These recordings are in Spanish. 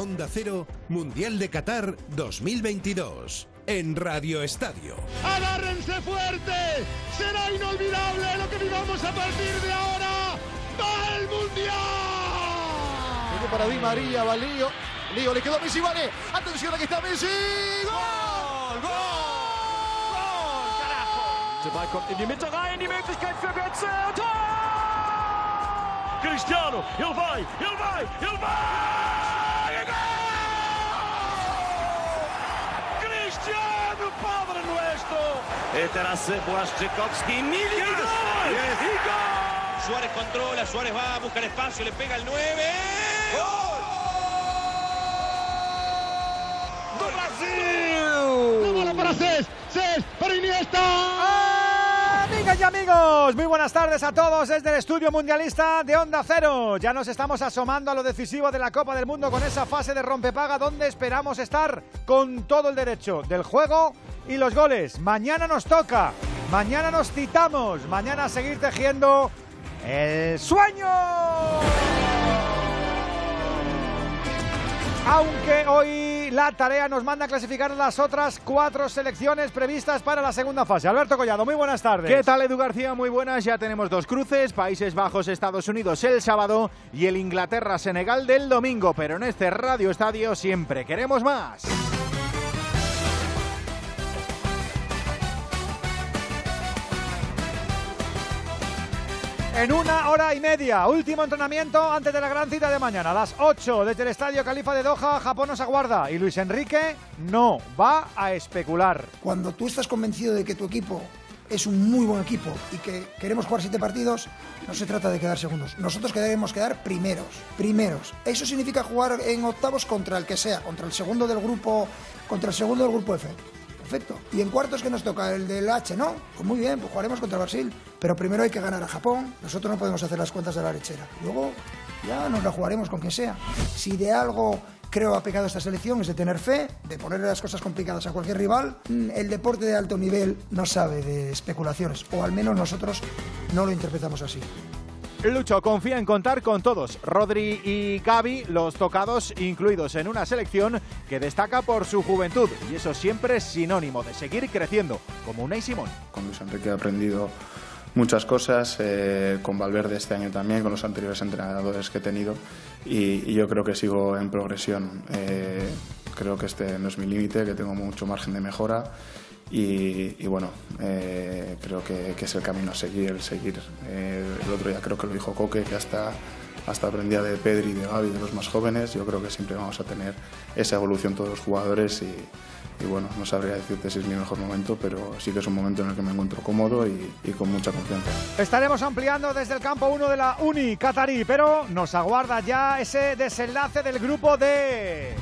Onda Cero, Mundial de Qatar 2022. En Radio Estadio. ¡Agárrense fuerte! ¡Será inolvidable lo que vivamos a partir de ahora! ¡Va el Mundial! para Di María, va Lío. Lío le quedó a Messi, vale. Atención, aquí está Messi. ¡Gol! ¡Gol! ¡Gol! Carajo! De Ball kommt in die Mitte rein, die Möglichkeit für Götze. Tor! Cristiano, vai, ele E teraz Błaszczykowski, Milik! Jest i gol! Suárez controla, Suárez va, busca el espacio, le pega el 9. Do Brasil! La bola para Cés, Cés, para Iniesta! Amigos, muy buenas tardes a todos desde el estudio mundialista de Onda Cero. Ya nos estamos asomando a lo decisivo de la Copa del Mundo con esa fase de rompepaga donde esperamos estar con todo el derecho del juego y los goles. Mañana nos toca, mañana nos citamos, mañana a seguir tejiendo el sueño. Aunque hoy la tarea nos manda a clasificar las otras cuatro selecciones previstas para la segunda fase. Alberto Collado, muy buenas tardes. ¿Qué tal Edu García? Muy buenas. Ya tenemos dos cruces, Países Bajos, Estados Unidos el sábado y el Inglaterra-Senegal del domingo. Pero en este Radio Estadio siempre queremos más. En una hora y media, último entrenamiento antes de la gran cita de mañana. A las 8 desde el Estadio Califa de Doha, Japón nos aguarda. Y Luis Enrique no va a especular. Cuando tú estás convencido de que tu equipo es un muy buen equipo y que queremos jugar siete partidos, no se trata de quedar segundos. Nosotros queremos quedar primeros, primeros. Eso significa jugar en octavos contra el que sea, contra el segundo del grupo, contra el segundo del grupo F. Perfecto. Y en cuartos que nos toca el del H, ¿no? Pues muy bien, pues jugaremos contra Brasil. Pero primero hay que ganar a Japón. Nosotros no podemos hacer las cuentas de la lechera. Luego ya nos la jugaremos con quien sea. Si de algo creo ha pecado esta selección es de tener fe, de ponerle las cosas complicadas a cualquier rival. Mm, El deporte de alto nivel no sabe de especulaciones, o al menos nosotros no lo interpretamos así. Lucho confía en contar con todos, Rodri y Gaby, los tocados incluidos en una selección que destaca por su juventud y eso siempre es sinónimo de seguir creciendo, como Unai Simón. Con Luis Enrique he aprendido muchas cosas, eh, con Valverde este año también, con los anteriores entrenadores que he tenido y, yo creo que sigo en progresión. Eh, creo que este no es mi límite, que tengo mucho margen de mejora y, y bueno, eh, creo que, que es el camino a seguir, el seguir. Eh, el otro día creo que lo dijo Coque, que hasta, hasta aprendía de Pedri, de Gaby, de los más jóvenes. Yo creo que siempre vamos a tener esa evolución todos los jugadores y, y bueno, no sabría decirte si es mi mejor momento, pero sí que es un momento en el que me encuentro cómodo y, y con mucha confianza. Estaremos ampliando desde el campo 1 de la Uni Qatarí, pero nos aguarda ya ese desenlace del grupo D.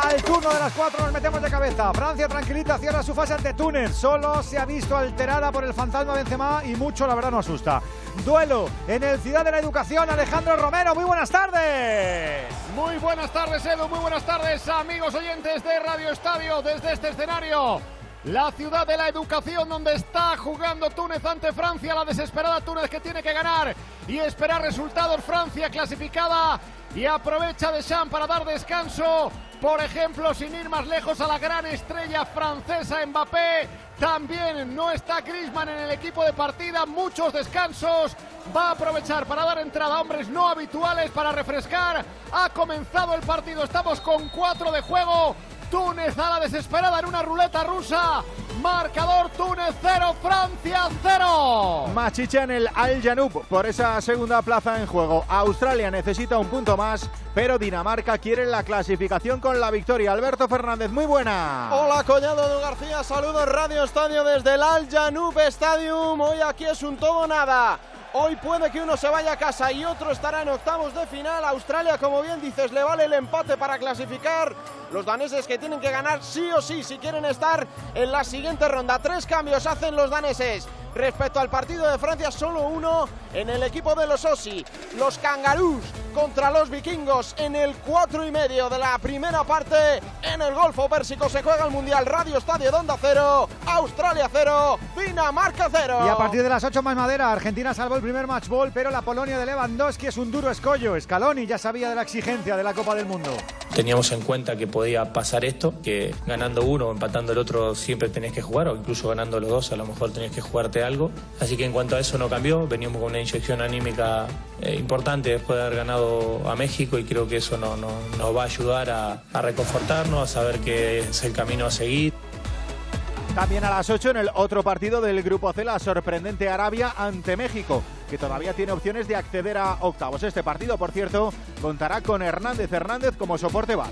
Al turno de las cuatro nos metemos de cabeza. Francia tranquilita cierra su fase ante Túnez. Solo se ha visto alterada por el fantasma Benzema y mucho la verdad no asusta. Duelo en el Ciudad de la Educación. Alejandro Romero, muy buenas tardes. Muy buenas tardes, Edu. Muy buenas tardes, amigos oyentes de Radio Estadio, desde este escenario. La ciudad de la educación donde está jugando Túnez ante Francia, la desesperada Túnez que tiene que ganar y esperar resultados. Francia clasificada y aprovecha Deschamps para dar descanso. Por ejemplo, sin ir más lejos a la gran estrella francesa Mbappé. También no está Griezmann en el equipo de partida. Muchos descansos. Va a aprovechar para dar entrada a hombres no habituales para refrescar. Ha comenzado el partido. Estamos con cuatro de juego. Túnez a la desesperada en una ruleta rusa. Marcador Túnez 0, Francia 0. Machicha en el Al Janub por esa segunda plaza en juego. Australia necesita un punto más, pero Dinamarca quiere la clasificación con la victoria. Alberto Fernández, muy buena. Hola, Collado de García. Saludos Radio Estadio desde el Al Janub Stadium. Hoy aquí es un todo nada. Hoy puede que uno se vaya a casa y otro estará en octavos de final. Australia, como bien dices, le vale el empate para clasificar. Los daneses que tienen que ganar sí o sí si quieren estar en la siguiente ronda. Tres cambios hacen los daneses. Respecto al partido de Francia, solo uno en el equipo de los Ossi. Los Kangaroos contra los vikingos en el 4 y medio de la primera parte en el Golfo Pérsico se juega el Mundial Radio Estadio Donda 0, Australia 0, Dinamarca 0. Y a partir de las 8 más madera, Argentina salvó el primer match ball, pero la Polonia de Lewandowski es un duro escollo. Scaloni ya sabía de la exigencia de la Copa del Mundo. Teníamos en cuenta que podía pasar esto, que ganando uno o empatando el otro siempre tenés que jugar, o incluso ganando los dos a lo mejor tenés que jugarte algo. Así que en cuanto a eso no cambió, veníamos con una inyección anímica eh, importante después de haber ganado a México y creo que eso no, no, nos va a ayudar a, a reconfortarnos, a saber que es el camino a seguir. También a las 8 en el otro partido del Grupo C, la sorprendente Arabia ante México, que todavía tiene opciones de acceder a octavos. Este partido, por cierto, contará con Hernández Hernández como soporte bar.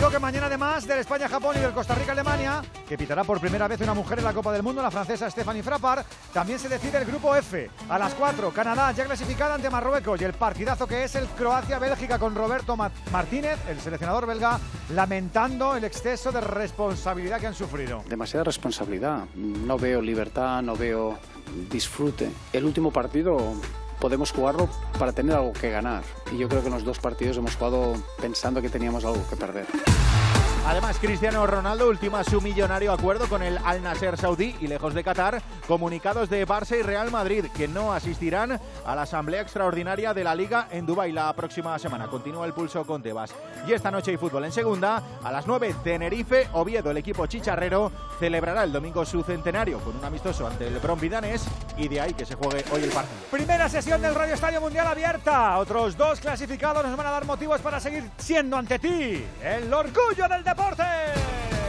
Digo que mañana además del España-Japón y del Costa Rica-Alemania, que pitará por primera vez una mujer en la Copa del Mundo, la francesa Stephanie Frappard, también se decide el grupo F. A las 4, Canadá ya clasificada ante Marruecos y el partidazo que es el Croacia-Bélgica con Roberto Martínez, el seleccionador belga, lamentando el exceso de responsabilidad que han sufrido. Demasiada responsabilidad. No veo libertad, no veo disfrute. El último partido podemos jugarlo para tener algo que ganar. Y yo creo que en los dos partidos hemos jugado pensando que teníamos algo que perder. Además, Cristiano Ronaldo ultima su millonario acuerdo con el Al Nasser saudí y lejos de Qatar, comunicados de Barça y Real Madrid que no asistirán a la asamblea extraordinaria de la Liga en Dubái la próxima semana. Continúa el pulso con Tebas. Y esta noche hay fútbol en segunda, a las 9 Tenerife, Oviedo, el equipo chicharrero celebrará el domingo su centenario con un amistoso ante el Bromby danés y de ahí que se juegue hoy el partido. Primera sesión del Radio Estadio Mundial abierta. Otros dos clasificados nos van a dar motivos para seguir siendo ante ti el orgullo del deporte.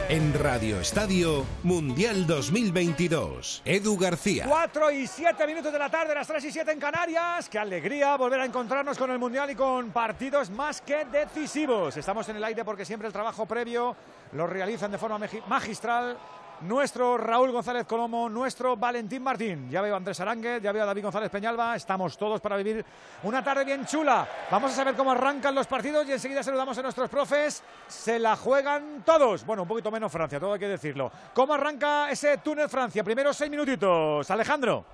En Radio Estadio Mundial 2022. Edu García. 4 y 7 minutos de la tarde, las 3 y 7 en Canarias. Qué alegría volver a encontrarnos con el Mundial y con partidos más que decisivos. Estamos en el aire porque siempre el trabajo previo lo realizan de forma magistral nuestro Raúl González Colomo, nuestro Valentín Martín. Ya veo a Andrés Aránguez, ya veo a David González Peñalba. Estamos todos para vivir una tarde bien chula. Vamos a saber cómo arrancan los partidos y enseguida saludamos a nuestros profes. Se la juegan todos. Bueno, un poquito menos Francia, todo hay que decirlo. ¿Cómo arranca ese Túnez-Francia? Primero seis minutitos. Alejandro.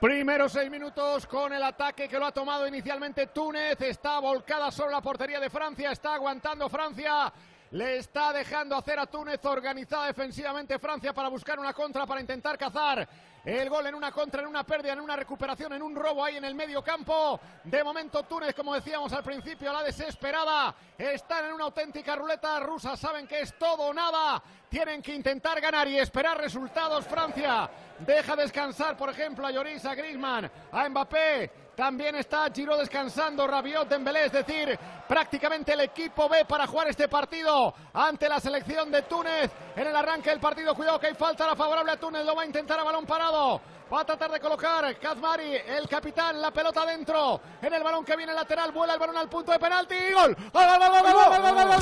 Primeros seis minutos con el ataque que lo ha tomado inicialmente Túnez. Está volcada sobre la portería de Francia. Está aguantando Francia. Le está dejando hacer a Túnez organizada defensivamente Francia para buscar una contra, para intentar cazar el gol en una contra, en una pérdida, en una recuperación, en un robo ahí en el medio campo. De momento Túnez, como decíamos al principio, la desesperada. Están en una auténtica ruleta rusa. Saben que es todo o nada. Tienen que intentar ganar y esperar resultados. Francia deja descansar, por ejemplo, a Lloris, a Griezmann, a Mbappé. También está Giro descansando, Rabiot, Dembélé, es decir, prácticamente el equipo B para jugar este partido ante la selección de Túnez. En el arranque del partido, cuidado que hay falta la favorable a Túnez, lo va a intentar a balón parado. Va a tratar de colocar Kazmari, el capitán, la pelota dentro. En el balón que viene lateral, vuela el balón al punto de penalti. ¡Gol! ¡Gol, gol, gol, gol, gol, gol, gol,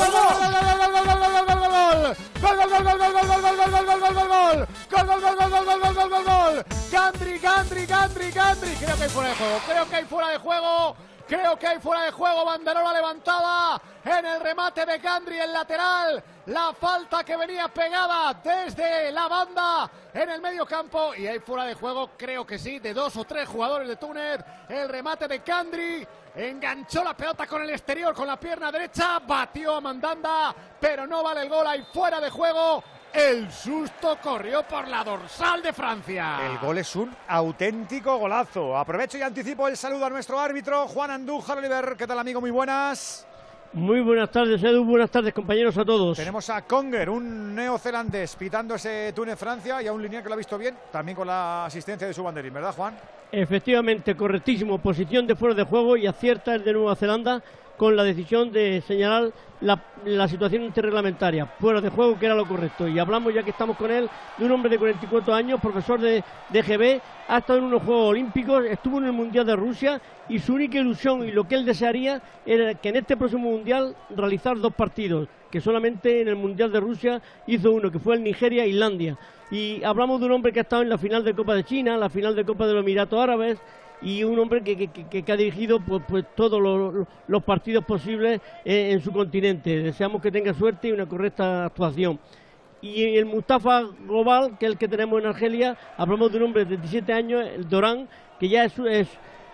gol, gol, gol, gol, gol, Gandri, Gandri, Gandri, Gandri. Creo que hay fuera de juego. Creo que hay fuera de juego. Creo que hay fuera de juego, banderola levantada en el remate de Gandri, el lateral. La falta que venía pegada desde la banda en el medio campo. Y hay fuera de juego, creo que sí, de dos o tres jugadores de Túnez. El remate de Gandri. Enganchó la pelota con el exterior, con la pierna derecha. Batió a Mandanda, pero no vale el gol. Hay fuera de juego. El susto corrió por la dorsal de Francia. El gol es un auténtico golazo. Aprovecho y anticipo el saludo a nuestro árbitro, Juan Andújar Oliver. ¿Qué tal, amigo? Muy buenas. Muy buenas tardes, Edu. Buenas tardes, compañeros, a todos. Tenemos a Conger, un neozelandés, pitando ese Túnez-Francia y a un lineal que lo ha visto bien, también con la asistencia de su banderín, ¿verdad, Juan? Efectivamente, correctísimo. Posición de fuera de juego y acierta el de Nueva Zelanda con la decisión de señalar la, situación interreglamentaria, fuera de juego, que era lo correcto. Y hablamos, ya que estamos con él, de un hombre de 44 años, profesor de, de GB, ha estado en unos Juegos Olímpicos, estuvo en el Mundial de Rusia y su única ilusión y lo que él desearía era que en este próximo Mundial realizar dos partidos, que solamente en el Mundial de Rusia hizo uno, que fue el Nigeria-Islandia. Y hablamos de un hombre que ha estado en la final de Copa de China, la final de Copa de los Emiratos Árabes, y un hombre que, ha dirigido pues, pues todos los, partidos posibles en, su continente. Deseamos que tenga suerte y una correcta actuación. y el Mustafa Global, que es el que tenemos en Argelia, hablamos de un hombre de 17 años, el Dorán, que ya es, es,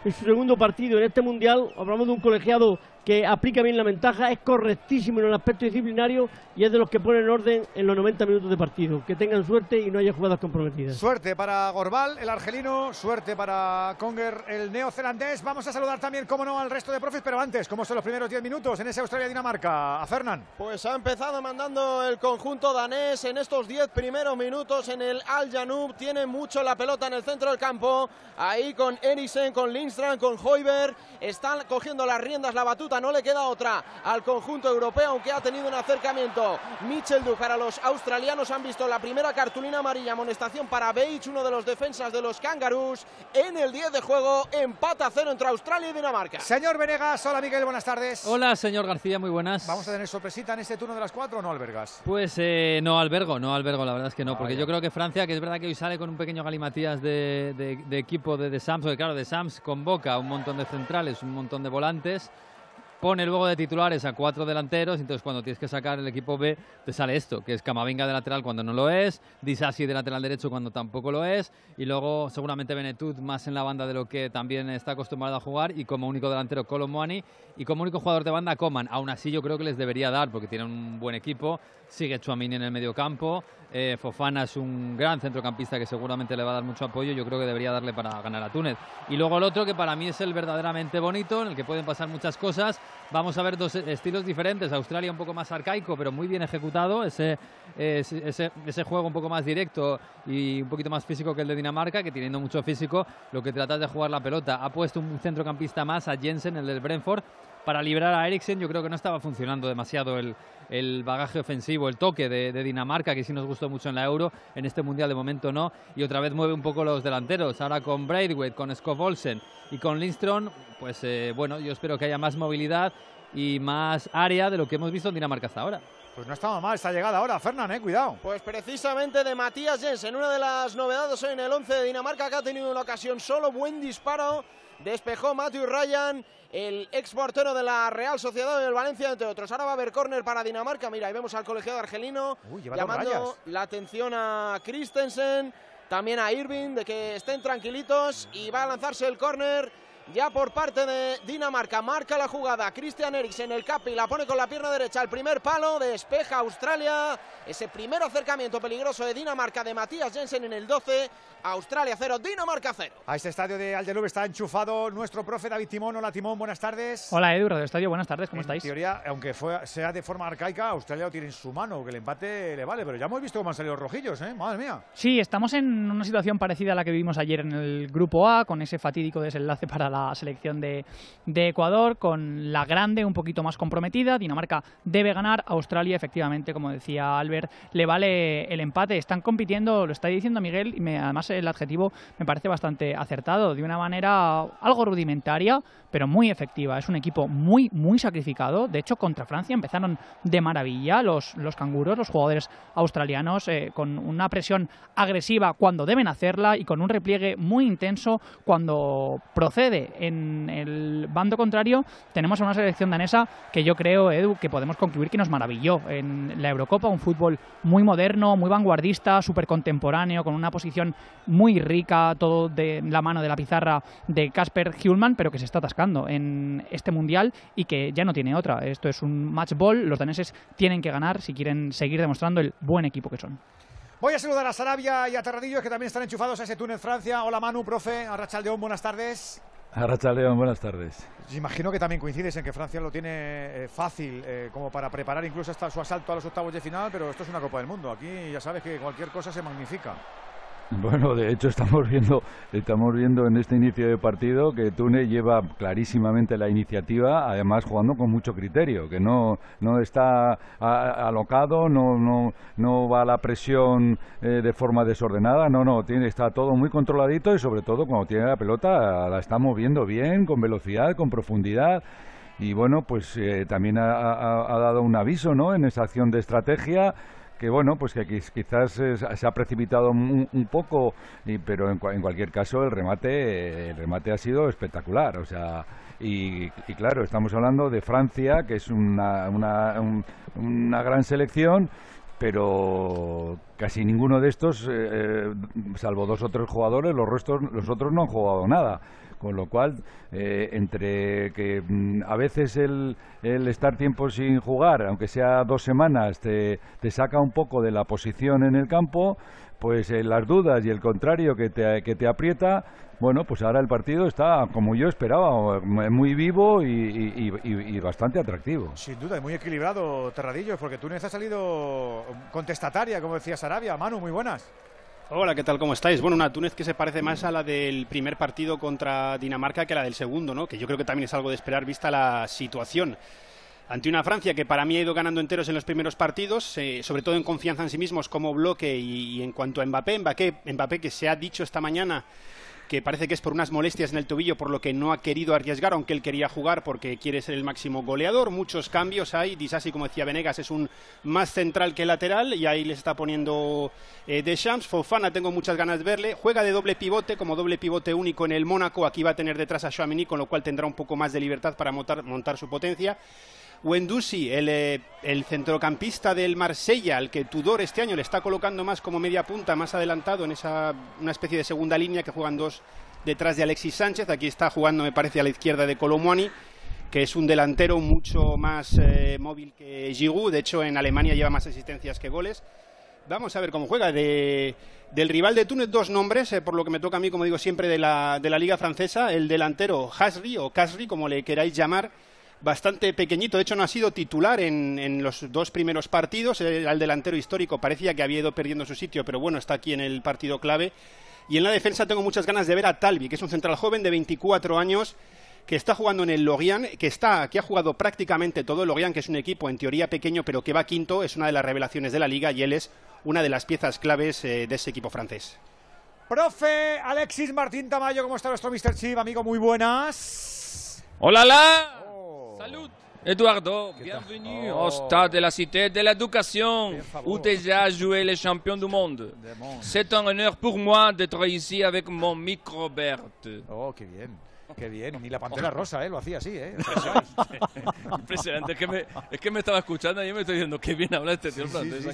es su segundo partido en este mundial, hablamos de un colegiado que aplica bien la ventaja, es correctísimo en el aspecto disciplinario y es de los que ponen orden en los 90 minutos de partido. Que tengan suerte y no haya jugadas comprometidas. Suerte para Gorbal, el argelino, suerte para Conger, el neozelandés. Vamos a saludar también, como no, al resto de profes, pero antes, ¿cómo son los primeros 10 minutos en ese Australia-Dinamarca? A Fernán. Pues ha empezado mandando el conjunto danés en estos 10 primeros minutos en el Al Janub. Tiene mucho la pelota en el centro del campo. Ahí con Eriksen, con Lindstrand, con Hoiberg. Están cogiendo las riendas la batuta no le queda otra al conjunto europeo, aunque ha tenido un acercamiento. Michel Du para los australianos han visto la primera cartulina amarilla, amonestación para Beich, uno de los defensas de los Kangaroos. En el 10 de juego, empata a cero entre Australia y Dinamarca. Señor Venegas, hola Miguel, buenas tardes. Hola, señor García, muy buenas. ¿Vamos a tener sorpresita en este turno de las cuatro o no albergas? Pues eh, no albergo, no albergo, la verdad es que no, porque yo creo que Francia, que es verdad que hoy sale con un pequeño galimatías de, de, equipo de, de Sams, porque claro, de Sams convoca un montón de centrales, un montón de volantes pone luego de titulares a cuatro delanteros, entonces cuando tienes que sacar el equipo B te sale esto, que es Camavinga de lateral cuando no lo es, Disasi de lateral derecho cuando tampoco lo es, y luego seguramente Benetut más en la banda de lo que también está acostumbrado a jugar, y como único delantero Colomboani, y como único jugador de banda Coman. Aún así yo creo que les debería dar, porque tienen un buen equipo, sigue Chuamini en el medio campo, eh, Fofana es un gran centrocampista que seguramente le va a dar mucho apoyo, yo creo que debería darle para ganar a Túnez. Y luego el otro que para mí es el verdaderamente bonito, en el que pueden pasar muchas cosas, Vamos a ver dos estilos diferentes. Australia un poco más arcaico, pero muy bien ejecutado. Ese, juego un poco más directo y un poquito más físico que el de Dinamarca, que teniendo mucho físico, lo que trata de jugar la pelota. Ha puesto un centrocampista más a Jensen, el del Brentford, para librar a Eriksen. Yo creo que no estaba funcionando demasiado el, el bagaje ofensivo, el toque de, Dinamarca, que sí nos gustó mucho en la Euro, en este Mundial de momento no, y otra vez mueve un poco los delanteros, ahora con Braithwaite, con Scott Olsen y con Lindstrom, pues eh, bueno, yo espero que haya más movilidad y más área de lo que hemos visto en Dinamarca hasta ahora. Pues no estaba mal esta llegada ahora, Fernán, eh, cuidado. Pues precisamente de Matías Jensen, una de las novedades en el 11 de Dinamarca que ha tenido una ocasión solo, buen disparo, despejó Matthew Ryan el ex portero de la Real Sociedad del Valencia, entre otros. Ahora va a haber córner para Dinamarca. Mira, ahí vemos al colegiado argelino llamando la atención a Christensen, también a Irving, de que estén tranquilitos y va a lanzarse el córner ya por parte de Dinamarca. Marca la jugada. Christian Eriksen, el capi, la pone con la pierna derecha. El primer palo, despeja Australia. Ese primer acercamiento peligroso de Dinamarca de Matías Jensen en el 12. Australia 0, Dinamarca 0. A este estadio de Aldelub está enchufado nuestro profe David Timón. Hola Timón, buenas tardes. Hola Edu, Radio Estadio, buenas tardes, ¿cómo en estáis? teoría, aunque sea de forma arcaica, Australia lo tiene en su mano, que el empate le vale, pero ya hemos visto cómo han salido los rojillos, ¿eh? Madre mía. Sí, estamos en una situación parecida a la que vivimos ayer en el Grupo A, con ese fatídico desenlace para la selección de, de Ecuador, con la grande un poquito más comprometida. Dinamarca debe ganar, Australia efectivamente, como decía Albert, le vale el empate. Están compitiendo, lo está diciendo Miguel, y me, además el adjetivo me parece bastante acertado, de una manera algo rudimentaria, pero muy efectiva. Es un equipo muy, muy sacrificado. De hecho, contra Francia empezaron de maravilla los, los canguros, los jugadores australianos, eh, con una presión agresiva cuando deben hacerla y con un repliegue muy intenso cuando procede. En el bando contrario, tenemos a una selección danesa que yo creo, Edu, que podemos concluir que nos maravilló en la Eurocopa, un fútbol muy moderno, muy vanguardista, súper contemporáneo, con una posición muy rica, todo de la mano de la pizarra de Casper Hjulman, pero que se está atascando en este mundial y que ya no tiene otra. Esto es un match ball, los daneses tienen que ganar si quieren seguir demostrando el buen equipo que son. Voy a saludar a Sarabia y a Terradillos que también están enchufados a ese túnel Francia. Hola Manu, profe, a Rachaldeón, buenas tardes. Arrachaldeón, buenas tardes. Imagino que también coincides en que Francia lo tiene eh, fácil eh, como para preparar incluso hasta su asalto a los octavos de final, pero esto es una Copa del Mundo. Aquí ya sabes que cualquier cosa se magnifica. Bueno, de hecho estamos viendo, estamos viendo en este inicio de partido que Túnez lleva clarísimamente la iniciativa, además jugando con mucho criterio, que no, no está alocado, no, no, no va a la presión eh, de forma desordenada, no, no, tiene, está todo muy controladito y sobre todo cuando tiene la pelota la está moviendo bien, con velocidad, con profundidad. Y bueno, pues eh, también ha, ha, dado un aviso, ¿no? En esa acción de estrategia que bueno, pues que quizás se ha precipitado un, poco, pero en, cualquier caso el remate, el remate ha sido espectacular, o sea, y, claro, estamos hablando de Francia, que es una, una, una gran selección pero casi ninguno de estos, eh, eh, salvo dos o tres jugadores, los, restos, los otros no han jugado nada. Con lo cual, eh, entre que mm, a veces el, el, estar tiempo sin jugar, aunque sea dos semanas, te, te saca un poco de la posición en el campo, pues las dudas y el contrario que te, que te aprieta, bueno, pues ahora el partido está, como yo esperaba, muy vivo y, bastante atractivo. Sin duda, y muy equilibrado, Terradillo, porque Túnez ha salido contestataria, como decía Sarabia. Manu, muy buenas. Hola, ¿qué tal? ¿Cómo estáis? Bueno, una Túnez que se parece más a la del primer partido contra Dinamarca que a la del segundo, ¿no? Que yo creo que también es algo de esperar vista la situación. Ante una Francia que para mí ha ido ganando enteros en los primeros partidos, eh, sobre todo en confianza en sí mismos como bloque y, en cuanto a Mbappé, Mbappé, Mbappé que se ha dicho esta mañana que parece que es por unas molestias en el tobillo, por lo que no ha querido arriesgar, aunque él quería jugar porque quiere ser el máximo goleador. Muchos cambios hay. Disasi, como decía Venegas, es un más central que lateral y ahí le está poniendo eh, Deschamps. Fofana, tengo muchas ganas de verle. Juega de doble pivote, como doble pivote único en el Mónaco. Aquí va a tener detrás a Chouameni, con lo cual tendrá un poco más de libertad para montar su potencia. Wendusi, el, eh, el, centrocampista del Marsella, al que Tudor este año le está colocando más como media punta, más adelantado en esa una especie de segunda línea que juegan dos detrás de Alexis Sánchez. Aquí está jugando, me parece, a la izquierda de Colomwani, que es un delantero mucho más eh, móvil que Giroud. De hecho, en Alemania lleva más asistencias que goles. Vamos a ver cómo juega. De, del rival de Túnez, dos nombres, eh, por lo que me toca a mí, como digo siempre, de la, de la Liga Francesa. El delantero Hasri, o Kasri, como le queráis llamar bastante pequeñito. De hecho, no ha sido titular en, los dos primeros partidos. El, delantero histórico parecía que había ido perdiendo su sitio, pero bueno, está aquí en el partido clave. Y en la defensa tengo muchas ganas de ver a Talvi, que es un central joven de 24 años que está jugando en el Lorient, que está, que ha jugado prácticamente todo el Lorient, que es un equipo en teoría pequeño, pero que va quinto, es una de las revelaciones de la liga y él es una de las piezas claves eh, de ese equipo francés. Profe Alexis Martín Tamayo, ¿cómo está nuestro Mr. Chip? Amigo, muy buenas. Hola, la. Salut Eduardo, bienvenue au stade de la Cité de l'Éducation, où déjà joué les champions du monde. C'est un honneur pour moi d'être ici avec mon micro Bert. Oh, qué bien. Qué bien, ni la pantera rosa, ¿eh? Lo hacía así, ¿eh? Impresionante. Es que, me, es que me estaba escuchando y yo me estoy diciendo, qué bien habla este tío francés.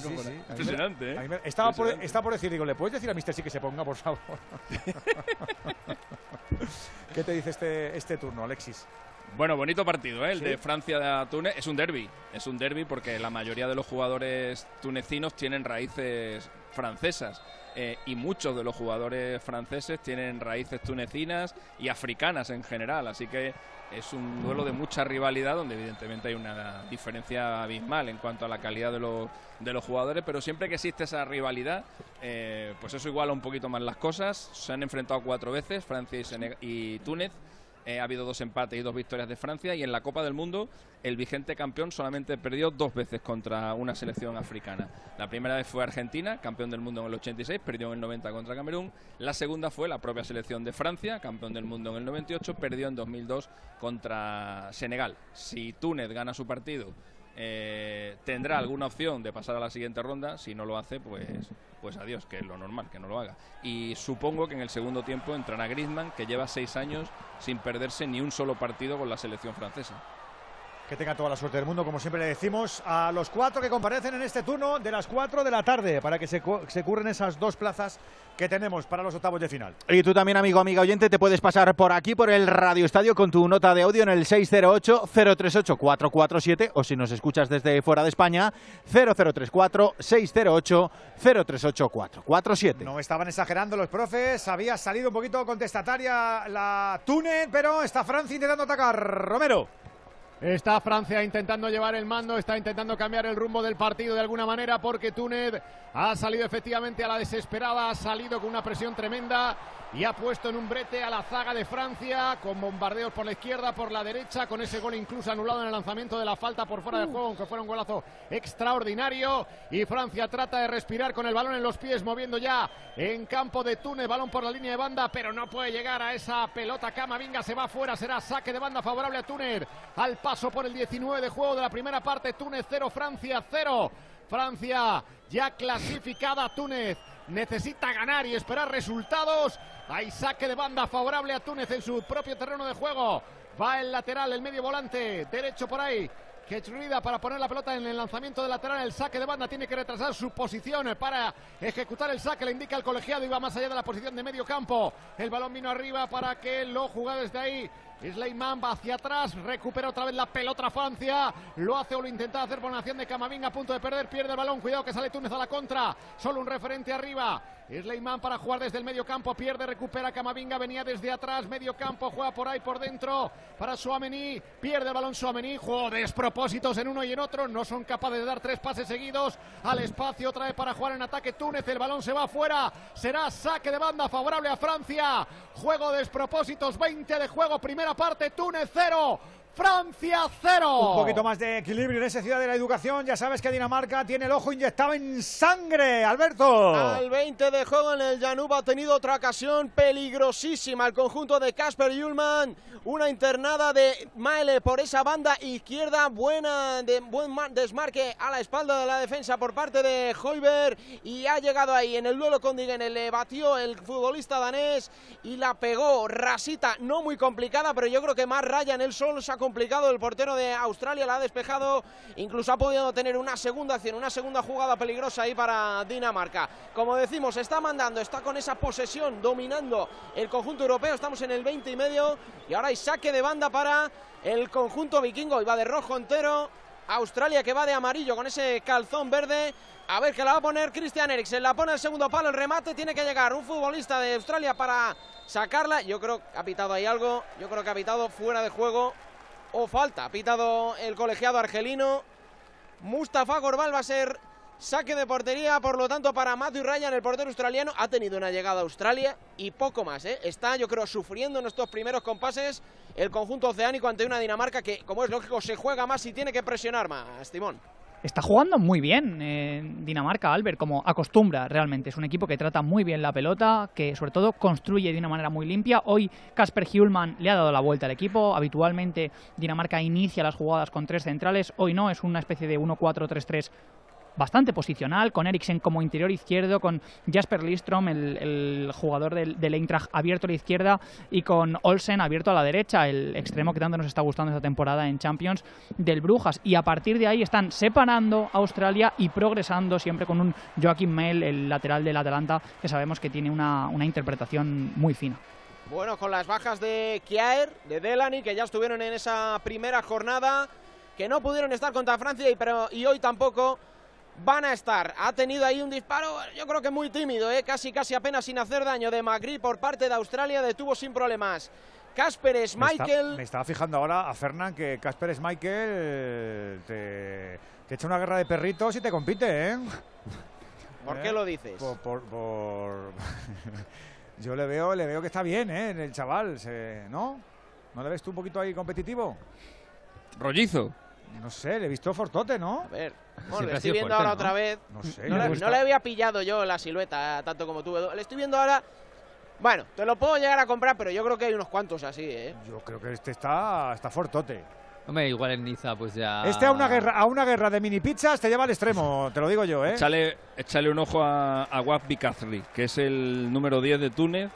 Impresionante, ¿eh? estaba, Por, estaba por decir, digo, ¿le puedes decir a Mr. Sí que se ponga, por favor? ¿Qué te dice este, este turno, Alexis? Bueno, bonito partido, ¿eh? el de Francia a Túnez. Es un derby, es un derby porque la mayoría de los jugadores tunecinos tienen raíces francesas. Eh, y muchos de los jugadores franceses tienen raíces tunecinas y africanas en general. Así que es un duelo de mucha rivalidad donde evidentemente hay una diferencia abismal en cuanto a la calidad de los, de los jugadores, pero siempre que existe esa rivalidad, eh, pues eso iguala un poquito más las cosas. Se han enfrentado cuatro veces, Francia y, y Túnez. Eh, ha habido dos empates y dos victorias de Francia y en la Copa del Mundo el vigente campeón solamente perdió dos veces contra una selección africana. La primera vez fue Argentina, campeón del mundo en el 86, perdió en el 90 contra Camerún. La segunda fue la propia selección de Francia, campeón del mundo en el 98, perdió en 2002 contra Senegal. Si Túnez gana su partido eh, tendrá alguna opción de pasar a la siguiente ronda. Si no lo hace, pues, pues adiós, que es lo normal, que no lo haga. Y supongo que en el segundo tiempo entrará Griezmann, que lleva seis años sin perderse ni un solo partido con la selección francesa. Que tenga toda la suerte del mundo, como siempre le decimos a los cuatro que comparecen en este turno de las cuatro de la tarde, para que se, se curren esas dos plazas que tenemos para los octavos de final. Y tú también, amigo, amiga oyente, te puedes pasar por aquí, por el Radio Estadio, con tu nota de audio en el 608-038-447, o si nos escuchas desde fuera de España, 0034-608-038-447. No estaban exagerando los profes, había salido un poquito contestataria la Túnez, pero está Francia intentando atacar. Romero. Está Francia intentando llevar el mando, está intentando cambiar el rumbo del partido de alguna manera porque Túnez ha salido efectivamente a la desesperada, ha salido con una presión tremenda y ha puesto en un brete a la zaga de Francia con bombardeos por la izquierda, por la derecha, con ese gol incluso anulado en el lanzamiento de la falta por fuera de juego, aunque fuera un golazo extraordinario. Y Francia trata de respirar con el balón en los pies, moviendo ya en campo de Túnez, balón por la línea de banda, pero no puede llegar a esa pelota. Camavinga se va fuera, será saque de banda favorable a Túnez. Al paso por el 19 de juego de la primera parte, Túnez 0, Francia 0. Francia ya clasificada, Túnez necesita ganar y esperar resultados. Hay saque de banda favorable a Túnez en su propio terreno de juego. Va el lateral, el medio volante, derecho por ahí. Quechurida para poner la pelota en el lanzamiento de lateral. El saque de banda tiene que retrasar su posición para ejecutar el saque. Le indica el colegiado. Iba más allá de la posición de medio campo. El balón vino arriba para que lo jugara desde ahí. Sleiman va hacia atrás, recupera otra vez la pelota Francia, lo hace o lo intenta hacer por acción de Camavinga a punto de perder, pierde el balón, cuidado que sale Túnez a la contra, solo un referente arriba, Sleiman para jugar desde el medio campo, pierde, recupera Camavinga, venía desde atrás, medio campo, juega por ahí por dentro para Suamení, pierde el balón Suamení, juego de despropósitos en uno y en otro, no son capaces de dar tres pases seguidos al espacio, otra vez para jugar en ataque Túnez, el balón se va afuera, será saque de banda favorable a Francia, juego de despropósitos, 20 de juego, primera parte, Túnez 0. Francia 0. Un poquito más de equilibrio en esa ciudad de la educación. Ya sabes que Dinamarca tiene el ojo inyectado en sangre. Alberto. Al 20 de juego en el Janub ha tenido otra ocasión peligrosísima. El conjunto de Casper Yulman. Una internada de Maele por esa banda izquierda. Buena, de, buen desmarque a la espalda de la defensa por parte de Hoiber. Y ha llegado ahí en el duelo con Digene. Le batió el futbolista danés y la pegó. Rasita, no muy complicada, pero yo creo que más raya en el sol ha complicado. El portero de Australia la ha despejado. Incluso ha podido tener una segunda acción, una segunda jugada peligrosa ahí para Dinamarca. Como decimos, está mandando, está con esa posesión dominando el conjunto europeo. Estamos en el 20 y medio. Y ahora hay saque de banda para el conjunto vikingo. Y va de rojo entero. Australia que va de amarillo con ese calzón verde. A ver que la va a poner Christian Eriksen. La pone el segundo palo. El remate tiene que llegar un futbolista de Australia para sacarla. Yo creo que ha pitado ahí algo. Yo creo que ha pitado fuera de juego o falta. Ha pitado el colegiado argelino. Mustafa Gorbal va a ser saque de portería, por lo tanto, para Matthew Ryan, el portero australiano. Ha tenido una llegada a Australia y poco más. ¿eh? Está, yo creo, sufriendo en estos primeros compases el conjunto oceánico ante una Dinamarca que, como es lógico, se juega más y tiene que presionar más, Timón. Está jugando muy bien en Dinamarca, Albert, como acostumbra realmente. Es un equipo que trata muy bien la pelota, que sobre todo construye de una manera muy limpia. Hoy Casper Hjulman le ha dado la vuelta al equipo. Habitualmente Dinamarca inicia las jugadas con tres centrales. Hoy no, es una especie de 1-4-3-3 bastante posicional, con Eriksen como interior izquierdo, con Jasper Listrom, el, jugador del, del, Eintracht, abierto a la izquierda, y con Olsen abierto a la derecha, el extremo que tanto nos está gustando esta temporada en Champions del Brujas. Y a partir de ahí están separando a Australia y progresando siempre con un Joaquim Mel, el lateral del Atalanta, que sabemos que tiene una, una interpretación muy fina. Bueno, con las bajas de Kiaer, de Delany, que ya estuvieron en esa primera jornada, que no pudieron estar contra Francia y, pero, y hoy tampoco van a estar. Ha tenido ahí un disparo, yo creo que muy tímido, ¿eh? casi casi apenas sin hacer daño de Magri por parte de Australia, detuvo sin problemas. Casper Schmeichel. Me, estaba fijando ahora a Fernán que Casper Schmeichel te, te, echa una guerra de perritos y te compite, ¿eh? ¿Por qué lo dices? Por, por, por... yo le veo, le veo que está bien, ¿eh? El chaval, ¿no? ¿No le ves tú un poquito ahí competitivo? Rollizo. No sé, le he visto fortote, ¿no? A ver, bueno, le estoy viendo ahora ¿no? otra vez. No sé. No, le, no le había pillado yo la silueta tanto como tú. Le estoy viendo ahora. Bueno, te lo puedo llegar a comprar, pero yo creo que hay unos cuantos así, ¿eh? Yo creo que este está, está fortote. Hombre, igual en Niza, pues ya. Este a una guerra, a una guerra de mini pizzas te lleva al extremo, te lo digo yo, ¿eh? Échale, échale un ojo a, a Waf que es el número 10 de Túnez,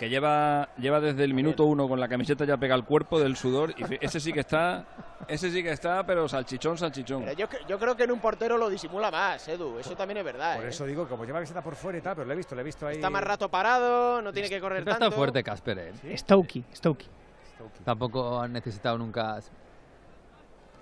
que lleva, lleva desde el minuto uno con la camiseta ya pega el cuerpo del sudor. Y ese sí que está, ese sí que está, pero salchichón, salchichón. Pero yo, yo creo que en un portero lo disimula más, Edu. Eso también es verdad. Por ¿eh? eso digo, como lleva la camiseta por fuera y tal, pero lo he visto, lo he visto ahí. Está más rato parado, no tiene que correr Está tanto. fuerte Casper, ¿eh? ¿Sí? Stokey, Stokey. Tampoco han necesitado nunca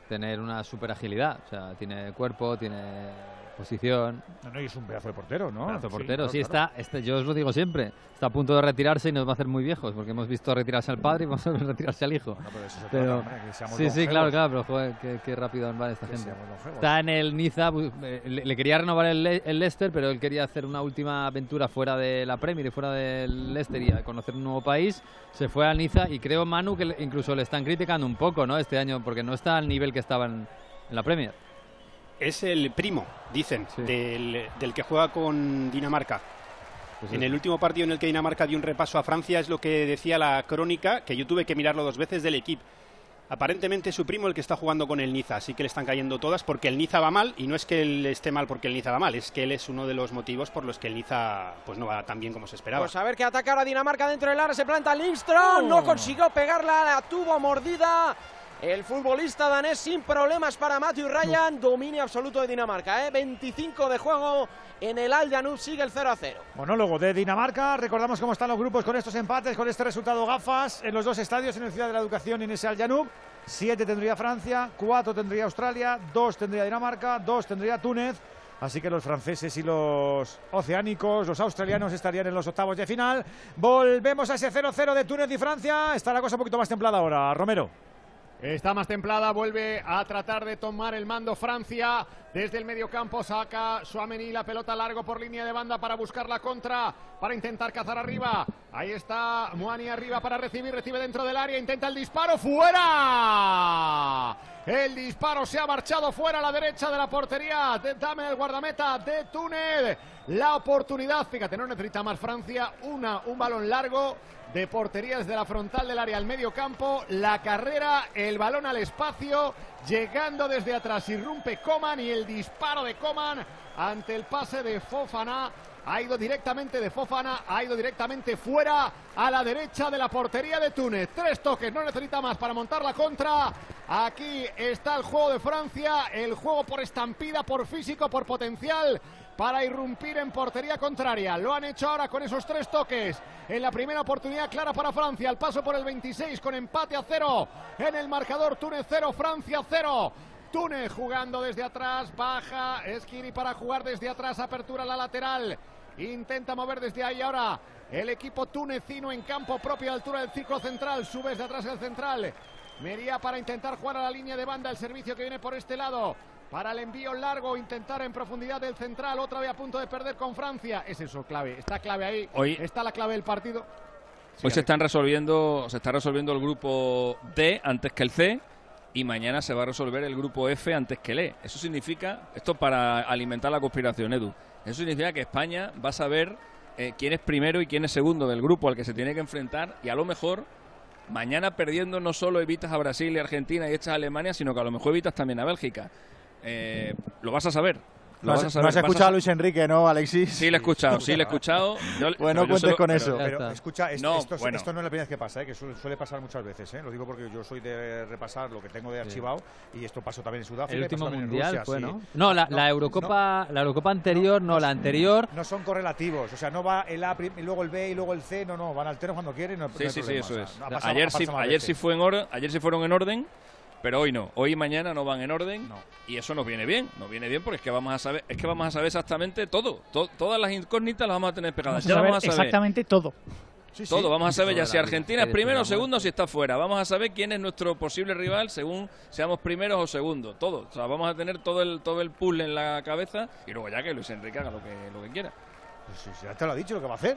tener una super agilidad. O sea, tiene cuerpo, tiene posición. No, no, y es un pedazo de portero, ¿no? Pedazo de portero, sí, claro, sí está, está, yo os lo digo siempre, está a punto de retirarse y nos va a hacer muy viejos, porque hemos visto retirarse al padre y vamos a ver retirarse al hijo. Bueno, pero eso pero, hombre, que seamos sí, sí, claro, claro, pero joder, qué, qué rápido va esta Que gente. Está en el Niza, eh, le, le quería renovar el, el Leicester, pero él quería hacer una última aventura fuera de la Premier y fuera del Leicester y a conocer un nuevo país. Se fue al Niza y creo, Manu, que incluso le están criticando un poco, ¿no? Este año, porque no está al nivel que estaba en, en la Premier. Es el primo, dicen, del, del que juega con Dinamarca. Pues en el último partido en el que Dinamarca dio un repaso a Francia es lo que decía la crónica, que yo tuve que mirarlo dos veces del equipo. Aparentemente es su primo el que está jugando con el Niza, así que le están cayendo todas porque el Niza va mal y no es que él esté mal porque el Niza va mal, es que él es uno de los motivos por los que el Niza pues no va tan bien como se esperaba. Pues a ver que ataca ahora Dinamarca dentro del área, se planta Lindström, no consiguió pegarla, la tuvo mordida. El futbolista danés sin problemas para Matthew Ryan, dominio absoluto de Dinamarca, ¿eh? 25 de juego en el Al Janub, sigue el 0 a 0. Monólogo de Dinamarca, recordamos cómo están los grupos con estos empates, con este resultado gafas en los dos estadios, en el Ciudad de la Educación y en ese Al Janub. Siete tendría Francia, cuatro tendría Australia, dos tendría Dinamarca, dos tendría Túnez. Así que los franceses y los oceánicos, los australianos estarían en los octavos de final. Volvemos a ese 0-0 de Túnez y Francia. Está la cosa un poquito más templada ahora, Romero. Está más templada, vuelve a tratar de tomar el mando Francia. Desde el medio campo saca Suamení la pelota largo por línea de banda para buscar la contra, para intentar cazar arriba. Ahí está Muani arriba para recibir, recibe dentro del área, intenta el disparo, fuera. El disparo se ha marchado fuera a la derecha de la portería. Dame el guardameta de Túnez. La oportunidad, fíjate, no necesita más Francia. Una, un balón largo de portería desde la frontal del área al medio campo. La carrera, el balón al espacio, llegando desde atrás. Irrumpe Coman y el disparo de Coman ante el pase de Fofana. Ha ido directamente de Fofana, ha ido directamente fuera a la derecha de la portería de Túnez. Tres toques, no necesita más para montar la contra. Aquí está el juego de Francia, el juego por estampida, por físico, por potencial para irrumpir en portería contraria. Lo han hecho ahora con esos tres toques. En la primera oportunidad clara para Francia. El paso por el 26 con empate a cero. En el marcador Túnez cero, Francia cero. Túnez jugando desde atrás, baja Esquiri para jugar desde atrás, apertura a la lateral. Intenta mover desde ahí ahora el equipo tunecino en campo propio altura del círculo central. Sube desde atrás el central. Mería para intentar jugar a la línea de banda el servicio que viene por este lado. Para el envío largo, intentar en profundidad del central, otra vez a punto de perder con Francia. Es eso clave, está clave ahí. Hoy- está la clave del partido. Hoy se están resolviendo, se está resolviendo el grupo D antes que el C y mañana se va a resolver el grupo F antes que el E. Eso significa, esto para alimentar la conspiración, Edu. Eso significa que España va a saber eh, quién es primero y quién es segundo del grupo al que se tiene que enfrentar y a lo mejor mañana perdiendo no solo evitas a Brasil y Argentina y echas a Alemania, sino que a lo mejor evitas también a Bélgica. Eh, lo vas a saber. Lo No vas has, a saber. no has Vas a escuchado a Luis Enrique, ¿no, Alexis? Sí, lo he escuchado, sí, lo he escuchado. Yo- Bueno, pero yo cuentes solo- con pero- eso. Pero escucha, es- No, esto, es- bueno. esto no es la primera vez que pasa, ¿eh? que suele, suele pasar muchas veces. ¿eh? Lo digo porque yo soy de repasar lo que tengo de archivado y esto pasó también en Sudáfrica. El último mundial Rusia, fue, sí. ¿no? No, la, la Eurocopa, la Eurocopa anterior, no, la anterior. No son correlativos, o sea, no va el A y luego el B y luego el C, no, no, van alternos cuando quieren. No, no Sí, sí, sí, eso o sea, es. no ayer sí, ayer sí fue en orden, ayer sí fueron en orden, pero hoy no. Hoy y mañana no van en orden y eso nos viene bien. Nos viene bien porque es que vamos a saber, es que vamos a saber exactamente todo. To- todas las incógnitas las vamos a tener pegadas. Vamos a ya saber vamos a saber exactamente todo. todo. Vamos a saber ya si Argentina es primero o segundo, si está fuera. Vamos a saber quién es nuestro posible rival según seamos primeros o segundos. Todo. O sea, vamos a tener todo el todo el puzzle en la cabeza y luego ya que Luis Enrique haga lo que lo que quiera. Pues sí, ya te lo ha dicho lo que va a hacer.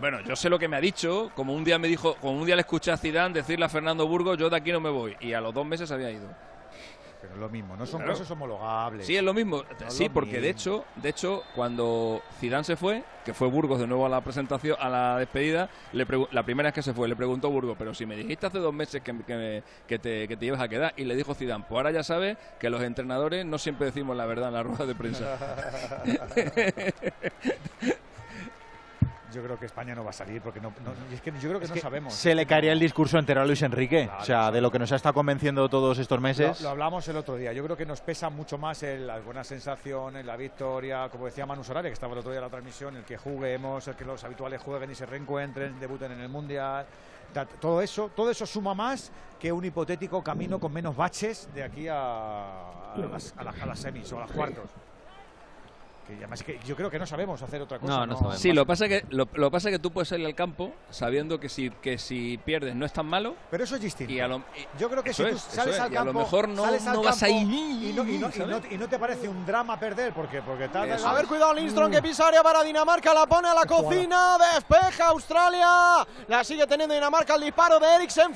Bueno, yo sé lo que me ha dicho, como un día me dijo, como un día le escuché a Zidane decirle a Fernando Burgos, yo de aquí no me voy, y a los dos meses había ido. Pero es lo mismo, no son Claro. casos homologables. Sí, es lo mismo. No sí, lo porque de hecho, de hecho, cuando Zidane se fue, que fue Burgos de nuevo a la presentación, a la despedida, le la primera vez que se fue, le preguntó Burgos, pero si me dijiste hace dos meses que, que, que te, que te ibas a quedar, y le dijo Zidane, pues ahora ya sabes que los entrenadores no siempre decimos la verdad en la rueda de prensa. Yo creo que España no va a salir porque no, es que yo creo que no sabemos. Se le caería el discurso entero a Luis Enrique. Claro, o sea, de lo que nos ha estado convenciendo todos estos Lo, meses. lo hablamos el otro día. Yo creo que nos pesa mucho más el- las buenas sensaciones, la victoria, como decía Manu Solari, que estaba el otro día en la transmisión, el que juguemos, el que los habituales jueguen y se reencuentren, debuten en el Mundial. Todo eso, todo eso suma más que un hipotético camino con menos baches de aquí a, a las, a las- a las semis o a las cuartos. Que además es que yo creo que no sabemos hacer otra cosa. Sí, lo pasa que lo, lo pasa que tú puedes salir al campo sabiendo que si que si pierdes no es tan malo. Pero eso es distinto. Y a lo, y- Yo creo que si tú es, sales es, al y a campo, lo mejor no, no vas a campo ir y no, y no- y ¿sabes? no- y no te parece un drama perder porque porque tal, A ver, cuidado Lindstrom que pisa área para Dinamarca, la pone a la cocina, despeja Australia, la sigue teniendo Dinamarca, el disparo de Eriksen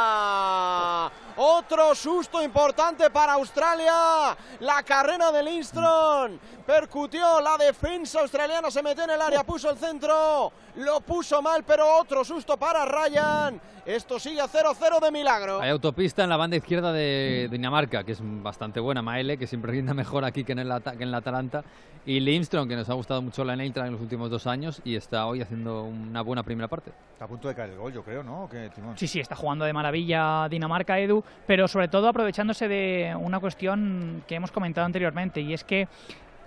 fuera. Otro susto importante para Australia, la carrera de Lindstrom, percutió la defensa australiana, se metió en el área, puso el centro, lo puso mal, pero otro susto para Ryan. Esto sigue a 0-0 de milagro. Hay autopista en la banda izquierda de Dinamarca, que es bastante buena. Maele, que siempre rinda mejor aquí que en, el, que en la Atalanta. Y Lindstrom, que nos ha gustado mucho la Neitra en los últimos dos años y está hoy haciendo una buena primera parte. Está a punto de caer el gol, yo creo, ¿no? Sí, sí, está jugando de maravilla Dinamarca, Edu, pero sobre todo aprovechándose de una cuestión que hemos comentado anteriormente, y es que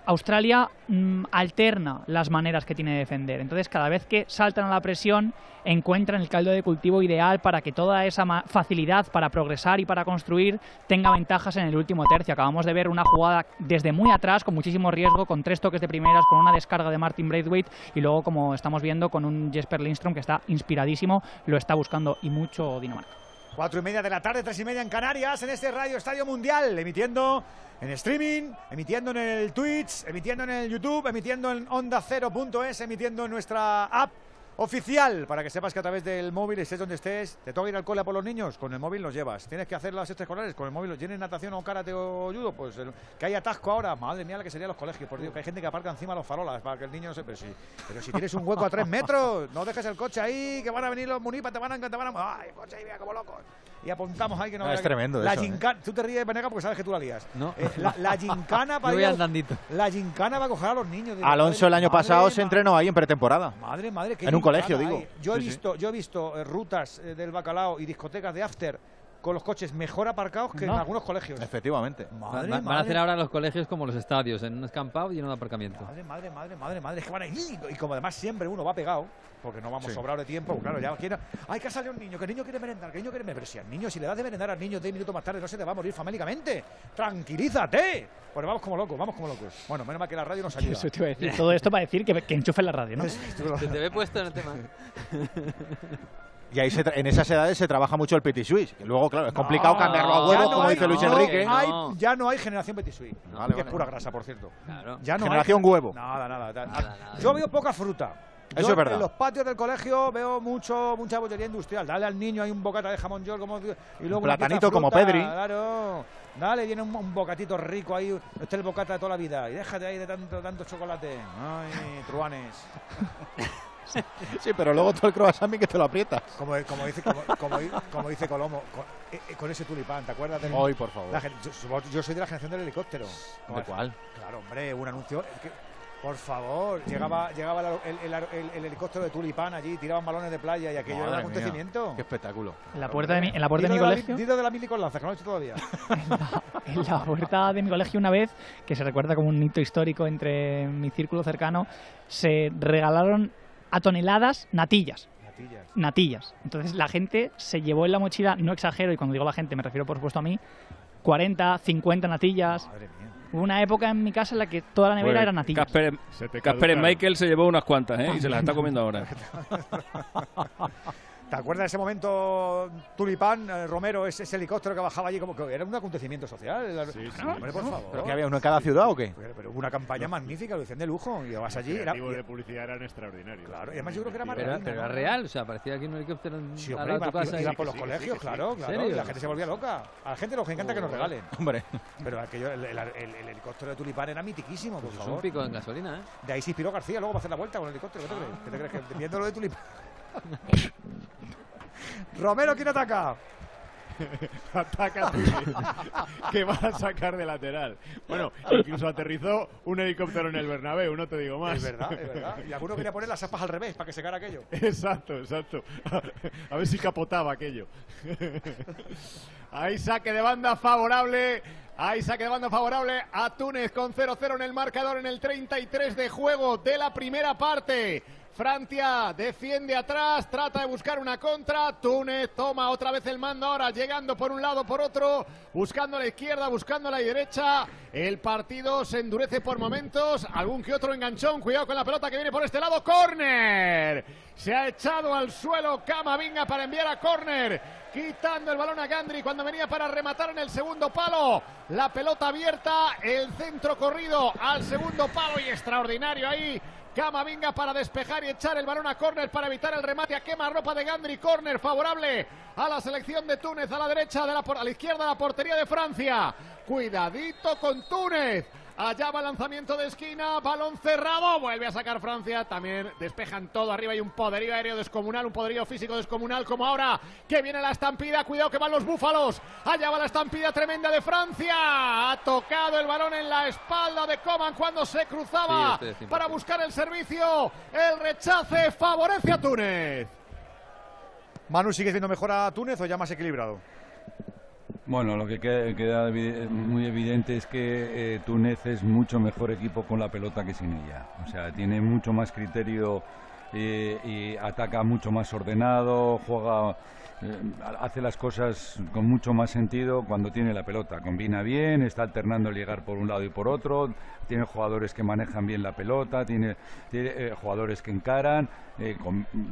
Australia mm, alterna las maneras que tiene de defender. Entonces, cada vez que saltan a la presión, encuentran el caldo de cultivo ideal para que toda esa facilidad para progresar y para construir tenga ventajas en el último tercio. Acabamos de ver una jugada desde muy atrás, con muchísimo riesgo, con tres toques de primeras, con una descarga de Martin Braithwaite y luego, como estamos viendo, con un Jesper Lindstrom que está inspiradísimo, lo está buscando y mucho Dinamarca. Cuatro y media de la tarde, tres y media en Canarias, en este Radio Estadio Mundial, emitiendo en streaming, emitiendo en el Twitch, emitiendo en el YouTube, emitiendo en onda0.es, emitiendo en nuestra app oficial para que sepas que a través del móvil, estés donde estés, te toca ir al cole por los niños, con el móvil los llevas. Tienes que hacer las extraescolares, con el móvil. ¿Tienes natación o karate o judo? Pues que hay atasco ahora. Madre mía, la que serían los colegios. Por Dios, que hay gente que aparca encima los farolas para que el niño no se. Pero si, pero si tienes un hueco a tres metros, no dejes el coche ahí, que van a venir los munipas, te van a. Te van a ¡Ay, coche ahí, mira, como locos! Y apuntamos ahí que no, es tremendo la eso, ¿eh? tú te ríes Venega porque sabes que tú la lías no. Eh, la, la, gincana para ir, andandito. la gincana va a coger a los niños Alonso el año pasado se entrenó ahí en pretemporada madre madre en un colegio digo yo he visto yo he visto eh, rutas eh, del bacalao y discotecas de after con los coches mejor aparcados que en algunos colegios. Efectivamente. Madre, van, a hacer ahora los colegios como los estadios, en un escampado y en un aparcamiento. Madre, madre, madre, madre, madre, es que van a ir. Y como además siempre uno va pegado, porque no vamos sobrados de tiempo, claro, ya quiero. Hay que salir un niño, que el niño quiere merendar, que el niño quiere merendar. Pero si al niño, si le das de merendar al niño 10 minutos más tarde, no se te va a morir famélicamente. Tranquilízate. Pues vamos como locos, vamos como locos. Bueno, menos mal que la radio nos ayuda. Eso te iba a decir. Todo esto para decir que, que enchufe la radio, ¿no? Se te ve puesto en el tema. Y ahí en esas edades se trabaja mucho el petit suisse. Que luego, claro, es complicado cambiarlo a huevo, como dice Luis Enrique. ya no hay generación petit suisse. que es pura grasa, por cierto. Ya no generación huevo. Nada, nada, Yo veo poca fruta. Eso es verdad. En los patios del colegio veo mucho mucha bollería industrial. Dale al niño hay un bocata de jamón york como, y luego un platanito como Pedri. Claro. Dale, viene un, bocatito rico ahí. Este es el bocata de toda la vida. Y déjate ahí de tanto, tanto chocolate. Ay, truanes. Sí, pero luego todo el croissant que te lo aprietas. Como, como, dice, como, dice Colomo, eh, eh, con, ese tulipán, ¿te acuerdas? Del, Hoy, por favor. yo, soy de la generación del helicóptero. ¿De cuál? Claro, hombre, un anuncio... Por favor, llegaba, llegaba el, helicóptero de Tulipán allí, tiraban balones de playa y aquello era un acontecimiento. Qué espectáculo. En la puerta de mi, en la puerta de mi colegio. Dilo de la mili con lanza, que no lo he hecho todavía. en, la, puerta de mi colegio una vez, que se recuerda como un hito histórico entre mi círculo cercano, se regalaron a toneladas natillas. Natillas. Natillas. Entonces la gente se llevó en la mochila, no exagero, y cuando digo la gente me refiero por supuesto a mí, 40, 50 natillas. Madre mía. Hubo una época en mi casa en la que toda la nevera Pues era natilla. Casper Michael se llevó unas cuantas, ¿eh? Y se las está comiendo ahora. ¿Te acuerdas de ese momento, Tulipán, eh, Romero, ese, helicóptero que bajaba allí como que era un acontecimiento social? Sí, sí, Hombre, por favor. ¿Pero que había uno en cada ciudad o qué? Pero, una campaña magnífica, lo dicen de lujo. Y vas allí. Era, de publicidad eran extraordinarios. Claro, y además yo creo que era más Pero, pero era real, o sea, parecía aquí un helicóptero en sí, hombre, iba, casa iba, por los colegios, claro, claro. Y la gente se volvía loca. A la gente nos encanta que nos regalen. Hombre. Pero aquello, el, helicóptero de Tulipán era mitiquísimo, por favor. un pico en gasolina, ¿eh? De ahí se inspiró García luego para hacer la vuelta con el helicóptero. ¿Qué te crees? ¿Qué te crees? Que viendo lo de Tulipán. Romero, ¿quién ataca? ataca que va a sacar de lateral. Bueno, incluso aterrizó un helicóptero en el Bernabéu, no te digo más. Es verdad, es verdad. Y alguno quería poner las aspas al revés para que se cara aquello. Exacto, exacto. A ver si capotaba aquello. Ahí saque de banda favorable. Ahí saque de banda favorable a Túnez con 0-0 en el marcador en el 33 de juego de la primera parte. Francia defiende atrás, trata de buscar una contra. Túnez toma otra vez el mando ahora, llegando por un lado, por otro, buscando a la izquierda, buscando a la derecha. El partido se endurece por momentos. Algún que otro enganchón. Cuidado con la pelota que viene por este lado. ¡Corner! Se ha echado al suelo Camavinga para enviar a córner. Quitando el balón a Gandri cuando venía para rematar en el segundo palo. La pelota abierta, el centro corrido al segundo palo y extraordinario ahí Camavinga para despejar y echar el balón a córner para evitar el remate a quema ropa de Gandri. Córner favorable a la selección de Túnez a la derecha, de la, a la izquierda la portería de Francia. Cuidadito con Túnez. Allá va lanzamiento de esquina, balón cerrado, vuelve a sacar Francia. También despejan todo arriba. Hay un poderío aéreo descomunal, un poderío físico descomunal. Como ahora que viene la estampida. Cuidado que van los búfalos. Allá va la estampida tremenda de Francia. Ha tocado el balón en la espalda de Coman cuando se cruzaba Sí, este es para buscar el servicio. El rechace favorece a Túnez. Manu, ¿sigues viendo mejor a Túnez o ya más equilibrado? Bueno, lo que queda, muy evidente es que eh, Túnez es mucho mejor equipo con la pelota que sin ella. O sea, tiene mucho más criterio eh, y ataca mucho más ordenado, juega, hace las cosas con mucho más sentido cuando tiene la pelota. Combina bien, está alternando el llegar por un lado y por otro, tiene jugadores que manejan bien la pelota, tiene, tiene, eh, jugadores que encaran eh,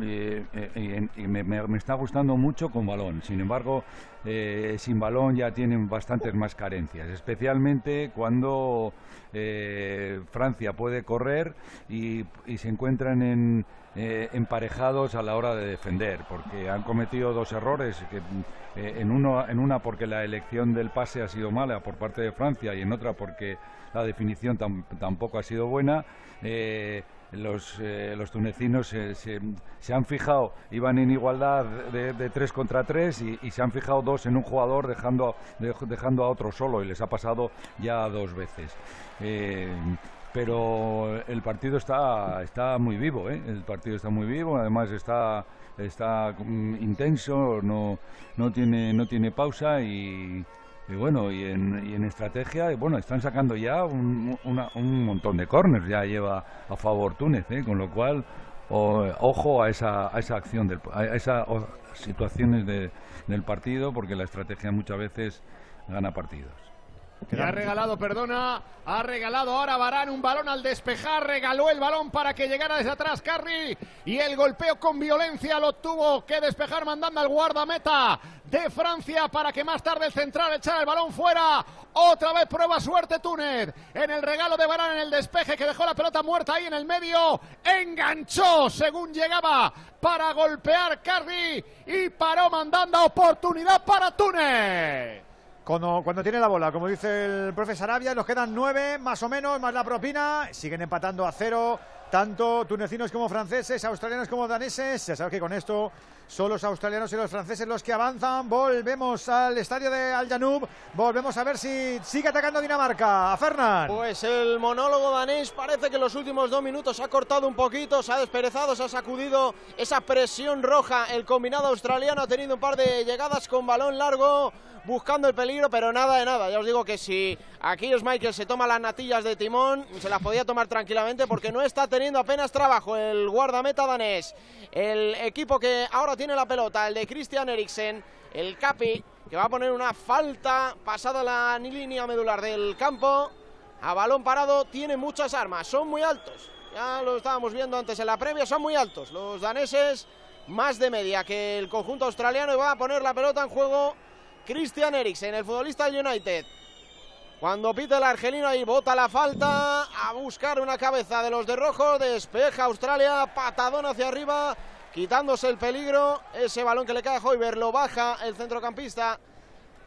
eh, eh, y, me, está gustando mucho con balón. Sin embargo, eh, sin balón ya tienen bastantes más carencias, especialmente cuando eh, Francia puede correr y se encuentran en, eh, emparejados a la hora de defender, porque han cometido dos errores, que, eh, en, uno, en una porque la elección del pase ha sido mala por parte de Francia y en otra porque la definición tam- tampoco ha sido buena. Eh, los, los tunecinos se, han fijado, iban en igualdad de, de tres contra tres y, se han fijado dos en un jugador dejando, de- dejando a otro solo y les ha pasado ya dos veces. Pero el partido está, está muy vivo, ¿eh? el partido está muy vivo, además está, está mm, intenso, no, no, tiene, no tiene pausa y, y bueno, y en, y en estrategia, bueno, están sacando ya un, una- un montón de corners, ya lleva a favor Túnez, ¿eh? con lo cual, ojo a esa, a esa acción, del, a esas situaciones de- del partido, porque la estrategia muchas veces gana partidos. Y ha regalado, perdona, ha regalado ahora Barán un balón al despejar, regaló el balón para que llegara desde atrás Carri y el golpeo con violencia lo tuvo que despejar mandando al guardameta de Francia para que más tarde el central echara el balón fuera. Otra vez prueba suerte Túnez en el regalo de Barán en el despeje que dejó la pelota muerta ahí en el medio. Enganchó según llegaba para golpear Carri y paró mandando oportunidad para Túnez. Cuando, tiene la bola, como dice el profe Sarabia, nos quedan nueve más o menos, más la propina. Siguen empatando a cero, tanto tunecinos como franceses, australianos como daneses. Ya sabes que con esto son los australianos y los franceses los que avanzan. Volvemos al estadio de Al Janub. Volvemos a ver si sigue atacando Dinamarca. A Fernand. Pues el monólogo danés parece que en los últimos dos minutos ha cortado un poquito, se ha desperezado, se ha sacudido esa presión roja. El combinado australiano ha tenido un par de llegadas con balón largo, buscando el peligro, pero nada de nada. Ya os digo que si aquí Michael se toma las natillas de timón, se las podía tomar tranquilamente porque no está teniendo apenas trabajo el guardameta danés. El equipo que ahora tiene la pelota, el de Christian Eriksen, el Capi, que va a poner una falta pasada la línea medular del campo. A balón parado tiene muchas armas, son muy altos. Ya lo estábamos viendo antes en la previa, son muy altos. Los daneses más de media que el conjunto australiano y va a poner la pelota en juego Christian Eriksen, el futbolista del United. Cuando pita el argelino ahí bota la falta a buscar una cabeza de los de rojo, despeja Australia, patadón hacia arriba, quitándose el peligro. Ese balón que le cae a Hoiber lo baja el centrocampista.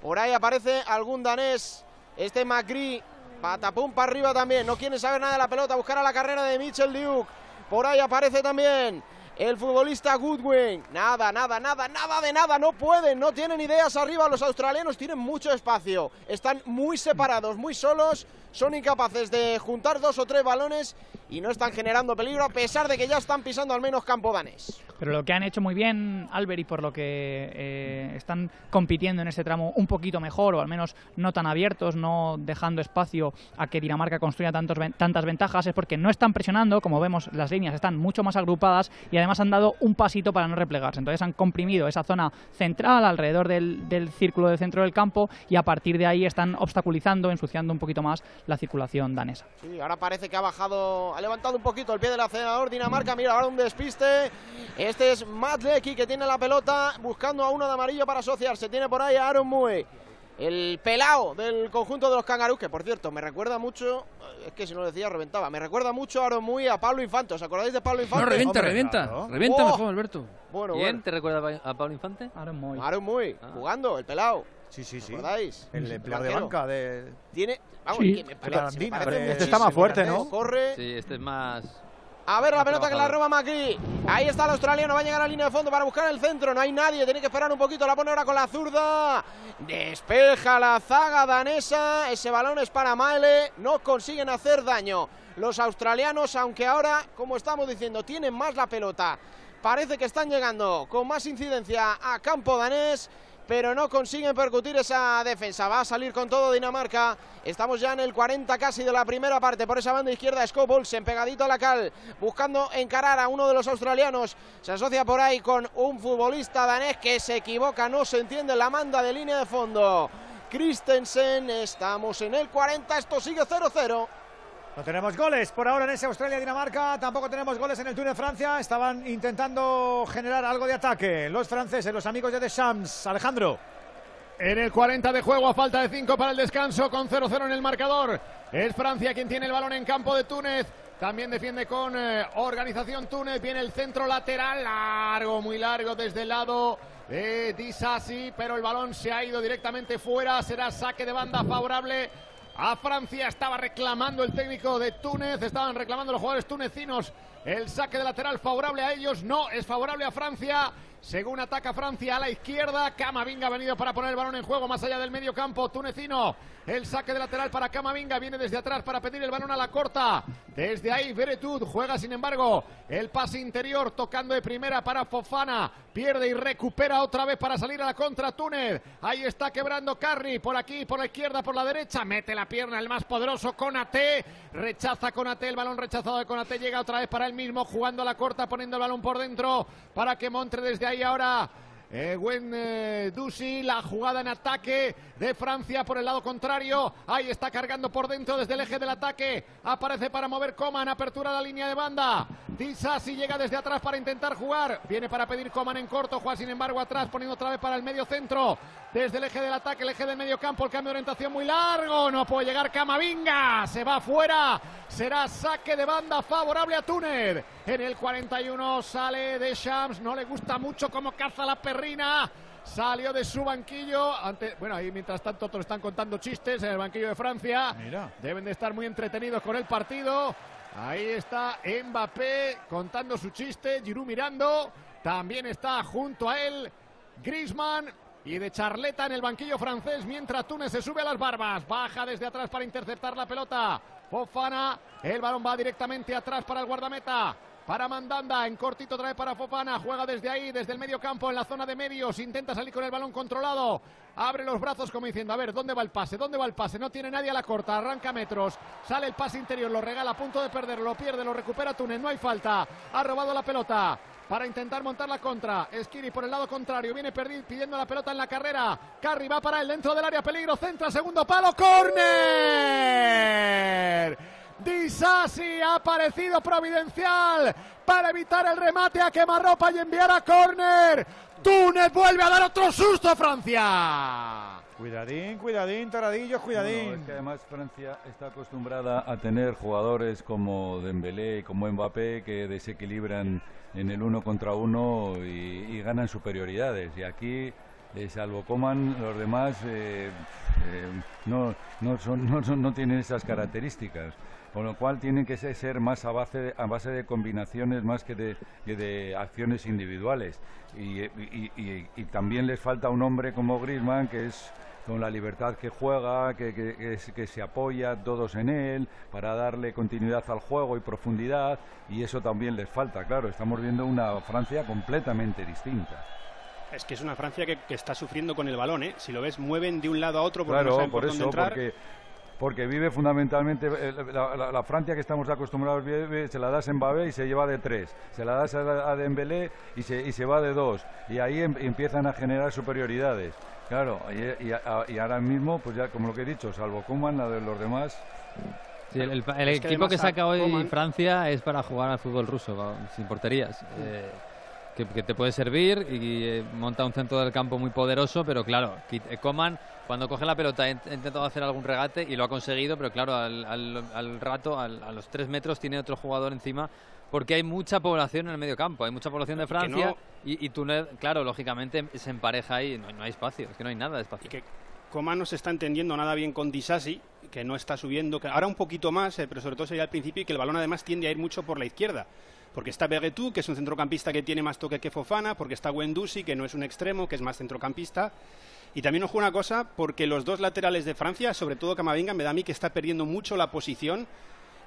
Por ahí aparece algún danés, este Macri, patapum para arriba también, no quiere saber nada de la pelota, buscar a la carrera de Mitchell Duke. Por ahí aparece también el futbolista Goodwin. Nada, nada, nada, nada de nada, no pueden, no tienen ideas arriba. Los australianos tienen mucho espacio, están muy separados, muy solos, son incapaces de juntar dos o tres balones y no están generando peligro a pesar de que ya están pisando al menos campo danés. Pero lo que han hecho muy bien Albert y por lo que eh, están compitiendo en este tramo un poquito mejor o al menos no tan abiertos, no dejando espacio a que Dinamarca construya tantos, tantas ventajas es porque no están presionando, como vemos las líneas están mucho más agrupadas y además han dado un pasito para no replegarse. Entonces han comprimido esa zona central alrededor del, del círculo del centro del campo y a partir de ahí están obstaculizando, ensuciando un poquito más la circulación danesa. Sí, ahora parece que ha bajado, ha levantado un poquito el pie del acelerador Dinamarca. Mira, ahora un despiste. Este es Matt Lecky que tiene la pelota buscando a uno de amarillo para asociarse. Tiene por ahí a Aaron Mue, el pelao del conjunto de los cangarús, que por cierto me recuerda mucho, es que si no lo decía reventaba, me recuerda mucho a Aaron Mue y a Pablo Infante. ¿Os acordáis de Pablo Infante? No, revienta, revienta. Revienta Oh. mejor, Alberto. Bueno, ¿Quién bueno. te recuerda a Pablo Infante? Aaron Moy. Aaron Mui, jugando, el pelao. Sí, sí, sí. ¿Recordáis? El El empleado de banca de... Tiene. Vamos, Sí. que me parece- parece este está más fuerte, ¿no? Corre. Sí, este es más. A ver la pelota que la roba. Macri. Ahí está el australiano, va a llegar a la línea de fondo para buscar el centro. No hay nadie, tiene que esperar un poquito. La pone ahora con la zurda. Despeja la zaga danesa. Ese balón es para Maele. No consiguen hacer daño. Los australianos, aunque ahora, como estamos diciendo, tienen más la pelota. Parece que están llegando con más incidencia a campo danés pero no consiguen percutir esa defensa. Va a salir con todo Dinamarca. Estamos ya en el 40 casi de la primera parte. Por esa banda izquierda, Scott Olsen pegadito a la cal, buscando encarar a uno de los australianos. Se asocia por ahí con un futbolista danés que se equivoca, no se entiende la manda de línea de fondo. Christensen, estamos en el 40, esto sigue 0-0. No tenemos goles por ahora en ese Australia-Dinamarca, tampoco tenemos goles en el Túnez-Francia, estaban intentando generar algo de ataque los franceses, los amigos de Deschamps. Alejandro. En el 40 de juego, a falta de 5 para el descanso, con 0-0 en el marcador. Es Francia quien tiene el balón en campo de Túnez. También defiende con eh, organización Túnez. Viene el centro lateral, largo, muy largo desde el lado de Disasi, pero el balón se ha ido directamente fuera. Será saque de banda favorable a Francia. Estaba reclamando el técnico de Túnez, estaban reclamando los jugadores tunecinos el saque de lateral favorable a ellos. No, es favorable a Francia. Según ataca Francia a la izquierda, Camavinga ha venido para poner el balón en juego más allá del medio campo tunecino. El saque de lateral para Camavinga viene desde atrás para pedir el balón a la corta. Desde ahí Veretud juega sin embargo el pase interior tocando de primera para Fofana. Pierde y recupera otra vez para salir a la contra Túnez. Ahí está quebrando Carri por aquí, por la izquierda, por la derecha. Mete la pierna el más poderoso Conate. Rechaza Conate el balón rechazado de Conate. Llega otra vez para él mismo jugando a la corta, poniendo el balón por dentro para que montre desde ahí ahora. Eh, buen eh, la jugada en ataque de Francia por el lado contrario. Ahí está cargando por dentro desde el eje del ataque. Aparece para mover Coman, apertura la línea de banda. Disasi llega desde atrás para intentar jugar. Viene para pedir Coman en corto. Juega sin embargo atrás, poniendo otra vez para el medio centro. Desde el eje del ataque, el eje del medio campo, el cambio de orientación muy largo. No puede llegar Camavinga. Se va fuera. Será saque de banda favorable a Túnez. En el 41 sale de Shams. No le gusta mucho cómo caza la perrina. Salió de su banquillo. Ante, bueno, ahí mientras tanto otros están contando chistes en el banquillo de Francia. Deben de estar muy entretenidos con el partido. Ahí está Mbappé contando su chiste. Giroud mirando. También está junto a él Griezmann. Y de charleta en el banquillo francés mientras Túnez se sube a las barbas. Baja desde atrás para interceptar la pelota. Fofana. El balón va directamente atrás para el guardameta. Para Mandanda, en cortito otra vez para Fofana, juega desde ahí, desde el medio campo, en la zona de medios, intenta salir con el balón controlado, abre los brazos como diciendo, a ver, ¿dónde va el pase? ¿Dónde va el pase? No tiene nadie a la corta, arranca metros, sale el pase interior, lo regala a punto de perderlo, lo pierde, lo recupera Túnez, no hay falta, ha robado la pelota. Para intentar montar la contra, Esquiri por el lado contrario, viene pidiendo la pelota en la carrera. Carri va para él dentro del área, peligro, centra, segundo palo, córner. Disasi ha aparecido providencial para evitar el remate a quemarropa y enviar a córner. Túnez vuelve a dar otro susto a Francia. Cuidadín, cuidadín, Toradillos, cuidadín. No, es que además Francia está acostumbrada a tener jugadores como Dembélé y como Mbappé que desequilibran en el uno contra uno y, y ganan superioridades. Y aquí, eh, salvo Coman, los demás eh, eh, no, no, son, no, son- no tienen esas características. Con lo cual tienen que ser- más a base de, a base de combinaciones más que de, que de acciones individuales. Y, y- y- y también les falta un hombre como Griezmann que es con la libertad que juega, que, que- que es- que se apoya todos en él para darle continuidad al juego y profundidad y eso también les falta, claro, estamos viendo una Francia completamente distinta. Es que es una Francia que, que está sufriendo con el balón, ¿eh? Si lo ves, mueven de un lado a otro porque no Claro, saben por por, dónde eso, entrar. porque, porque vive fundamentalmente, eh, la, la- la Francia que estamos acostumbrados, vive- se la das en Mbappé y se lleva de tres, se la das a, a Dembélé y se, y se va de dos, y ahí em- empiezan a generar superioridades. Claro, y, y a- y ahora mismo, pues ya como lo que he dicho, salvo Kuman, la de los demás... Sí, el, el- el Es que equipo que saca hoy Francia es para jugar al fútbol ruso, sin porterías. Eh, que, que te puede servir y eh, monta un centro del campo muy poderoso, pero claro, eh, Coman cuando coge la pelota ha int- ha intentado hacer algún regate y lo ha conseguido, pero claro, al, al- al rato, al- a los tres metros, tiene otro jugador encima porque hay mucha población en el medio campo, hay mucha población de Francia no- y, y Túnez, claro, lógicamente se empareja ahí, no, no hay espacio, es que no hay nada de espacio. Coman no se está entendiendo nada bien con Disasi, que no está subiendo, que ahora un poquito más, eh, pero sobre todo sería al principio, y que el balón además tiende a ir mucho por la izquierda. Porque está Beguetú, que es un centrocampista que tiene más toque que Fofana, porque está Wendusi, que no es un extremo, que es más centrocampista. Y también ojo una cosa, porque los dos laterales de Francia, sobre todo Camavinga, me da a mí que está perdiendo mucho la posición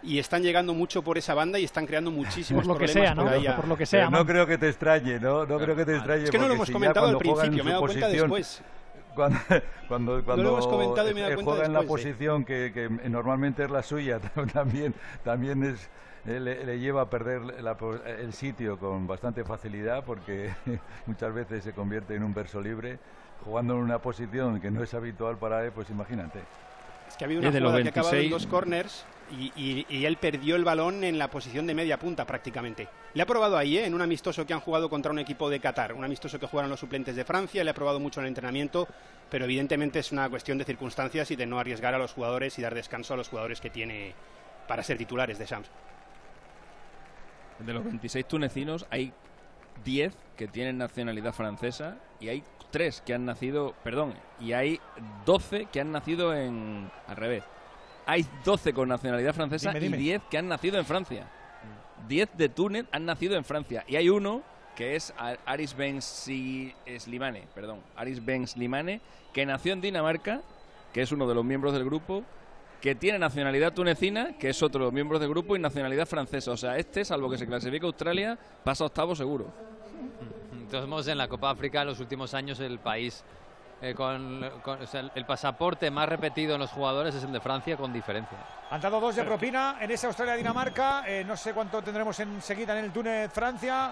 y están llegando mucho por esa banda y están creando muchísimos Por lo que problemas sea, ¿no? por ahí a- Por lo que Pero sea, no man. creo que te extrañe, ¿no? No creo que te extrañe. Es que no lo hemos si comentado al principio, me he dado cuenta posición- después. Cuando, cuando, cuando lo hemos comentado y me he dado cuenta juega en la después, sí. posición que, que normalmente es la suya, también, también es, le, le lleva a perder la el sitio con bastante facilidad porque muchas veces se convierte en un verso libre jugando en una posición que no es habitual para él, pues imagínate. Es que ha habido una Desde jugada que ha acabado en 26. dos corners y, y- y él perdió el balón en la posición de media punta prácticamente. Le ha probado ahí, ¿eh? en un amistoso que han jugado contra un equipo de Qatar, un amistoso que jugaron los suplentes de Francia, le ha probado mucho en el entrenamiento, pero evidentemente es una cuestión de circunstancias y de no arriesgar a los jugadores y dar descanso a los jugadores que tiene para ser titulares de Shams. De los 26 tunecinos hay 10 que tienen nacionalidad francesa y hay 3 que han nacido, perdón, y hay 12 que han nacido en al revés. Hay 12 con nacionalidad francesa Dime, dime. y 10 que han nacido en Francia. 10 de Túnez han nacido en Francia y hay uno que es Aris Ben Slimane, perdón, Aris Ben Slimane, que nació en Dinamarca, que es uno de los miembros del grupo, que tiene nacionalidad tunecina, que es otro de los miembros del grupo, y nacionalidad francesa. O sea, este, salvo que se clasifique a Australia, pasa a octavo seguro. Modos, en la Copa África en los últimos años el país eh, con, con- o sea, el, el pasaporte más repetido en los jugadores es el de Francia con diferencia. Han dado dos de propina en esa Australia-Dinamarca. eh, no sé cuánto tendremos enseguida en el Túnez-Francia.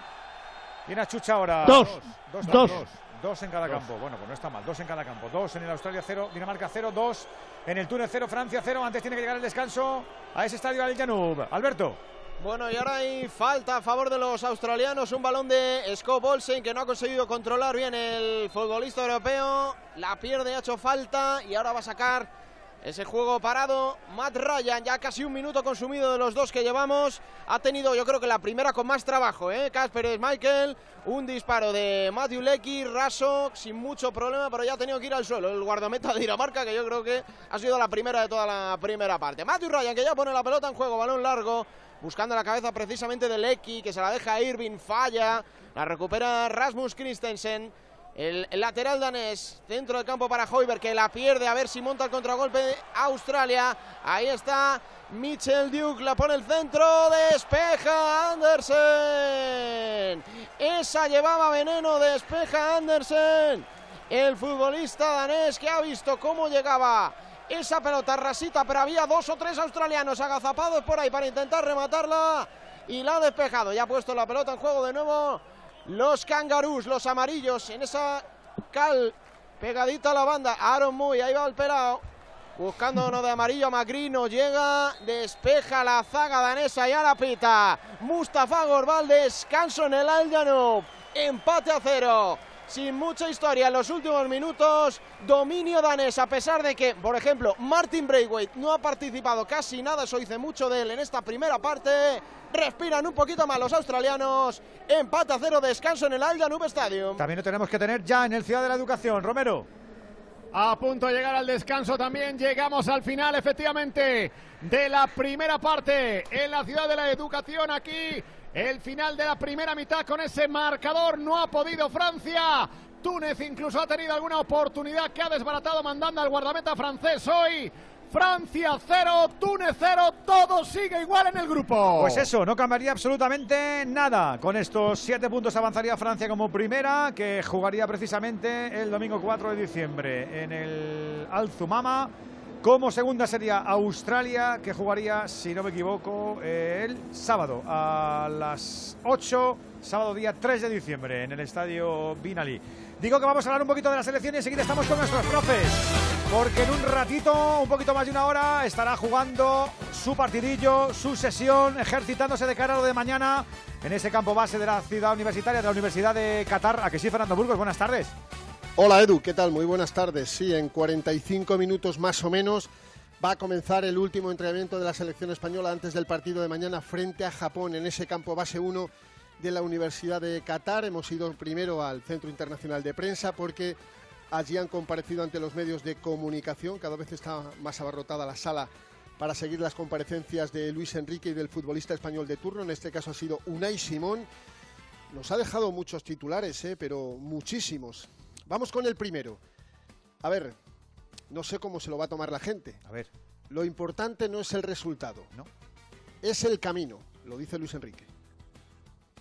Viene a Chucha ahora. Dos. Dos, Dos. dos. Dos en cada Dos. campo. Bueno, pues no está mal. Dos en cada campo. Dos en el Australia 0, Dinamarca 0, dos en el Túnez 0, Francia 0. Antes tiene que llegar el descanso a ese estadio Al Janub. Alberto. Bueno, y ahora hay falta a favor de los australianos. Un balón de Scott Olsen que no ha conseguido controlar bien el futbolista europeo. La pierde, ha hecho falta y ahora va a sacar ese juego parado. Matt Ryan, ya casi un minuto consumido de los dos que llevamos. Ha tenido, yo creo que la primera con más trabajo, ¿eh? Casper Michael. Un disparo de Matthew Lecky, raso, sin mucho problema, pero ya ha tenido que ir al suelo. El guardameta de Dinamarca, que yo creo que ha sido la primera de toda la primera parte. Matthew Ryan, que ya pone la pelota en juego, balón largo buscando la cabeza precisamente de Lecky, que se la deja a Irving, falla, la recupera Rasmus Christensen, el, lateral danés, centro del campo para Hoiberg, que la pierde, a ver si monta el contragolpe de Australia, ahí está Mitchell Duke, la pone el centro, despeja Andersen, esa llevaba veneno, despeja Andersen, el futbolista danés que ha visto cómo llegaba esa pelota rasita, pero había dos o tres australianos agazapados por ahí para intentar rematarla y la ha despejado. Ya ha puesto la pelota en juego de nuevo los kangaroos, los amarillos, en esa cal pegadita a la banda. Aaron Muy, ahí va el pelado. Buscando uno de amarillo, Magrino llega, despeja la zaga danesa y a la pita. Mustafa Gorbal, descanso en el Aljanov. Empate a cero. Sin mucha historia en los últimos minutos, dominio danés, a pesar de que, por ejemplo, Martin Braithwaite no ha participado casi nada, eso dice mucho de él en esta primera parte. Respiran un poquito más los australianos. Empate a cero, descanso en el Al Stadium. También lo tenemos que tener ya en el Ciudad de la Educación. Romero. A punto de llegar al descanso también llegamos al final efectivamente de la primera parte en la ciudad de la educación aquí. El final de la primera mitad con ese marcador no ha podido Francia. Túnez incluso ha tenido alguna oportunidad que ha desbaratado mandando al guardameta francés hoy. Francia 0, Túnez 0, todo sigue igual en el grupo. Pues eso, no cambiaría absolutamente nada. Con estos siete puntos avanzaría Francia como primera, que jugaría precisamente el domingo 4 de diciembre en el Alzumama. Como segunda sería Australia, que jugaría, si no me equivoco, el sábado a las 8, sábado día 3 de diciembre, en el estadio Binali. Digo que vamos a hablar un poquito de la selección y enseguida estamos con nuestros profes. Porque en un ratito, un poquito más de una hora, estará jugando su partidillo, su sesión, ejercitándose de cara a lo de mañana en ese campo base de la ciudad universitaria, de la Universidad de Qatar. ¿A que sí, Fernando Burgos? Buenas tardes. Hola Edu, ¿qué tal? Muy buenas tardes. Sí, en 45 minutos más o menos Va a comenzar el último entrenamiento de la selección española antes del partido de mañana frente a Japón en ese campo base 1 de la Universidad de Qatar. Hemos ido primero al Centro Internacional de Prensa porque allí han comparecido ante los medios de comunicación. Cada vez está más abarrotada la sala para seguir las comparecencias de Luis Enrique y del futbolista español de turno. En este caso ha sido Unai Simón. Nos ha dejado muchos titulares, ¿eh? pero muchísimos. Vamos con el primero. A ver, no sé cómo se lo va a tomar la gente. A ver. Lo importante no es el resultado. No. Es el camino, lo dice Luis Enrique.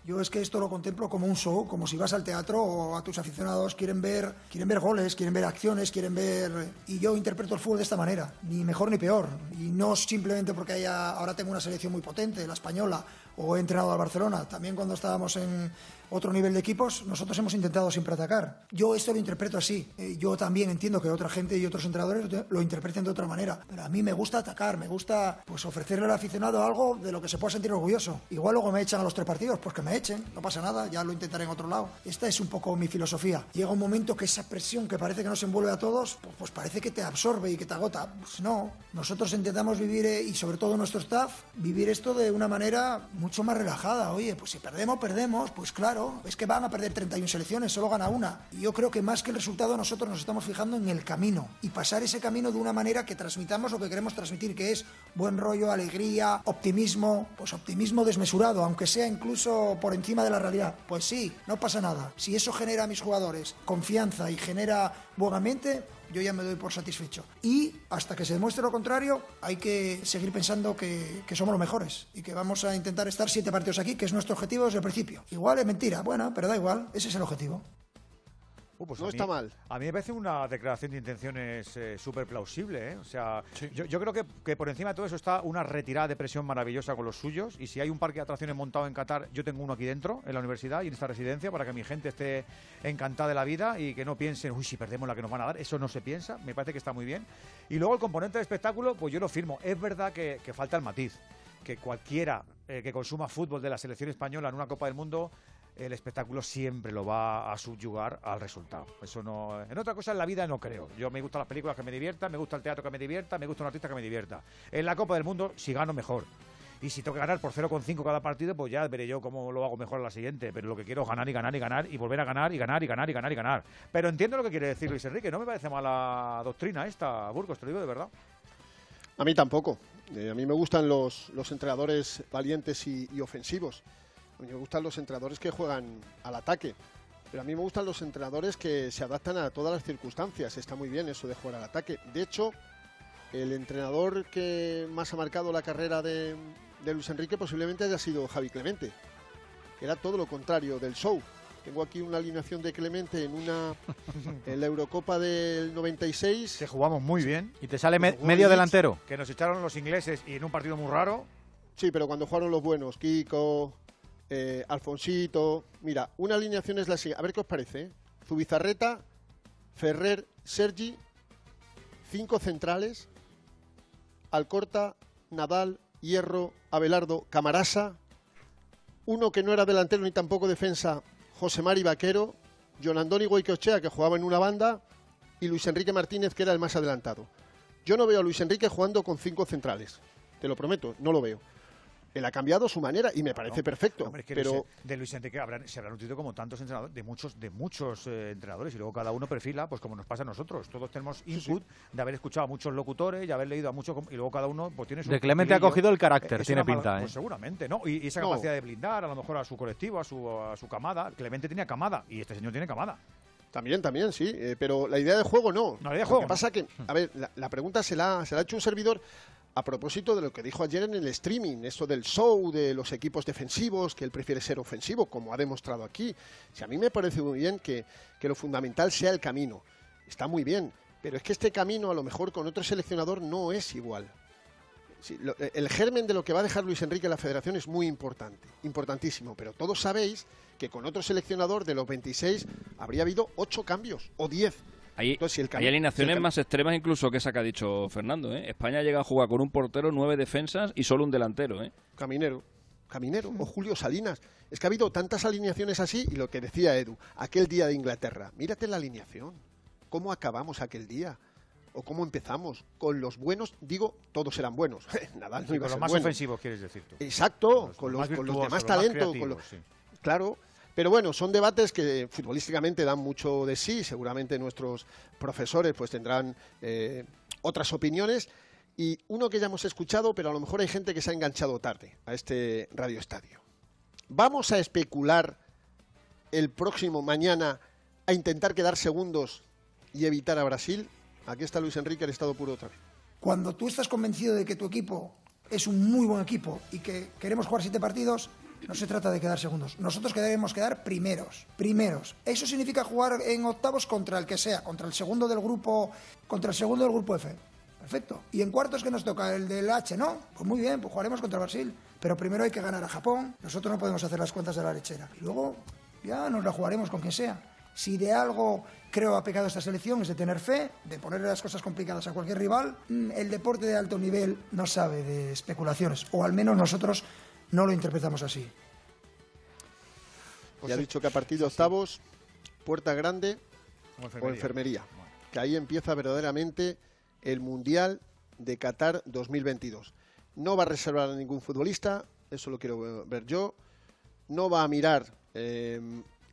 Yo es que esto lo contemplo como un show, como si vas al teatro o a tus aficionados quieren ver, quieren ver goles, quieren ver acciones, quieren ver y yo interpreto el fútbol de esta manera, ni mejor ni peor, y no simplemente porque haya ahora tengo una selección muy potente, la española, o he entrenado al Barcelona, también cuando estábamos en otro nivel de equipos, nosotros hemos intentado siempre atacar. Yo esto lo interpreto así. Eh, yo también entiendo que otra gente y otros entrenadores lo interpreten de otra manera. Pero a mí me gusta atacar, me gusta pues ofrecerle al aficionado algo de lo que se pueda sentir orgulloso. Igual luego me echan a los tres partidos, pues que me echen, no pasa nada, ya lo intentaré en otro lado. Esta es un poco mi filosofía. Llega un momento que esa presión que parece que nos envuelve a todos, pues, pues parece que te absorbe y que te agota. Pues no, nosotros intentamos vivir, eh, y sobre todo nuestro staff, vivir esto de una manera mucho más relajada. Oye, pues si perdemos, perdemos, pues claro, es que van a perder 31 selecciones, solo gana una. Y yo creo que más que el resultado nosotros nos estamos fijando en el camino y pasar ese camino de una manera que transmitamos lo que queremos transmitir, que es buen rollo, alegría, optimismo, pues optimismo desmesurado, aunque sea incluso por encima de la realidad. Pues sí, no pasa nada. Si eso genera a mis jugadores confianza y genera buena mente, yo ya me doy por satisfecho. Y hasta que se demuestre lo contrario, hay que seguir pensando que, somos los mejores y que vamos a intentar estar siete partidos aquí, que es nuestro objetivo desde el principio. Igual es mentira, bueno, pero da igual, ese es el objetivo. Uh, pues no está mal. A mí me parece una declaración de intenciones eh, súper plausible. ¿eh? O sea, yo, creo que, por encima de todo eso está una retirada de presión maravillosa con los suyos. Y si hay un parque de atracciones montado en Qatar, yo tengo uno aquí dentro, en la universidad y en esta residencia, para que mi gente esté encantada de la vida y que no piensen, uy, si perdemos la que nos van a dar. Eso no se piensa. Me parece que está muy bien. Y luego el componente de espectáculo, pues yo lo firmo. Es verdad que, falta el matiz. Que cualquiera eh, que consuma fútbol de la selección española en una Copa del Mundo el espectáculo siempre lo va a subyugar al resultado. Eso no. En otra cosa en la vida no creo. Yo me gustan las películas que me diviertan, me gusta el teatro que me divierta, me gusta un artista que me divierta. En la Copa del Mundo, si gano, mejor. Y si tengo que ganar por 0,5 cada partido, pues ya veré yo cómo lo hago mejor en la siguiente. Pero lo que quiero es ganar y ganar y ganar y volver a ganar y ganar y ganar y ganar y ganar. Pero entiendo lo que quiere decir Luis Enrique. No me parece mala doctrina esta, Burgos, te lo digo de verdad. A mí tampoco. Eh, a mí me gustan los, los entrenadores valientes y ofensivos. A mí me gustan los entrenadores que juegan al ataque. Pero a mí me gustan los entrenadores que se adaptan a todas las circunstancias. Está muy bien eso de jugar al ataque. De hecho, el entrenador que más ha marcado la carrera de, Luis Enrique posiblemente haya sido Javi Clemente. Era todo lo contrario del show. Tengo aquí una alineación de Clemente en una en la Eurocopa del 96. Que jugamos muy bien. Y te sale medio delantero. Que nos echaron los ingleses y en un partido muy raro. Sí, pero cuando jugaron los buenos, Kiko, eh, Alfonsito. Mira, una alineación es la siguiente. A ver qué os parece. ¿eh? Zubizarreta, Ferrer, Sergi, cinco centrales, Alcorta, Nadal, Hierro, Abelardo, Camarasa, uno que no era delantero ni tampoco defensa, José Mari Vaquero, John Andoni Goicochea, que jugaba en una banda, y Luis Enrique Martínez, que era el más adelantado. Yo no veo a Luis Enrique jugando con cinco centrales, te lo prometo, no lo veo. Él ha cambiado su manera y me parece perfecto. pero de Luis Enrique se habrán nutrido como tantos entrenadores, de muchos, de muchos eh, entrenadores, y luego cada uno perfila, pues como nos pasa a nosotros. Todos tenemos input de haber escuchado a muchos locutores y haber leído a muchos, y luego cada uno pues tiene su. De Clemente ha cogido el carácter, tiene pinta. Pues ¿eh? seguramente, ¿no? Y, esa capacidad de blindar a lo mejor a su colectivo, a su, a su camada. Clemente tenía camada y este señor tiene camada. También, también, sí. Eh, pero la idea de juego no. No, la idea de juego. Lo que pasa que, a ver, la, pregunta se la, se la ha hecho un servidor a propósito de lo que dijo ayer en el streaming, esto del show, de los equipos defensivos, que él prefiere ser ofensivo, como ha demostrado aquí. Si a mí me parece muy bien que, que lo fundamental sea el camino. Está muy bien, pero es que este camino a lo mejor con otro seleccionador no es igual. el germen de lo que va a dejar Luis Enrique en la federación es muy importante, importantísimo, pero todos sabéis que con otro seleccionador de los 26 habría habido 8 cambios o 10 hay, alineaciones más extremas incluso que esa que ha dicho Fernando. ¿eh? España llega a jugar con un portero, nueve defensas y solo un delantero. ¿eh? Caminero. Caminero o Julio Salinas. Es que ha habido tantas alineaciones así y lo que decía Edu, aquel día de Inglaterra. Mírate la alineación. ¿Cómo acabamos aquel día? o cómo empezamos. Con los buenos, digo, todos eran buenos. Nadal no Sí, iba con a los más bueno. ofensivos, quieres decir tú. Exacto, Los con, los, con los de virtuosos, más los más talento. con creativos, los- sí. Claro, pero bueno, son debates que futbolísticamente dan mucho de sí. Seguramente nuestros profesores pues tendrán eh, otras opiniones. Y uno que ya hemos escuchado, pero a lo mejor hay gente que se ha enganchado tarde a este Radio Estadio. Vamos a especular el próximo mañana a intentar quedar segundos y evitar a Brasil. Aquí está Luis Enrique, el estado puro otra vez. Cuando tú estás convencido de que tu equipo es un muy buen equipo y que queremos jugar siete partidos, no se trata de quedar segundos. Nosotros queremos quedar primeros. Primeros. Eso significa jugar en octavos contra el que sea, contra el segundo del grupo, contra el segundo del grupo F. Perfecto. Y en cuartos que nos toca el del H, ¿no? Pues muy bien, pues jugaremos contra Brasil. Pero primero hay que ganar a Japón. Nosotros no podemos hacer las cuentas de la lechera. Y luego ya nos la jugaremos con quien sea. Si de algo creo ha pecado esta selección es de tener fe, de ponerle las cosas complicadas a cualquier rival. Mm, El deporte de alto nivel no sabe de especulaciones, o al menos nosotros no lo interpretamos así. Ya ha dicho que a partir de octavos, puerta grande O o enfermería. enfermería. Que ahí empieza verdaderamente el Mundial de Qatar 2022. No va a reservar a ningún futbolista, eso lo quiero ver yo. No va a mirar eh,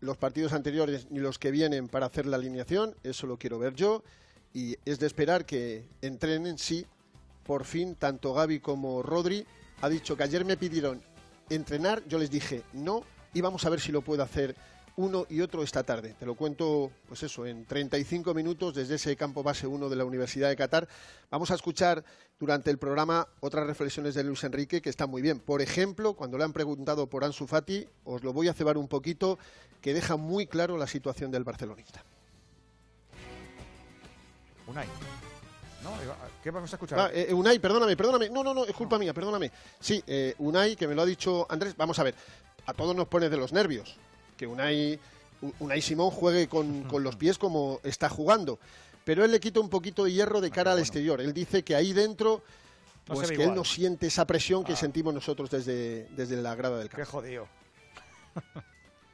los partidos anteriores ni los que vienen para hacer la alineación, eso lo quiero ver yo. Y es de esperar que entrenen, sí, por fin, tanto Gaby como Rodri. Ha dicho que ayer me pidieron entrenar, yo les dije no, y vamos a ver si lo puedo hacer uno y otro esta tarde. Te lo cuento, pues eso, en 35 minutos desde ese campo base 1 de la Universidad de Qatar. Vamos a escuchar durante el programa otras reflexiones de Luis Enrique que están muy bien. Por ejemplo, cuando le han preguntado por Ansu Fati, os lo voy a cebar un poquito, que deja muy claro la situación del barcelonista. Unai. ¿No? ¿Qué vamos a escuchar? Ah, eh, Unai, perdóname, perdóname. No, no, no, es culpa mía, perdóname. Sí, eh, Unai, que me lo ha dicho Andrés. Vamos a ver, a todos nos pone de los nervios que Unai, Unai Simón juegue con, con los pies como está jugando. Pero él le quita un poquito de hierro de cara al exterior. Él dice que ahí dentro, No pues ve que él igual. no siente esa presión que sentimos nosotros desde, desde la grada del campo. Qué jodido.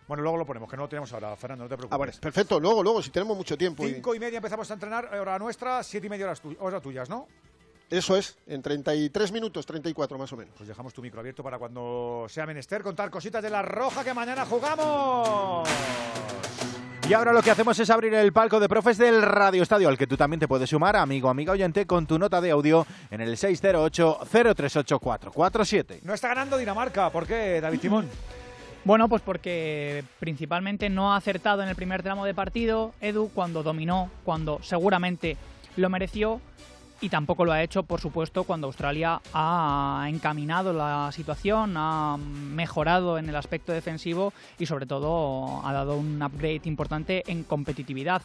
Bueno, luego lo ponemos, que no lo tenemos ahora, Fernando, no te preocupes. Ah, bueno, perfecto, luego, luego, si tenemos mucho tiempo. y- Cinco y media empezamos a entrenar, hora nuestra, siete y media horas, tu- horas tuyas, ¿no? Eso es, en 33 minutos, 34 más o menos. Pues dejamos tu micro abierto para cuando sea menester contar cositas de la roja que mañana jugamos. Y ahora lo que hacemos es abrir el palco de profes del Radio Estadio, al que tú también te puedes sumar, amigo, amiga oyente, con tu nota de audio en el 608-038-447. No está ganando Dinamarca, ¿por qué, David Timón? Bueno, pues porque principalmente no ha acertado en el primer tramo de partido Edu cuando dominó, cuando seguramente lo mereció y tampoco lo ha hecho, por supuesto, cuando Australia ha encaminado la situación, ha mejorado en el aspecto defensivo y sobre todo ha dado un upgrade importante en competitividad.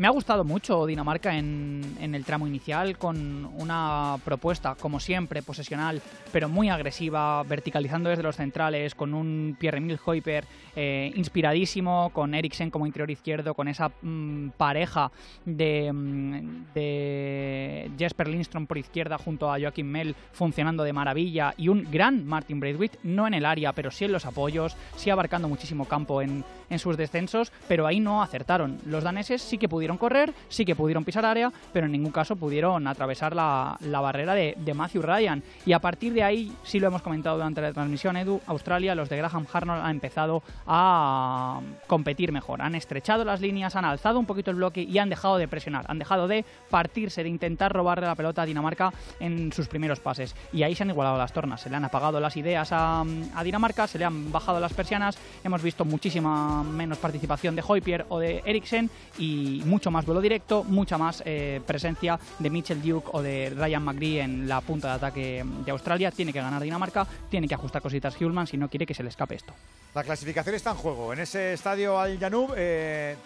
Me ha gustado mucho Dinamarca en, en el tramo inicial con una propuesta, como siempre, posesional, pero muy agresiva, verticalizando desde los centrales, con un Pierre-Emile Hoiper eh, inspiradísimo, con Eriksen como interior izquierdo, con esa mm, pareja de, mm, de Jesper Lindstrom por izquierda junto a Joaquim Mel funcionando de maravilla y un gran Martin Braithwaite, no en el área, pero sí en los apoyos, sí abarcando muchísimo campo en, en sus descensos, pero ahí no acertaron. Los daneses sí que pudieron correr, sí que pudieron pisar área, pero en ningún caso pudieron atravesar la, la barrera de, de Matthew Ryan. Y a partir de ahí, sí lo hemos comentado durante la transmisión, Edu, Australia, los de Graham Arnold han empezado a competir mejor. Han estrechado las líneas, han alzado un poquito el bloque y han dejado de presionar, han dejado de partirse, de intentar robarle la pelota a Dinamarca en sus primeros pases. Y ahí se han igualado las tornas, se le han apagado las ideas a, a Dinamarca, se le han bajado las persianas, hemos visto muchísima menos participación de Hoypier o de Eriksen y mucho más vuelo directo, mucha más eh, presencia de Mitchell Duke o de Ryan McGree en la punta de ataque de Australia. Tiene que ganar Dinamarca, tiene que ajustar cositas Hulman si no quiere que se le escape esto. La clasificación está en juego. En ese estadio Al Janub, eh,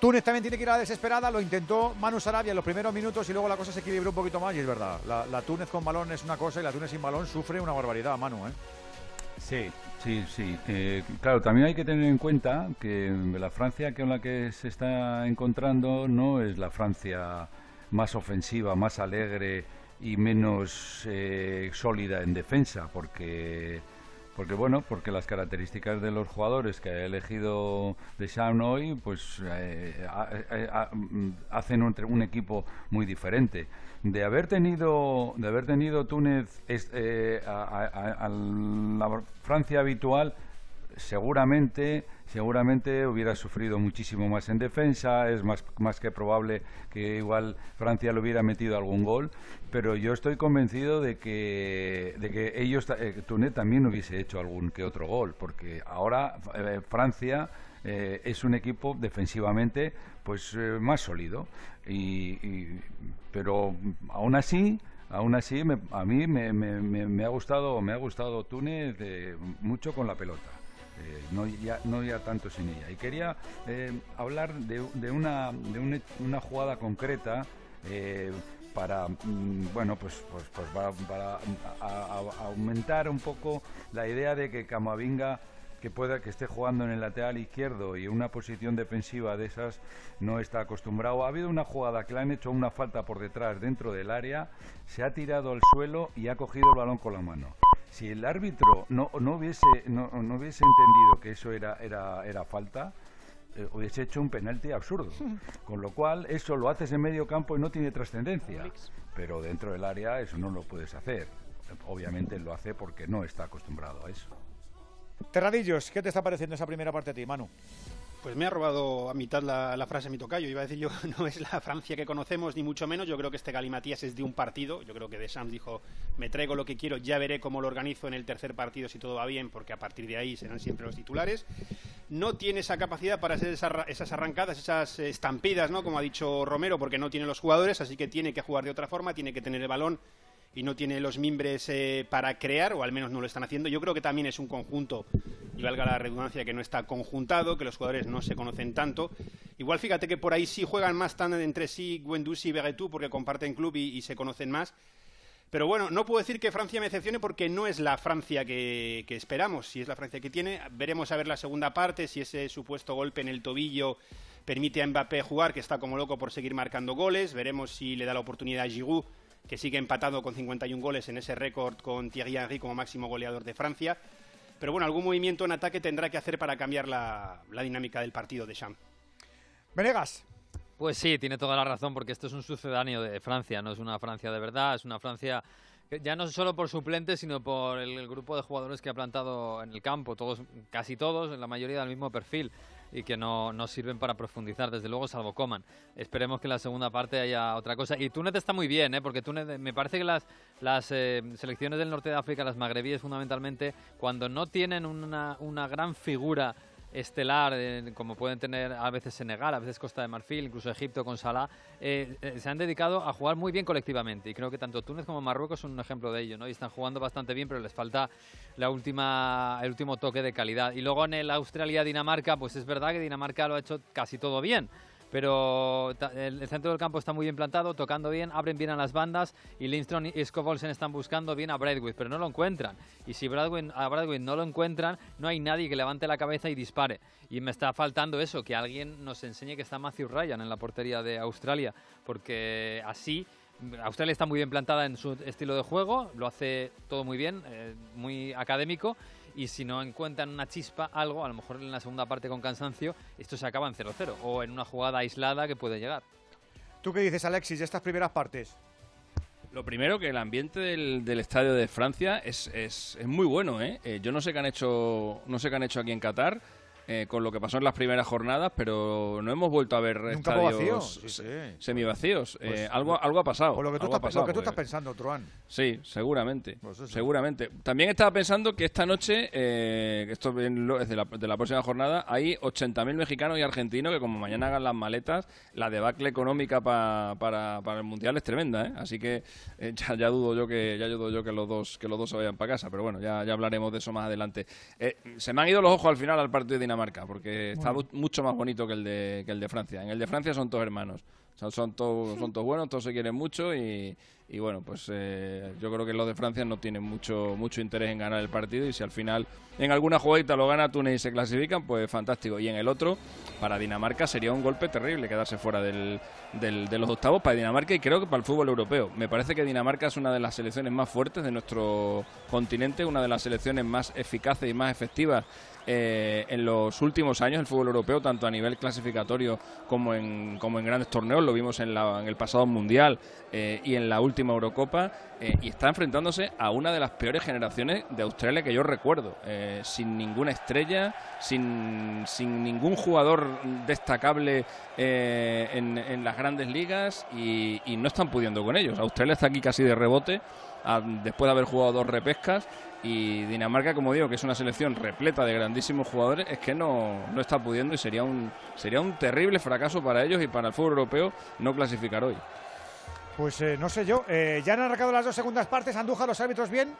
Túnez también tiene que ir a la desesperada. Lo intentó Manu Sarabia en los primeros minutos y luego la cosa se equilibró un poquito más. Y es verdad, la, la Túnez con balón es una cosa y la Túnez sin balón sufre una barbaridad, Manu. ¿eh? Sí, sí, sí. Eh, claro, también hay que tener en cuenta que la Francia con la que se está encontrando no es la Francia más ofensiva, más alegre y menos eh, sólida en defensa, porque porque bueno, porque las características de los jugadores que ha elegido Deschamps hoy, pues eh, mm, hacen un, un, equipo muy diferente. De haber tenido, de haber tenido Túnez eh, a, la Francia habitual, seguramente seguramente hubiera sufrido muchísimo más en defensa, es más, más que probable que igual Francia le hubiera metido algún gol, pero yo estoy convencido de que, de que ellos, eh, Túnez también hubiese hecho algún que otro gol, porque ahora eh, Francia eh, es un equipo defensivamente pues más sólido, y, pero aún así aún así a mí me, me, me, ha gustado me ha gustado Túnez mucho con la pelota eh, no, ya, no ya tanto sin ella. Y quería eh, hablar de, una, de una, jugada concreta eh, para, mm, bueno, pues, pues, pues para, aumentar un poco la idea de que Camavinga que pueda que esté jugando en el lateral izquierdo y en una posición defensiva de esas no está acostumbrado. Ha habido una jugada que le han hecho una falta por detrás dentro del área, se ha tirado al suelo y ha cogido el balón con la mano si el árbitro no, no, hubiese, no, no hubiese entendido que eso era, era, era falta, eh, hubiese hecho un penalti absurdo. Con lo cual, eso lo haces en medio campo y no tiene trascendencia. Pero dentro del área eso no lo puedes hacer. Obviamente lo hace porque no está acostumbrado a eso. Terradillos, ¿qué te está pareciendo esa primera parte de ti, Manu? Pues me ha robado a mitad la, frase mi tocayo. Iba a decir yo, no es la Francia que conocemos, ni mucho menos. Yo creo que este Galimatías es de un partido. Yo creo que Deschamps dijo, me traigo lo que quiero, ya veré cómo lo organizo en el tercer partido si todo va bien, porque a partir de ahí serán siempre los titulares. No tiene esa capacidad para hacer esas arrancadas, esas estampidas, ¿no? Como ha dicho Romero, porque no tiene los jugadores, así que tiene que jugar de otra forma, tiene que tener el balón y no tiene los mimbres eh, para crear, o al menos no lo están haciendo. Yo creo que también es un conjunto, y valga la redundancia, que no está conjuntado, que los jugadores no se conocen tanto. Igual fíjate que por ahí sí juegan más tan entre sí Guendouzi y Beguetú, porque comparten club y, se conocen más. Pero bueno, no puedo decir que Francia me decepcione porque no es la Francia que, que, esperamos. Si es la Francia que tiene, veremos a ver la segunda parte, si ese supuesto golpe en el tobillo permite a Mbappé jugar, que está como loco por seguir marcando goles. Veremos si le da la oportunidad a Giroud que sigue empatado con 51 goles en ese récord con Thierry Henry como máximo goleador de Francia. Pero bueno, algún movimiento en ataque tendrá que hacer para cambiar la, dinámica del partido de Champ. Venegas. Pues sí, tiene toda la razón, porque esto es un sucedáneo de Francia, no es una Francia de verdad, es una Francia ya no solo por suplentes, sino por el grupo de jugadores que ha plantado en el campo, todos, casi todos, la mayoría del mismo perfil y que no, no sirven para profundizar, desde luego, salvo Coman. Esperemos que en la segunda parte haya otra cosa. Y Túnez está muy bien, ¿eh? porque Túnez, me parece que las, las eh, selecciones del norte de África, las magrebíes fundamentalmente, cuando no tienen una, una gran figura estelar, eh, como pueden tener a veces Senegal, a veces Costa de Marfil, incluso Egipto con Salah, eh, eh, se han dedicado a jugar muy bien colectivamente. Y creo que tanto Túnez como Marruecos son un ejemplo de ello, ¿no? Y están jugando bastante bien, pero les falta la última, el último toque de calidad. Y luego en el Australia-Dinamarca, pues es verdad que Dinamarca lo ha hecho casi todo bien pero el, centro del campo está muy bien plantado, tocando bien, abren bien a las bandas y Lindstrom y Scovolsen están buscando bien a Bradway, pero no lo encuentran. Y si Bradway, a Bradway no lo encuentran, no hay nadie que levante la cabeza y dispare. Y me está faltando eso, que alguien nos enseñe que está Matthew Ryan en la portería de Australia, porque así... Australia está muy bien plantada en su estilo de juego, lo hace todo muy bien, eh, muy académico, y si no encuentran una chispa, algo, a lo mejor en la segunda parte con cansancio, esto se acaba en 0-0 o en una jugada aislada que puede llegar. ¿Tú qué dices, Alexis, de estas primeras partes? Lo primero, que el ambiente del, estadio de Francia es, es, es muy bueno. ¿eh? ¿eh? Yo no sé qué han hecho, no sé qué han hecho aquí en Qatar eh, con lo que pasó en las primeras jornadas, pero no hemos vuelto a ver estadios semivacíos. Pues eh, algo, algo ha pasado. Por lo que tú, estás, pensando, Truán. Sí, seguramente. Pues seguramente. También estaba pensando que esta noche, eh, esto es de la, de la próxima jornada, hay 80.000 mexicanos y argentinos que como mañana hagan las maletas, la debacle económica para, para el Mundial es tremenda. ¿eh? Así que ya, ya, dudo yo que ya dudo yo que los dos que los dos se vayan para casa. Pero bueno, ya, ya hablaremos de eso más adelante. se me han ido los ojos al final al partido de Dinamarca, porque está mucho más bonito que el, de, que el de Francia. En el de Francia son todos hermanos. Son, todos, son todos buenos, todos se quieren mucho y, y bueno, pues eh, yo creo que los de Francia no tienen mucho, mucho interés en ganar el partido y si al final en alguna jugadita lo gana Túnez y se clasifican, pues fantástico. Y en el otro, para Dinamarca sería un golpe terrible quedarse fuera del, del, de los octavos para Dinamarca y creo que para el fútbol europeo. Me parece que Dinamarca es una de las selecciones más fuertes de nuestro continente, una de las selecciones más eficaces y más efectivas eh, en los últimos años el fútbol europeo, tanto a nivel clasificatorio como en, como en grandes torneos, lo vimos en, la, en el pasado Mundial eh, y en la última Eurocopa, eh, y está enfrentándose a una de las peores generaciones de Australia que yo recuerdo, sin ninguna estrella, sin, sin ningún jugador destacable en, en, las grandes ligas y, y, no están pudiendo con ellos. Australia está aquí casi de rebote, después de haber jugado dos repescas y Dinamarca, como digo, que es una selección repleta de grandísimos jugadores, es que no, no está pudiendo y sería un, sería un terrible fracaso para ellos y para el fútbol europeo no clasificar hoy. Pues eh, no sé yo, eh, ya han arrancado las dos segundas partes, Andújar, los árbitros bien.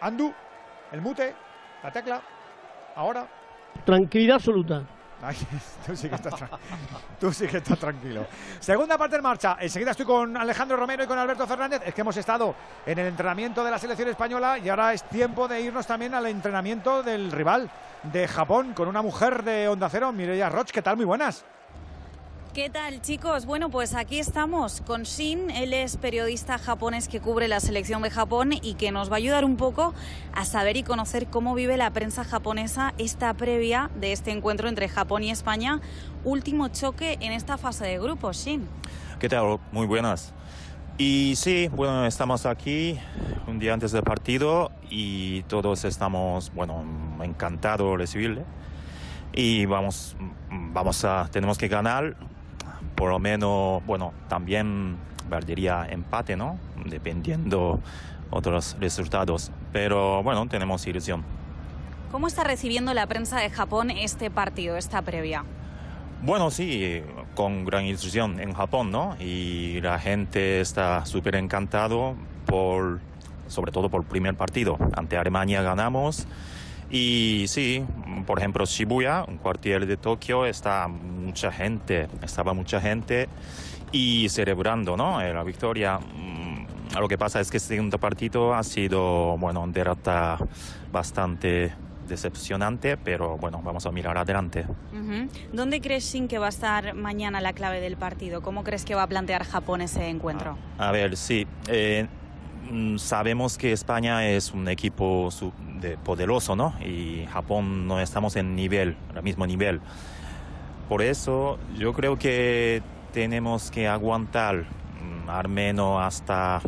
Andu, el mute, la tecla, ahora. Tranquilidad absoluta. tú, sí que estás tranquilo. Segunda parte en marcha. Enseguida estoy con Alejandro Romero y con Alberto Fernández. Es que hemos estado en el entrenamiento de la selección española y ahora es tiempo de irnos también al entrenamiento del rival de Japón con una mujer de Onda Cero, Mireia Roch. ¿Qué tal? Muy buenas. ¿Qué tal chicos? Bueno, pues aquí estamos con Shin. Él es periodista japonés que cubre la selección de Japón y que nos va a ayudar un poco a saber y conocer cómo vive la prensa japonesa esta previa de este encuentro entre Japón y España. Último choque en esta fase de grupos, Shin. ¿Qué tal? Muy buenas. Y sí, bueno, estamos aquí un día antes del partido y todos estamos, bueno, encantados de recibirle. Y vamos, vamos a, tenemos que ganar por lo menos, bueno, también valdría empate, ¿no? Dependiendo otros resultados. Pero bueno, tenemos ilusión. ¿Cómo está recibiendo la prensa de Japón este partido, esta previa? Bueno, sí, con gran ilusión en Japón, ¿no? Y la gente está súper encantado por, sobre todo por el primer partido. Ante Alemania ganamos y sí, por ejemplo, Shibuya, un cuartel de Tokio, está mucha gente, estaba mucha gente y celebrando ¿no? Eh, la victoria. Mm, lo que pasa es que este segundo partido ha sido, bueno, un derrota bastante decepcionante, pero bueno, vamos a mirar adelante. ¿Dónde crees, Shin, que va a estar mañana la clave del partido? ¿Cómo crees que va a plantear Japón ese encuentro? A, ver, sí. Eh, Mm, sabemos que España es un equipo poderoso, ¿no? Y Japón no estamos en nivel, al mismo nivel. Por eso yo creo que tenemos que aguantar mm, al menos hasta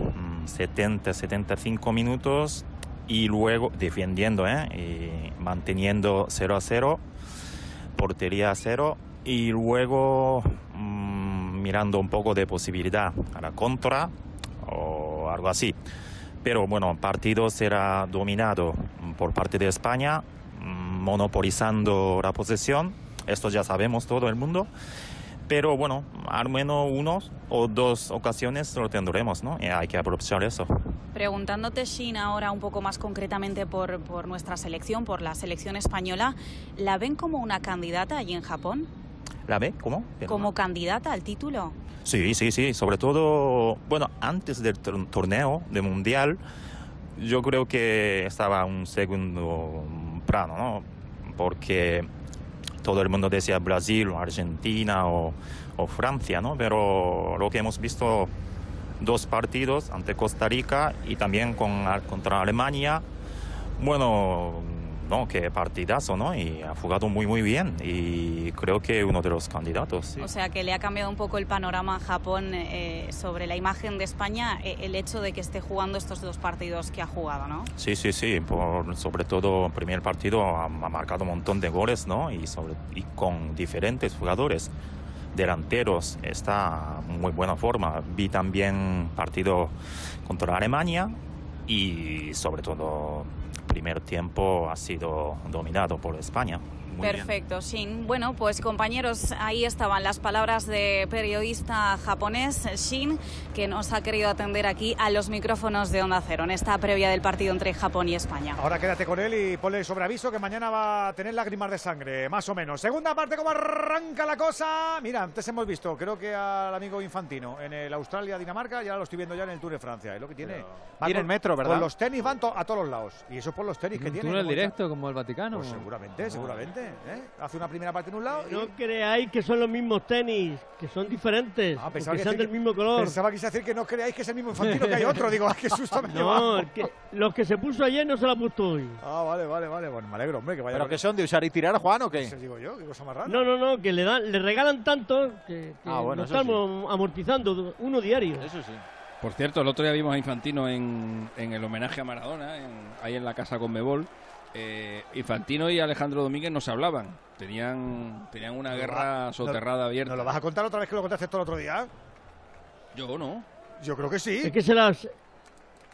70, mm, 75 minutos y luego defendiendo, ¿eh? Y manteniendo 0 a 0, portería a 0 y luego mirando un poco de posibilidad a la contra o algo así. Pero bueno, partido será dominado por parte de España, monopolizando la posesión. Esto ya sabemos todo el mundo. Pero bueno, al menos uno o dos ocasiones lo tendremos, ¿no? Y hay que aprovechar eso. Preguntándote, Shin, ahora un poco más concretamente por, por nuestra selección, por la selección española, ¿la ven como una candidata allí en Japón? ¿La ve? ¿Cómo? ¿Como candidata al título? Sí, sí, sí. Sobre todo, bueno, antes del torneo de Mundial, yo creo que estaba un segundo plano, ¿no? Porque todo el mundo decía Brasil, o Argentina o, o Francia, ¿no? Pero lo que hemos visto dos partidos ante Costa Rica y también con, contra Alemania, bueno, no, qué partidazo, ¿no? Y ha jugado muy, muy bien y creo que uno de los candidatos. O sea, que le ha cambiado un poco el panorama a Japón eh, sobre la imagen de España eh, el hecho de que esté jugando estos dos partidos que ha jugado, ¿no? Sí, sí, sí. Por, sobre todo, el primer partido ha, marcado un montón de goles, ¿no? Y, sobre, y con diferentes jugadores delanteros está en muy buena forma. Vi también partido contra Alemania y sobre todo primer tiempo ha sido dominado por España. Muy bien. Perfecto, Shin. Bueno, pues compañeros, ahí estaban las palabras de periodista japonés Shin, que nos ha querido atender aquí a los micrófonos de Onda Cero en esta previa del partido entre Japón y España. Ahora quédate con él y ponle sobre aviso que mañana va a tener lágrimas de sangre, más o menos. Segunda parte, ¿cómo arranca la cosa? Mira, antes hemos visto, creo que al amigo Infantino en el Australia-Dinamarca, ya lo estoy viendo ya en el Tour de Francia. Es lo que tiene. Va Tiene con- el metro, ¿verdad? Con los tenis van to- a todos los lados. Y eso por los tenis que Un tiene. túnel como está- directo como el Vaticano. Pues seguramente, seguramente. ¿Eh? Hace una primera parte en un lado y No creáis que son los mismos tenis, que son diferentes, Ah, que que sean del mismo color. Pensaba que decir que no creáis que es el mismo infantino que hay otro. Digo, ¡ay, qué susto me No, el que- los que se puso ayer no se lo ha puesto hoy. Ah, vale, vale, vale. Bueno, me alegro, hombre, que vaya. ¿Pero que son de usar y tirar, Juan, o qué? Eso digo yo, qué cosa más rara. No, no, no, que le dan, le regalan tanto que, que Ah, bueno, sí. estamos amortizando uno diario. Eso sí. Por cierto, el otro día vimos a Infantino en, en el homenaje a Maradona, en- ahí en la casa con Mebol. Eh, Infantino y Alejandro Domínguez no se hablaban. Tenían, tenían una ¿No lo guerra va- soterrada no- abierta. ¿No lo vas a contar otra vez que lo contaste todo el otro día? Yo no. Yo creo que sí. Es que se las,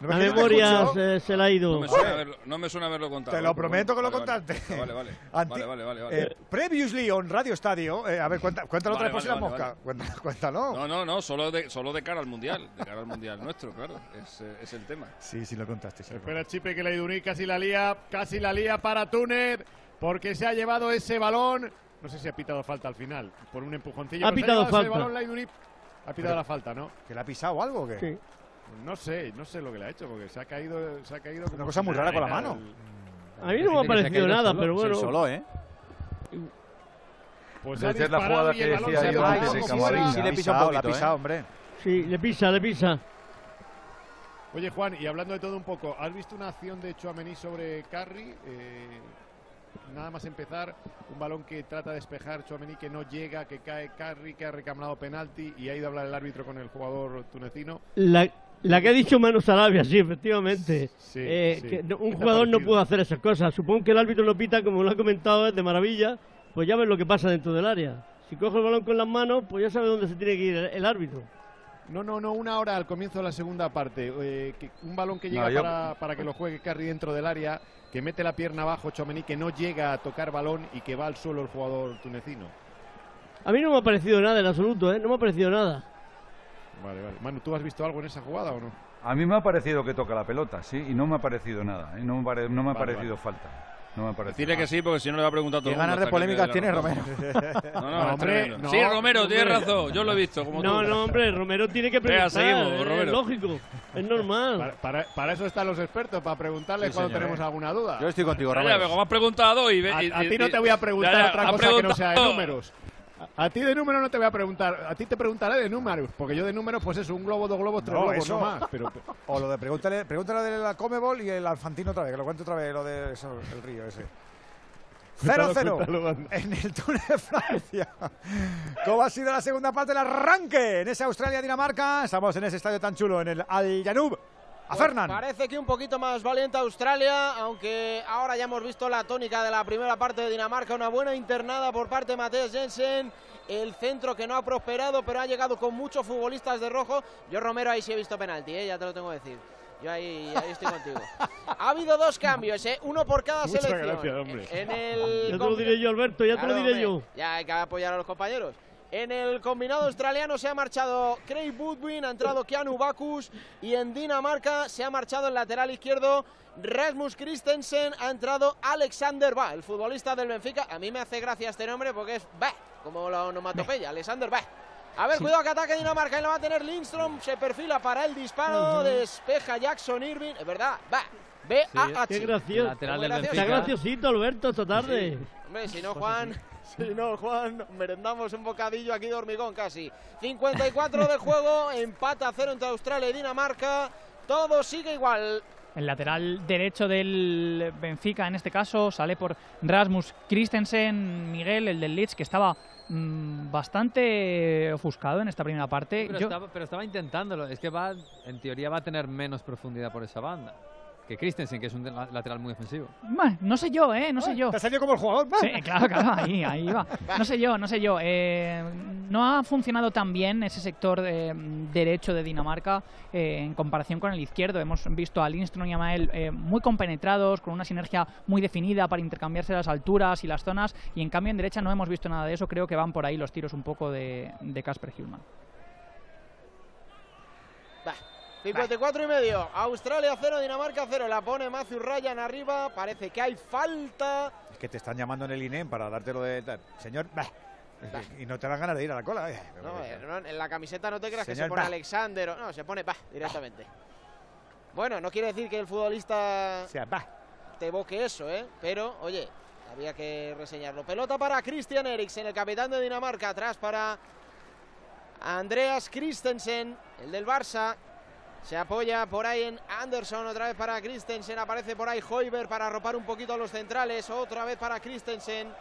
¿No la memoria se, se la ha ido. No me suena haberlo, no me suena haberlo contado. Te lo prometo que lo vale, contaste. Vale, vale. Anti- Vale, vale, vale, vale. Eh, previously on Radio Estadio. eh, a ver, cuenta- cuéntalo otra vez por si vale, la vale, mosca. Cuéntalo, cuéntalo. No, no, no, solo de, solo de cara al Mundial. De cara al Mundial nuestro, claro. Es, eh, es el tema. Sí, sí lo contaste. sí Espera Chipe que la Iduní casi la lía, casi la lía para Túnez, porque se ha llevado ese balón. No sé si ha pitado falta al final, por un empujoncillo. Ha pitado falta. balón la Iduní. Ha pitado Pero- la falta, ¿no? ¿Que le ha pisado algo o qué? Sí. No sé, no sé lo que le ha hecho, porque se ha caído, se ha caído Una cosa muy rara con la mano. A mí no me ha se parecido nada, solo. pero bueno. Sí, solo, ¿eh? Pues ha ser la jugada que decía se yo antes de fuera. Sí, le pisa un poquito, la ¿eh? hombre. Sí, le pisa, le pisa. Oye Juan, y hablando de todo un poco, ¿has visto una acción de Chouameni sobre Carri? Eh, nada más empezar, un balón que trata de despejar Chouameni que no llega, que cae Carri, que ha reclamado penalti y ha ido a hablar el árbitro con el jugador tunecino. La, la que ha dicho Manu Sarabia, sí, efectivamente. Sí, Eh, sí. que no- ¿Qué un jugador no puede hacer esas cosas. Supongo que el árbitro lo pita, como lo ha comentado, es de maravilla. Pues ya ves lo que pasa dentro del área. Si coge el balón con las manos, pues ya sabe dónde se tiene que ir el, el árbitro. No, no, no, una hora al comienzo de la segunda parte. eh, que un balón que llega No, yo- para, para que lo juegue Carri dentro del área, que mete la pierna abajo Chouameni, que no llega a tocar balón y que va al suelo el jugador tunecino. A mí no me ha parecido nada en absoluto, ¿eh? No me ha parecido nada. Vale, vale. Manu, ¿tú has visto algo en esa jugada o no? A mí me ha parecido que toca la pelota, sí, y no me ha parecido nada, ¿eh? no me, pare- no me ha Vale, parecido falta. No me ha parecido. Decirle que sí, porque si no le va a preguntar a todo Qué el mundo. ganas de polémicas tiene Romero. No, no, No, es hombre, no, sí, Romero, tienes razón. Yo lo he visto. Como No, tú. no, hombre, Romero tiene que Venga, preguntar. seguimos, es Romero. lógico, es normal. Para, para- para eso están los expertos, para preguntarles Sí, cuando señor, tenemos eh. alguna duda. Yo estoy contigo, Ya, ya, Romero. pero como has preguntado y... A, y- a y- ti no te voy a preguntar ya, ya, otra cosa que no sea de números. A, a ti de números no te voy a preguntar, a ti te preguntaré de números, porque yo de números pues eso, un globo, dos globos, tres No, globos, eso- no más. Pero, O lo de pregúntale, pregúntale de la Comebol y el Alfantino otra vez, que lo cuente otra vez, lo de eso, el río ese. Cuéntalo, 0-0 cuéntalo, anda. en el Tour de Francia. ¿Cómo ha sido la segunda parte del arranque en ese Australia-Dinamarca? Estamos en ese estadio tan chulo, en el Al Janub. A Pues Fernán. Parece que un poquito más valiente Australia, aunque ahora ya hemos visto la tónica de la primera parte de Dinamarca, una buena internada por parte de Matheus Jensen, el centro que no ha prosperado, pero ha llegado con muchos futbolistas de rojo. Yo Romero ahí sí he visto penalti, ¿eh? ya te lo tengo que decir. Yo ahí, ahí estoy contigo. Ha habido dos cambios, ¿eh? uno por cada Muchas selección. gracias, hombre. En el Ya te lo diré yo, Alberto, ya te lo Claro, diré hombre, yo. Ya hay que apoyar a los compañeros. En el combinado australiano se ha marchado Craig Woodwin, ha entrado Keanu Bacchus y en Dinamarca se ha marchado el lateral izquierdo Rasmus Christensen, ha entrado Alexander Ba, el futbolista del Benfica. A mí me hace gracia este nombre porque es Ba, como la onomatopeya, Alexander Ba. A ver, cuidado que ataque Dinamarca y lo va a tener Lindstrom, se perfila para el disparo, despeja Jackson Irving, es verdad, Va, B-A-H. Qué gracioso. Está graciosito, Alberto, esta tarde. Hombre, si no, Juan, si no, Juan, merendamos un bocadillo aquí de hormigón casi. 54 de juego, empate a cero entre Australia y Dinamarca. Todo sigue igual. El lateral derecho del Benfica, en este caso, sale por Rasmus Christensen, Miguel, el del Leeds, que estaba mm, bastante ofuscado en esta primera parte. Pero, Yo- estaba, pero estaba intentándolo. Es que va, en teoría va a tener menos profundidad por esa banda. Que Christensen, que es un la- lateral muy ofensivo. Bueno, no sé yo, ¿eh? No sé yo. Te ha salido como el jugador. Sí, claro, claro, ahí, ahí va. No sé yo, no sé yo. eh, no ha funcionado tan bien ese sector eh, derecho de Dinamarca eh, en comparación con el izquierdo. Hemos visto a Lindström y a Mael eh, muy compenetrados, con una sinergia muy definida para intercambiarse las alturas y las zonas, y en cambio en derecha no hemos visto nada de eso. Creo que van por ahí los tiros un poco de de Casper Hillman. 54 y medio. Australia 0, Dinamarca 0. La pone Matthew Ryan arriba. Parece que hay falta. Es que te están llamando en el INEM para dártelo de tal. Señor, bah. y no te dan ganas de ir a la cola. eh. No, eh, no, en la camiseta no te creas que Señor se pone Bah. Alexander. No, se pone bah directamente. Bueno, no quiere decir que el futbolista te evoque eso, ¿eh? Pero, oye, había que reseñarlo. Pelota para Christian Eriksen, el capitán de Dinamarca. Atrás para Andreas Christensen, el del Barça. Se apoya por ahí en Anderson, otra vez para Christensen. Aparece por ahí Hoiber para arropar un poquito a los centrales. Otra vez para Christensen.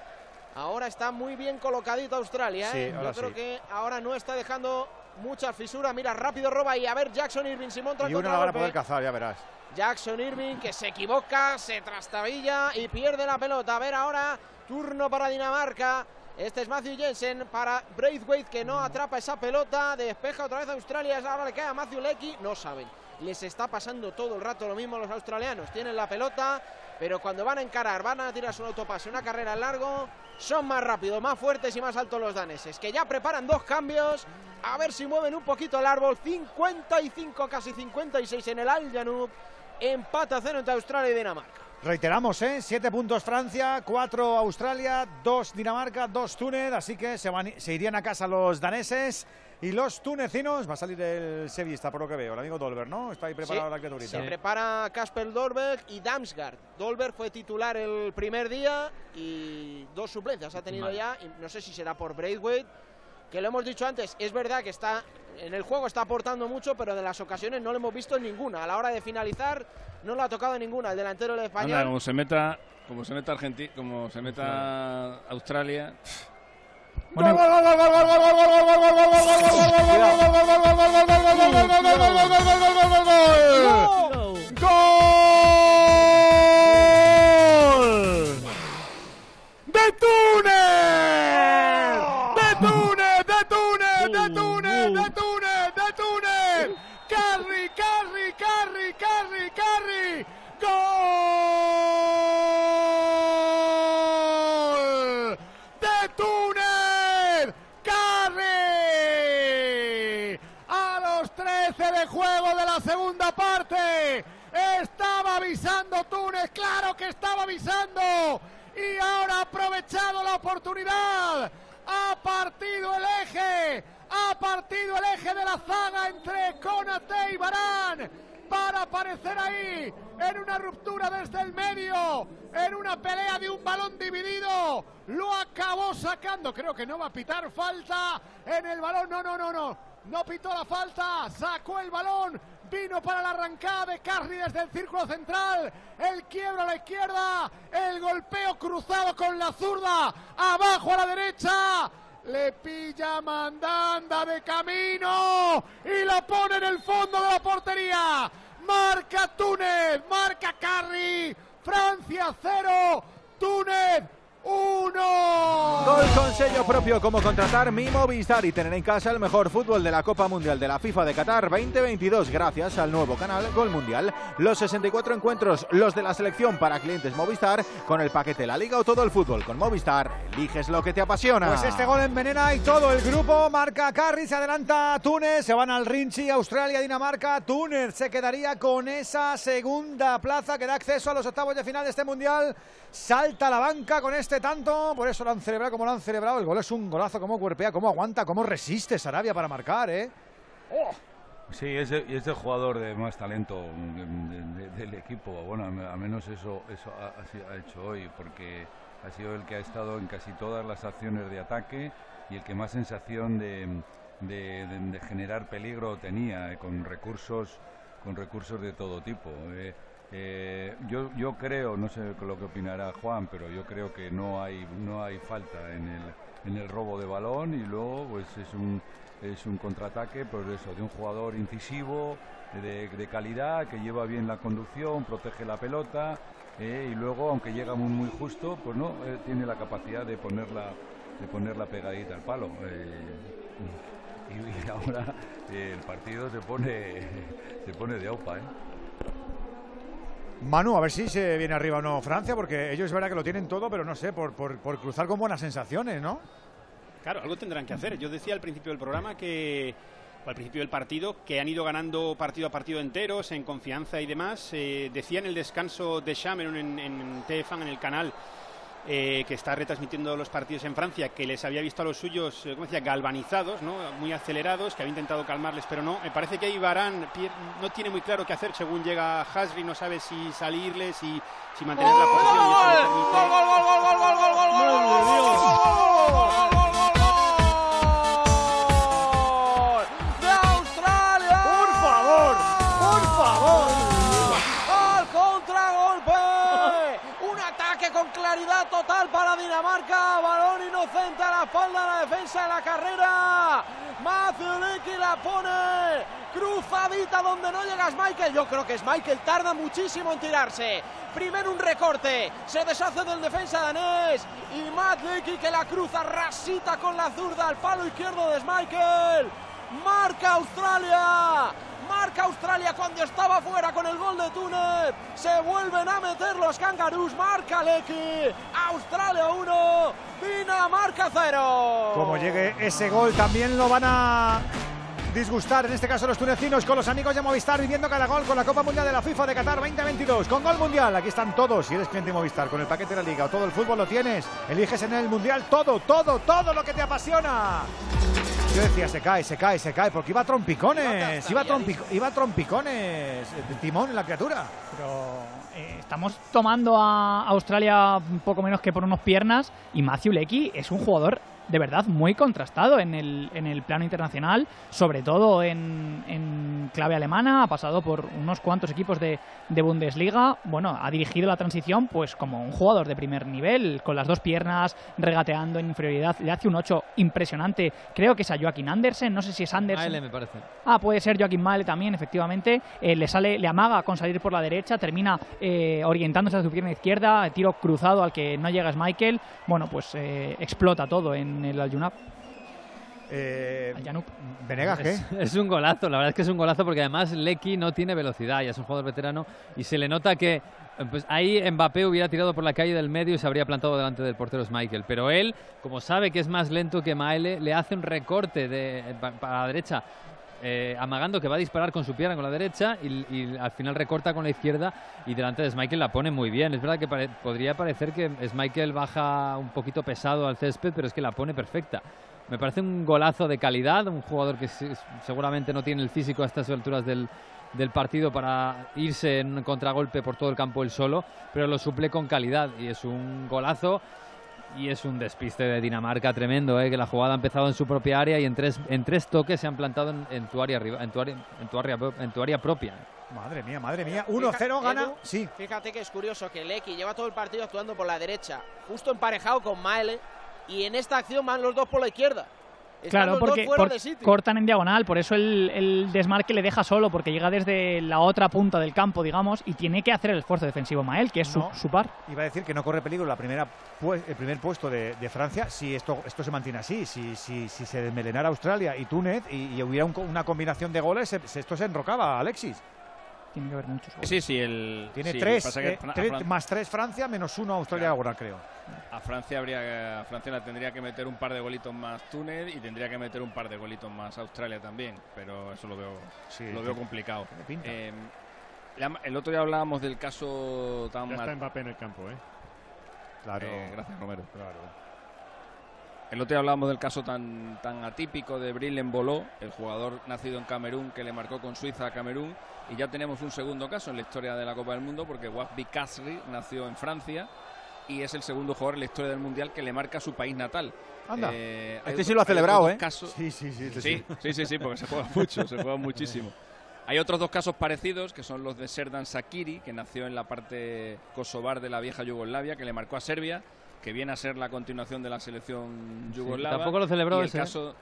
Ahora está muy bien colocadito Australia. ¿eh? Sí, Yo creo sí. que ahora no está dejando mucha fisura. Mira, rápido roba y a ver Jackson Irving si monta el Y una la van a poder cazar, ya verás. Jackson Irving que se equivoca, se trastabilla y pierde la pelota. A ver ahora, turno para Dinamarca. Este es Matthew Jensen para Braithwaite que no atrapa esa pelota. Despeja otra vez Australia. Ahora le cae a Matthew Lecky. No saben. Les está pasando todo el rato lo mismo a los australianos. Tienen la pelota, pero cuando van a encarar, van a tirarse un autopase, una carrera en largo, son más rápidos, más fuertes y más altos los daneses. Que ya preparan dos cambios. A ver si mueven un poquito el árbol. 55, casi 56 en el Al Janub. A cero entre Australia y Dinamarca. Reiteramos, ¿eh? Siete puntos Francia, cuatro Australia, dos Dinamarca, dos Túnez, así que se, van- se irían a casa los daneses y los tunecinos. Va a salir el sevillista, por lo que veo, el amigo Dolber, ¿no? Está ahí preparado Sí, la criaturita. Se prepara Kasper Dolberg y Damsgaard. Dolberg fue titular el primer día y dos suplencias ha tenido ya. y no sé si será por Braithwaite, que lo hemos dicho antes. Es verdad que está en el juego está aportando mucho, pero de las ocasiones no lo hemos visto en ninguna. A la hora de finalizar no lo ha tocado ninguna el delantero del Anda, español. como se meta, como se meta Argentina, como se meta Australia. ¡Gol! ¡De Túnez! ¡De Túnez! ¡De Túnez! ¡De Túnez! ¡De Túnez! ¡De Túnez! ¡Carry, carry, carry, carry, carry! ¡Gol! ¡De Túnez! ¡Carry! A los 13 de juego de la segunda parte. Estaba avisando Túnez, claro que estaba avisando. Y ahora ha aprovechado la oportunidad. Ha partido el eje. Ha partido el eje de la zaga entre Conate y Barán para aparecer ahí en una ruptura desde el medio, en una pelea de un balón dividido. Lo acabó sacando. Creo que no va a pitar falta en el balón. No, no, no, no. No pitó la falta. Sacó el balón. Vino para la arrancada de Carri desde el círculo central. El quiebro a la izquierda. El golpeo cruzado con la zurda. Abajo a la derecha. Le pilla Mandanda de camino y la pone en el fondo de la portería. Marca Túnez, marca Carri. Francia 0, Túnez 1. Gol con sello propio como contratar Mi Movistar y tener en casa el mejor fútbol de la Copa Mundial de la FIFA de Qatar 2022 gracias al nuevo canal Gol Mundial. Los 64 encuentros, los de la selección para clientes Movistar con el paquete La Liga o todo el fútbol con Movistar. Eliges lo que te apasiona. Pues este gol envenena y todo el grupo. Marca Carri, se adelanta Túnez, se van al Rinchi, Australia, Dinamarca. Túnez se quedaría con esa segunda plaza que da acceso a los octavos de final de este mundial. Salta a la banca con este tanto, por eso lo han celebrado como lo han celebrado. El gol es un golazo, cómo cuerpea, cómo aguanta, cómo resiste Sarabia para marcar, ¿eh? Sí, es el, es el jugador de más talento de- de- del equipo. Bueno, al al menos eso, eso ha, ha hecho hoy, porque ha sido el que ha estado en casi todas las acciones de ataque y el que más sensación de, de- de- de generar peligro tenía, eh, con recursos, con recursos de todo tipo. Eh, Eh, yo, yo creo, no sé lo que opinará Juan, pero yo creo que no hay, no hay falta en el, en el robo de balón y luego pues es un, es un contraataque pues eso, de un jugador incisivo, de, de calidad, que lleva bien la conducción, protege la pelota eh, y luego, aunque llega muy, muy justo, pues no, eh, tiene la capacidad de ponerla, de ponerla pegadita al palo. Y, ahora el partido se pone, se pone de opa. Manu, a ver si se viene arriba o no Francia, porque ellos es verdad que lo tienen todo, pero no sé, por, por, cruzar con buenas sensaciones, ¿no? Claro, algo tendrán que hacer. Yo decía al principio del programa que, al principio del partido, que han ido ganando partido a partido enteros, en confianza y demás. Eh, decía en el descanso de Chameron en, en TFAN, en el canal, eh, que está retransmitiendo los partidos en Francia, que les había visto a los suyos, eh, como decía, galvanizados, ¿no? muy acelerados, que había intentado calmarles, pero no. Me parece que ahí Barán no tiene muy claro qué hacer según llega Hasri, no sabe si salirles y si mantener la posición. Claridad total para Dinamarca. Balón inocente a la espalda de la defensa de la carrera. Mazulecki la pone cruzadita donde no llega Michael. Yo creo que Michael tarda muchísimo en tirarse. Primero un recorte, se deshace del defensa danés y Matt Lecky que la cruza rasita con la zurda al palo izquierdo de Michael. Marca Australia. Marca Australia cuando estaba fuera con el gol de Túnez. Se vuelven a meter los cangaroos. Marca Lecky. Australia 1. Dinamarca 0. Como llegue ese gol, también lo van a disgustar, en este caso los tunecinos, con los amigos de Movistar, viviendo cada gol con la Copa Mundial de la FIFA de Qatar 2022. Con Gol Mundial, aquí están todos. Si eres cliente de Movistar, con el paquete de la Liga o todo el fútbol lo tienes, eliges en el Mundial todo, todo, todo lo que te apasiona. Yo decía, se cae, se cae, se cae, porque iba a trompicones, iba a, iba a trompicones, el timón, la criatura. Pero eh, estamos tomando a Australia un poco menos que por unos piernas y Matthew Lecky es un jugador de verdad muy contrastado en el, en el plano internacional, sobre todo en, en clave alemana, ha pasado por unos cuantos equipos de, de Bundesliga, bueno, ha dirigido la transición pues como un jugador de primer nivel, con las dos piernas, regateando en inferioridad, le hace un 8 impresionante, creo que es a Joaquín Andersen, no sé si es Andersen. Maele, me parece. Ah, puede ser Joaquín Male también, efectivamente. Eh, le sale, le amaga con salir por la derecha, termina eh, orientándose a su pierna izquierda, tiro cruzado al que no llega es Michael. Bueno, pues eh, explota todo en el Aljunap. Eh, Aljanup. Venegas, ¿qué? Es, es un golazo, la verdad es que es un golazo porque además Lecky no tiene velocidad, ya es un jugador veterano y se le nota que eh, pues ahí Mbappé hubiera tirado por la calle del medio y se habría plantado delante del portero Michael. Pero él, como sabe que es más lento que Maele, le hace un recorte de, pa- para la derecha, eh, amagando que va a disparar con su pierna con la derecha y, al final recorta con la izquierda y delante de Michael la pone muy bien. Es verdad que podría parecer que Michael baja un poquito pesado al césped, pero es que la pone perfecta. Me parece un golazo de calidad, un jugador que se- seguramente no tiene el físico a estas alturas del, del partido para irse en contragolpe por todo el campo él solo, pero lo suple con calidad y es un golazo y es un despiste de Dinamarca tremendo, ¿eh? que la jugada ha empezado en su propia área y en tres, en tres toques se han plantado en, en tu área arriba, en tu área, en tu área, en tu área propia. Madre mía, madre mía. 1-0 Fija- gana. Edu, Sí. Fíjate que es curioso que Lecky lleva todo el partido actuando por la derecha, justo emparejado con Maele, y en esta acción van los dos por la izquierda. Claro, porque por- cortan en diagonal, por eso el, el desmarque le deja solo, porque llega desde la otra punta del campo, digamos, y tiene que hacer el esfuerzo defensivo Mael, que es su, No. su par. Iba a decir que no corre peligro la primera el primer puesto de, de Francia si esto, esto se mantiene así. Si, si, si se desmelenara Australia y Túnez y, y hubiera un una combinación de goles, se- se- esto se enrocaba, Alexis. Tiene que haber muchos Sí, sí, el. Tiene sí, tres, pasa que eh, tres- Fran- más tres Francia, menos uno Australia ahora, creo. A Francia habría a Francia la tendría que meter un par de golitos más Túnez y tendría que meter un par de golitos más Australia también, pero eso lo veo lo veo complicado. Eh, la- el otro día hablábamos del caso tan Ya está mal- Mbappé en el campo, ¿eh? Claro. Eh, gracias Romero. El otro día hablábamos del caso tan, tan atípico de Brillen Boló, el jugador nacido en Camerún que le marcó con Suiza a Camerún. Y ya tenemos un segundo caso en la historia de la Copa del Mundo porque Wafbi Kasri nació en Francia y es el segundo jugador en la historia del Mundial que le marca su país natal. Anda. Eh, Este sí lo ha celebrado, ¿eh? casos- Sí, sí, sí, este sí, sí. sí, sí, sí, porque se juega mucho, se juega muchísimo. Hay otros dos casos parecidos, que son los de Serdan Sakiri, que nació en la parte kosovar de la vieja Yugoslavia, que le marcó a Serbia, que viene a ser la continuación de la selección yugoslava. tampoco lo celebró y ese, El ¿eh? caso,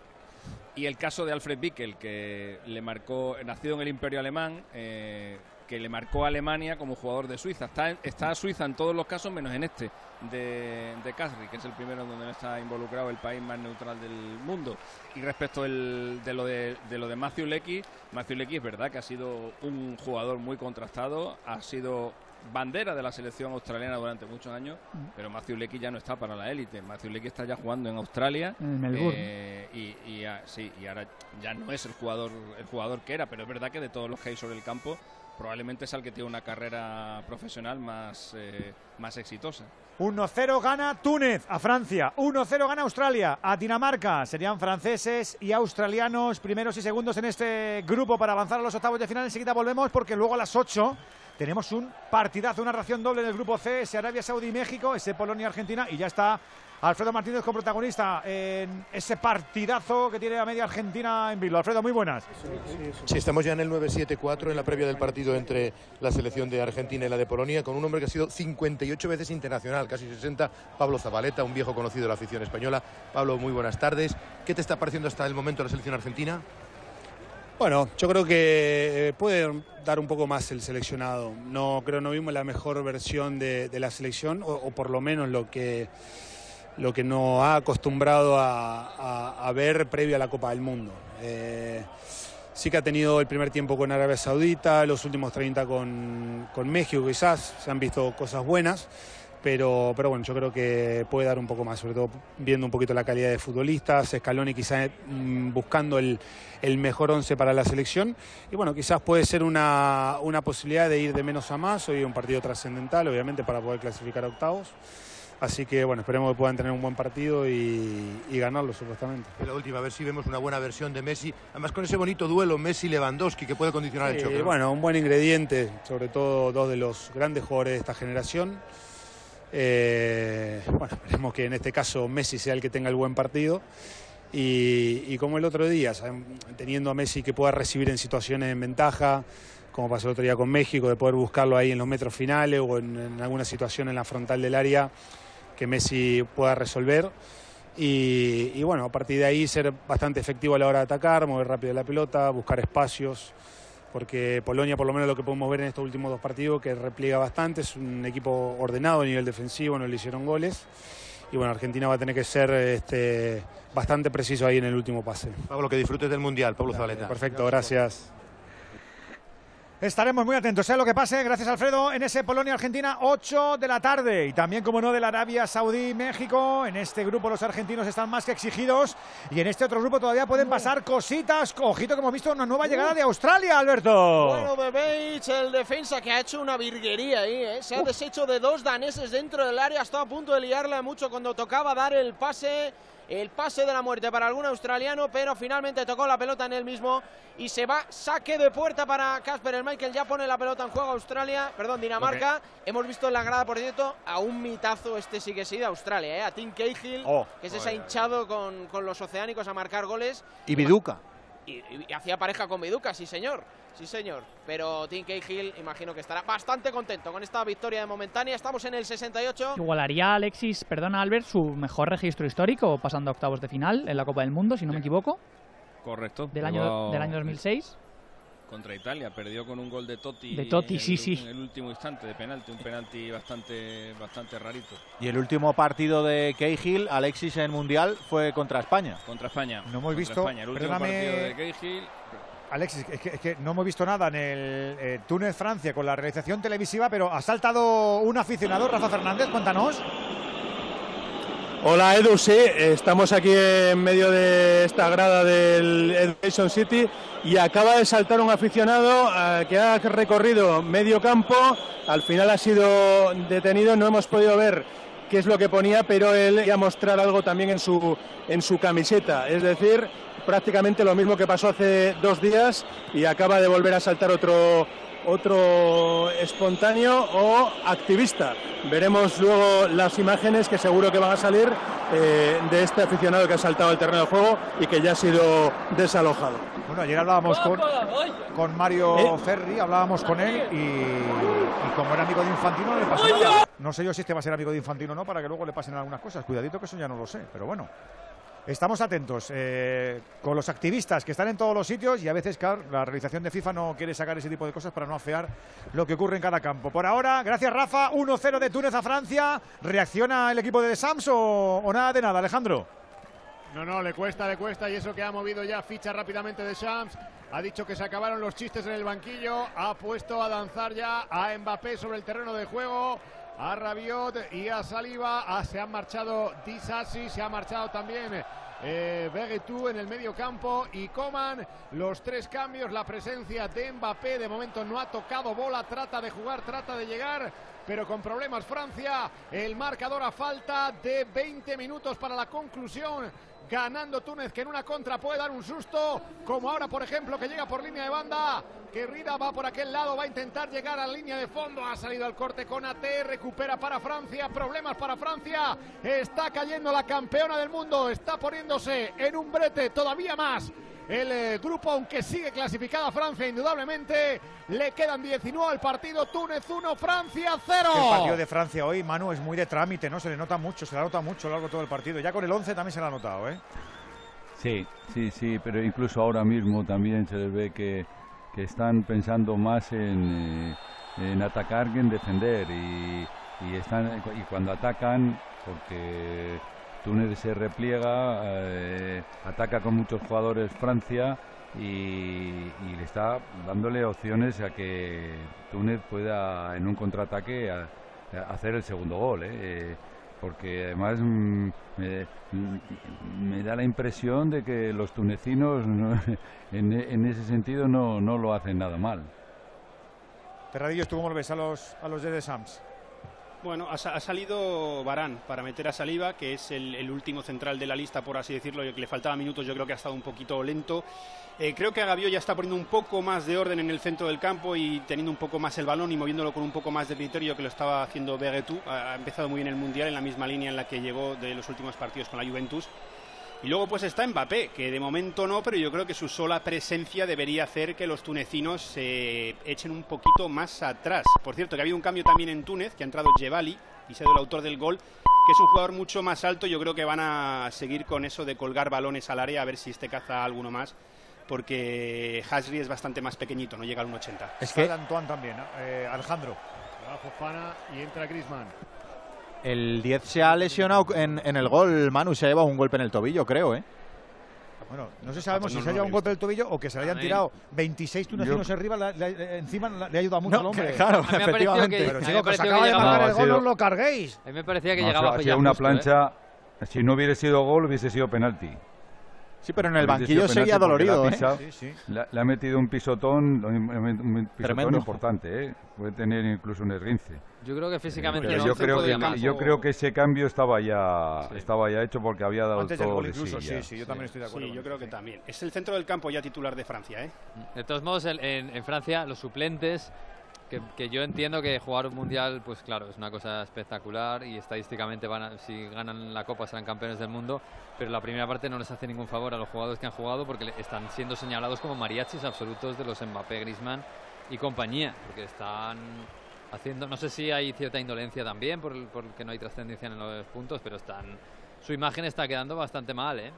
y el caso de Alfred Bickel, que le marcó, nacido en el Imperio Alemán, eh, que le marcó a Alemania como jugador de Suiza. Está, está Suiza en todos los casos, menos en este, de, de Kasri, que es el primero en donde no está involucrado el país más neutral del mundo. Y respecto el- de, lo de, de lo de Matthew Lecky, Matthew Lecky es verdad que ha sido un jugador muy contrastado, ha sido bandera de la selección australiana durante muchos años, pero Matthew Lecky ya no está para la élite. Matthew Lecky está ya jugando en Australia. En Melbourne. eh, y, y, sí, y ahora ya no es el jugador, el jugador que era, pero es verdad que de todos los que hay sobre el campo, probablemente es el que tiene una carrera profesional más, eh, más exitosa. 1-0 gana Túnez a Francia, 1-0 gana Australia a Dinamarca. Serían franceses y australianos primeros y segundos en este grupo para avanzar a los octavos de final. Enseguida volvemos porque luego a las 8 tenemos un partidazo, una ración doble en el grupo C, ese Arabia Saudí y México, ese Polonia-Argentina y ya está Alfredo Martínez como protagonista en ese partidazo que tiene a media Argentina en Bilbao. Alfredo, muy buenas. Sí, estamos ya en el 9-7-4 en la previa del partido entre la selección de Argentina y la de Polonia, con un hombre que ha sido 58 veces internacional, casi 60, Pablo Zabaleta, un viejo conocido de la afición española. Pablo, muy buenas tardes. ¿Qué te está pareciendo hasta el momento la selección argentina? Bueno, yo creo que eh, puede dar un poco más el seleccionado. No creo no vimos la mejor versión de, la selección o, por lo menos lo que lo que nos ha acostumbrado a ver previo a la Copa del Mundo. Eh, sí que ha tenido el primer tiempo con Arabia Saudita, los últimos 30 con, con México quizás, se han visto cosas buenas, pero, pero bueno, yo creo que puede dar un poco más, sobre todo viendo un poquito la calidad de futbolistas, Scaloni quizás mm, buscando el, el mejor once para la selección, y bueno, quizás puede ser una, una posibilidad de ir de menos a más, hoy un partido trascendental, obviamente, para poder clasificar a octavos. Así que bueno, esperemos que puedan tener un buen partido y, y ganarlo supuestamente. La última, a ver si vemos una buena versión de Messi, además con ese bonito duelo Messi-Lewandowski que puede condicionar el choque. ¿no? bueno, un buen ingrediente, sobre todo dos de los grandes jugadores de esta generación. Eh, bueno, esperemos que en este caso Messi sea el que tenga el buen partido. Y, como el otro día, teniendo a Messi que pueda recibir en situaciones en ventaja, como pasó el otro día con México, de poder buscarlo ahí en los metros finales o en, alguna situación en la frontal del área que Messi pueda resolver. Y bueno, a partir de ahí ser bastante efectivo a la hora de atacar, mover rápido la pelota, buscar espacios, porque Polonia, por lo menos lo que podemos ver en estos últimos dos partidos, que repliega bastante, es un equipo ordenado a nivel defensivo, no le hicieron goles. Y bueno, Argentina va a tener que ser este, bastante preciso ahí en el último pase. Pablo, que disfrutes del Mundial, Pablo Zabaleta. Perfecto, gracias. Estaremos muy atentos, sea lo que pase, gracias Alfredo, en ese Polonia-Argentina, 8 de la tarde. Y también, como no, de la Arabia Saudí-México. En este grupo los argentinos están más que exigidos. Y en este otro grupo todavía pueden pasar cositas. Ojito que hemos visto una nueva llegada de Australia, Alberto. Bueno, Bebeich, el defensa que ha hecho una virguería ahí, ¿eh? se ha deshecho de dos daneses dentro del área, estaba a punto de liarla mucho cuando tocaba dar el pase, el pase de la muerte para algún australiano, pero finalmente tocó la pelota en él mismo y se va saque de puerta para Casper el Michael, ya pone la pelota en juego Australia, perdón, Dinamarca. Hemos visto en la grada, por cierto, a un mitazo este sí que sí de Australia, ¿eh? a Tim Cahill, Oh, que se ha hinchado con, con los oceánicos a marcar goles. Y Viduca. Y, y hacía pareja con Viduca, sí señor, sí señor. Pero Tim Cahill imagino que estará bastante contento con esta victoria de momentánea. Estamos en el 68. Igualaría Alexis, perdona Albert, su mejor registro histórico pasando a octavos de final en la Copa del Mundo, si no me equivoco, Correcto. del año, del año 2006. Contra Italia, perdió con un gol de Totti. De Totti, en sí, el- sí. En el último instante de penalti, un penalti bastante, bastante rarito. Y el último partido de Cahill, Alexis en Mundial, fue contra España. Contra España. No hemos Contra visto, España. El último perdóname, partido de Cahill. Alexis, es que, es no hemos visto nada en el eh, Túnez-Francia con la realización televisiva, pero ha saltado un aficionado, Rafa Fernández, cuéntanos. Hola Edu, sí, estamos aquí en medio de esta grada del Education City y acaba de saltar un aficionado eh, que ha recorrido medio campo, al final ha sido detenido, no hemos podido ver qué es lo que ponía, pero él iba a mostrar algo también en su, en su camiseta, es decir, prácticamente lo mismo que pasó hace dos días y acaba de volver a saltar otro, otro espontáneo o activista. Veremos luego las imágenes que seguro que van a salir eh, de este aficionado que ha saltado al terreno de juego y que ya ha sido desalojado. Bueno, ayer hablábamos con, con Mario ¿Eh? Ferri, hablábamos con él y, y como era amigo de Infantino no le pasó nada. No sé yo si este va a ser amigo de Infantino o no, para que luego le pasen algunas cosas. Cuidadito que eso ya no lo sé, pero bueno. Estamos atentos eh, con los activistas que están en todos los sitios y a veces, claro, la realización de FIFA no quiere sacar ese tipo de cosas para no afear lo que ocurre en cada campo. Por ahora, gracias Rafa, 1-0 de Túnez a Francia. ¿Reacciona el equipo de The Sams o, o nada de nada, Alejandro? No, no, le cuesta, le cuesta y eso que ha movido ya ficha rápidamente de Shams. Ha dicho que se acabaron los chistes en el banquillo. Ha puesto a danzar ya a Mbappé sobre el terreno de juego. A Rabiot y a Saliba. Ah, se han marchado Disasi, se ha marchado también eh, en el medio campo y Coman. Los tres cambios, la presencia de Mbappé. De momento no ha tocado bola, trata de jugar, trata de llegar. Pero con problemas Francia, el marcador a falta de 20 minutos para la conclusión ganando Túnez que en una contra puede dar un susto, como ahora por ejemplo que llega por línea de banda, que Rida va por aquel lado, va a intentar llegar a la línea de fondo, ha salido al corte con AT, recupera para Francia, problemas para Francia, está cayendo la campeona del mundo, está poniéndose en un brete todavía más. El eh, grupo, aunque sigue clasificada Francia, indudablemente, le quedan 19 al partido. Túnez 1, Francia 0. El partido de Francia hoy, Manu, es muy de trámite, ¿no? Se le nota mucho, se le nota mucho a lo largo de todo el partido. Ya con el 11 también se le ha notado, ¿eh? Sí, sí, sí, pero incluso ahora mismo también se les ve que, que están pensando más en, eh, en atacar que en defender y, y están y cuando atacan porque Túnez se repliega, eh, ataca con muchos jugadores Francia y, le está dándole opciones a que Túnez pueda en un contraataque hacer el segundo gol. ¿eh? Eh, porque además mm, me, mm, me da la impresión de que los tunecinos no- en, en ese sentido no, no lo hacen nada mal. Terradillos, ¿tú cómo a los, a los de The Sams? Bueno, ha, ha salido Barán para meter a Saliba, que es el, último central de la lista, por así decirlo, y que le faltaba minutos, yo creo que ha estado un poquito lento. Eh, creo que Agabió ya está poniendo un poco más de orden en el centro del campo y teniendo un poco más el balón y moviéndolo con un poco más de criterio que lo estaba haciendo Beguetú. Ha, ha empezado muy bien el Mundial en la misma línea en la que llegó de los últimos partidos con la Juventus. Y luego pues está Mbappé, que de momento no, pero yo creo que su sola presencia debería hacer que los tunecinos se echen un poquito más atrás. Por cierto, que ha habido un cambio también en Túnez, que ha entrado Jebali y se ha el autor del gol, que es un jugador mucho más alto. Yo creo que van a seguir con eso de colgar balones al área, a ver si este caza alguno más, porque Hasri es bastante más pequeñito, no llega al 1,80. Es que Antoine también. Eh, Alejandro. Va Fofana y entra Griezmann. El 10 se ha lesionado en, en el gol, Manu, se ha llevado un golpe en el tobillo, creo, ¿eh? Bueno, no sé sabemos pues si no, se ha llevado un golpe del tobillo o que se le hayan tirado 26 tunecinos arriba, la- la- la- encima la- le ha ayudado mucho No, al hombre. claro, A mí me efectivamente. que- Pero a mí chico, me que se pareció acaba que de llegaba- marcar el ha gol, sido- no os lo carguéis. A mí me parecía que No, llegaba ha sido una justo, ¿eh? plancha, si no hubiera sido gol hubiese sido penalti. Sí, pero en el banquillo seguía porque le ha dolorido, ¿eh? Sí, sí. Le, le ha metido un pisotón, un pisotón Tremendo. importante, ¿eh? puede tener incluso un esguince. Yo creo que físicamente Pero no yo se creo podía que más. yo creo que ese cambio estaba ya estaba ya hecho porque había dado Antes todo gol de incluso, sí, sí, sí, yo también estoy de acuerdo Sí, yo creo que sí. también. Es el centro del campo ya titular de Francia, ¿eh? De todos modos, el- en, en Francia, los suplentes, que, yo entiendo que jugar un mundial, pues claro, es una cosa espectacular y estadísticamente van a- si ganan la Copa serán campeones del mundo, pero la primera parte no les hace ningún favor a los jugadores que han jugado porque están siendo señalados como mariachis absolutos de los Mbappé, Griezmann y compañía, porque están haciendo, no sé si hay cierta indolencia también por, porque no hay trascendencia en los puntos, pero están su imagen está quedando bastante mal, ¿eh?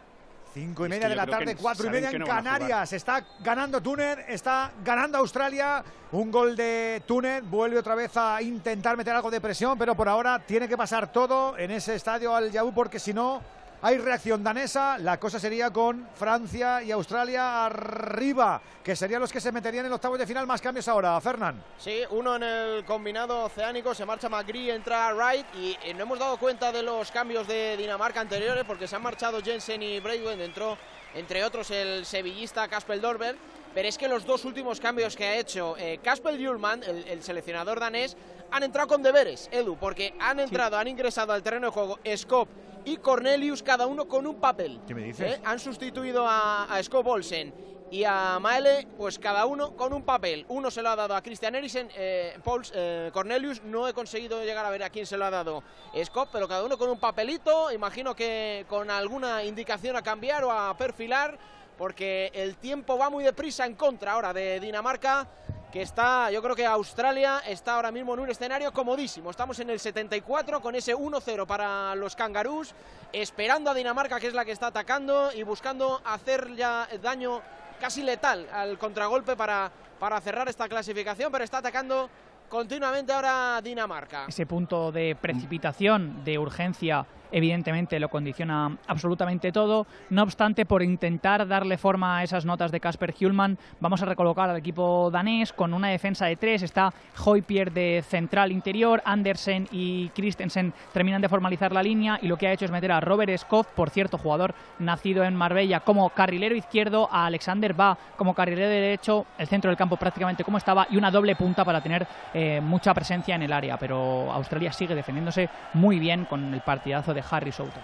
Cinco y Es media de la tarde, cuatro y media en no. Canarias. Está ganando Túnez, está ganando Australia. Un gol de Túnez. Vuelve otra vez a intentar meter algo de presión, pero por ahora tiene que pasar todo en ese estadio al Yaú, porque si no hay reacción danesa. La cosa sería con Francia y Australia arriba, que serían los que se meterían en octavos de final. Más cambios ahora, Fernán. Sí, uno en el combinado oceánico, se marcha McGree, entra Wright y eh, no hemos dado cuenta de los cambios de Dinamarca anteriores porque se han marchado Jensen y Breitwend, entró entre otros el sevillista Kasper Dorber, pero es que los dos últimos cambios que ha hecho eh, Kasper Hjulman, el, el seleccionador danés, han entrado con deberes, Edu, porque han entrado, han ingresado al terreno de juego Skop y Cornelius, cada uno con un papel. ¿Qué me dices? ¿Eh? Han sustituido a, a Skop Olsen y a Maele, pues cada uno con un papel. Uno se lo ha dado a Christian Eriksen, eh, Pauls, eh, Cornelius. No he conseguido llegar a ver a quién se lo ha dado Skop, pero cada uno con un papelito. Imagino que con alguna indicación a cambiar o a perfilar porque el tiempo va muy deprisa en contra ahora de Dinamarca que está, yo creo que Australia está ahora mismo en un escenario comodísimo. Estamos en el 74 con ese 1-0 para los cangarús, esperando a Dinamarca, que es la que está atacando y buscando hacer ya daño casi letal al contragolpe para, para cerrar esta clasificación, pero está atacando continuamente ahora Dinamarca. Ese punto de precipitación, de urgencia evidentemente lo condiciona absolutamente todo. No obstante, por intentar darle forma a esas notas de Casper Hjulman, vamos a recolocar al equipo danés con una defensa de tres. Está Hoypier de central interior, Andersen y Christensen terminan de formalizar la línea y lo que ha hecho es meter a Robert Skoff, por cierto, jugador nacido en Marbella, como carrilero izquierdo, a Alexander Va como carrilero derecho, el centro del campo prácticamente como estaba y una doble punta para tener eh, mucha presencia en el área. Pero Australia sigue defendiéndose muy bien con el partidazo de Harry Souter.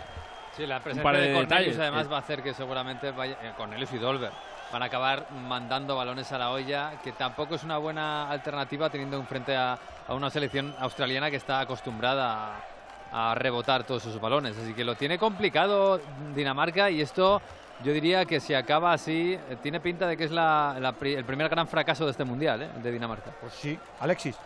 Sí, la presencia de, Cornelius además va a hacer que seguramente vaya, eh, Cornelius y Dolber van a acabar mandando balones a la olla, que tampoco es una buena alternativa teniendo en frente a, una selección australiana que está acostumbrada a, rebotar todos sus balones. Así que lo tiene complicado Dinamarca y esto yo diría que si acaba así, eh, tiene pinta de que es el primer gran fracaso de este mundial, eh, de Dinamarca. Pues sí, Alexis.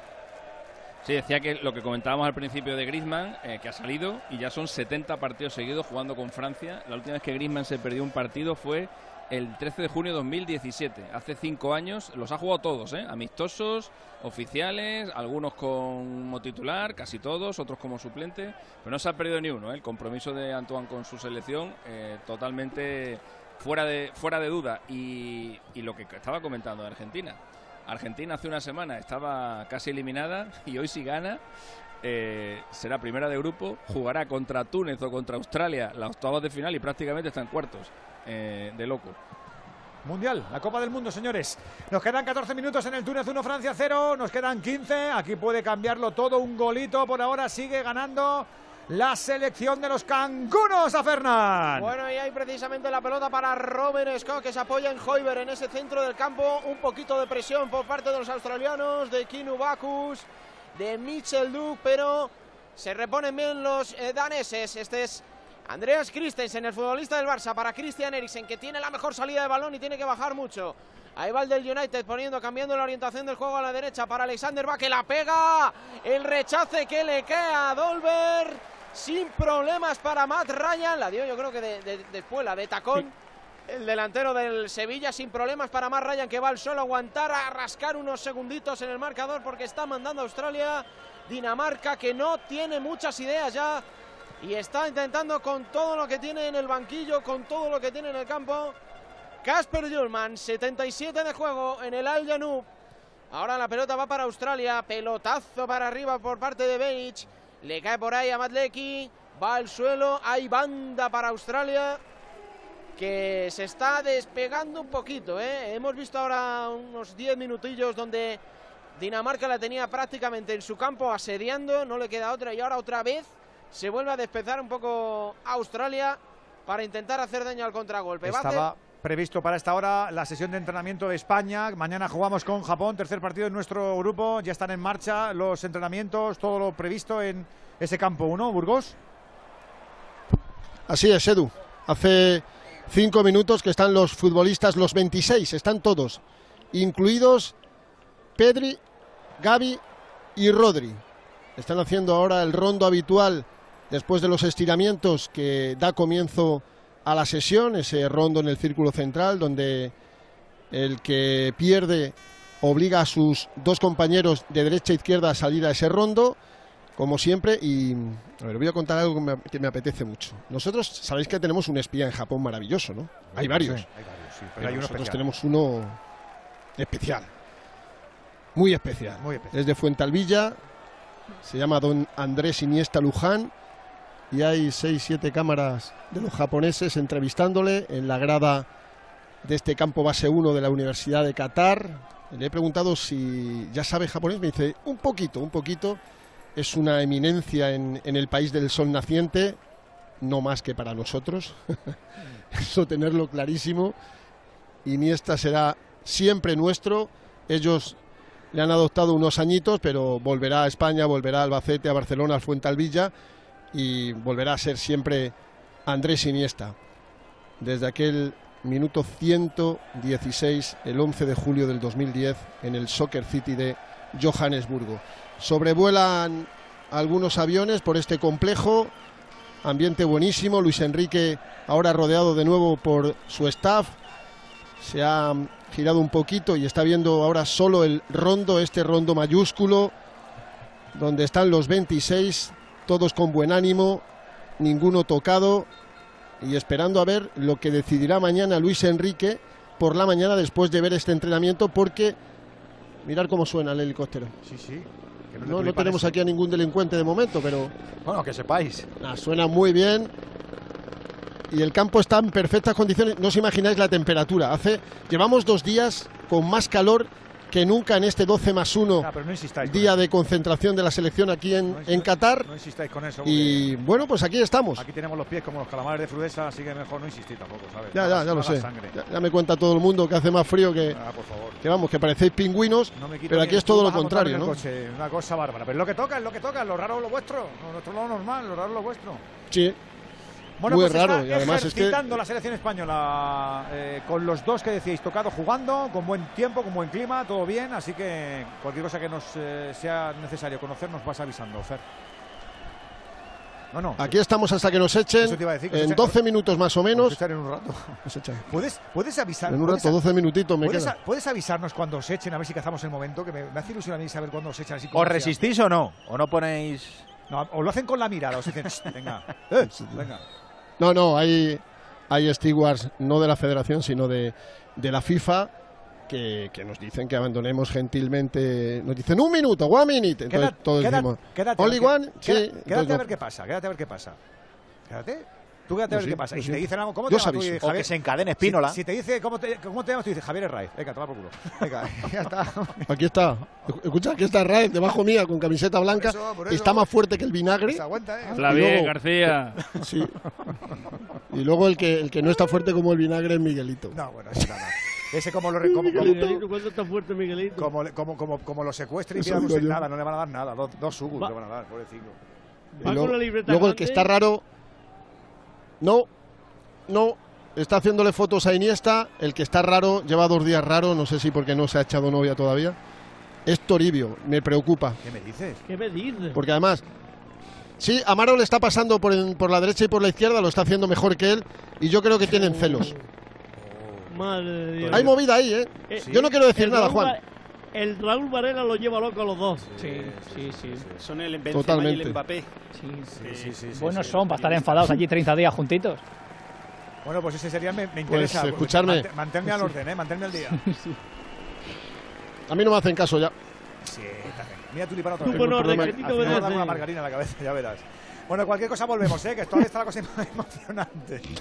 Sí, decía que lo que comentábamos al principio de Griezmann, eh, que ha salido y ya son 70 partidos seguidos jugando con Francia. La última vez que Griezmann se perdió un partido fue el 13 de junio de 2017, hace cinco años. Los ha jugado todos, ¿eh? amistosos, oficiales, algunos como titular, casi todos, otros como suplente, pero no se ha perdido ni uno. ¿eh? El compromiso de Antoine con su selección eh, totalmente fuera de, fuera de duda. Y, y lo que estaba comentando de Argentina Argentina hace una semana estaba casi eliminada y hoy si gana eh, será primera de grupo, jugará contra Túnez o contra Australia. La octavos de final y prácticamente está en cuartos eh, de loco. Mundial, la Copa del Mundo, señores. Nos quedan 14 minutos en el Túnez 1, Francia 0, nos quedan 15, aquí puede cambiarlo todo, un golito por ahora, sigue ganando la selección de los canguros a Fernán. Bueno, y hay precisamente la pelota para Robert Scott que se apoya en Hoiber en ese centro del campo. Un poquito de presión por parte de los australianos, de Kinu Bakus, de Mitchell Duke, pero se reponen bien los eh, daneses. Este es Andreas Christensen, el futbolista del Barça, para Christian Eriksen, que tiene la mejor salida de balón y tiene que bajar mucho. Ahí va el del United poniendo, cambiando la orientación del juego a la derecha para Alexander va que la pega. El rechace que le queda a Dolber sin problemas para Matt Ryan. La dio yo creo que de, después la de tacón. El delantero del Sevilla sin problemas para Matt Ryan que va al solo a aguantar, a rascar unos segunditos en el marcador porque está mandando a Australia. Dinamarca que no tiene muchas ideas ya y está intentando con todo lo que tiene en el banquillo, con todo lo que tiene en el campo. Casper Jurman, 77 de juego en el Al Ahora la pelota va para Australia, pelotazo para arriba por parte de Beich. Le cae por ahí a Madleki. Va al suelo. Hay banda para Australia. Que se está despegando un poquito. ¿eh? Hemos visto ahora unos 10 minutillos donde Dinamarca la tenía prácticamente en su campo asediando. No le queda otra. Y ahora otra vez se vuelve a despezar un poco Australia para intentar hacer daño al contragolpe. Estaba previsto para esta hora la sesión de entrenamiento de España. Mañana jugamos con Japón, tercer partido en nuestro grupo. Ya están en marcha los entrenamientos, todo lo previsto en ese campo 1, Burgos. Así es, Edu. Hace cinco minutos que están los futbolistas, los 26, están todos, incluidos Pedri, Gaby y Rodri. Están haciendo ahora el rondo habitual después de los estiramientos que da comienzo a la sesión, ese rondo en el círculo central, donde el que pierde obliga a sus dos compañeros de derecha e izquierda a salir a ese rondo, como siempre, y a ver, voy a contar algo que me, apetece mucho. Nosotros sabéis que tenemos un espía en Japón maravilloso, ¿no? Hay varios. pero, nosotros tenemos uno especial. Muy especial. Muy especial. Es de Fuentalvilla, se llama don Andrés Iniesta Luján y hay seis, siete cámaras de los japoneses entrevistándole en la grada de este campo base 1 de la Universidad de Qatar. Le he preguntado si ya sabe japonés, me dice un poquito, un poquito. Es una eminencia en, en el país del sol naciente, no más que para nosotros. Eso tenerlo clarísimo. Iniesta será siempre nuestro. Ellos le han adoptado unos añitos, pero volverá a España, volverá a Albacete, a Barcelona, al Fuentalvilla y volverá a ser siempre Andrés Iniesta. Desde aquel minuto 116, el 11 de julio del 2010, en el Soccer City de Johannesburgo. Sobrevuelan algunos aviones por este complejo, ambiente buenísimo, Luis Enrique ahora rodeado de nuevo por su staff, se ha girado un poquito y está viendo ahora solo el rondo, este rondo mayúsculo, donde están los 26, todos con buen ánimo, ninguno tocado y esperando a ver lo que decidirá mañana Luis Enrique por la mañana después de ver este entrenamiento porque mirar cómo suena el helicóptero. Sí, sí. No, no tenemos aquí a ningún delincuente de momento, pero Bueno, que sepáis. Ah, suena muy bien. Y el campo está en perfectas condiciones. No os imagináis la temperatura. Hace, llevamos dos días con más calor que nunca en este 12 más 1 Ah, no día de concentración de la selección aquí en, en Qatar. No insistáis con eso. Y bueno, pues aquí estamos. Aquí tenemos los pies como los calamares de Frudesa, así que mejor no insistir tampoco, ¿sabes? Ya, ya, ya lo sé. Ya, ya me cuenta todo el mundo que hace más frío que, Ah, por favor. que vamos, que parecéis pingüinos, pero aquí es todo lo contrario, ¿no? coche, una cosa bárbara. Pero lo que toca, es lo que toca, lo raro es lo vuestro. No, nuestro lo normal, lo raro es lo vuestro. Sí. Bueno, Muy pues raro, está y además es que- ejercitando la selección española eh, con los dos que decíais tocado jugando, con buen tiempo, con buen clima, todo bien, así que cualquier cosa que nos eh, sea necesario conocer nos vas avisando, Fer. No, no. Aquí estamos hasta que nos echen Eso te iba a decir, que en echa- 12 minutos más o menos. Nos echan en un rato. ¿Puedes, puedes avisar? En un rato, a- 12 minutitos me ¿Puedes, queda. a- puedes avisarnos cuando os echen, a ver si cazamos el momento? Que me, me hace ilusión a mí saber cuándo os echan así. como ¿Os sea. resistís o no? ¿O no ponéis...? No, o lo hacen con la mirada, os dicen, "Shh, venga, eh, venga. No, no, hay, hay stewards no de la federación, sino de, de la FIFA. Que, que nos dicen que abandonemos gentilmente. Nos dicen un minuto, one minute. Entonces Quédate- todos quédate- decimos, quédate a only one. quédate- sí, Quédate entonces a ver qué pasa, quédate a ver qué pasa. Quédate. Tú quédate a ver sí, qué pasa. Y si te dicen algo, ¿cómo te llamas? Tú dices, O que Javier- se encadene si- Espínola. Si, te dice, ¿cómo te, ¿cómo te llamas? Tú dices, Javier Herraiz. Venga, toma por culo. Venga, ya está. Aquí está. Escucha, aquí está Raed debajo mía con camiseta blanca. eso, por eso. Está más fuerte que el vinagre. Se aguanta, ¿eh? Flavier luego- García. Sí. Y luego el que, el que no está fuerte como el vinagre es Miguelito. No, bueno, eso nada. Ese como lo, como, como, Miguelito, ¿cuándo está fuerte Miguelito? como, como, como, como lo secuestre y pida no sé nada, no le van a dar nada. Dos, dos Va- le van a dar, pobrecito. Luego, la luego el que está raro. No, no. Está haciéndole fotos a Iniesta. El que está raro, lleva dos días raro. No sé si porque no se ha echado novia todavía. Es Toribio. Me preocupa. ¿Qué me dices? ¿Qué me dices? Porque además, sí, Amaro le está pasando por, el- por la derecha y por la izquierda, lo está haciendo mejor que él, y yo creo que tienen celos. Madre de Dios. Hay movida ahí, ¿eh? Eh, Yo no quiero decir el nada, Juan. El Raúl Varela lo lleva loco a los dos. Sí, sí, sí. Son el Benzema y Totalmente. el Mbappé. Sí, sí, sí. sí, Buenos sí. son para estar enfadados allí 30 días juntitos. Bueno, pues ese sería, me, me interesa. Pues, escuchadme. Mant- Manténme al orden, ¿eh? Manténme al día. A mí no me hacen caso ya. Sí, está bien. Mira tú para otro Tú lado. pon orden, que a ti te Al final me da obedece. una margarina en la cabeza, ya verás. Bueno, cualquier cosa volvemos, ¿eh? Que todavía está la cosa emocionante.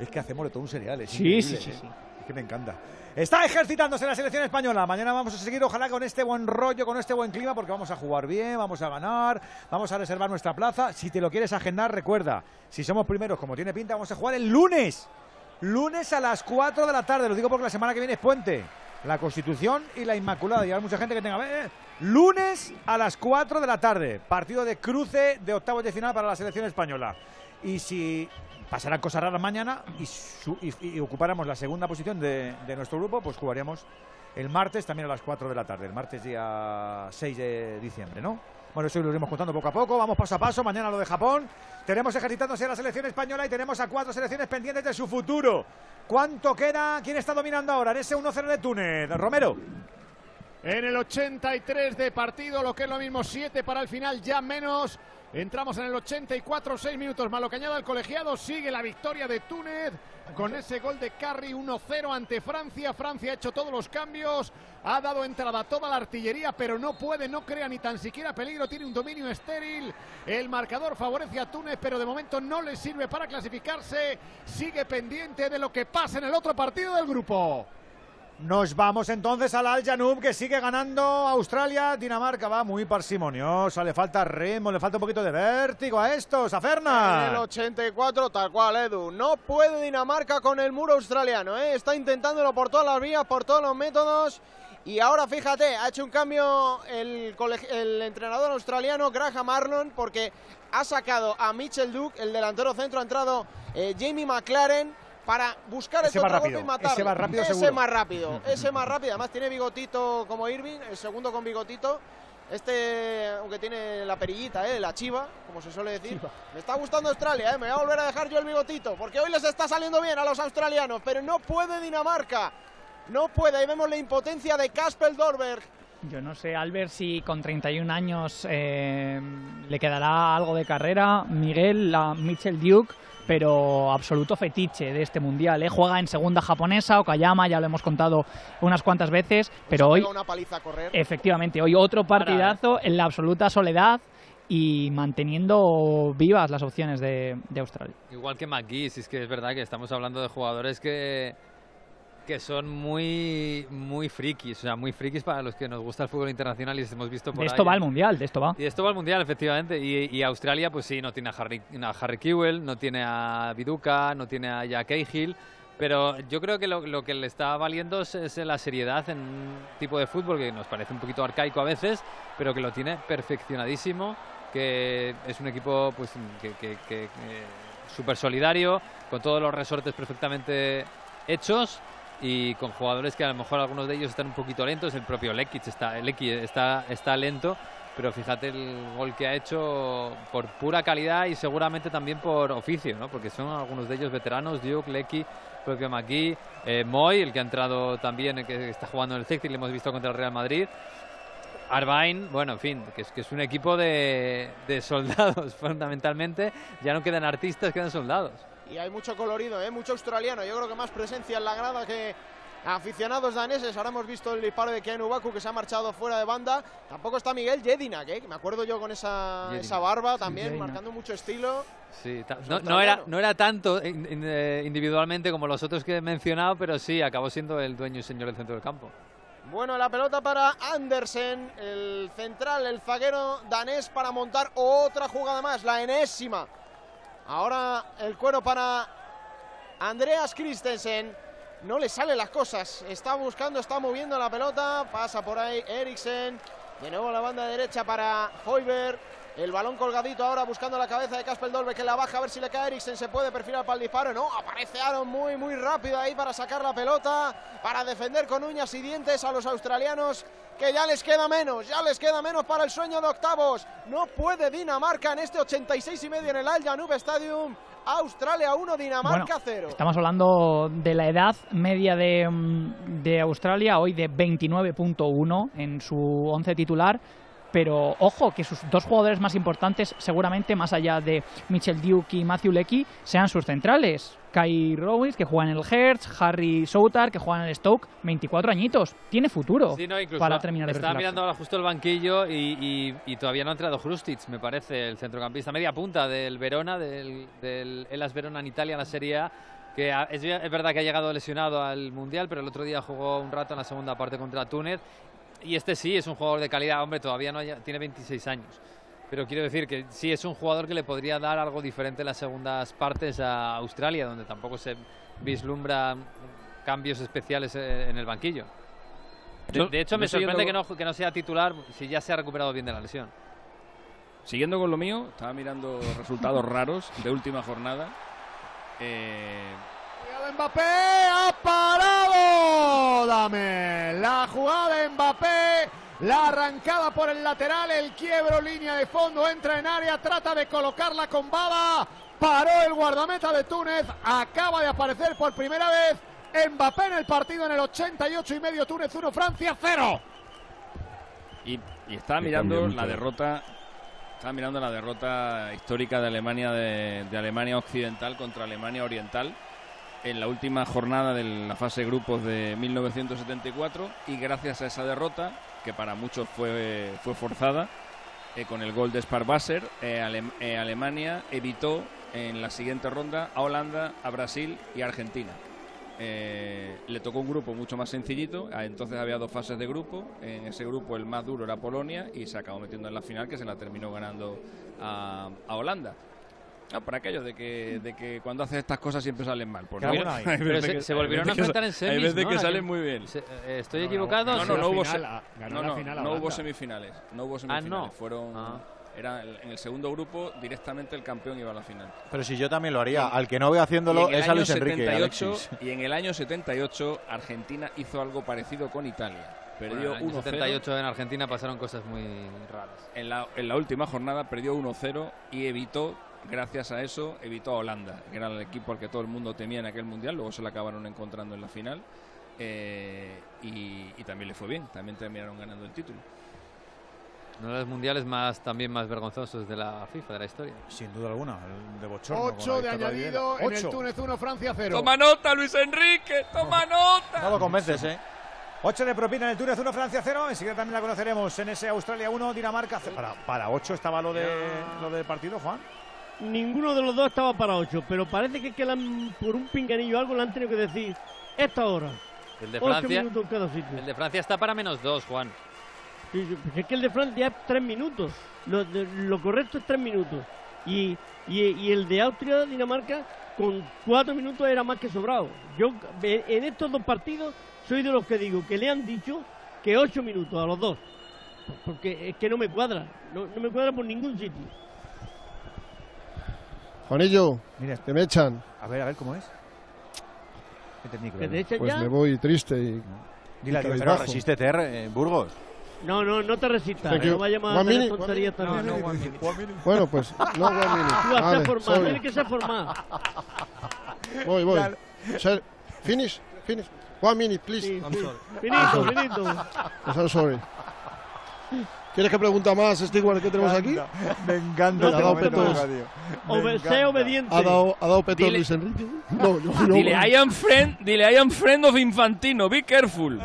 Es que hacemos de todo un cereal, es Sí, sí, sí, ¿eh? sí. Es que me encanta. Está ejercitándose la selección española. Mañana vamos a seguir, ojalá, con este buen rollo, con este buen clima, porque vamos a jugar bien, vamos a ganar, vamos a reservar nuestra plaza. Si te lo quieres agendar, recuerda, si somos primeros, como tiene pinta, vamos a jugar el lunes. Lunes a las 4 de la tarde. Lo digo porque la semana que viene es puente. La Constitución y la Inmaculada. Y hay mucha gente que tenga. "Eh, Lunes a las 4 de la tarde. Partido de cruce de octavos de final para la selección española. Y si pasarán cosas raras mañana y, su- ocupáramos la segunda posición de, de nuestro grupo, pues jugaríamos el martes también a las 4 de la tarde. El martes día 6 de diciembre, ¿no? Bueno, eso lo iremos contando poco a poco. Vamos paso a paso. Mañana lo de Japón. Tenemos ejercitándose a la selección española y tenemos a cuatro selecciones pendientes de su futuro. ¿Cuánto queda? ¿Quién está dominando ahora en ese 1-0 de Túnez? Romero. En el 83 de partido, lo que es lo mismo, 7 para el final, ya menos. Entramos en el 84, 6 minutos más lo que añada el colegiado. Sigue la victoria de Túnez con ese gol de Carri 1-0 ante Francia. Francia ha hecho todos los cambios, ha dado entrada a toda la artillería, pero no puede, no crea ni tan siquiera peligro. Tiene un dominio estéril. El marcador favorece a Túnez, pero de momento no le sirve para clasificarse. Sigue pendiente de lo que pasa en el otro partido del grupo. Nos vamos entonces al Al Janub que sigue ganando Australia. Dinamarca va muy parsimoniosa. Le falta ritmo, le falta un poquito de vértigo a estos, a En el Fernan. 84, tal cual, Edu. No puede Dinamarca con el muro australiano, ¿eh? Está intentándolo por todas las vías, por todos los métodos. Y ahora, fíjate, ha hecho un cambio el, el entrenador australiano Graham Arnold porque ha sacado a Mitchell Duke, el delantero centro, ha entrado eh, Jamie McLaren para buscar Ese el contragolpe rápido, y ese va rápido Ese seguro. más rápido, ese más rápido. Además tiene bigotito como Irving, el segundo con bigotito. Este, aunque tiene la perillita, ¿eh? la chiva, como se suele decir. Me está gustando Australia, ¿eh? me voy a volver a dejar yo el bigotito, porque hoy les está saliendo bien a los australianos, pero no puede Dinamarca. No puede, ahí vemos la impotencia de Kasper Dorberg. Yo no sé, Albert, si con 31 años eh, le quedará algo de carrera. Miguel, la Mitchell Duke, pero absoluto fetiche de este mundial. ¿eh? Juega en segunda japonesa, Okayama, ya lo hemos contado unas cuantas veces, pero hoy, una paliza a correr. efectivamente, hoy otro partidazo en la absoluta soledad y manteniendo vivas las opciones de, de Australia. Igual que McGee, si es que es verdad que estamos hablando de jugadores que, que son muy, muy frikis, o sea, muy frikis para los que nos gusta el fútbol internacional y hemos visto por De esto ahí. va el mundial, de esto va. Y esto va al Mundial, efectivamente. Y, y Australia, pues sí, no tiene a Harry, a Harry Kewell, no tiene a Viduka, no tiene a Jack Cahill. Pero yo creo que lo, lo que le está valiendo es, es la seriedad en un tipo de fútbol que nos parece un poquito arcaico a veces, pero que lo tiene perfeccionadísimo, que es un equipo pues que, que- que- que súper solidario, con todos los resortes perfectamente hechos y con jugadores que a lo mejor algunos de ellos están un poquito lentos, el propio Lekic está, Lekic está, está lento, pero fíjate el gol que ha hecho por pura calidad y seguramente también por oficio, ¿no? porque son algunos de ellos veteranos, Duke, Lecky, propio McGee, eh, Moy, el que ha entrado también, el que está jugando en el Celtic, le hemos visto contra el Real Madrid. Arbain, bueno, en fin, que es, que es un equipo de, de soldados fundamentalmente, ya no quedan artistas, quedan soldados. Y hay mucho colorido, ¿eh? mucho australiano. Yo creo que más presencia en la grada que aficionados daneses. Ahora hemos visto el disparo de Keanu Baku que se ha marchado fuera de banda. Tampoco está Miguel Jedinak, ¿eh? que me acuerdo yo con esa, esa barba también, marcando mucho estilo. Sí, Pues no, era, no era tanto in- in- eh, individualmente como los otros que he mencionado, pero sí, acabó siendo el dueño y señor del centro del campo. Bueno, la pelota para Andersen, el central, el zaguero danés para montar otra jugada más, la enésima. Ahora el cuero para Andreas Christensen. No le salen las cosas. Está buscando, está moviendo la pelota. Pasa por ahí Eriksen. De nuevo la banda derecha para Hoiberg. El balón colgadito ahora buscando la cabeza de Casper Dolbe que la baja a ver si le cae Eriksen. Se puede perfilar para el disparo. No, aparece Aaron muy, muy rápido ahí para sacar la pelota. Para defender con uñas y dientes a los australianos. Que ya les queda menos, ya les queda menos para el sueño de octavos. No puede Dinamarca en este 86 y medio en el Al Janub Stadium. Australia 1, Dinamarca Bueno, 0. Estamos hablando de la edad media de, mm, de Australia, hoy de 29.1 en su once titular. Pero ojo, que sus dos jugadores más importantes, seguramente más allá de Mitchell Duke y Matthew Leckie, sean sus centrales. Kai Rowis, que juega en el Hertz, Harry Soutar, que juega en el Stoke, 24 añitos. Tiene futuro Sí, no, para terminar de Estaba mirando ahora justo el banquillo y, y- y todavía no ha entrado Hrustic, me parece, el centrocampista media punta del Verona, del, del Elas Verona en Italia, en la Serie A, que es verdad que ha llegado lesionado al Mundial, pero el otro día jugó un rato en la segunda parte contra Túnez. Y este sí es un jugador de calidad, hombre, todavía no haya- tiene 26 años. Pero quiero decir que sí es un jugador que le podría dar algo diferente en las segundas partes a Australia, donde tampoco se vislumbra cambios especiales eh, en el banquillo. De, hecho, me sorprende que no, que no sea titular si ya se ha recuperado bien de la lesión. Siguiendo con lo mío, estaba mirando resultados raros de última jornada. Eh, Mbappé ha parado. Dame la jugada de Mbappé. La arrancada por el lateral, el quiebro, línea de fondo, entra en área, trata de colocarla con Baba. Paró el guardameta de Túnez. Acaba de aparecer por primera vez Mbappé en el partido en el 88 y medio. Túnez 1, Francia 0. y, y estaba mirando la derrota. Estaba mirando la derrota histórica de Alemania de, de Alemania Occidental contra Alemania Oriental en la última jornada de la fase grupos de 1974 y gracias a esa derrota, que para muchos fue, fue forzada, eh, con el gol de Sparwasser, eh, eh, Alemania evitó en la siguiente ronda a Holanda, a Brasil y a Argentina. Le tocó un grupo mucho más sencillito, ah, entonces había dos fases de grupo, en ese grupo el más duro era Polonia y se acabó metiendo en la final que se la terminó ganando a Holanda. Ah, por aquello de que, de que cuando haces estas cosas siempre salen mal. Pues no. Hay Pero se- que- se volvieron a enfrentar en sa- Hay semis, veces ¿no? que salen muy bien. se- eh, ¿estoy No, equivocado? No, no, Sí, no, hubo, final, se- ah, ganó no, la no, final a no hubo Holanda. semifinales. No hubo Ah, semifinales. no. Fueron Ah. Era el- en el segundo grupo, directamente el campeón iba a la final. Pero si yo también lo haría. Al que no veo haciéndolo es a Luis Enrique. 78, Alexis. y en el año 78, Argentina hizo algo parecido con Italia. Perdió Bueno, en el año 1-0. 78 en Argentina pasaron cosas muy raras. En la, en la última jornada perdió 1-0 y evitó, gracias a eso, evitó a Holanda, que era el equipo al que todo el mundo temía en aquel mundial. Luego se lo acabaron encontrando en la final. eh, y, y también le fue bien, también terminaron ganando el título. Uno de los mundiales más también más vergonzosos de la FIFA, de la historia. Sin duda alguna, el de bochorno. 8 de añadido en el Túnez 1, Francia 0. ¡Toma nota, Luis Enrique! ¡Toma nota! No lo convences, ¿eh? 8 de propina en el Túnez 1, Francia 0. Enseguida también la conoceremos en ese Australia 1, Dinamarca 0. Para, para 8 estaba lo, de, lo del partido, Juan. Ninguno de los dos estaba para 8, pero parece que, es que le han- por un pinganillo o algo le han tenido que decir esta hora. El de Ocho Francia, minutos en cada sitio. el de Francia está para menos dos, Juan. Sí, pues es que el de Francia es tres minutos. Lo, de- lo correcto es tres minutos. Y, y, y el de Austria, Dinamarca, con cuatro minutos era más que sobrado. Yo en en estos dos partidos soy de los que digo que le han dicho que ocho minutos a los dos. Porque es que no me cuadra. No, no me cuadra por ningún sitio. Juanillo, que me echan. A ver, a ver cómo es. El micro, ¿Que eh. te echan Pues ya? me voy triste y. Dile adiós, pero resístete, eh, Burgos. No, no, no te resistas. Thank you. No vayamos a One hacer minute, tonterías one también. Bueno, pues no one minute. Tú has Vale, de formar, sorry. tienes que ser formado. Voy, voy. Sir, finish, finish. One minute, please. I'm sí. sorry. Finito, finito. Yes, I'm sorry. ¿Quieres que pregunta más, Stewart, que tenemos aquí? Me encanta. Ha dado petos. Sé obediente. ¿Ha dado, ha dado petos Dile- Luis Enrique? No, no, no. Dile, I am friend, dile, I am friend of Infantino, be careful.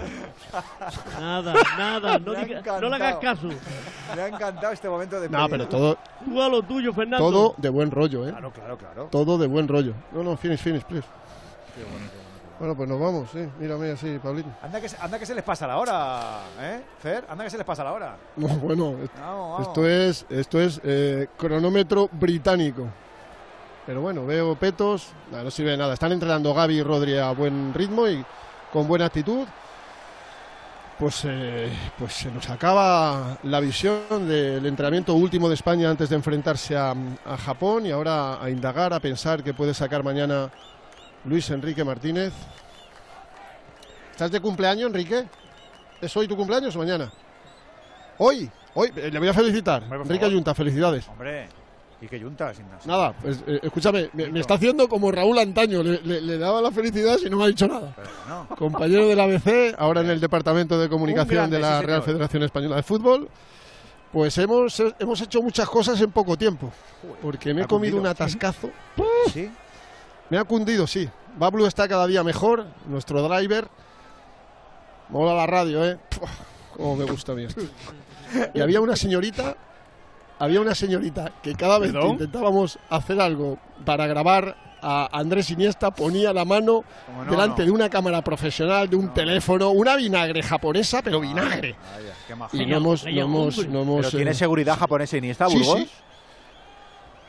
Nada, nada, no, diga- no le hagas caso. Me ha encantado este momento de. No, pero todo, Tú a lo tuyo, Fernando. todo de buen rollo, ¿eh? Claro, claro, claro. Todo de buen rollo. No, no, finish, finish, please. Bueno, pues nos vamos, sí. Mírame así, Pablito. Anda que, se- anda que se les pasa la hora, ¿eh? Fer, anda que se les pasa la hora. No, bueno, est- Vamos, vamos. esto es, esto es eh, cronómetro británico. Pero bueno, veo petos. No, no sirve de nada. Están entrenando Gaby y Rodri a buen ritmo y con buena actitud. Pues, eh, pues se nos acaba la visión del entrenamiento último de España antes de enfrentarse a, a Japón y ahora a indagar, a pensar que puede sacar mañana Luis Enrique Martínez. ¿Estás de cumpleaños, Enrique? ¿Es hoy tu cumpleaños o mañana? Hoy, hoy, eh, le voy a felicitar. Hombre, Enrique. Ayunta, felicidades. Hombre, y que yunta, sin nada. Nada, pues eh, escúchame, me, me está haciendo como Raúl antaño, le, le- le daba la felicidad y no me ha dicho nada. no. Compañero del ABC, ahora en el Departamento de Comunicación de la Real. Federación Española de Fútbol. Pues hemos, eh, hemos hecho muchas cosas en poco tiempo, porque me he comido un atascazo. Sí. Me ha cundido, sí. Bablu está cada día mejor, nuestro driver. Mola la radio, ¿eh? Puf, Cómo me gusta a mí esto. Y había una señorita, había una señorita que cada vez que intentábamos hacer algo para grabar a Andrés Iniesta ponía la mano no, delante no. de una cámara profesional, de un teléfono, una vinagre japonesa, pero vinagre. Vaya, qué. Y no hemos, no hemos, no hemos, Pero tiene eh, seguridad japonesa Iniesta, Sí, Burgos. sí.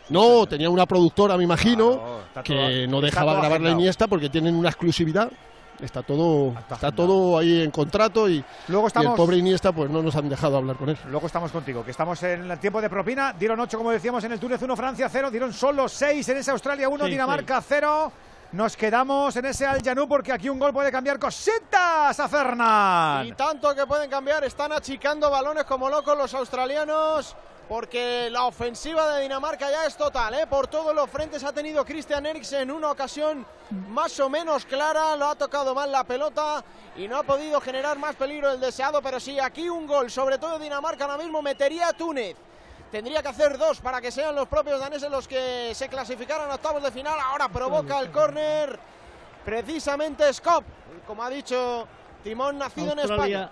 No, tenía una productora, me imagino, Claro, que todo- no dejaba grabar la. Iniesta porque tienen una exclusividad. Está todo, Está está todo ahí en contrato y, Luego y el estamos. pobre Iniesta pues no nos han dejado hablar con él. Luego estamos contigo, que estamos en el tiempo de propina. Dieron 8, como decíamos, en el Túnez 1, Francia 0. Dieron solo 6 en ese Australia 1, Sí, Dinamarca 0. Nos quedamos en ese Al Janú porque aquí un gol puede cambiar cositas a Fernán. Y tanto que pueden cambiar, están achicando balones como locos los australianos. Porque la ofensiva de Dinamarca ya es total, ¿eh? Por todos los frentes ha tenido Christian Eriksen en una ocasión más o menos clara, lo ha tocado mal la pelota y no ha podido generar más peligro del deseado, pero sí, aquí un gol, sobre todo Dinamarca ahora mismo metería a Túnez. Tendría que hacer dos para que sean los propios daneses los que se clasificaran a octavos de final. Ahora provoca el córner precisamente Skop, como ha dicho Timón, nacido en España.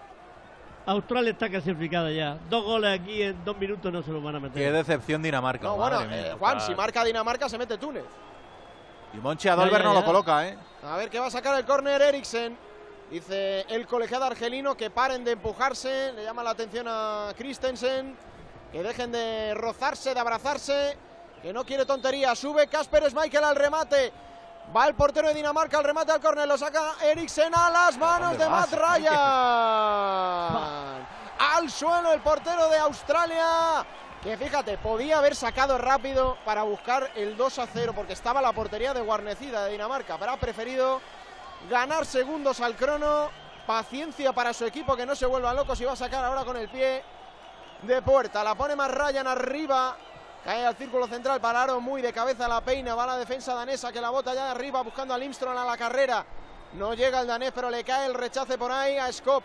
Australia, está clasificada ya. Dos goles aquí en dos minutos no se los van a Qué meter. decepción Dinamarca. No, bueno, mía. eh, Juan, si marca Dinamarca se mete Túnez. Y Monchi ya, no ya. lo coloca, ¿eh? A ver qué va a sacar el córner Eriksen. Dice el colegiado argelino que paren de empujarse. Le llama la atención a Christensen. Que dejen de rozarse, de abrazarse. Que no quiere tontería. Sube Casper Schmeichel al remate. Va el portero de Dinamarca al remate al córner. Lo saca Eriksen a las manos ¿Dónde de Matt Ryan. Al suelo el portero de Australia. que fíjate, podía haber sacado rápido para buscar el 2 a 0 porque estaba la portería de guarnecida de Dinamarca, pero ha preferido ganar segundos al crono, paciencia para su equipo que no se vuelva loco si va a sacar ahora con el pie de puerta, la pone más Ryan arriba, cae al círculo central, pararon muy de cabeza la peina, va la defensa danesa que la bota ya de arriba buscando a Limstrom a la carrera, no llega el danés pero le cae el rechace por ahí a Skop.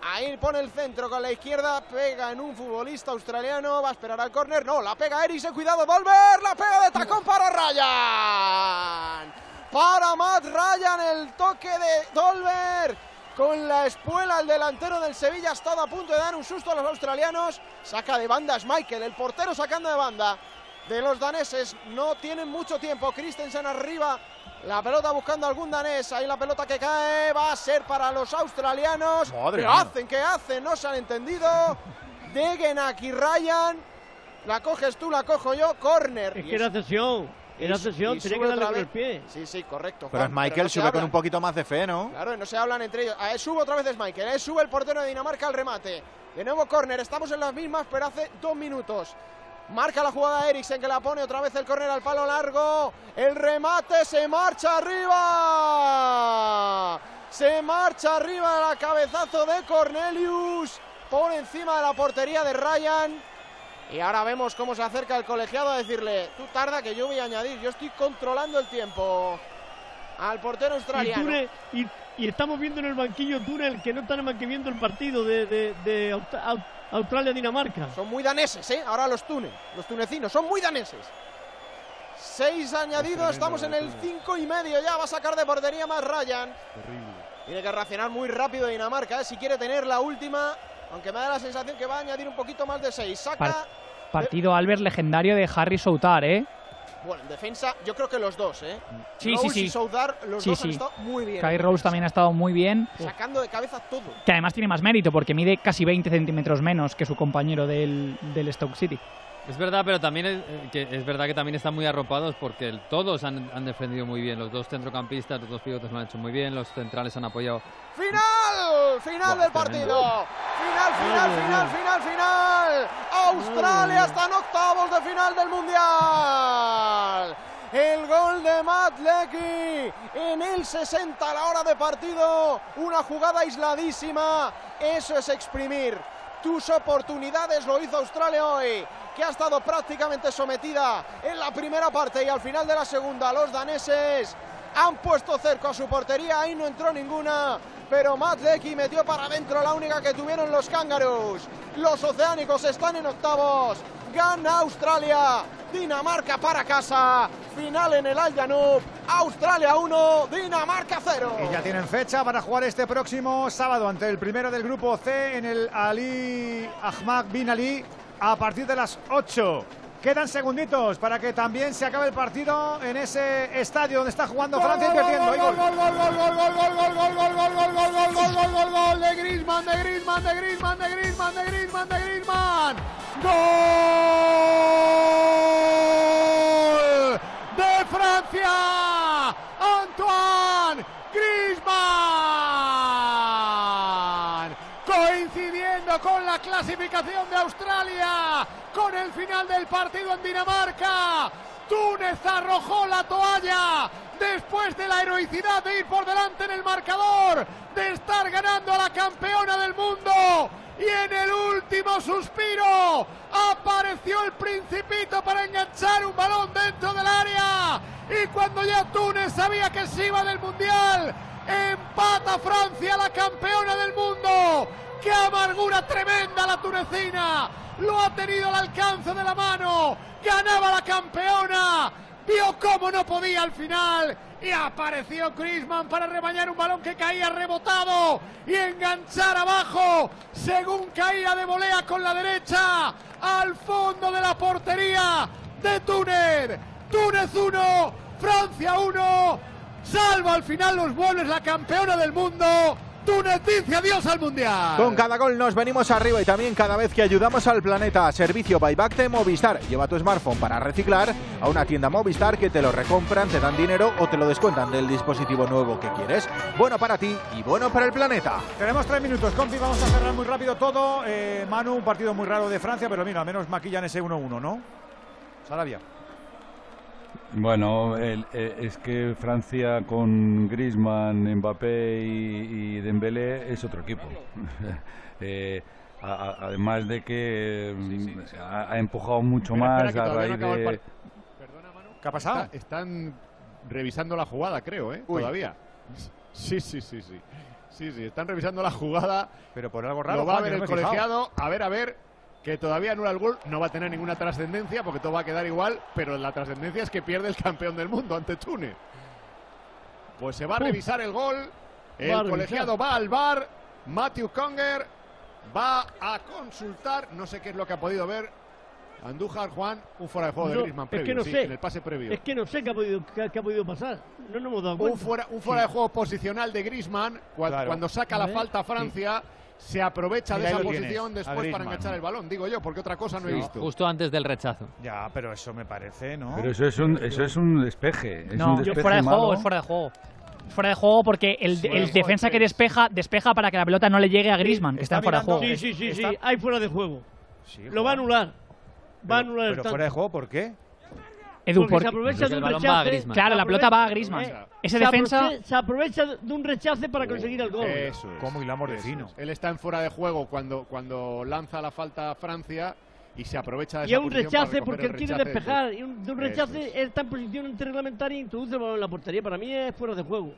Ahí pone el centro con la izquierda, pega en un futbolista australiano, va a esperar al córner, no, la pega Eriksen, cuidado, volver, la pega de tacón para Ryan. Para Matt Ryan, el toque de Dolber. Con la espuela, el delantero del Sevilla ha estado a punto de dar un susto a los australianos. Saca de banda Michael, el portero sacando de banda de los daneses. No tienen mucho tiempo. Christensen arriba la pelota buscando algún danés. Ahí la pelota que cae va a ser para los australianos. Madre ¿Qué mía. hacen? ¿Qué hacen? No se han entendido. Degenak y Ryan. La coges tú, la cojo yo. Corner. Es Y que era cesión. Era y tenía sube que darle con el pie. Sí, sí, correcto. Pero es Michael, no sube con un poquito más de fe, ¿no? Claro, no se hablan entre ellos. Ah, sube otra vez es Michael, eh, sube el portero de Dinamarca al remate. De nuevo córner, estamos en las mismas, pero hace dos minutos. Marca la jugada Eriksen que la pone otra vez el córner al palo largo. El remate se marcha arriba. Se marcha arriba el cabezazo de Cornelius. Por encima de la portería de Ryan. Y ahora vemos cómo se acerca el colegiado a decirle, tú tarda que yo voy a añadir, yo estoy controlando el tiempo. Al portero Y, australiano. Y, y estamos viendo en el banquillo Túnez que no están más que viendo el partido de, de- de Aust- Au- Australia-Dinamarca. Son muy daneses, ¿eh? Ahora los tunes, los tunecinos, son muy daneses. Seis añadidos, estamos en el cinco y medio ya, va a sacar de portería más Ryan. Tiene que reaccionar muy rápido Dinamarca, ¿eh? si quiere tener la última, aunque me da la sensación que va a añadir un poquito más de seis. Saca, Par- partido Albert legendario de Harry Soutar, ¿eh? bueno, en defensa, yo creo que los dos, ¿eh? Sí, Rose sí, sí. y Soudar, los Sí, dos han estado muy bien. Kai. Rose también ha estado muy bien. Sacando de cabeza todo. Que además tiene más mérito porque mide casi 20 centímetros menos que su compañero del, del Stoke City. Es verdad, pero también es, eh, que es verdad que también están muy arropados porque el- todos han, han defendido muy bien. Los dos centrocampistas, los dos pivotes lo han hecho muy bien, los centrales han apoyado. ¡Final! ¡Final del partido! ¡Final, final, final, final, final! Australia está en octavos de final del Mundial. El gol de Matt Lecky en el 60 a la hora de partido. Una jugada aisladísima. Eso es exprimir tus oportunidades. Lo hizo Australia hoy, que ha estado prácticamente sometida en la primera parte y al final de la segunda. Los daneses han puesto cerco a su portería, ahí no entró ninguna, pero Matt Lecky metió para adentro la única que tuvieron los cángaros. Los oceánicos están en octavos, gana Australia, Dinamarca para casa, final en el Al Janub, Australia 1, Dinamarca 0. Y ya tienen fecha para jugar este próximo sábado ante el primero del grupo C en el Ali Ahmad Bin Ali a partir de las 8. Quedan segunditos para que también se acabe el partido en ese estadio donde está jugando Francia invirtiendo. Hay gol. gol, gol, gol, gol, gol, gol, gol, gol, gol, gol, gol, gol, gol, gol, gol, gol, gol de Griezmann, de Griezmann, de Griezmann, de Griezmann, de Griezmann, de Griezmann. Gol de Francia. Antoine Griezmann. Con la clasificación de Australia, con el final del partido en Dinamarca. Túnez arrojó la toalla después de la heroicidad de ir por delante en el marcador, de estar ganando a la campeona del mundo. Y en el último suspiro apareció el principito para enganchar un balón dentro del área. Y cuando ya Túnez sabía que se iba del Mundial, empata Francia, la campeona del mundo. ¡Qué amargura tremenda la tunecina! Lo ha tenido al alcance de la mano. Ganaba la campeona. Vio cómo no podía al final. Y apareció Griezmann para rebañar un balón que caía rebotado y enganchar abajo según caía de volea con la derecha al fondo de la portería de Túnez. Túnez 1, Francia 1. Salva al final los vuelos la campeona del mundo. Túnez dice adiós al Mundial. Con cada gol nos venimos arriba y también cada vez que ayudamos al planeta. Servicio Buyback de Movistar. Lleva tu smartphone para reciclar a una tienda Movistar que te lo recompran, te dan dinero o te lo descuentan del dispositivo nuevo que quieres. Bueno para ti y bueno para el planeta. Tenemos tres minutos, Conti, vamos a cerrar muy rápido todo. Eh, Manu, un partido muy raro de Francia, pero mira, al menos maquillan ese 1-1, ¿no? Sarabia. Bueno, el- eh, es que Francia con Griezmann, Mbappé y, y Dembélé es otro equipo. Eh, a- a- además de que mm, ha, ha empujado mucho más a no raíz de... par- ¿Qué ha pasado? Está- están revisando la jugada, creo, ¿eh? Uy. Todavía. Sí, sí, sí, sí. Sí, sí, están revisando la jugada. Pero por algo raro. Lo va a ver el colegiado. A ver, a ver. Que todavía anula el gol. No va a tener ninguna trascendencia porque todo va a quedar igual. Pero la trascendencia es que pierde el campeón del mundo ante Túnez. Pues se va a revisar el gol. El a colegiado va al bar. Matthew Conger va a consultar. No sé qué es lo que ha podido ver. Andújar, Juan, un fuera de juego de No, Griezmann es previo. que no sí, sé. en el pase previo. Es que no sé qué ha podido, qué, qué ha podido pasar. No nos hemos dado cuenta. Un fuera, un fuera de juego posicional de Griezmann, cua- Claro. cuando saca A la ver. falta Francia, se aprovecha de esa tienes, posición después para enganchar el balón, digo yo, porque otra cosa no he visto. Justo antes del rechazo. Ya, pero eso me parece, ¿no? Pero eso es un, eso es un despeje. Es un No, despeje fuera de juego, es fuera de juego. Es Fuera de juego porque el, el juego, defensa que despeja, despeja para que la pelota no le llegue a Griezmann, que está, fuera de juego. Sí, sí, sí, sí. Está- Hay fuera de juego. Sí, Lo va a anular. Va a Pero, anular el pero tanto. fuera de juego, ¿por qué? Edu, Porque porque- se aprovecha Porque de el un balón va a rechace. Griezmann. Claro, la pelota va a Griezmann. eh, Ese se defensa- aprovecha- Se aprovecha de un rechace para conseguir el gol. Eso es. ¿Cómo hilamos de fino? es. Él está en fuera de juego cuando, cuando lanza la falta a Francia y se aprovecha de Y esa a un rechace porque él quiere despejar. Y un- de un rechace es. él está en posición interreglamentaria e introduce el balón en la portería. Para mí es fuera de juego.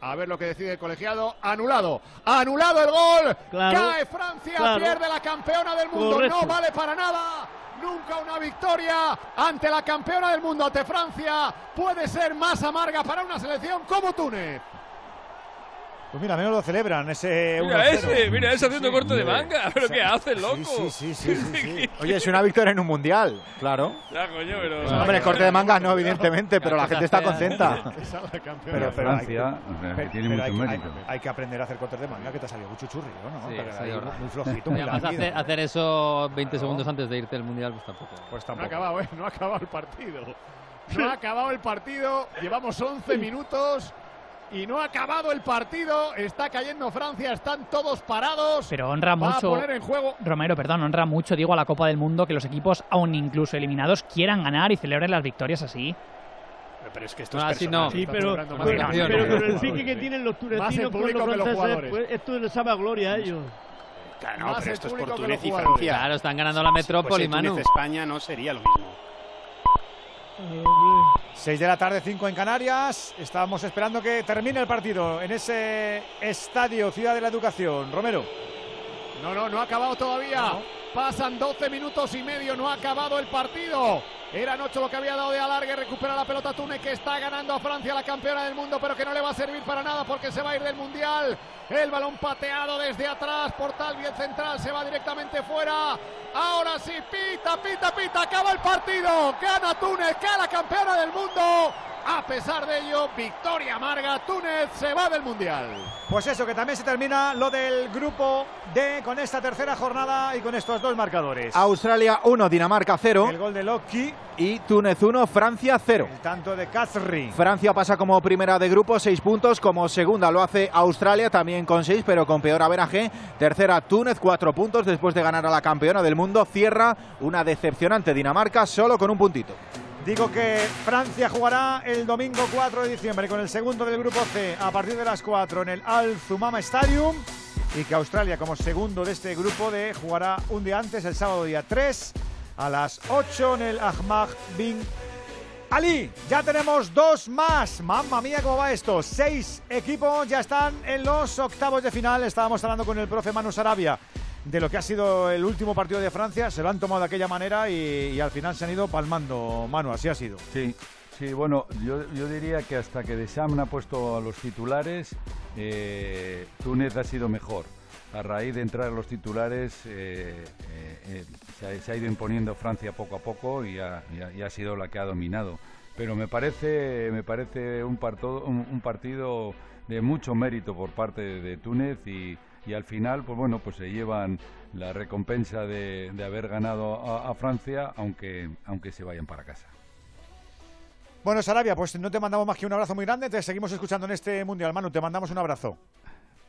A ver lo que decide el colegiado. Anulado. Anulado el gol. Claro. Cae Francia. Claro. Pierde la campeona del mundo. Correcto. No vale para nada. Nunca una victoria ante la campeona del mundo, ante Francia, puede ser más amarga para una selección como Túnez. Pues mira, menos lo celebran ese Mira 1-0. ese, mira ese haciendo corte de manga. ¿Pero qué hace, loco? Sí, sí, sí, sí, sí. Oye, es una victoria en un mundial, claro. Ya, coño, pero... Hombre, corte de manga no, evidentemente, pero la gente está contenta. Esa la. Pero, pero hay, Francia, o sea, que tiene mucho hay- mérito. hay que aprender a hacer cortes de manga, que te ha salido mucho churri, ¿no? Sí, sí, ahí muy flojito, muy además hacer, hacer eso 20 segundos antes de irte al Mundial, pues tampoco. Pues No ha tampoco. acabado, ¿eh? No ha acabado el partido. No ha acabado el partido. Llevamos 11 minutos y no ha acabado el partido. Está cayendo Francia. Están todos parados. Pero honra Va mucho. a poner en juego. Romero, perdón, honra mucho, digo, a la Copa del Mundo que los equipos, aun incluso eliminados, quieran ganar y celebren las victorias así. Pero es que esto No, es así personal, no. Sí, pero, pero, nada. pero con el pique que tienen los Más el tunecinos con público los que los franceses, jugadores. pues esto les sabe a gloria a ellos. Claro, Más pero esto es por Túnez los y. Francia. Claro, están ganando la Si metrópoli, fuese Manu. Túnez, España no sería lo mismo. 6 de la tarde, 5 en Canarias. Estamos esperando que termine el partido en ese estadio Ciudad de la Educación. Romero. No, no, no ha acabado todavía. Pasan 12 minutos y medio, no ha acabado el partido. Eran 8 lo que había dado de alargue. Recupera la pelota Túnez que está ganando a Francia, la campeona del mundo, pero que no le va a servir para nada porque se va a ir del mundial. El balón pateado desde atrás por bien central, se va directamente fuera. Ahora sí, pita, pita, pita, acaba el partido. Gana Túnez, gana la campeona del mundo. A pesar de ello, victoria amarga. Túnez se va del mundial. Pues eso, que también se termina lo del grupo D con esta tercera jornada y con estos dos marcadores. Australia 1, Dinamarca 0 El gol de Loki, y Túnez 1, Francia 0. el tanto de Kazri. Francia pasa como primera de grupo, 6 puntos. Como segunda lo hace Australia, también con 6, pero con peor averaje. Tercera, Túnez, 4 puntos después de ganar a la campeona del mundo. Cierra una decepcionante Dinamarca solo con un puntito. Digo que Francia jugará el domingo 4 de diciembre con el segundo del grupo C a partir de las 4 en el Al Zumama Stadium y que Australia como segundo de este grupo D jugará un día antes, el sábado día 3 a las 8 en el Ahmad Bin Ali. Ya tenemos dos más. Mamma mía, ¿cómo va esto? Seis equipos ya están en los octavos de final. Estábamos hablando con el profe Manu Sarabia de lo que ha sido el último partido de Francia. Se lo han tomado de aquella manera y, al final se han ido palmando. Manu, así ha sido. Sí, sí, bueno, yo, yo diría que hasta que Deschamps ha puesto a los titulares, eh, Túnez ha sido mejor. A raíz de entrar a los titulares, eh, eh, se, ha, ido imponiendo Francia poco a poco y ha, ha- sido la que ha dominado. pero me parece, me parece un, parto- un, un partido de mucho mérito por parte de Túnez y, y al final, pues bueno, pues se llevan la recompensa de, de haber ganado a, a Francia, aunque, aunque se vayan para casa. Bueno, Sarabia, pues no te mandamos más que un abrazo muy grande. Te seguimos escuchando en este Mundial. Manu, te mandamos un abrazo.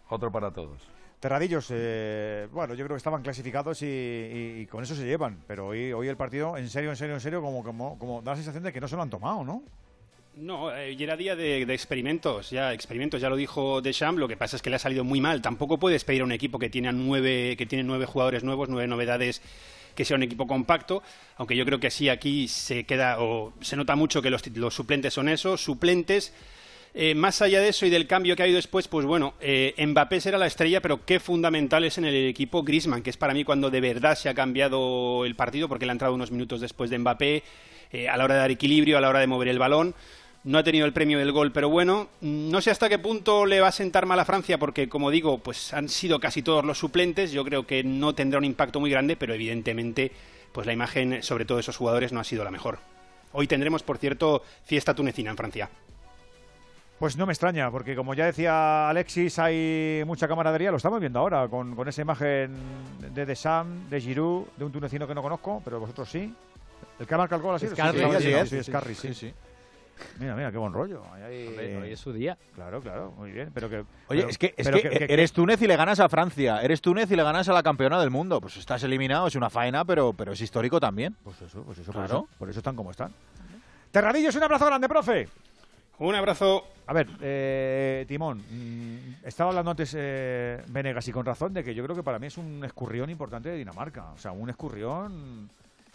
Otro para todos. Terradillos, eh, bueno, yo creo que estaban clasificados y, y- y con eso se llevan. Pero hoy, hoy el partido, en serio, en serio, en serio, como, como, como da la sensación de que no se lo han tomado, ¿no? No, eh, era día de, experimentos, ya experimentos, ya lo dijo Deschamps, lo que pasa es que le ha salido muy mal. Tampoco puedes pedir a un equipo que tiene nueve, que tiene nueve jugadores nuevos, nueve novedades, que sea un equipo compacto, aunque yo creo que sí aquí se queda, o se nota mucho que los, suplentes son esos, suplentes. Eh, más allá de eso y del cambio que ha habido después, pues bueno, eh, Mbappé será la estrella, pero qué fundamental es en el equipo Griezmann, que es para mí cuando de verdad se ha cambiado el partido, porque él ha entrado unos minutos después de Mbappé, eh, a la hora de dar equilibrio, a la hora de mover el balón. No ha tenido el premio del gol, pero bueno, no sé hasta qué punto le va a sentar mal a Francia, porque como digo, pues han sido casi todos los suplentes. Yo creo que no tendrá un impacto muy grande, pero evidentemente, pues la imagen, sobre todo de esos jugadores, no ha sido la mejor. Hoy tendremos, por cierto, fiesta tunecina en Francia. Pues no me extraña, porque como ya decía Alexis, hay mucha camaradería, lo estamos viendo ahora, con, con esa imagen de Deschamps, de Giroud, de un tunecino que no conozco, pero vosotros sí. ¿El que ha marcado el gol ha sido? Sí, sí, sí, sí, Mira, mira, qué buen rollo. Ahí hay- Hombre, hoy es su día. Claro, claro, muy bien. Pero que, Oye, pero- es que, es que eres Túnez y le ganas a Francia. Eres Túnez y le ganas a la campeona del mundo. Pues estás eliminado, es una faena, pero, pero es histórico también. Pues eso, pues eso, claro. por, eso, por eso están como están. Terradillos, un abrazo grande, profe. Un abrazo. A ver, eh, Timón, mm, estaba hablando antes eh, Venegas y con razón de que yo creo que para mí es un escurrión importante de Dinamarca. O sea, un escurrión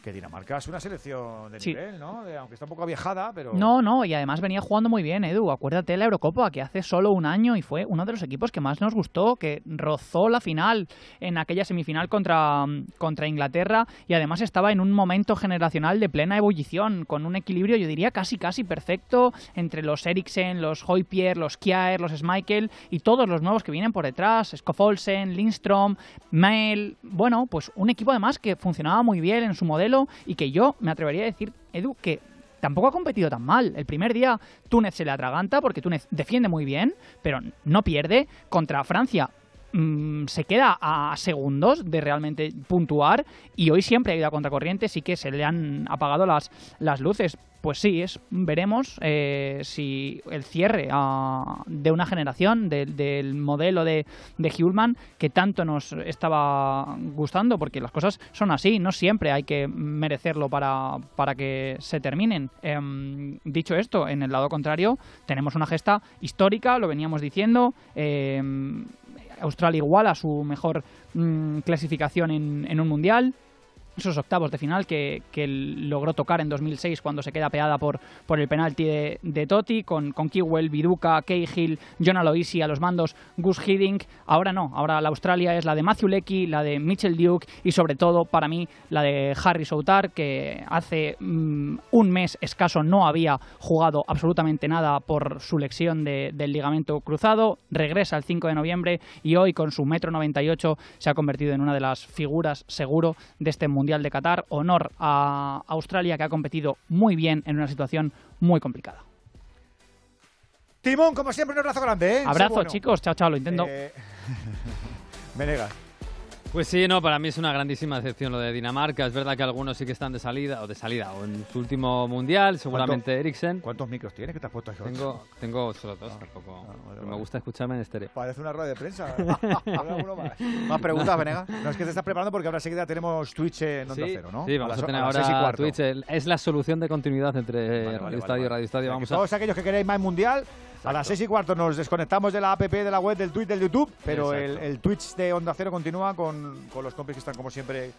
que Dinamarca es una selección de Sí. nivel, ¿no? De- aunque está un poco aviejada, pero... No, no, y además venía jugando muy bien, Edu. Acuérdate de la Eurocopa, que hace solo un año y fue uno de los equipos que más nos gustó, que rozó la final en aquella semifinal contra, contra Inglaterra y además estaba en un momento generacional de plena ebullición, con un equilibrio, yo diría, casi casi perfecto entre los Eriksen, los Hoypier, los Kjaer, los Schmeichel y todos los nuevos que vienen por detrás, Skoffolsen, Lindstrom, Mael. Bueno, pues un equipo además que funcionaba muy bien en su modelo y que yo me atrevería a decir, Edu, que tampoco ha competido tan mal. El primer día Túnez se le atraganta porque Túnez defiende muy bien, pero no pierde. Contra Francia mm, se queda a segundos de realmente puntuar y hoy siempre ha ido a contracorriente, sí que se le han apagado las, las luces. Pues sí, es, veremos eh, si el cierre ah, de una generación, de- del modelo de, de Hjulman, que tanto nos estaba gustando, porque las cosas son así, no siempre hay que merecerlo para, para que se terminen. Em, dicho esto, en el lado contrario, tenemos una gesta histórica, lo veníamos diciendo. em, Australia igual a su mejor mm, clasificación en, en un mundial. Esos octavos de final que, que logró tocar en 2006 cuando se queda peada por, por el penalti de, de Totti, con, con Kiwell, Viduka, Cahill, John Aloisi a los mandos, Gus Hiddink. Ahora no, ahora la Australia es la de Matthew Leckie, la de Mitchell Duke y sobre todo para mí la de Harry Soutar, que hace mm, un mes escaso no había jugado absolutamente nada por su lesión de- del ligamento cruzado. Regresa el 5 de noviembre y hoy con su metro 98 se ha convertido en una de las figuras seguro de este Mundial de Qatar. Honor a Australia que ha competido muy bien en una situación muy complicada. Timón, como siempre, un abrazo grande, ¿eh? Abrazo bueno. chicos, chao chao, lo intento. Eh, Venegas. Pues sí, no, para mí es una grandísima decepción lo de Dinamarca. Es verdad que algunos sí que están de salida, o de salida, o en su último mundial, seguramente ¿Cuánto- Eriksen. ¿Cuántos micros tienes que te has puesto ahí? Tengo, tengo solo dos, tampoco. pero me gusta escucharme en estéreo. Parece una rueda de prensa. Alguno más. ¿Más preguntas, Venegas? No, es que te estás preparando porque ahora enseguida tenemos Twitch en Onda Sí, Cero, ¿no? sí, vamos a, las- tener y ahora cuarto. Twitch. Es la solución de continuidad entre Vale, Radio vale, Estadio vale, y Radio Estadio. Vamos a... Todos aquellos que queréis más mundial, a las seis y cuarto nos desconectamos de la app, de la web, del Twitch, del YouTube, pero el, el Twitch de Onda Cero continúa con, con los compis que están como siempre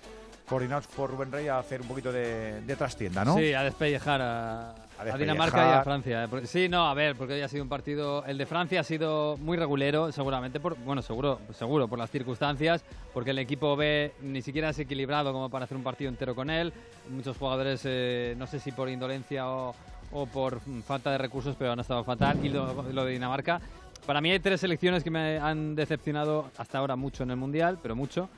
coordinados por Rubén Rey a hacer un poquito de, de trastienda, ¿no? Sí, a despellejar a, a despellejar. Dinamarca y a Francia. eh, porque- sí, no, a ver, porque hoy ha sido un partido. El de Francia ha sido muy regulero, seguramente. Por, bueno, seguro, seguro por las circunstancias, porque el equipo B ni siquiera es equilibrado como para hacer un partido entero con él. Muchos jugadores, eh, no sé si por indolencia o, o por falta de recursos, pero han estado fatal. Y lo, lo de Dinamarca. Para mí hay tres selecciones que me han decepcionado hasta ahora mucho en el Mundial, pero mucho.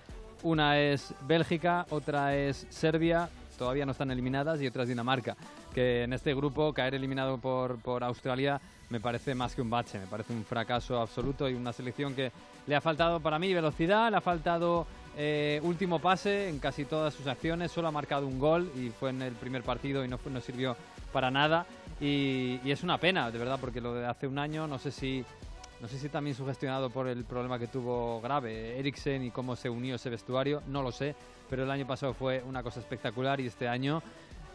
Una es Bélgica, otra es Serbia, todavía no están eliminadas, y otra es Dinamarca. que en este grupo caer eliminado por, por Australia me parece más que un bache, me parece un fracaso absoluto y una selección que le ha faltado para mí velocidad, le ha faltado eh, último pase en casi todas sus acciones, solo ha marcado un gol y fue en el primer partido y no, fue- no sirvió para nada. Y, y es una pena, de verdad, porque lo de hace un año, no sé si, no sé si también sugestionado por el problema que tuvo grave Eriksen y cómo se unió ese vestuario, no lo sé, pero el año pasado fue una cosa espectacular y este año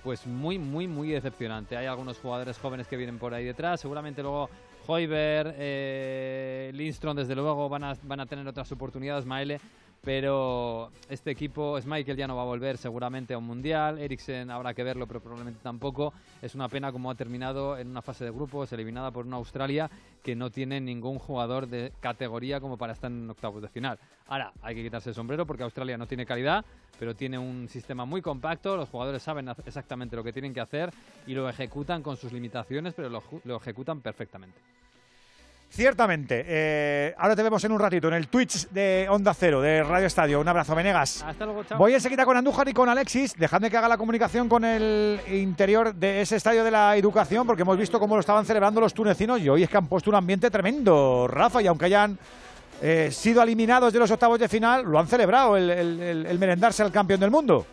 pues muy, muy, muy decepcionante. Hay algunos jugadores jóvenes que vienen por ahí detrás, seguramente luego Hoiber, eh, Lindstrom desde luego van a, van a tener otras oportunidades, Maele, pero este equipo, Michael ya no va a volver seguramente a un mundial, Eriksen habrá que verlo, pero probablemente tampoco. Es una pena como ha terminado en una fase de grupos, eliminada por una Australia que no tiene ningún jugador de categoría como para estar en octavos de final. Ahora, hay que quitarse el sombrero porque Australia no tiene calidad, pero tiene un sistema muy compacto, los jugadores saben exactamente lo que tienen que hacer y lo ejecutan con sus limitaciones, pero lo ejecutan perfectamente. Ciertamente. eh, ahora te vemos en un ratito en el Twitch de Onda Cero, de Radio Estadio. Un abrazo, Venegas. Hasta luego, chao. Voy enseguida con Andújar y con Alexis. Dejadme que haga la comunicación con el interior de ese estadio de la educación, porque hemos visto cómo lo estaban celebrando los tunecinos y hoy es que han puesto un ambiente tremendo, Rafa, y aunque hayan eh, sido eliminados de los octavos de final, lo han celebrado el, el- el- el merendarse al campeón del mundo.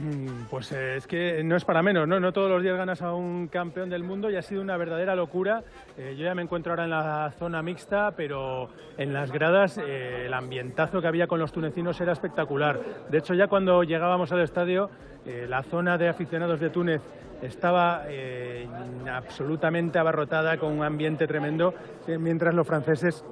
Mm, Pues eh, es que no es para menos, ¿no? No todos los días ganas a un campeón del mundo y ha sido una verdadera locura. Eh, yo ya me encuentro ahora en la zona mixta, pero en las gradas eh, el ambientazo que había con los tunecinos era espectacular. De hecho, ya cuando llegábamos al estadio, la zona de aficionados de Túnez estaba absolutamente abarrotada con un ambiente tremendo, mientras los franceses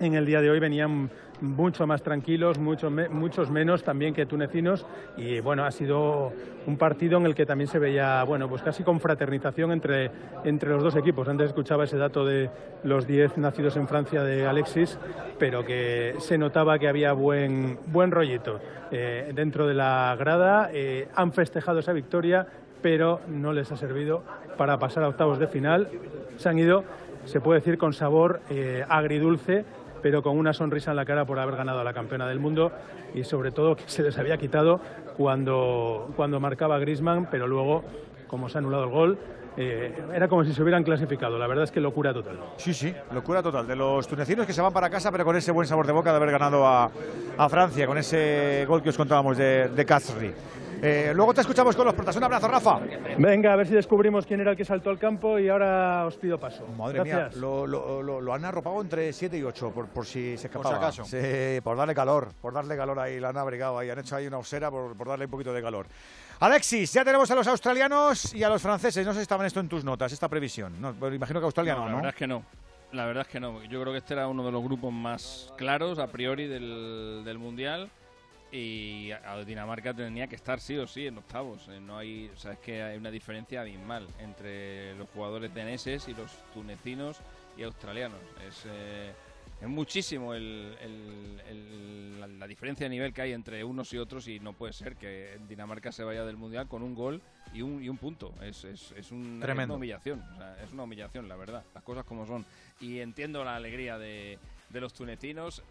en el día de hoy venían mucho más tranquilos, mucho me- muchos menos también que tunecinos y bueno, ha sido un partido en el que también se veía, bueno, pues casi confraternización entre, entre los dos equipos. Antes escuchaba ese dato de los 10 nacidos en Francia de Alexis, pero que se notaba que había buen, buen rollito eh, dentro de la grada. Eh, han festejado esa victoria, pero no les ha servido para pasar a octavos de final. Se han ido, se puede decir, con sabor eh, agridulce pero con una sonrisa en la cara por haber ganado a la campeona del mundo y sobre todo que se les había quitado cuando, cuando marcaba Grisman, pero luego, como se ha anulado el gol, eh, era como si se hubieran clasificado. La verdad es que locura total. Sí, sí, locura total. De los tunecinos que se van para casa, pero con ese buen sabor de boca de haber ganado a, a Francia, con ese gol que os contábamos de, de. Eh, luego te escuchamos con los protas. Un abrazo, Rafa. Venga, a ver si descubrimos quién era el que saltó al campo y ahora os pido paso. Madre Gracias. mía, lo, lo- lo- lo han arropado entre 7 y 8 por, por si se escapaba. acaso. Sí, por darle calor, por darle calor ahí, la han abrigado ahí, han hecho ahí una osera por, por darle un poquito de calor. Alexis, ya tenemos a los australianos y a los franceses. No sé si estaban esto en tus notas, esta previsión. No, pero imagino que Australia no, la ¿no? verdad es que no. La verdad es que no. Yo creo que este era uno de los grupos más claros a priori del, del mundial y a Dinamarca tenía que estar sí o sí en octavos. Eh, No hay, o sea, es que hay una diferencia abismal entre los jugadores daneses y los tunecinos y australianos. Es, eh, es muchísimo el- el- el- la, la diferencia de nivel que hay entre unos y otros y no puede ser que Dinamarca se vaya del mundial con un gol y un, y un punto. Es, es, es un- es una humillación. o sea, es una humillación, la verdad. Las cosas como son. Y entiendo la alegría de, de los tunecinos.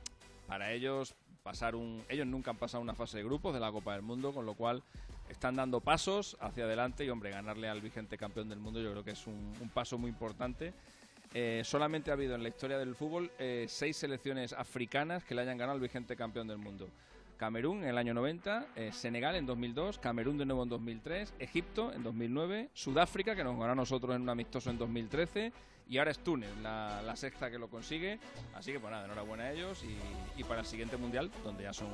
Para ellos, pasar un. Ellos nunca han pasado una fase de grupos de la Copa del Mundo, con lo cual están dando pasos hacia adelante. Y, hombre, ganarle al vigente campeón del mundo, yo creo que es un, paso muy importante. Eh, solamente ha habido en la historia del fútbol eh, seis selecciones africanas que le hayan ganado al vigente campeón del mundo. Camerún en el año 90, eh, Senegal en 2002, Camerún de nuevo en 2003, Egipto en 2009, Sudáfrica, que nos ganó a nosotros en un amistoso en 2013, y ahora es Túnez, la, sexta que lo consigue. Así que, pues nada, enhorabuena a ellos y, para el siguiente mundial, donde ya son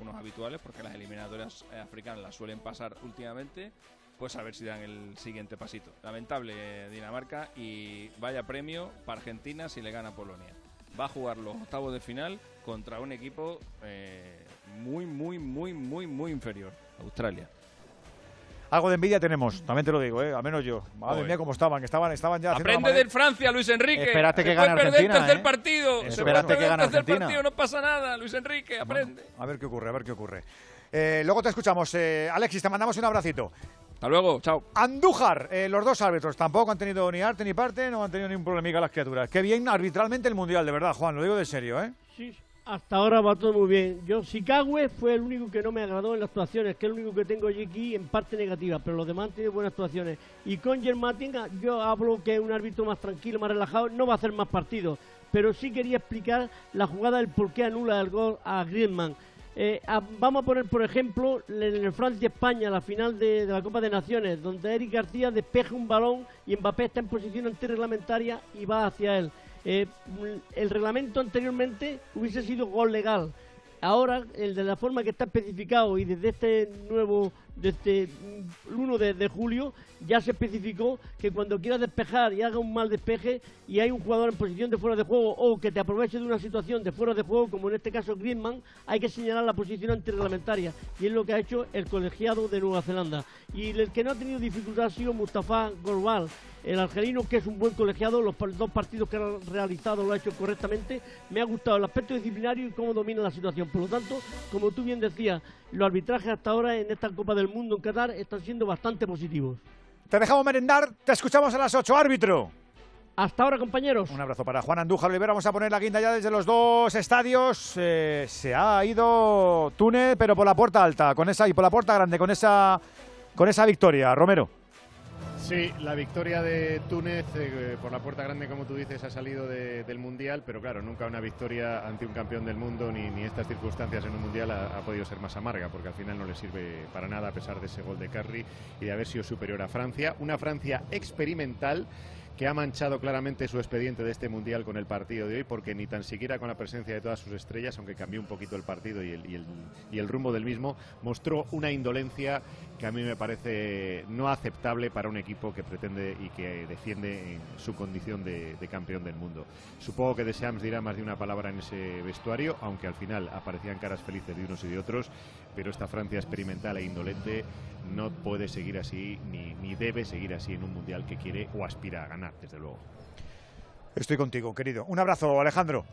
unos habituales, porque las eliminatorias eh, africanas las suelen pasar últimamente, pues a ver si dan el siguiente pasito. Lamentable eh, Dinamarca y vaya premio para Argentina si le gana Polonia. Va a jugar los octavos de final contra un equipo eh, muy, muy, muy, muy, muy inferior, Australia. Algo de envidia tenemos, también te lo digo, ¿eh? al menos yo. Madre Joder. mía, cómo estaban, que estaban, estaban ya Aprende del Francia, Luis Enrique. Espérate que gane Argentina, tercer ¿eh? partido. Se Espérate que gane Argentina. partido, no pasa nada, Luis Enrique, aprende. A ver qué ocurre, a ver qué ocurre. Eh, luego te escuchamos. Eh, Alexis, te mandamos un abracito. Hasta luego, chao. Andújar, eh, los dos árbitros tampoco han tenido ni arte ni parte, no han tenido ningún problemica las criaturas. Qué bien arbitralmente el Mundial, de verdad, Juan, lo digo de serio, ¿eh? Sí, Hasta ahora va todo muy bien. Yo, Chicago fue el único que no me agradó en las actuaciones, que es el único que tengo yo aquí en parte negativa, pero los demás han tenido buenas actuaciones. Y con Germatin, yo hablo que es un árbitro más tranquilo, más relajado, no va a hacer más partidos, pero sí quería explicar la jugada del por qué anula el gol a Griezmann. Eh, a- vamos a poner, por ejemplo, en el Francia-España, la final de, de la Copa de Naciones, donde Eric García despeja un balón y Mbappé está en posición antirreglamentaria y va hacia él. Eh, el reglamento anteriormente hubiese sido gol legal. Ahora, el de la forma que está especificado y desde este nuevo, desde el 1 de, de julio, ya se especificó que cuando quieras despejar y haga un mal despeje y hay un jugador en posición de fuera de juego o que te aproveche de una situación de fuera de juego, como en este caso Griezmann, hay que señalar la posición antirreglamentaria y es lo que ha hecho el colegiado de Nueva Zelanda. Y el que no ha tenido dificultad ha sido Mustafa Gorbal, el argelino, que es un buen colegiado, los dos partidos que ha realizado lo ha hecho correctamente. Me ha gustado el aspecto disciplinario y cómo domina la situación. Por lo tanto, como tú bien decías, los arbitrajes hasta ahora en esta Copa del Mundo en Qatar están siendo bastante positivos. Te dejamos merendar, te escuchamos a las 8, árbitro. Hasta ahora, compañeros. Un abrazo para Juan Andújar Olivera. Vamos a poner la guinda ya desde los dos estadios. Eh, se ha ido Túnez, pero por la puerta alta, con esa y por la puerta grande, con esa, con esa victoria. Romero. Sí, la victoria de Túnez eh, por la puerta grande, como tú dices, ha salido de- del Mundial, pero claro, nunca una victoria ante un campeón del mundo ni, ni estas circunstancias en un Mundial ha, ha podido ser más amarga, porque al final no le sirve para nada a pesar de ese gol de Carri y de haber sido superior a Francia. Una Francia experimental que ha manchado claramente su expediente de este Mundial con el partido de hoy, porque ni tan siquiera con la presencia de todas sus estrellas, aunque cambió un poquito el partido y el, y el- rumbo del mismo, mostró una indolencia que a mí me parece no aceptable para un equipo que pretende y que defiende en su condición de, de campeón del mundo. Supongo que Deschamps dirá más de una palabra en ese vestuario, aunque al final aparecían caras felices de unos y de otros, pero esta Francia experimental e indolente no puede seguir así ni, ni debe seguir así en un mundial que quiere o aspira a ganar, desde luego. Estoy contigo, querido. Un abrazo, Alejandro.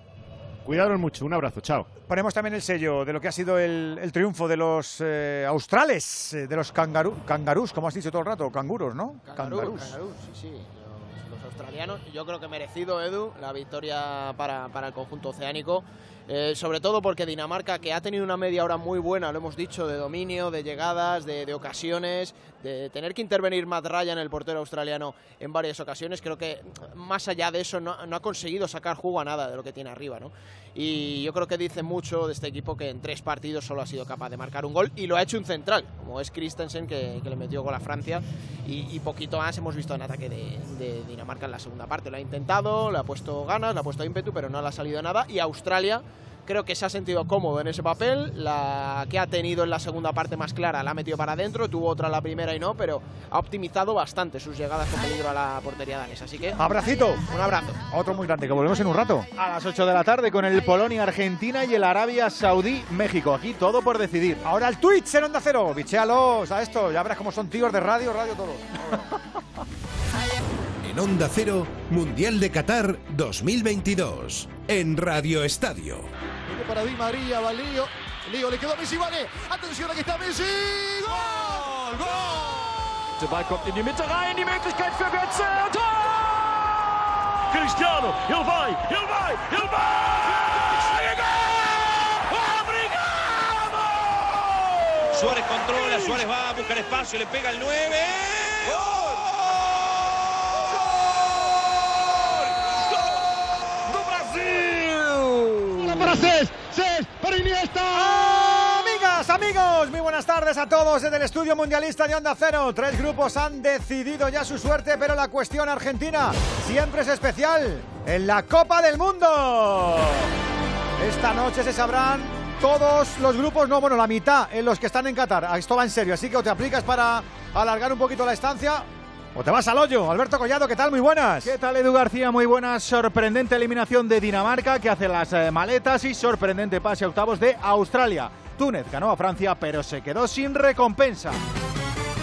Cuidaros mucho, un abrazo, chao. Ponemos también el sello de lo que ha sido el, el triunfo de los eh, australes, eh, de los cangarú, cangarús, como has dicho todo el rato, canguros, ¿no? Cangarús, cangarús, sí, sí. Los, los australianos, yo creo que merecido, Edu, la victoria para, para el conjunto oceánico. Eh, sobre todo porque Dinamarca, que ha tenido una media hora muy buena, lo hemos dicho, de dominio, de llegadas, de, ocasiones, de tener que intervenir Matt Ryan, el portero australiano, en varias ocasiones, creo que más allá de eso no, no ha conseguido sacar jugo a nada de lo que tiene arriba, ¿no? Y yo creo que dice mucho de este equipo que en tres partidos solo ha sido capaz de marcar un gol y lo ha hecho un central, como es Christensen, que, que le metió gol a Francia. Y, y poquito más hemos visto en ataque de, de Dinamarca en la segunda parte. Lo ha intentado, le ha puesto ganas, le ha puesto ímpetu, pero no le ha salido nada. Y Australia creo que se ha sentido cómodo en ese papel. La que ha tenido en la segunda parte más clara la ha metido para adentro, tuvo otra en la primera y no, pero ha optimizado bastante sus llegadas con peligro a la portería danesa. Así que. Abracito. Un abrazo. Otro muy grande, que volvemos en un rato. A las 8 de la tarde con el Polonia-Argentina y el Arabia Saudí-México. Aquí todo por decidir. Ahora el Twitch en Onda Cero. Bichealos a esto. Ya verás cómo son tíos de radio, radio todo. En Onda Cero, Mundial de Qatar 2022. En Radio Estadio. Viene para Di María, va lío. Lío, le quedó a Messi, vale. Atención, aquí está Messi. ¡Gol! ¡Gol! Der Ball kommt in die Mitte rein, die Möglichkeit für Götze. Tor! Cristiano, weit, heel weit, heel Suárez controla, Suárez va a buscar espacio, le pega el 9. do Brasil! Para Cés, Cés, para Iniesta. Amigas, amigos, muy buenas tardes a todos desde el estudio mundialista de Onda Cero. Tres grupos han decidido ya su suerte, pero la cuestión argentina siempre es especial en la Copa del Mundo. Esta noche se sabrán todos los grupos, no, bueno, la mitad en los que están en Qatar. Esto va en serio, así que o te aplicas para alargar un poquito la estancia o te vas al hoyo. Alberto Collado, ¿qué tal? Muy buenas. ¿Qué tal, Edu García? Muy buenas. Sorprendente eliminación de Dinamarca, que hace las eh, maletas, y sorprendente pase a octavos de Australia. Túnez ganó a Francia, pero se quedó sin recompensa.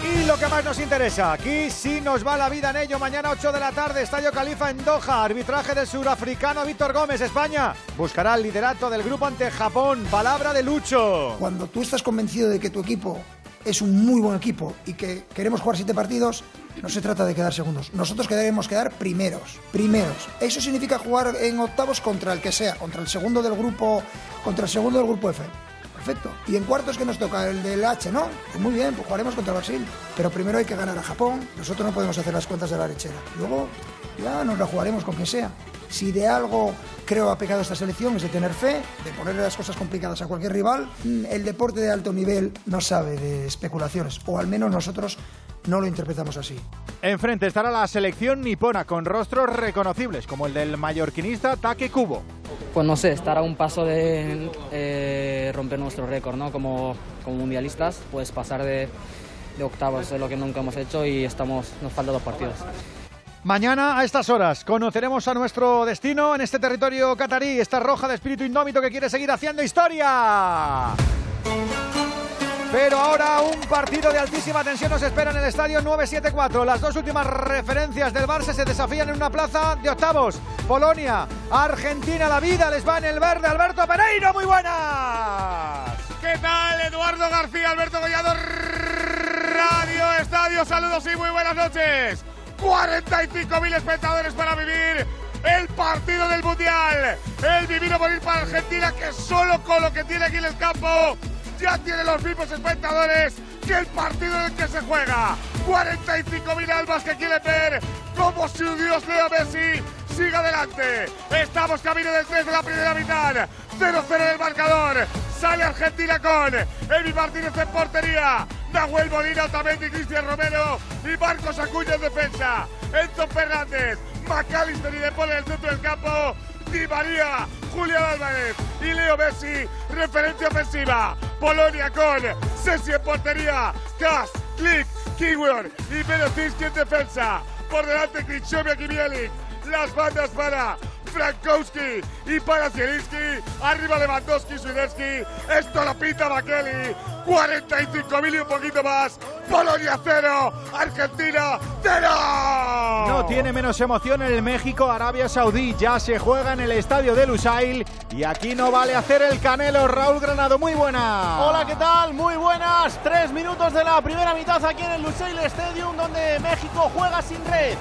Y lo que más nos interesa, aquí sí nos va la vida en ello. Mañana 8 de la tarde, Estadio Califa en Doha. Arbitraje del surafricano Víctor Gómez, España. Buscará el liderato del grupo ante Japón. Palabra de Lucho. Cuando tú estás convencido de que tu equipo es un muy buen equipo y que queremos jugar siete partidos, no se trata de quedar segundos. Nosotros queremos quedar primeros. Primeros. Eso significa jugar en octavos contra el que sea, contra el segundo del grupo, contra el segundo del grupo F. Perfecto. Y en cuartos que nos toca el del H, ¿no? Pues muy bien, pues jugaremos contra Brasil. Pero primero hay que ganar a Japón. Nosotros no podemos hacer las cuentas de la lechera. Luego ya nos la jugaremos con quien sea. Si de algo creo ha pecado esta selección es de tener fe, de ponerle las cosas complicadas a cualquier rival. Mm, El deporte de alto nivel no sabe de especulaciones, o al menos nosotros no lo interpretamos así. Enfrente estará la selección nipona con rostros reconocibles, como el del mallorquinista Take Kubo. Pues no sé, estar a un paso de eh, romper nuestro récord, ¿no? Como, como mundialistas, pues pasar de, de octavos es lo que nunca hemos hecho y estamos, nos faltan dos partidos. Mañana a estas horas conoceremos a nuestro destino en este territorio catarí, esta roja de espíritu indómito que quiere seguir haciendo historia. Pero ahora un partido de altísima tensión nos espera en el estadio 974. Las dos últimas referencias del Barça se desafían en una plaza de octavos. Polonia, Argentina, la vida les va en el verde. Alberto Pereiro, muy buenas. ¿Qué tal, Eduardo García, Alberto Collado, Radio Estadio? Saludos y muy buenas noches. 45.000 espectadores para vivir el partido del Mundial. El vivir o morir para Argentina, que solo con lo que tiene aquí en el campo ya tiene los mismos espectadores que el partido en el que se juega. 45.000 almas que quieren ver cómo su Dios Leo Messi sigue adelante. Estamos camino del 3 de la primera mitad. 0-0 en el marcador. Sale Argentina con Emi Martínez en portería. Nahuel Molina, Otamendi, Cristian Romero y Marcos Acuña en defensa. Enzo Fernández, McAllister y De Paul en el centro del campo. Di María, Julián Álvarez y Leo Messi, referencia ofensiva. Polonia con Sessi en portería. Kas, Klik, Kiwior y Berezinski en defensa. Por delante y Bielik. Las bandas para Frankowski y para Zielinski. Arriba Lewandowski, Swiderski. Esto lo pinta Makeli. 45.000 y un poquito más. Polonia 0, Argentina 0. No tiene menos emoción el México-Arabia Saudí. Ya se juega en el estadio de Lusail y aquí no vale hacer el canelo. Raúl Granado, muy buena. Hola, ¿qué tal? Muy buenas. Tres minutos de la primera mitad aquí en el Lusail Stadium, donde México juega sin red.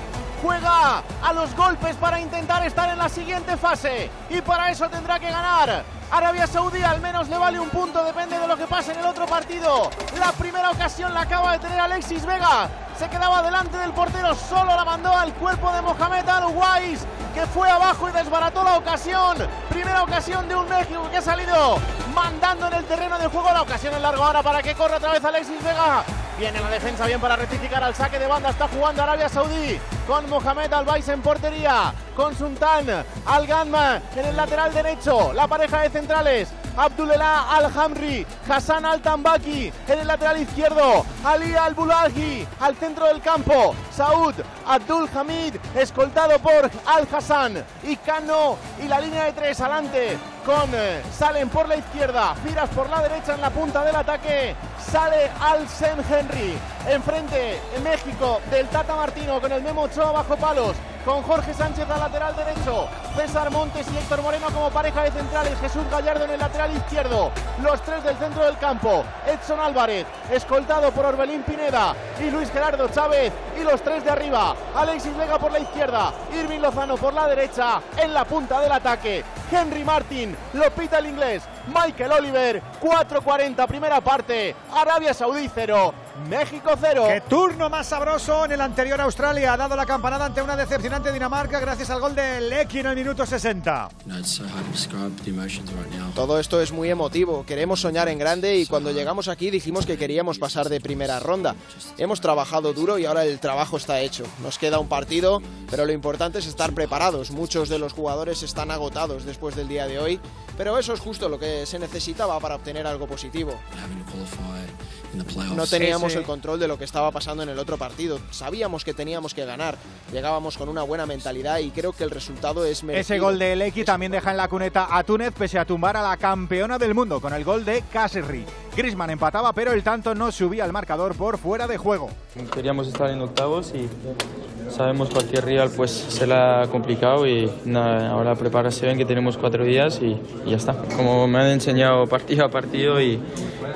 Juega a los golpes para intentar estar en la siguiente fase. Y para eso tendrá que ganar. Arabia Saudí al menos le vale un punto, depende de lo que pase en el otro partido. La primera ocasión la acaba de tener Alexis Vega. Se quedaba delante del portero, solo la mandó al cuerpo de Mohamed Al Wais, que fue abajo y desbarató la ocasión. Primera ocasión de un México que ha salido mandando en el terreno de juego. La ocasión en largo ahora para que corra otra vez Alexis Vega. Viene la defensa bien para rectificar al saque de banda. Está jugando Arabia Saudí con Mohamed Al-Bais en portería. Con Sultan Al-Ganma en el lateral derecho. La pareja de centrales. Abdullah Al-Hamri, Hassan Al-Tambaki en el lateral izquierdo. Ali Al-Bulaghi al centro del campo. Saud Abdul Hamid escoltado por Al-Hassan. Y Cano y la línea de tres adelante con eh, Salen por la izquierda. Firas por la derecha en la punta del ataque. Sale Al Sem Henry. Enfrente en México del Tata Martino con el Memo Ochoa bajo palos. Con Jorge Sánchez al lateral derecho. César Montes y Héctor Moreno como pareja de centrales. Jesús Gallardo en el lateral izquierdo. Los tres del centro del campo. Edson Álvarez, escoltado por Orbelín Pineda y Luis Gerardo Chávez. Y los tres de arriba. Alexis Vega por la izquierda. Irving Lozano por la derecha. En la punta del ataque. Henry Martin. Lo pita el inglés. Michael Oliver. 4.40 primera parte. Arabia Saudí 0. México 0. Qué turno más sabroso en el anterior Australia. Ha dado la campanada ante una decepcionante Dinamarca gracias al gol de Lecky en el minuto 60. Todo esto es muy emotivo, queremos soñar en grande y cuando llegamos aquí dijimos que queríamos pasar de primera ronda. Hemos trabajado duro y ahora el trabajo está hecho. Nos queda un partido, pero lo importante es estar preparados. Muchos de los jugadores están agotados después del día de hoy, pero eso es justo lo que se necesitaba para obtener algo positivo. No teníamos el control de lo que estaba pasando en el otro partido. Sabíamos que teníamos que ganar. Llegábamos con una buena mentalidad y creo que el resultado es merecido. Ese gol de Lecky también deja en la cuneta a Túnez pese a tumbar a la campeona del mundo con el gol de Caserri. Griezmann empataba pero el tanto no subía al marcador por fuera de juego. Queríamos estar en octavos y sabemos cualquier rival pues se la ha complicado y nada, ahora prepararse bien que tenemos cuatro días y, y ya está. Como me han enseñado partido a partido y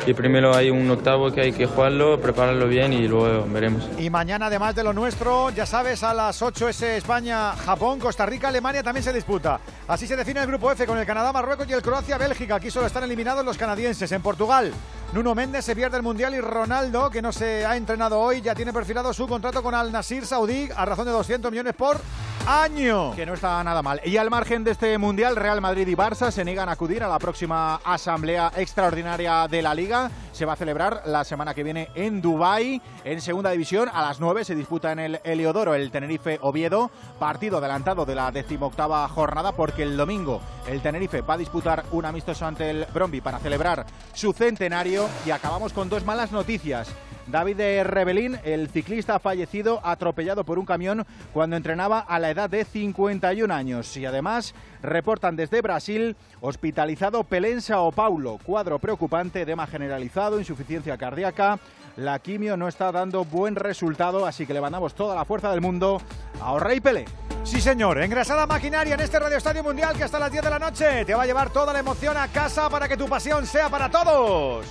y primero hay un octavo que hay que jugarlo, prepararlo bien y luego veremos. Y mañana, además de lo nuestro, ya sabes, a las 8 es España, Japón, Costa Rica, Alemania también se disputa. Así se define el grupo F con el Canadá, Marruecos y el Croacia-Bélgica. Aquí solo están eliminados los canadienses. En Portugal, Nuno Méndez se pierde el Mundial y Ronaldo, que no se ha entrenado hoy, ya tiene perfilado su contrato con Al Nasir Saudí a razón de 200 millones por año. Que no está nada mal. Y al margen de este Mundial, Real Madrid y Barça se niegan a acudir a la próxima asamblea extraordinaria de la Liga. Se va a celebrar la semana que viene en Dubái. En segunda división, a las 9 se disputa en el Heliodoro el Tenerife Oviedo. Partido adelantado de la decimoctava jornada porque el domingo el Tenerife va a disputar un amistoso ante el Bromby para celebrar su centenario. Y acabamos con dos malas noticias. David Rebelín, el ciclista fallecido atropellado por un camión cuando entrenaba a la edad de 51 años. Y además reportan desde Brasil hospitalizado Pelén Sao Paulo, cuadro preocupante, edema generalizado, insuficiencia cardíaca. La quimio no está dando buen resultado, así que le mandamos toda la fuerza del mundo a Rey Pelé. Sí, señor. Engrasada maquinaria en este Radio Estadio Mundial que hasta las 10 de la noche te va a llevar toda la emoción a casa para que tu pasión sea para todos.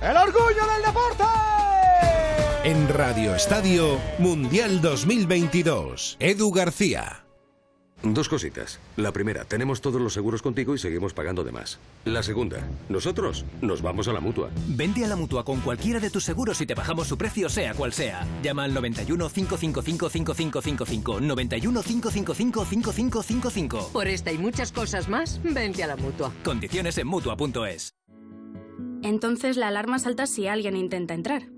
¡El orgullo del deporte! En Radio Estadio Mundial 2022, Edu García. Dos cositas. La primera, tenemos todos los seguros contigo y seguimos pagando de más. La segunda, nosotros nos vamos a la mutua. Vende a la mutua con cualquiera de tus seguros y te bajamos su precio, sea cual sea. Llama al 91 555 5555. 91 555 5555. Por esta y muchas cosas más, vente a la mutua. Condiciones en mutua.es. Entonces la alarma salta si alguien intenta entrar.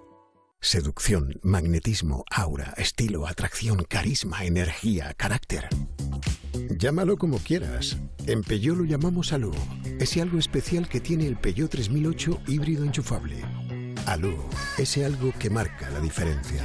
Seducción, magnetismo, aura, estilo, atracción, carisma, energía, carácter. Llámalo como quieras. En Peugeot lo llamamos Alú. Ese algo especial que tiene el Peugeot 3008 híbrido enchufable. Alú, ese algo que marca la diferencia.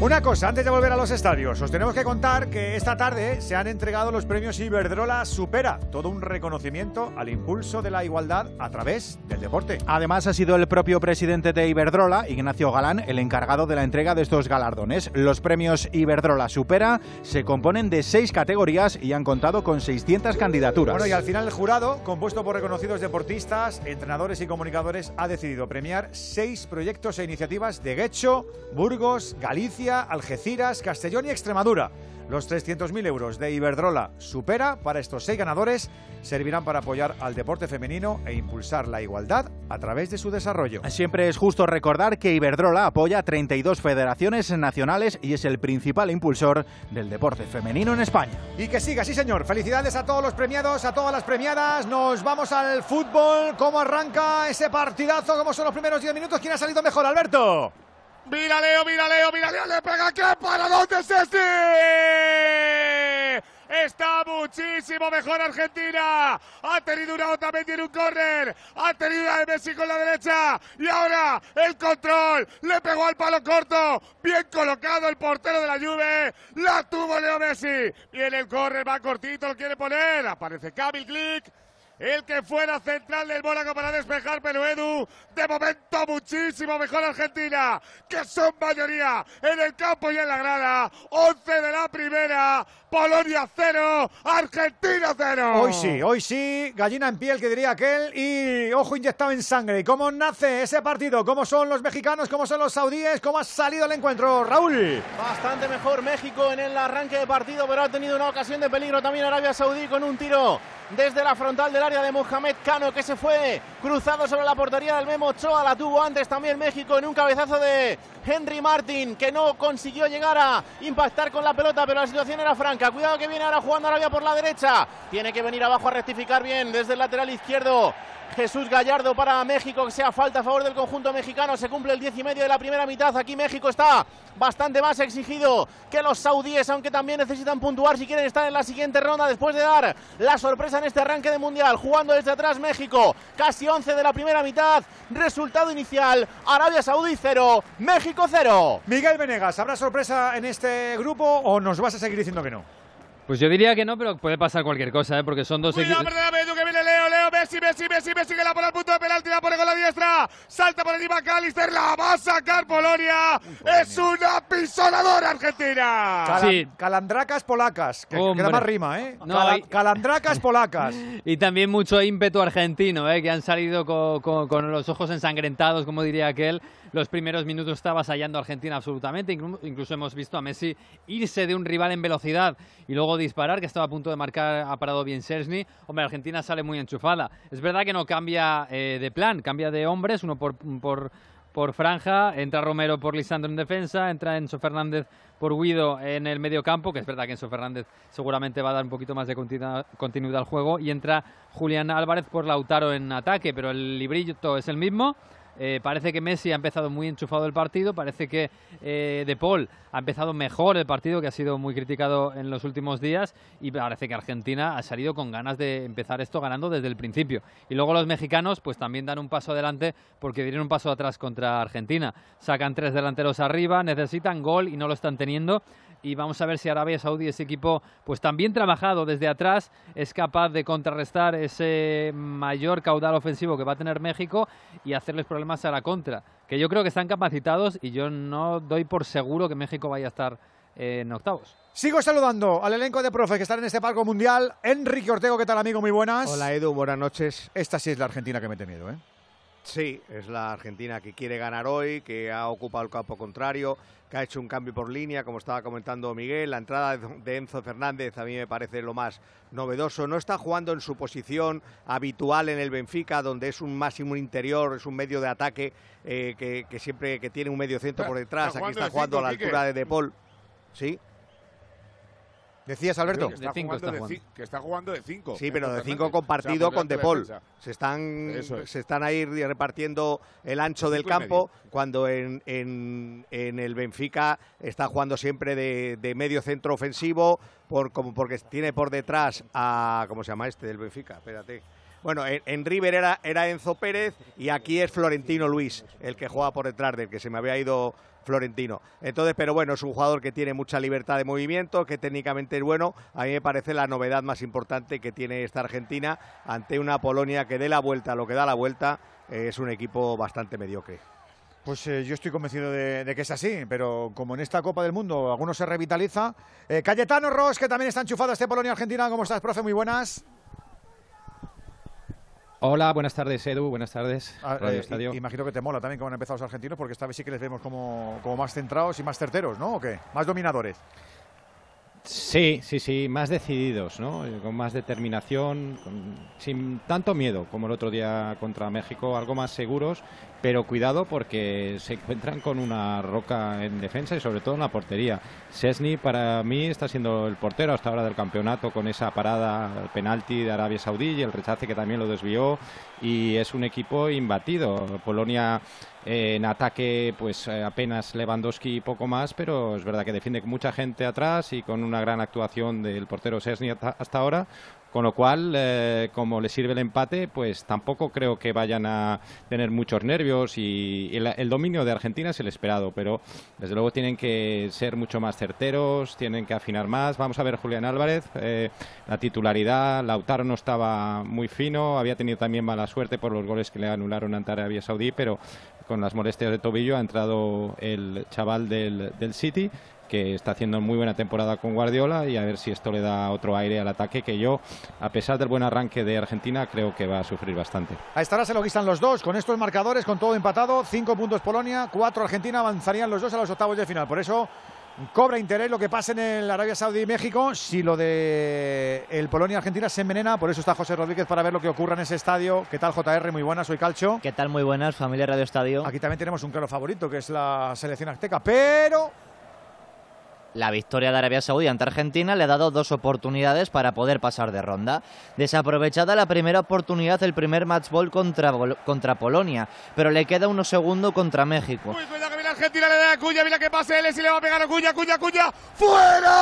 Una cosa, antes de volver a los estadios, os tenemos que contar que esta tarde se han entregado los premios Iberdrola Supera, todo un reconocimiento al impulso de la igualdad a través del deporte. Además, ha sido el propio presidente de Iberdrola, Ignacio Galán, el encargado de la entrega de estos galardones. Los premios Iberdrola Supera se componen de seis categorías y han contado con 600 candidaturas. Bueno, y al final el jurado, compuesto por reconocidos deportistas, entrenadores y comunicadores, ha decidido premiar seis proyectos e iniciativas de Guecho, Burgos, Galicia, Algeciras, Castellón y Extremadura. Los 300.000 euros de Iberdrola Supera para estos seis ganadores servirán para apoyar al deporte femenino e impulsar la igualdad a través de su desarrollo. Siempre es justo recordar que Iberdrola apoya 32 federaciones nacionales y es el principal impulsor del deporte femenino en España. Y que siga, sí señor. Felicidades a todos los premiados, a todas las premiadas. Nos vamos al fútbol. ¿Cómo arranca ese partidazo? ¿Cómo son los primeros 10 minutos? ¿Quién ha salido mejor, Alberto? Mira Leo, mira Leo, mira Leo, le pega que para dónde es este. Está muchísimo mejor Argentina. Ha tenido una otra tiene un córner. Ha tenido una de Messi con la derecha. Y ahora el control. Le pegó al palo corto. Bien colocado el portero de la Juve. La tuvo Leo Messi. Viene el córner, va cortito, lo quiere poner. Aparece Kamil Click el que fuera central del Mónaco para despejar, pero Edu, de momento muchísimo mejor Argentina, que son mayoría en el campo y en la grada. 11 de la primera, Polonia 0, Argentina 0. Hoy sí, hoy sí, gallina en piel que diría aquel y ojo inyectado en sangre. ¿Cómo nace ese partido? ¿Cómo son los mexicanos? ¿Cómo son los saudíes? ¿Cómo ha salido el encuentro? Raúl. Bastante mejor México en el arranque de partido, pero ha tenido una ocasión de peligro también Arabia Saudí con un tiro desde la frontal del área de Mohamed Cano que se fue cruzado sobre la portería del Memo Ochoa. La tuvo antes también México en un cabezazo de Henry Martin que no consiguió llegar a impactar con la pelota, pero la situación era franca. Cuidado que viene ahora jugando Arabia por la derecha. Tiene que venir abajo a rectificar bien desde el lateral izquierdo. Jesús Gallardo para México, que sea falta a favor del conjunto mexicano. Se cumple el 10 y medio de la primera mitad. Aquí México está bastante más exigido que los saudíes, aunque también necesitan puntuar si quieren estar en la siguiente ronda después de dar la sorpresa en este arranque de mundial. Jugando desde atrás México, casi 11 de la primera mitad. Resultado inicial: Arabia Saudí 0, México 0. Miguel Venegas, ¿habrá sorpresa en este grupo o nos vas a seguir diciendo que no? Pues yo diría que no, pero puede pasar cualquier cosa, ¿eh? porque son dos Cuidado, equipos. perdóname, tú que viene Leo, Leo, Messi, Messi, Messi, Messi, que la pone al punto de penalti, la pone con la diestra, salta por encima Callister, la va a sacar Polonia, es una pisonadora Argentina. Calan- Calandracas polacas, que Hombre. queda más rima, ¿eh? No, Cala- y- Calandracas polacas. Y también mucho ímpetu argentino, ¿eh? que han salido co- co- con, los ojos ensangrentados, como diría aquel. Los primeros minutos está avasallando a Argentina absolutamente. Inclu- incluso hemos visto a Messi irse de un rival en velocidad y luego disparar, que estaba a punto de marcar, ha parado bien Szczesny. Hombre, Argentina sale muy enchufada. Es verdad que no cambia eh, de plan, cambia de hombres, uno por, por, por franja. Entra Romero por Lisandro en defensa, entra Enzo Fernández por Guido en el medio campo, que es verdad que Enzo Fernández seguramente va a dar un poquito más de continuidad al juego, y entra Julián Álvarez por Lautaro en ataque, pero el librillo es el mismo. Eh, parece que Messi ha empezado muy enchufado el partido, parece que eh, De Paul ha empezado mejor el partido, que ha sido muy criticado en los últimos días, y parece que Argentina ha salido con ganas de empezar esto ganando desde el principio. Y luego los mexicanos pues también dan un paso adelante porque dieron un paso atrás contra Argentina. Sacan tres delanteros arriba, necesitan gol y no lo están teniendo. Y vamos a ver si Arabia Saudí, ese equipo, pues también trabajado desde atrás, es capaz de contrarrestar ese mayor caudal ofensivo que va a tener México y hacerles problemas a la contra. Que yo creo que están capacitados y yo no doy por seguro que México vaya a estar en octavos. Sigo saludando al elenco de profes que están en este palco mundial. Enrique Ortego, ¿qué tal, amigo? Muy buenas. Hola Edu, buenas noches. Esta sí es la Argentina que mete miedo, ¿eh? Sí, es la Argentina que quiere ganar hoy, que ha ocupado el campo contrario, que ha hecho un cambio por línea, como estaba comentando Miguel. La entrada de Enzo Fernández a mí me parece lo más novedoso. No está jugando en su posición habitual en el Benfica, donde es un máximo interior, es un medio de ataque eh, que, que siempre que tiene un medio centro por detrás. Aquí está jugando a la altura de De Paul. Sí, Decías, Alberto. Que está, jugando de que está jugando de 5. Sí, pero de cinco compartido con De Paul. Se están, es. se están ahí repartiendo el ancho del campo, cuando en, en- en el Benfica está jugando siempre de, de medio centro ofensivo, por, como porque tiene por detrás a. ¿Cómo se llama este del Benfica? Espérate. Bueno, en, River era, era Enzo Pérez y aquí es Florentino Luis, el que juega por detrás del que se me había ido Florentino. Entonces, pero bueno, es un jugador que tiene mucha libertad de movimiento, que técnicamente es bueno. A mí me parece la novedad más importante que tiene esta Argentina ante una Polonia que dé la vuelta lo que da la vuelta. eh, es un equipo bastante mediocre. Pues eh, yo estoy convencido de, que es así, pero como en esta Copa del Mundo alguno se revitaliza. Eh, Cayetano Ross, que también está enchufado este Polonia-Argentina. ¿Cómo estás, profe? Muy buenas. Hola, buenas tardes Edu, buenas tardes Ah, Radio eh, imagino que te mola también cómo han empezado los argentinos, porque esta vez sí que les vemos como, como más centrados y más certeros, ¿no? ¿O qué? Más dominadores. Sí, sí, sí, más decididos, ¿no? Con más determinación, con- sin tanto miedo como el otro día contra México, algo más seguros, pero cuidado porque se encuentran con una roca en defensa y sobre todo en la portería. Sesni para mí está siendo el portero hasta ahora del campeonato con esa parada, el penalti de Arabia Saudí y el rechace que también lo desvió y es un equipo imbatido. Polonia eh, en ataque, pues eh, apenas Lewandowski y poco más, pero es verdad que defiende con mucha gente atrás y con una gran actuación del portero Sesni hasta, ahora. Con lo cual, eh, como le sirve el empate, pues tampoco creo que vayan a tener muchos nervios y el, el dominio de Argentina es el esperado, pero desde luego tienen que ser mucho más certeros, tienen que afinar más. Vamos a ver Julián Álvarez, eh, la titularidad, Lautaro no estaba muy fino, había tenido también mala suerte por los goles que le anularon ante Arabia Saudí, pero con las molestias de tobillo ha entrado el chaval del, del City que está haciendo muy buena temporada con Guardiola y a ver si esto le da otro aire al ataque que yo, a pesar del buen arranque de Argentina, creo que va a sufrir bastante. A esta hora se lo guisan los dos, con estos marcadores, con todo empatado, cinco puntos Polonia, cuatro Argentina, avanzarían los dos a los octavos de final. Por eso cobra interés lo que pasa en el Arabia Saudí y México. Si lo de el Polonia-Argentina se envenena, por eso está José Rodríguez para ver lo que ocurra en ese estadio. ¿Qué tal, JR? Muy buenas, soy Calcho. ¿Qué tal? Muy buenas, familia Radio Estadio. Aquí también tenemos un claro favorito, que es la selección azteca, pero la victoria de Arabia Saudí ante Argentina le ha dado dos oportunidades para poder pasar de ronda. Desaprovechada la primera oportunidad, el primer match ball contra, contra Polonia, pero le queda uno segundo contra México. Uy, cuidado que viene Argentina, le da a Cuña, mira que pase él, y le va a pegar a Cuña, Cuña, Cuña, ¡fuera!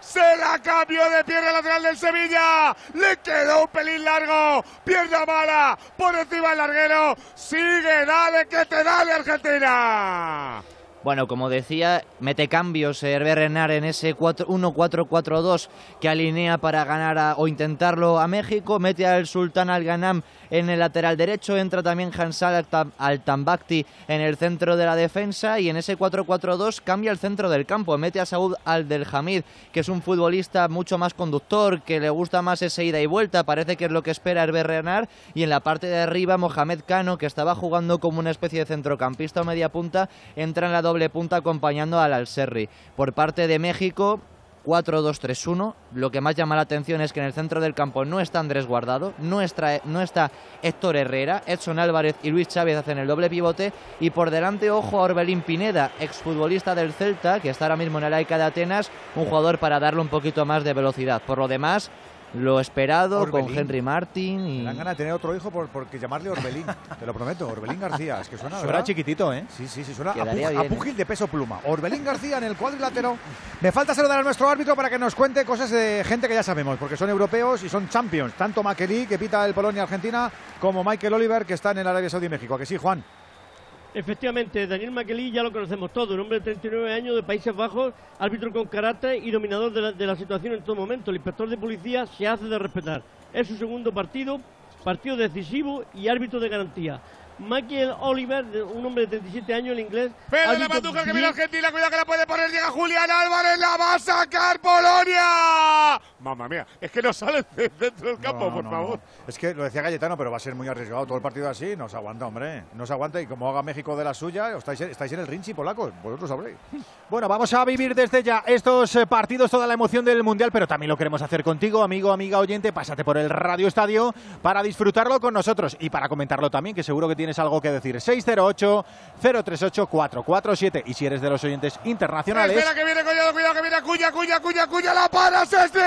Se la cambió de pierna lateral del Sevilla. Le quedó un pelín largo. Pierna mala. Por encima del larguero. Sigue, dale, que te dale, Argentina. Bueno, como decía, mete cambios Hervé Renard en ese 1-4-4-2 que alinea para ganar o intentarlo a México. Mete al Sultán Al Ghanam en el lateral derecho. Entra también Hansal Al Tambakti en el centro de la defensa. Y en ese 4-4-2 cambia el centro del campo. Mete a Saúd Al Del Hamid, que es un futbolista mucho más conductor, que le gusta más esa ida y vuelta. Parece que es lo que espera Hervé Renard. Y en la parte de arriba, Mohamed Cano, que estaba jugando como una especie de centrocampista o media punta, entra en la doble punta acompañando al Alserri. Por parte de México, 4-2-3-1. Lo que más llama la atención es que en el centro del campo no está Andrés Guardado, no está, no está Héctor Herrera, Edson Álvarez y Luis Chávez hacen el doble pivote. Y por delante, ojo a Orbelín Pineda, exfutbolista del Celta, que está ahora mismo en el AICA de Atenas, un jugador para darle un poquito más de velocidad. Por lo demás, lo esperado con Henry Martin. Y... Me dan ganas de tener otro hijo por, porque llamarle Orbelín, te lo prometo, Orbelín García. Es que suena, suena chiquitito, ¿eh? Sí, sí, sí, suena a, púgil de peso pluma. Orbelín García en el cuadrilátero. Me falta saludar a nuestro árbitro para que nos cuente cosas de gente que ya sabemos, porque son europeos y son champions. Tanto Maquelí, que pita el Polonia-Argentina, como Michael Oliver, que está en el Arabia Saudí México. que sí, Juan? Efectivamente, Daniel Maquelí ya lo conocemos todo, un hombre de 39 años de Países Bajos, árbitro con carácter y dominador de la, de la situación en todo momento. El inspector de policía se hace de respetar. Es su segundo partido, partido decisivo y árbitro de garantía. Michael Oliver, un hombre de 37 años, el inglés. Pero la Manduca que viene Argentina, cuidado que la puede poner, llega Julián Álvarez, la va a sacar Polonia. Mamma mía, es que no sale dentro del campo, por favor. Es que lo decía Galletano, pero va a ser muy arriesgado todo el partido así, no se aguanta, hombre. No se aguanta y como haga México de la suya, estáis, estáis en el Rinchi, polacos, vosotros sabréis. Bueno, vamos a vivir desde ya estos eh, partidos, toda la emoción del Mundial, pero también lo queremos hacer contigo, amigo, amiga oyente. Pásate por el Radio Estadio para disfrutarlo con nosotros y para comentarlo también, que seguro que tienes algo que decir. 608-038-447. Y si eres de los oyentes internacionales. Espera que viene Collado, cuidado que viene Cuya, Cuya, Cuya, Cuya, la paras este.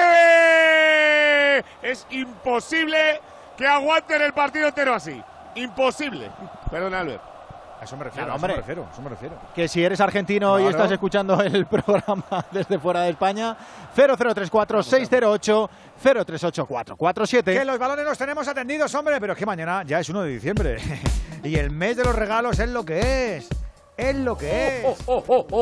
Es imposible que aguanten el partido entero así. Imposible. Perdón, Albert. A eso me refiero, a eso me refiero, eso me refiero. Que si eres argentino y estás escuchando el programa desde fuera de España, 0034 608 038447. Que los balones los tenemos atendidos, hombre, pero es que mañana ya es 1 de diciembre. y el mes de los regalos es lo que es. Es lo que es.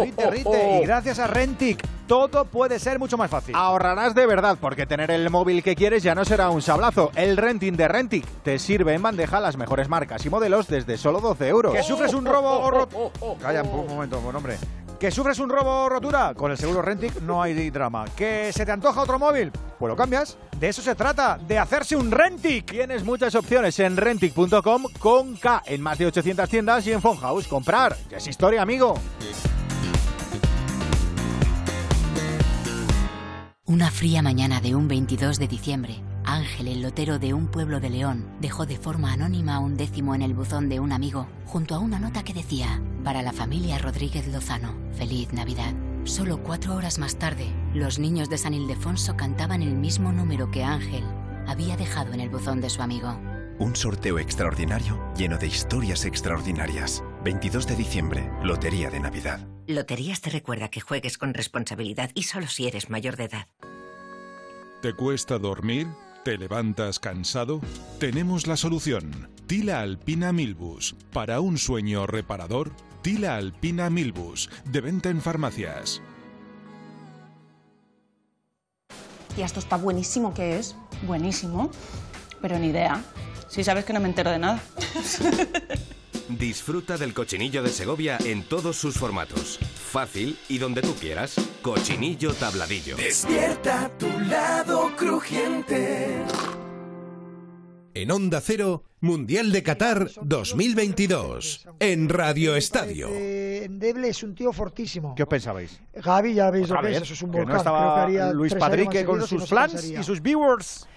rite, rite. Y gracias a Rentic, todo puede ser mucho más fácil. Ahorrarás de verdad, porque tener el móvil que quieres ya no será un sablazo. El renting de Rentic te sirve en bandeja las mejores marcas y modelos desde solo 12 euros. Que sufres un robo o roto. Calla un momento, buen hombre. ¿Que sufres un robo o rotura? Con el seguro Rentic no hay drama. ¿Que se te antoja otro móvil? Pues lo cambias. De eso se trata, de hacerse un Rentic. Tienes muchas opciones en rentic.com con K en más de 800 tiendas y en Fonhouse. Comprar. Ya es historia, amigo. Una fría mañana de un 22 de diciembre, Ángel, el lotero de un pueblo de León, dejó de forma anónima un décimo en el buzón de un amigo, junto a una nota que decía, para la familia Rodríguez Lozano, feliz Navidad. Solo cuatro horas más tarde, los niños de San Ildefonso cantaban el mismo número que Ángel había dejado en el buzón de su amigo. Un sorteo extraordinario lleno de historias extraordinarias. 22 de diciembre, Lotería de Navidad. Loterías te recuerda que juegues con responsabilidad y solo si eres mayor de edad. ¿Te cuesta dormir? ¿Te levantas cansado? Tenemos la solución. Tila Alpina Milbus. Para un sueño reparador, Tila Alpina Milbus. De venta en farmacias. Y esto está buenísimo, ¿qué es? Buenísimo. Pero ni idea. Si sabes que no me entero de nada. Disfruta del cochinillo de Segovia en todos sus formatos. Fácil y donde tú quieras. Cochinillo tabladillo. Despierta tu lado crujiente. En Onda Cero, Mundial de Qatar 2022. En Radio Estadio. Eh, Endeble es un tío fortísimo. ¿Qué os pensabais? Gaby, ya veis Otra lo que es, eso es un que volcán. no estaba haría Luis Padrique con sus fans y sus viewers.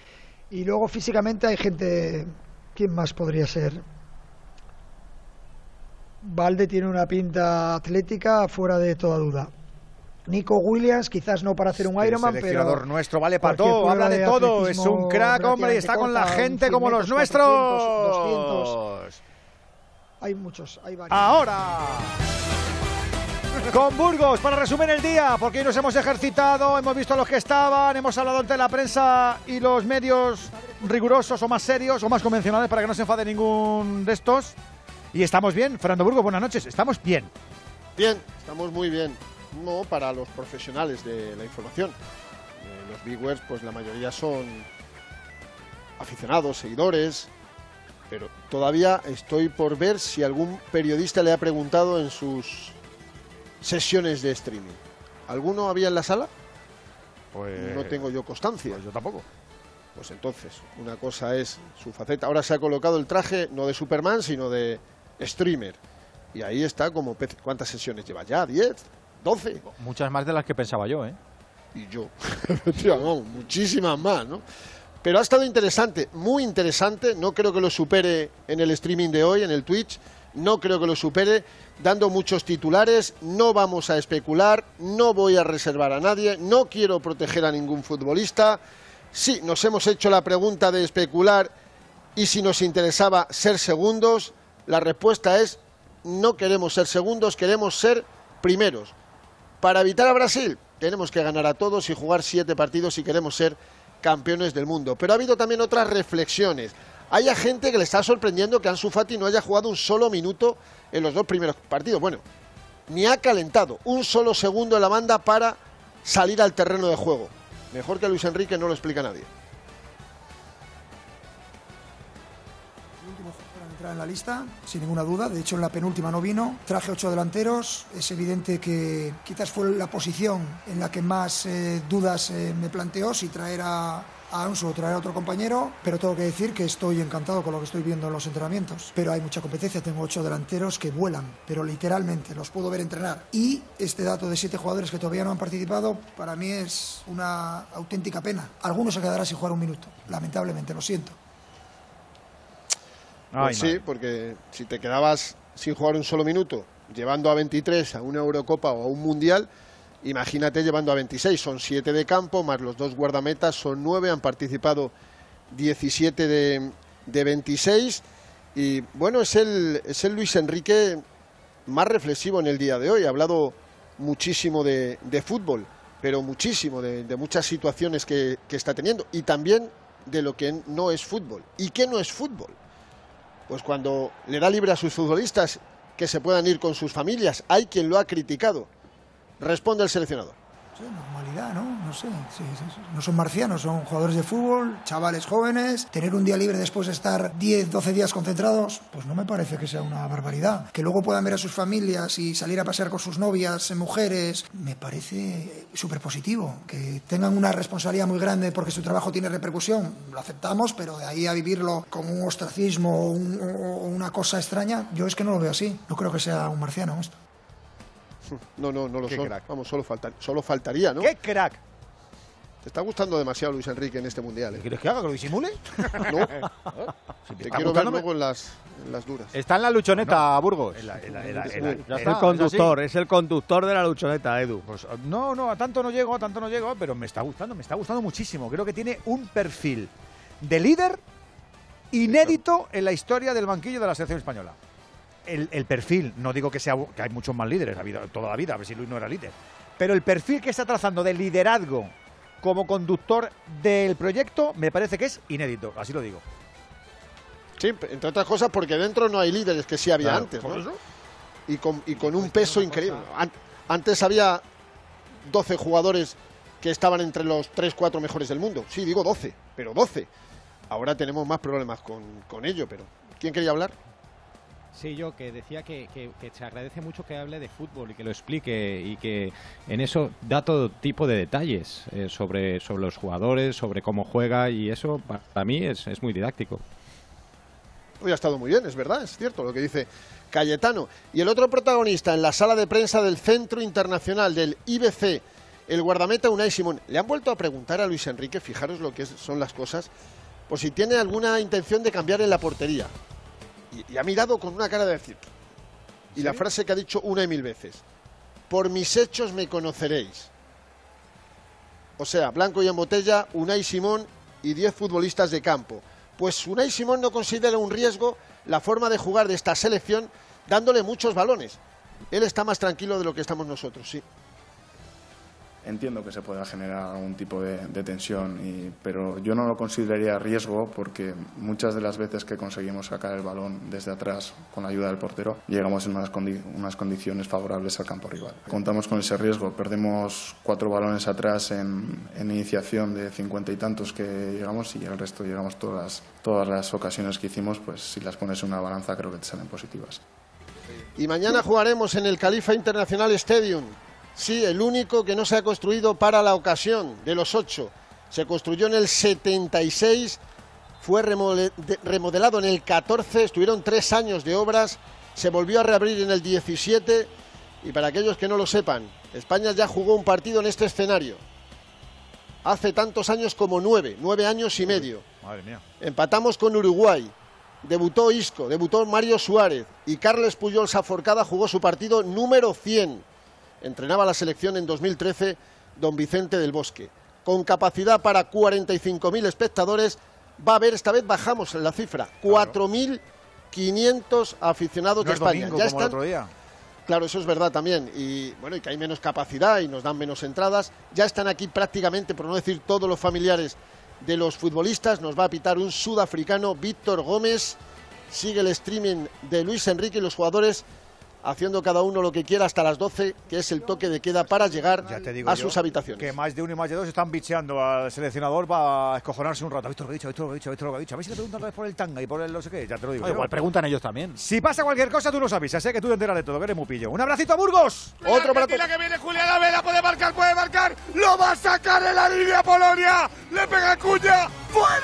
Y luego físicamente hay gente. ¿Quién más podría ser? Valde tiene una pinta atlética fuera de toda duda. Nico Williams, quizás no para hacer un Ironman, pero. nuestro vale para todo, habla de de todo, es un crack, hombre, y está con la gente como los 100 nuestros. 400, 200. Hay muchos, hay varios. Ahora. Con Burgos, para resumir el día, porque hoy nos hemos ejercitado, hemos visto a los que estaban, hemos hablado ante la prensa y los medios rigurosos o más serios o más convencionales para que no se enfade ningún de estos. Y estamos bien. Fernando Burgos, buenas noches. Estamos bien. Bien, estamos muy bien. No para los profesionales de la información. Eh, los viewers, pues la mayoría son aficionados, seguidores, pero todavía estoy por ver si algún periodista le ha preguntado en sus sesiones de streaming. ¿Alguno había en la sala? Pues no tengo yo constancia. yo tampoco. Pues entonces, una cosa es su faceta. Ahora se ha colocado el traje no de Superman, sino de streamer. Y ahí está como pez. ¿Cuántas sesiones lleva ya? ¿10? ¿12? Muchas más de las que pensaba yo, ¿eh? Y yo. Muchísimas más, ¿no? Pero ha estado interesante, muy interesante. No creo que lo supere en el streaming de hoy, en el Twitch. No creo que lo supere, dando muchos titulares. No vamos a especular, no voy a reservar a nadie, no quiero proteger a ningún futbolista. Sí, nos hemos hecho la pregunta de especular y si nos interesaba ser segundos. La respuesta es no queremos ser segundos, queremos ser primeros. Para evitar a Brasil tenemos que ganar a todos y jugar siete partidos si queremos ser campeones del mundo. Pero ha habido también otras reflexiones. Hay a gente que le está sorprendiendo que Ansu Fati no haya jugado un solo minuto en los dos primeros partidos. Bueno, ni ha calentado un solo segundo en la banda para salir al terreno de juego. Mejor que Luis Enrique no lo explica nadie. Para entrar en la lista, sin ninguna duda. De hecho, en la penúltima no vino. Traje ocho delanteros. Es evidente que quizás fue la posición en la que más eh, dudas eh, me planteó, si traer a, a Ansu traer a otro compañero, pero tengo que decir que estoy encantado con lo que estoy viendo en los entrenamientos. Pero hay mucha competencia, tengo ocho delanteros que vuelan, pero literalmente los puedo ver entrenar. Y este dato de siete jugadores que todavía no han participado, para mí es una auténtica pena. Algunos se quedará sin jugar un minuto, lamentablemente, lo siento. Pues sí, porque si te quedabas sin jugar un solo minuto, llevando a 23 a una Eurocopa o a un Mundial, imagínate llevando a 26. Son 7 de campo, más los dos guardametas, son 9, han participado 17 de, de 26. Y bueno, es el, es el Luis Enrique más reflexivo en el día de hoy. Ha hablado muchísimo de, de fútbol, pero muchísimo, de, de muchas situaciones que, que está teniendo. Y también de lo que no es fútbol. ¿Y qué no es fútbol? Pues cuando le da libre a sus futbolistas que se puedan ir con sus familias, hay quien lo ha criticado. Responde el seleccionador. Normalidad, ¿no? No sé. sí, sí. No son marcianos, son jugadores de fútbol, chavales jóvenes. Tener un día libre después de estar 10, 12 días concentrados, pues no me parece que sea una barbaridad. Que luego puedan ver a sus familias y salir a pasear con sus novias, mujeres, me parece súper positivo. Que tengan una responsabilidad muy grande porque su trabajo tiene repercusión, lo aceptamos, pero de ahí a vivirlo como un ostracismo o, un- o una cosa extraña, yo es que no lo veo así. No creo que sea un marciano esto. No, no, no lo Qué son. crack. Vamos, solo, falta, solo faltaría, ¿no? ¡Qué crack! Te está gustando demasiado Luis Enrique en este mundial. ¿eh? ¿Quieres que haga que lo disimule? No. Si Te está quiero ver luego en las, en las duras. Está en la luchoneta, Burgos. Es el conductor, es el conductor de la luchoneta, Edu. Pues no, no, a tanto no llego, a tanto no llego, pero me está gustando, me está gustando muchísimo. Creo que tiene un perfil de líder inédito en la historia del banquillo de la selección española. El, el perfil, no digo que sea que hay muchos más líderes, ha habido toda la vida, a ver si Luis no era líder, pero el perfil que está trazando de liderazgo como conductor del proyecto me parece que es inédito, así lo digo. Sí, entre otras cosas porque dentro no hay líderes que sí había Claro, antes, ¿no? eso. Y con, y con un peso increíble. An- Antes había 12 jugadores que estaban entre los 3-4 mejores del mundo. Sí, digo 12, pero 12. Ahora tenemos más problemas con, con ello, pero ¿quién quería hablar? Sí, yo que decía que, que- que se agradece mucho que hable de fútbol y que lo explique y que en eso da todo tipo de detalles eh, sobre, sobre los jugadores, sobre cómo juega y eso pa- para mí es, es muy didáctico. Hoy ha estado muy bien, es verdad, es cierto lo que dice Cayetano. Y el otro protagonista en la sala de prensa del Centro Internacional del IBC, el guardameta Unai Simón. Le han vuelto a preguntar a Luis Enrique, fijaros lo que son las cosas, por si tiene alguna intención de cambiar en la portería. Y, y ha mirado con una cara de decir, y la frase que ha dicho una y mil veces. Por mis hechos me conoceréis. O sea, blanco y en botella, Unai Simón y 10 futbolistas de campo. Pues Unai Simón no considera un riesgo la forma de jugar de esta selección dándole muchos balones. Él está más tranquilo de lo que estamos nosotros, sí. Entiendo que se pueda generar algún tipo de, de tensión, y- pero yo no lo consideraría riesgo porque muchas de las veces que conseguimos sacar el balón desde atrás con la ayuda del portero llegamos en unas, condi- unas condiciones favorables al campo rival. Contamos con ese riesgo, perdemos cuatro balones atrás en, en iniciación de cincuenta y tantos que llegamos y el resto llegamos todas las, todas las ocasiones que hicimos, pues si las pones en una balanza creo que te salen positivas. Y mañana jugaremos en el Califa International Stadium. Sí, el único que no se ha construido para la ocasión, de los ocho. Se construyó en el 76, fue remodelado en el 14, estuvieron tres años de obras, se volvió a reabrir en el 17 y para aquellos que no lo sepan, España ya jugó un partido en este escenario. Hace tantos años como nueve, nueve años y medio. Madre mía. Empatamos con Uruguay. Debutó Isco, debutó Mario Suárez y Carles Puyol Saforcada jugó su partido número 100. Entrenaba la selección en 2013 don Vicente del Bosque. Con capacidad para 45.000 espectadores, va a haber, esta vez bajamos la cifra, 4.500 aficionados No de es España. ya están, otro día. Claro, eso es verdad también. Y bueno, y que hay menos capacidad y nos dan menos entradas. Ya están aquí prácticamente, por no decir todos los familiares de los futbolistas. Nos va a pitar un sudafricano, Víctor Gómez. Sigue el streaming de Luis Enrique y los jugadores haciendo cada uno lo que quiera hasta las 12, que es el toque de queda para llegar Te digo a yo sus habitaciones. Que más de uno y más de dos están bicheando al seleccionador para escojonarse un rato. ¿Has visto lo que ha dicho? ¿Has visto lo que ha dicho? ¿Has visto lo que ha dicho? A ver si le preguntan otra vez por el tanga y por el no sé qué. Ya te lo digo. Ah, igual preguntan ellos también. Si pasa cualquier cosa, tú nos avisas. Sé que tú te enteras de todo, que eres muy pillo. Un abracito a Burgos. Otro para que viene Julián Ávila, puede marcar, puede marcar, lo va a sacar en la línea Polonia, le pega Cuña, fuera.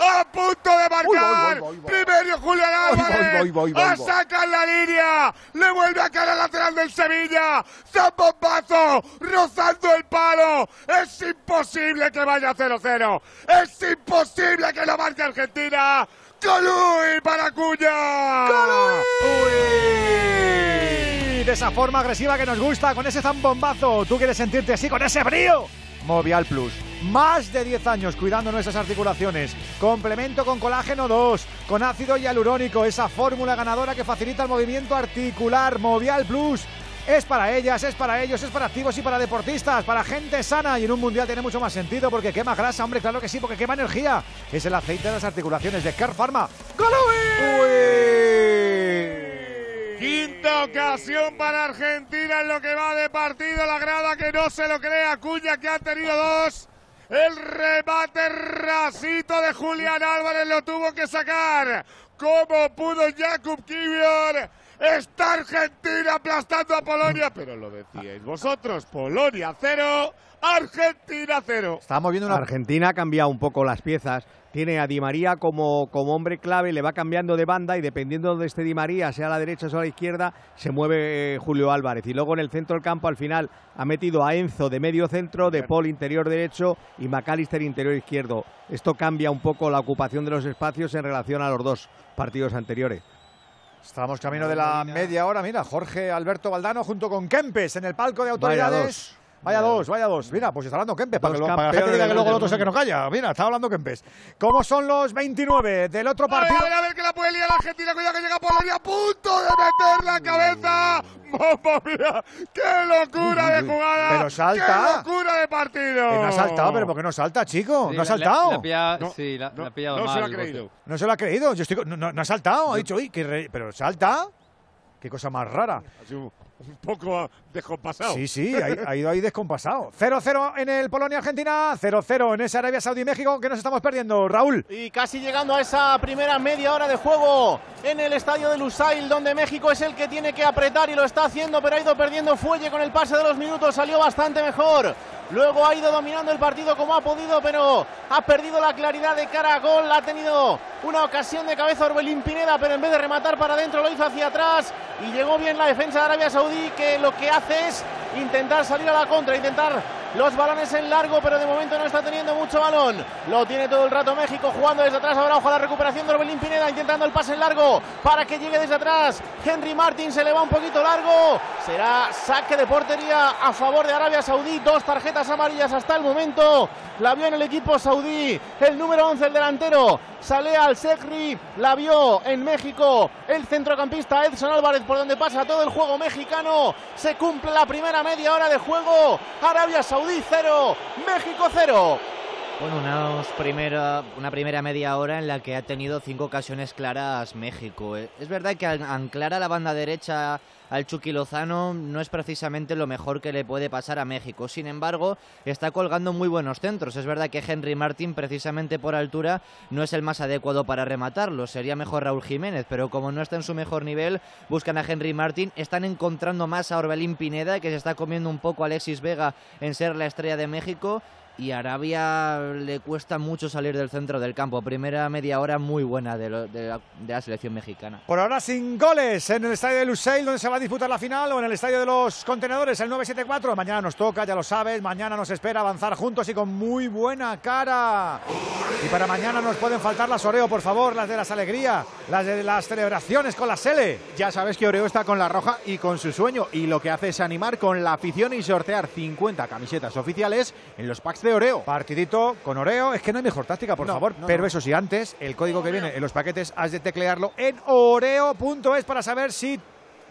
A punto de marcar. Primero Julián Álvarez. voy, voy, voy, a voy. sacar la línea. Le vuelve a caer al lateral del Sevilla. Zambombazo. Rozando el palo. Es imposible que vaya 0-0. Es imposible que lo marque Argentina. Colui para Cuña. De esa forma agresiva que nos gusta, con ese zambombazo. ¿Tú quieres sentirte así, con ese brío? Movial Plus. Más de 10 años cuidando nuestras articulaciones. Complemento con colágeno 2, con ácido hialurónico, esa fórmula ganadora que facilita el movimiento articular. Movial Plus. Es para ellas, es para ellos, es para activos y para deportistas, para gente sana y en un mundial tiene mucho más sentido porque quema grasa, hombre, claro que sí, porque quema energía. Es el aceite de las articulaciones de Car Pharma. Quinta ocasión para Argentina en lo que va de partido. La grada que no se lo cree Acuña que ha tenido dos. El remate rasito de Julián Álvarez lo tuvo que sacar. Como pudo Jakub Kivior. Está Argentina aplastando a Polonia. Pero lo decíais vosotros. Polonia cero. Argentina cero. Estamos viendo una Argentina ha cambiado un poco las piezas. Tiene a Di María como, como hombre clave, le va cambiando de banda y dependiendo de donde esté Di María, sea a la derecha o a la izquierda, se mueve eh, Julio Álvarez. Y luego en el centro del campo al final ha metido a Enzo de medio centro, de Paul interior derecho y McAllister interior izquierdo. Esto cambia un poco la ocupación de los espacios en relación a los dos partidos anteriores. Estamos camino de la media hora. Mira, Jorge Alberto Valdano junto con Kempes en el palco de autoridades. Vaya dos, vaya dos. Mira, pues está hablando Kempes, para, que, lo- para que la diga que luego el otro es el que no calla. Mira, está hablando Kempes. ¿Cómo son los 29 del otro partido? a ver, a ver que la puede liar Argentina. Cuidado que llega Polonia a punto de meter la cabeza. ¡Mamma mía! ¡Qué locura de jugada! Pero salta. ¡Qué locura de partido! Que no ha saltado, pero ¿por qué no salta, chico? Sí, no ha la- saltado. la- la pilla- sí, la- la ha pillado no se lo ha creído. No se lo ha creído. Yo estoy, con- no, no- no ha saltado. Ha dicho, uy, qué re- pero salta. Qué cosa más rara. Un poco descompasado. Sí, sí, ha, ha ido ahí descompasado. 0-0 en el Polonia-Argentina, 0-0 en ese Arabia Saudí-México. ¿Qué nos estamos perdiendo, Raúl? Y casi llegando a esa primera media hora de juego en el estadio de Lusail, donde México es el que tiene que apretar y lo está haciendo, pero ha ido perdiendo fuelle con el pase de los minutos, salió bastante mejor. Luego ha ido dominando el partido como ha podido, pero ha perdido la claridad de cara a gol. Ha tenido una ocasión de cabeza Orbelín Pineda, pero en vez de rematar para adentro lo hizo hacia atrás. Y llegó bien la defensa de Arabia Saudí, que lo que hace es intentar salir a la contra, intentar los balones en largo, pero de momento no está teniendo mucho balón. Lo tiene todo el rato México jugando desde atrás. Ahora ojo a la recuperación de Orbelín Pineda intentando el pase en largo para que llegue desde atrás. Henry Martin se le va un poquito largo. Será saque de portería a favor de Arabia Saudí. Dos tarjetas amarillas hasta el momento. La vio en el equipo saudí el número 11, el delantero. Sale al Sekri, la vio en México el centrocampista Edson Álvarez por donde pasa todo el juego mexicano. Se cumple la primera media hora de juego. Arabia Saudí 0, México 0. Bueno, una primera, una primera media hora en la que ha tenido cinco ocasiones claras México. Eh, Es verdad que al anclar a la banda derecha al Chucky Lozano no es precisamente lo mejor que le puede pasar a México. Sin embargo, está colgando muy buenos centros. Es verdad que Henry Martin, precisamente por altura, no es el más adecuado para rematarlo. Sería mejor Raúl Jiménez, pero como no está en su mejor nivel, buscan a Henry Martin. Están encontrando más a Orbelín Pineda, que se está comiendo un poco a Alexis Vega en ser la estrella de México y a Arabia le cuesta mucho salir del centro del campo. Primera media hora muy buena de, lo- de la, de la selección mexicana. Por ahora sin goles en el estadio de Lusail, donde se va a disputar la final, o en el estadio de los contenedores, el 974. Mañana nos toca, ya lo sabes. Mañana nos espera avanzar juntos y con muy buena cara. Y para mañana nos pueden faltar las Oreo, por favor, las de las alegrías, las de las celebraciones con la Sele. Ya sabes que Oreo está con la roja y con su sueño, y lo que hace es animar con la afición y sortear 50 camisetas oficiales en los packs de Oreo. Partidito con Oreo, es que no hay mejor táctica, por No, favor. no, Pero no. eso sí, antes, el código que viene en los paquetes has de teclearlo en oreo.es para saber si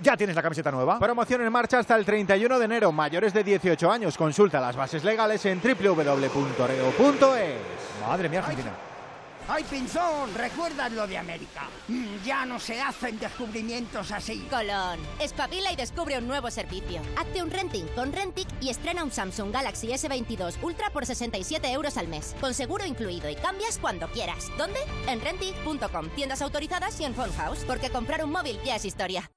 ya tienes la camiseta nueva. Promoción en marcha hasta el 31 de enero. Mayores de 18 años. Consulta las bases legales en www.oreo.es. Madre mía, Argentina. ¡Ay, Pinzón! ¿Recuerdas lo de América? Mm, Ya no se hacen descubrimientos así. Colón, espabila y descubre un nuevo servicio. Hazte un renting con Rentic y estrena un Samsung Galaxy S22 Ultra por 67 euros al mes, con seguro incluido y cambias cuando quieras. ¿Dónde? En Rentic.com, tiendas autorizadas y en Phone House, porque comprar un móvil ya es historia.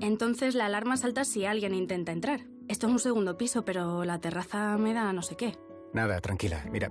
Entonces la alarma salta si alguien intenta entrar. Esto es un segundo piso, pero la terraza me da no sé qué. Nada, tranquila. Mira,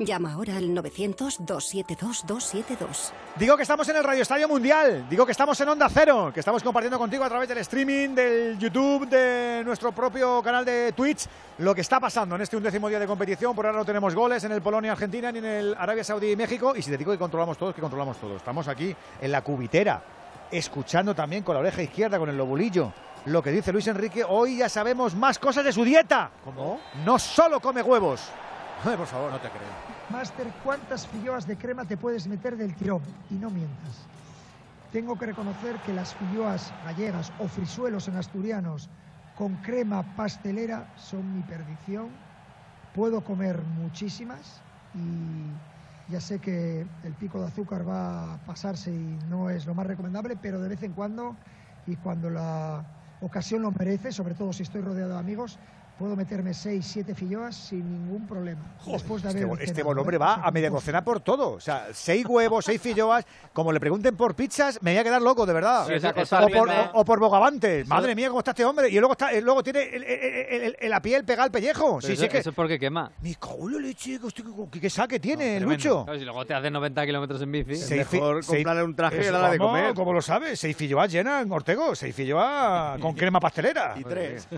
Llama ahora al 900-272-272. Digo que estamos en el Radio Estadio Mundial, digo que estamos en Onda Cero, que estamos compartiendo contigo a través del streaming, del YouTube, de nuestro propio canal de Twitch, lo que está pasando en este undécimo día de competición. Por ahora no tenemos goles en el Polonia-Argentina ni en el Arabia Saudí y México. Y si te digo que controlamos todos, que controlamos todos. Estamos aquí en la cubitera, escuchando también con la oreja izquierda, con el lobulillo. Lo que dice Luis Enrique, hoy ya sabemos más cosas de su dieta. ¿Cómo? No solo come huevos. Ay, por favor, no te creo. Máster, ¿cuántas filloas de crema te puedes meter del tirón? Y no mientas. Tengo que reconocer que las filloas gallegas o frisuelos en asturianos con crema pastelera son mi perdición. Puedo comer muchísimas y ya sé que el pico de azúcar va a pasarse y no es lo más recomendable, pero de vez en cuando y cuando la ocasión lo merece, sobre todo si estoy rodeado de amigos, puedo meterme seis, siete filloas sin ningún problema. después de Este, haber este cenado, buen hombre ¿eh? va a media docena por todo. O sea, seis huevos, seis filloas. Como le pregunten por pizzas, me voy a quedar loco, de verdad. Sí, o, cosa por, o- o por bogavantes. Madre mía, cómo está este hombre. Y luego, está, eh, luego tiene el- el- el- el- la piel pegada al pellejo. Pero Sí, eso, sí que... eso es porque quema. Mi la leche, que qué, qué saque tiene, el Tremendo. Lucho. Claro, si luego te hace 90 kilómetros en bici. Seis fi- seis- traje y Eso, darle de comer. ¿Cómo lo sabes? Seis filloas llenas en Ortego, seis filloas con crema pastelera. Y tres.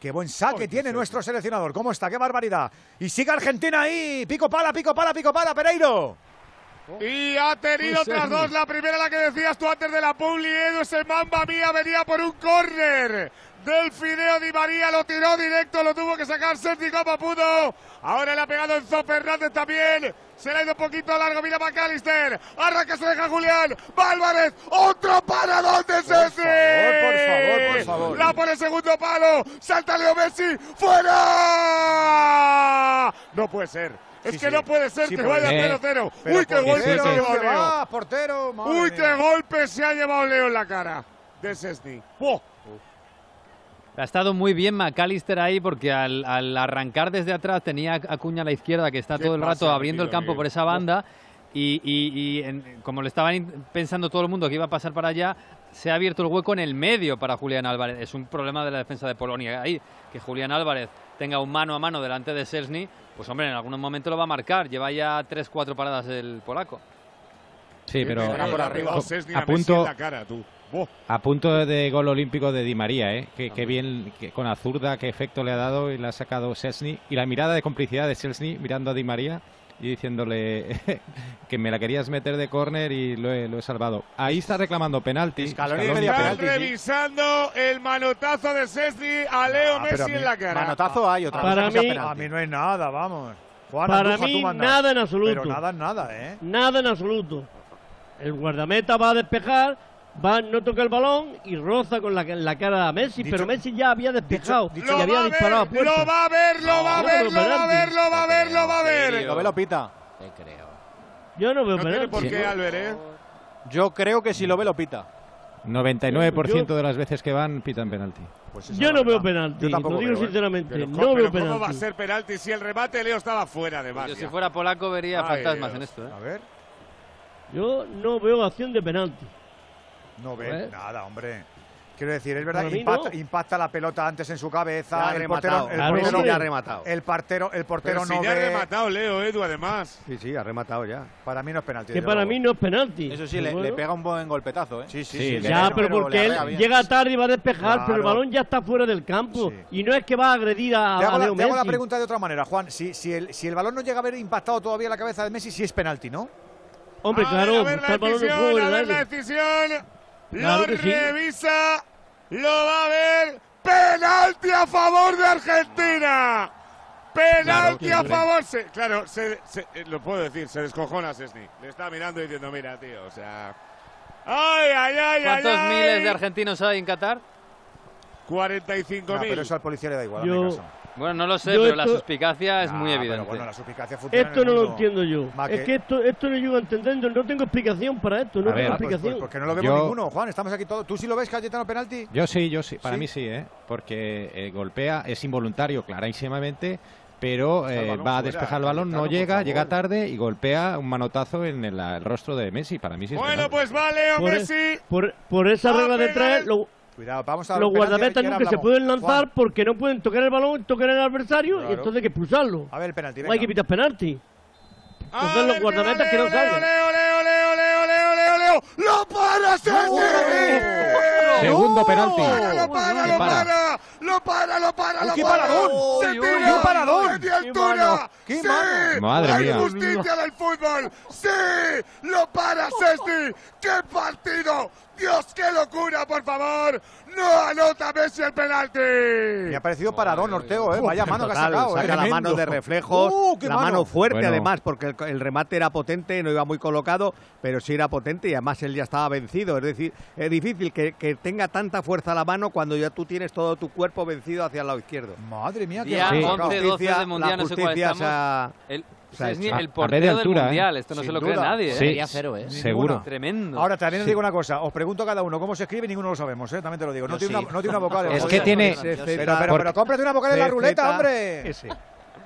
Qué buen saque tiene nuestro seleccionador. ¿Cómo está? ¡Qué barbaridad! Y sigue Argentina ahí. Pico pala, pico pala, pico pala, Pereiro. Y ha tenido otras dos. La primera, la que decías tú antes de la Publi, Edu, ese Mamba Mía venía por un córner del Fideo Di María, lo tiró directo, lo tuvo que sacar Sergi como pudo. Ahora le ha pegado Enzo Fernández también. Se le ha ido un poquito largo, mira McAllister. Arranca, se deja Julián. Va Álvarez. Otro para donde es ese. por favor, por favor. La pone segundo palo. Salta Leo Messi. ¡Fuera! No puede ser. Es Sí, que sí. no puede ser Sí que vaya Eh, 0-0. pero Uy, qué ¿por golpe se ha llevado Leo. portero, Uy, qué golpe se ha llevado Leo en la cara de Sesni. ¡Oh! Ha estado muy bien McAllister ahí porque al, al arrancar desde atrás tenía a Acuña a la izquierda que está todo el rato abriendo el campo Miguel. por esa banda y, y- y en- como le estaban pensando todo el mundo que iba a pasar para allá, se ha abierto el hueco en el medio para Julián Álvarez. Es un problema de la defensa de Polonia ahí, que Julián Álvarez tenga un mano a mano delante de Sesny, pues hombre, en algún momento lo va a marcar. Lleva ya tres, cuatro paradas el polaco. Sí, pero por eh, arriba, a punto en la cara, tú. A punto de gol olímpico de Di María, ¿eh? Que, que bien, que con la zurda, qué efecto le ha dado y le ha sacado Szczesny. Y la mirada de complicidad de Szczesny mirando a Di María y diciéndole que me la querías meter de córner y lo he, lo he salvado. Ahí está reclamando penalti. Scaloni pedía Están penalti, sí. revisando el manotazo de Sesni a Leo Ah, Messi a mí- en la cara. manotazo hay, otra Para cosa mí-. A mí no hay nada, vamos. Juan, Para mí, nada en absoluto. Pero nada, nada, ¿eh? Nada en absoluto. El guardameta va a despejar, va, no toca el balón y roza con la, la cara a Messi, Dicho- pero Messi ya había despejado y Lo había va a disparado a ver, puerta. lo va a ver, lo va a No, ver, lo va a penalti. ver, lo va a ver, lo va a ver. Lo ve, lo pita. Yo no veo No penalti. por qué, Albert, ¿eh? Yo creo que si lo ve, lo pita. 99% Yo- de las veces que van pitan penalti. Yo no veo penalti, Yo tampoco lo digo creo, ¿eh? sinceramente, Pero, no ¿cómo- veo pero ¿Cómo va a penalti. ser penalti si el remate Leo estaba fuera de Yo si fuera polaco vería Ay, fantasmas Dios. en esto. ¿eh? A ver. Yo no veo acción de penalti. No ve ¿Eh? nada, hombre. Quiero decir, es verdad que impacta, no. impacta la pelota antes en su cabeza. Ha el rematado. portero, el Claro, portero-. Ya ha rematado. El portero, el portero Pero si no ya ha ve. rematado Leo, Edu, además. Sí, sí, ha rematado ya. Para mí no es penalti. Que para luego. mí no es penalti. Eso sí, le, Bueno. le pega un buen golpetazo, ¿eh? Sí, sí, Sí, sí. Ya, Pero- porque él llega tarde y va a despejar, pero el Claro. balón ya está fuera del campo. Y no es que va a agredir a, Te hago, a la, Leo te hago la Messi. pregunta de otra manera, Juan. Si, si, el, si el balón no llega a haber impactado todavía la cabeza de Messi, sí es penalti, ¿no? Hombre, A claro, ver, a ver la decisión, a ver la decisión. Claro lo sí. revisa, lo va a ver. Penalti a favor de Argentina. Penalti Claro a favor. Se- claro, se- se- eh, lo puedo decir, se descojona Sesni. Le está mirando y diciendo, mira, tío, o sea... ¡Ay, ay, ay, ay! ¿Cuántos ay! miles de argentinos hay en Qatar? 45.000. No, pero eso al policía le da igual. Yo- caso. Bueno, no lo sé, Yo pero la suspicacia es Ah, muy pero evidente. bueno, la suspicacia Esto no lo entiendo yo. Más Es que esto, esto no llego a entender. No tengo explicación para esto. No A tengo ver, Ah, pues- pues explicación. porque no lo vemos Yo- ninguno, Juan. Estamos aquí todos. ¿Tú sí lo ves, Cayetano, penalti? Yo sí, yo sí. Para ¿Sí? mí sí, ¿eh? Porque eh, golpea, es involuntario, clarísimamente, pero eh, balón va a fuera, despejar el balón, no llega, llega tarde y golpea un manotazo en el, el rostro de Messi. Para mí sí es Bueno, penalti. pues va Leo Por, Messi. por, por esa Va a regla de tres, lo- Cuidado, vamos a los guardametas nunca se pueden lanzar Juan, porque no pueden tocar el balón, tocar al adversario Claro. y entonces hay que expulsarlo. a ver el penalti, No hay que venga. pitar penalti. Entonces los guardametas que no Leo, salgan. Leo, Leo, Leo, Leo, Leo, Leo, Leo. ¡Lo para! Segundo penalti. Lo para, lo para. Para, lo para, lo para, lo ¡Qué para. paradón! ¡Se ¡Uy, uy, tira! qué paradón! ¡Media ¡Qué altura! ¡Sí! mano! Madre ¡La mía. injusticia del fútbol! ¡Sí! ¡Lo para Sesni! ¡Qué partido! ¡Dios, qué locura, por favor! ¡No anota Messi el penalti! Me ha parecido paradón, Ortego, ¿eh? Vaya mano que ha sacado, ¿eh? saca la Tremendo. mano de reflejos, ¡Uh, la mano, fuerte Bueno. además, porque el, el remate era potente, no iba muy colocado, pero sí era potente y además él ya estaba vencido. Es decir, es difícil que, que tenga tanta fuerza la mano cuando ya tú tienes todo tu cuerpo vencido hacia el lado izquierdo. Madre mía, qué Día Sí. mano ha sacado. 11, 12 Justicia- de mundial, la no sé cuál justicia estamos. se ha- El, es ni el portero del altura, ¿eh? mundial, esto no Sin se lo duda. cree nadie. ¿eh? Sí, Sería cero, ¿eh? seguro. Tremendo. Ahora también os digo una cosa, os pregunto a cada uno cómo se escribe y ninguno lo sabemos, ¿eh? también te lo digo. No, tiene, sí. una, no tiene una vocal. Es que tiene- Pero, pero, pero, cómprate una vocal en la ruleta, hombre. ese.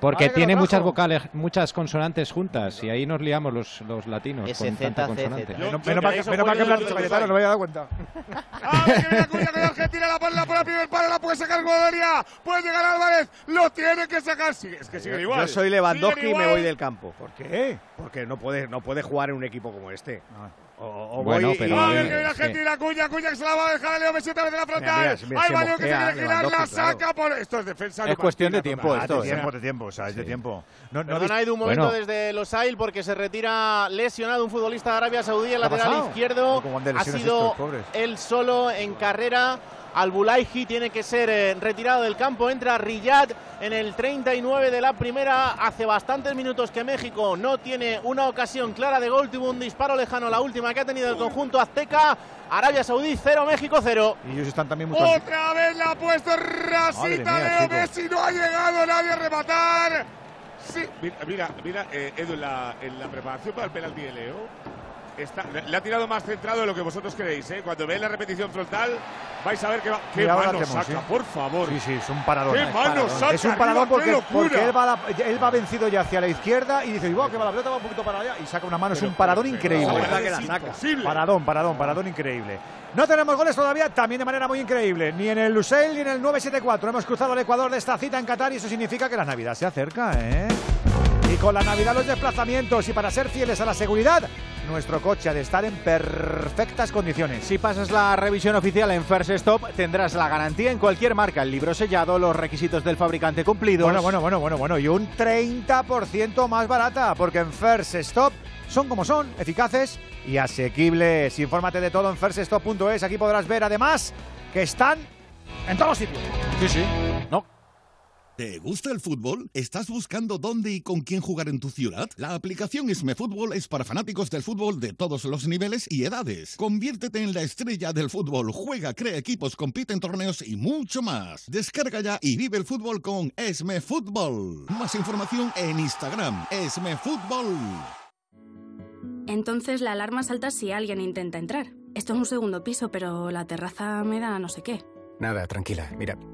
Porque Vale, que tiene muchas vocales, muchas consonantes juntas y ahí nos liamos los, los latinos con SZ, tanta consonante. Yo- Menos, mal que que, que dicho Cayetano, no me había dado cuenta. ¡Ah, que viene Acuña con Argentina! La pone, la pone al primer palo, la puede sacar Godoria. Puede llegar Álvarez, lo tiene que sacar. Sigue- es que sigue igual. Yo soy Lewandowski y me voy del campo. ¿Por qué? Porque no puede, no puede jugar en un equipo como este. Ah. O, o Bueno, voy y- pero- A ver que viene es que- Argentina, se la va a dejar a Leo Messi otra vez en la frontal. Hay que se quiere girar, la saca por... Esto es defensa. Es cuestión de tiempo esto, de ¿eh? tiempo, de tiempo, o sea, es de tiempo. No, no dis- Edu, un momento desde Los Ail porque se retira lesionado un futbolista de Arabia Saudí, el ¿Qué ha lateral izquierdo. ¿Cómo van de Ha sido él solo en carrera. Al-Bulaiji tiene que ser eh, retirado del campo. Entra Riyad en el 39 de la primera. Hace bastantes minutos que México no tiene una ocasión clara de gol. Tuvo un disparo lejano, la última que ha tenido el conjunto azteca. Arabia Saudí 0, México 0. Y ellos están también. Otra vez la ha puesto rasita mía, Leo. Messi. No ha llegado nadie a rematar. Sí, mira, mira, mira, eh, Edu, en la, en la preparación para el penalti de Leo, está- le- ha tirado más centrado de lo que vosotros creéis. ¿eh? Cuando veáis la repetición frontal, vais a ver que va. ¡Qué Mira, mano hacemos, saca, ¿sí? por favor! Sí, sí, es un paradón. ¡Qué es mano paradón. saca Es un paradón porque, porque él, va la- él va vencido ya hacia la izquierda y dice, "Buah, que va la pelota va un poquito para allá y saca una mano. es un paradón pero, increíble. pero, La verdad que la es saca. Paradón, paradón, paradón increíble. No tenemos goles todavía, también de manera muy increíble. Ni en el Lusail ni en el 974. Hemos cruzado el Ecuador de esta cita en Qatar y eso significa que la Navidad se acerca, ¿eh? Y con la Navidad los desplazamientos y para ser fieles a la seguridad, nuestro coche ha de estar en perfectas condiciones. Si pasas la revisión oficial en First Stop, tendrás la garantía en cualquier marca, el libro sellado, los requisitos del fabricante cumplidos. Bueno, bueno, bueno, bueno, bueno. Y un 30% más barata, porque en First Stop son como son, eficaces y asequibles. Infórmate de todo en firststop.es. Aquí podrás ver además que están en todos los sitios. Sí, sí. No. ¿Te gusta el fútbol? ¿Estás buscando dónde y con quién jugar en tu ciudad? La aplicación Esme Fútbol es para fanáticos del fútbol de todos los niveles y edades. Conviértete en la estrella del fútbol, juega, crea equipos, compite en torneos y mucho más. Descarga ya y vive el fútbol con Esme Fútbol. Más información en Instagram, Esme Fútbol. Entonces la alarma salta si alguien intenta entrar. Esto es un segundo piso, pero la terraza me da no sé qué. Nada, tranquila. Mira,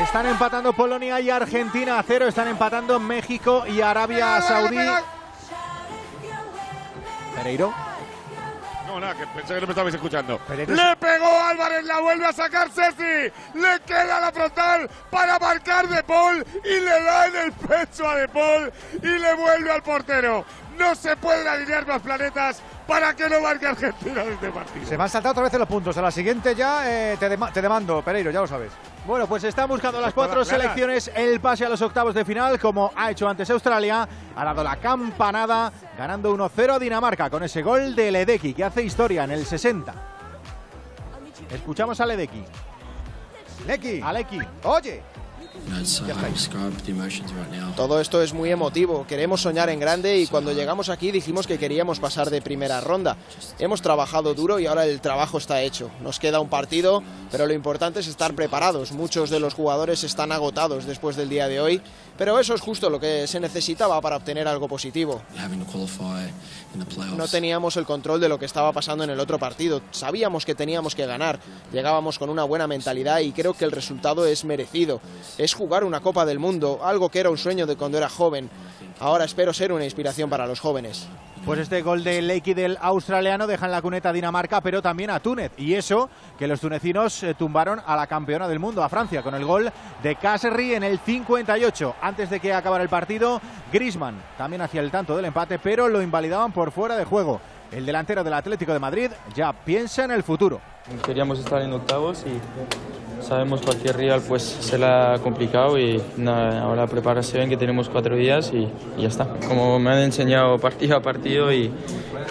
Están empatando Polonia y Argentina a cero. Están empatando México y Arabia Saudí. Pereiro. No, nada, que pensé que no me estabais escuchando. Pereiro- ¡Le pegó Álvarez! ¡La vuelve a sacar Ceci! ¡Le queda la frontal para marcar De Paul! Y le da en el pecho a De Paul y le vuelve al portero. No se pueden alinear más planetas para que no marque Argentina en este partido. Se me han saltado otra vez los puntos. A la siguiente ya eh, te, te demando, Pereiro, ya lo sabes. Bueno, pues están buscando las cuatro selecciones el pase a los octavos de final, como ha hecho antes Australia. Ha dado la campanada, ganando 1-0 a Dinamarca con ese gol de Ledecky, que hace historia en el 60. Escuchamos a Ledecky. Lecky. Aleki. Oye. Todo esto es muy emotivo, queremos soñar en grande y cuando llegamos aquí dijimos que queríamos pasar de primera ronda. Hemos trabajado duro y ahora el trabajo está hecho. Nos queda un partido, pero lo importante es estar preparados. Muchos de los jugadores están agotados después del día de hoy, pero eso es justo lo que se necesitaba para obtener algo positivo. No teníamos el control de lo que estaba pasando en el otro partido. Sabíamos que teníamos que ganar. Llegábamos con una buena mentalidad y creo que el resultado es merecido. Es jugar una Copa del Mundo, algo que era un sueño de cuando era joven. Ahora espero ser una inspiración para los jóvenes. Pues este gol de Lecky del australiano deja en la cuneta a Dinamarca, pero también a Túnez. Y eso que los tunecinos eh, tumbaron a la campeona del mundo, a Francia, con el gol de Caserry en el 58. Antes de que acabara el partido, Grisman también hacía el tanto del empate, pero lo invalidaban por fuera de juego. El delantero del Atlético de Madrid ya piensa en el futuro. Queríamos estar en octavos y sabemos cualquier rival pues se la ha complicado y nada, ahora prepararse bien que tenemos cuatro días y, y ya está. Como me han enseñado partido a partido y,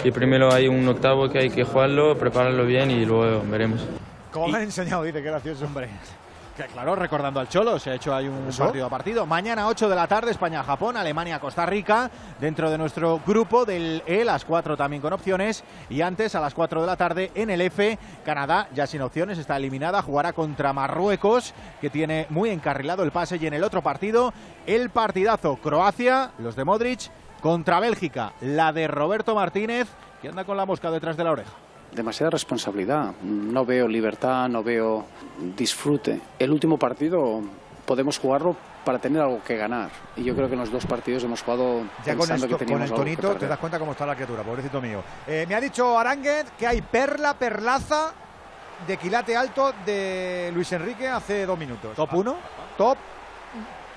y primero hay un octavo que hay que jugarlo, prepararlo bien y luego veremos. Como me han enseñado, dice, qué gracioso, hombre. Que claro, recordando al Cholo, se ha hecho ahí un ¿Eso? partido a partido. Mañana 8 de la tarde, España-Japón, Alemania-Costa Rica, dentro de nuestro grupo del E, las 4 también con opciones. Y antes, a las 4 de la tarde, en el F, Canadá, ya sin opciones, está eliminada, jugará contra Marruecos, que tiene muy encarrilado el pase. Y en el otro partido, el partidazo Croacia, los de Modric, contra Bélgica, la de Roberto Martínez, que anda con la mosca detrás de la oreja. Demasiada responsabilidad. No veo libertad, no veo disfrute. El último partido podemos jugarlo para tener algo que ganar. Y yo creo que en los dos partidos hemos jugado Ya con, pensando esto, que con teníamos el algo que tonito te das cuenta cómo está la criatura, pobrecito mío. Eh, me ha dicho Aránguez que hay perla, perlaza de quilate alto de Luis Enrique hace dos minutos. ¿Top 1? Top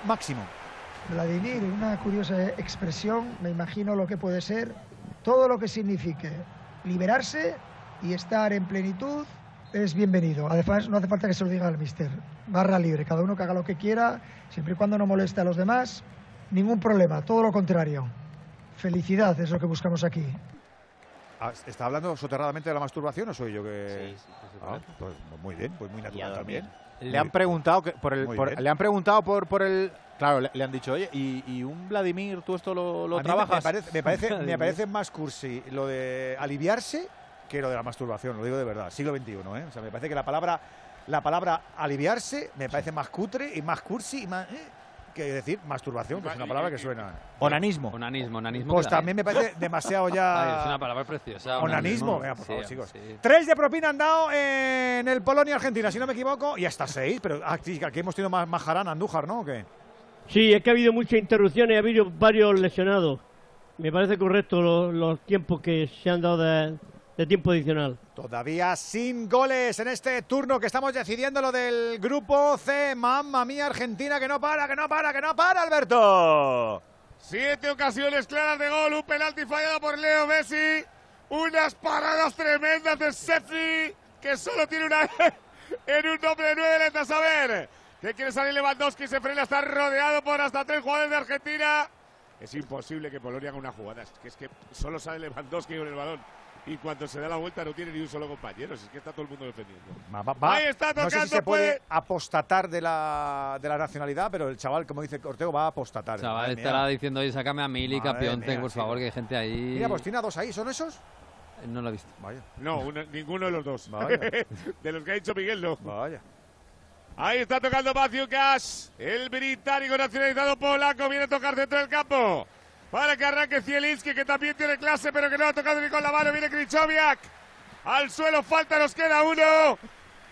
máximo. Vladimir, una curiosa expresión, me imagino lo que puede ser todo lo que signifique liberarse y estar en plenitud es bienvenido. Además, no hace falta que se lo diga al mister. Barra libre, cada uno que haga lo que quiera, siempre y cuando no moleste a los demás, ningún problema, todo lo contrario. Felicidad es lo que buscamos aquí. Ah, ¿Está hablando soterradamente de la masturbación o soy yo que.? Ah, pues muy bien, pues muy natural también. Le han preguntado que por el, por- le han preguntado por, por el, claro, le, le han dicho, oye, y, y un Vladimir, tú esto lo, lo trabajas. Me parece, me, parece, me parece más cursi lo de aliviarse que lo de la masturbación, lo digo de verdad, siglo XXI, ¿eh? O sea, me parece que la palabra, la palabra aliviarse me parece más cutre y más cursi y más... ¿eh? que decir masturbación, que es una palabra que suena... Onanismo. Onanismo, onanismo. Pues también me parece demasiado ya... Ay, es una palabra preciosa. Onanismo, venga, por Sí, favor, chicos. sí. Tres de propina han dado en el Polonia-Argentina, si no me equivoco, y hasta seis, pero aquí, aquí hemos tenido más, más jarana, Andújar, ¿no? ¿O qué? Sí, es que ha habido muchas interrupciones y ha habido varios lesionados. Me parece correcto lo- los tiempos que se han dado de, de tiempo adicional. Todavía sin goles en este turno que estamos decidiendo lo del grupo C. Mamma mía, Argentina, que no para, que no para, que no para, Alberto. Siete ocasiones claras de gol, un penalti fallado por Leo Messi, unas paradas tremendas de Sefi, que solo tiene una en un doble de nueve letras. A ver, que quiere salir Lewandowski, se frena, está rodeado por hasta tres jugadores de Argentina. Es imposible que Polonia haga una jugada, es que, es que solo sale Lewandowski con el balón. Y cuando se da la vuelta no tiene ni un solo compañero, si es que está todo el mundo defendiendo. Va, va, va. Ahí está no sé si tocando, se puede puede- apostatar de la, de la nacionalidad, pero el chaval, como dice Ortego, va a apostatar. Chaval, Madre mía. estará diciendo, oye, sácame a Mili, mía, por sí. favor, que hay gente ahí. Mira, pues tiene a dos ahí, ¿son esos? No lo he visto. Vaya. No, una- ninguno de los dos. Vaya. de los que ha dicho Miguel, no. Vaya. Ahí está tocando Matthew Cash, el británico nacionalizado polaco, viene a tocar dentro del campo. Para que arranque Zielinski, que también tiene clase, pero que no ha tocado ni con la mano. Viene Krichowiak. Al suelo, falta, nos queda uno.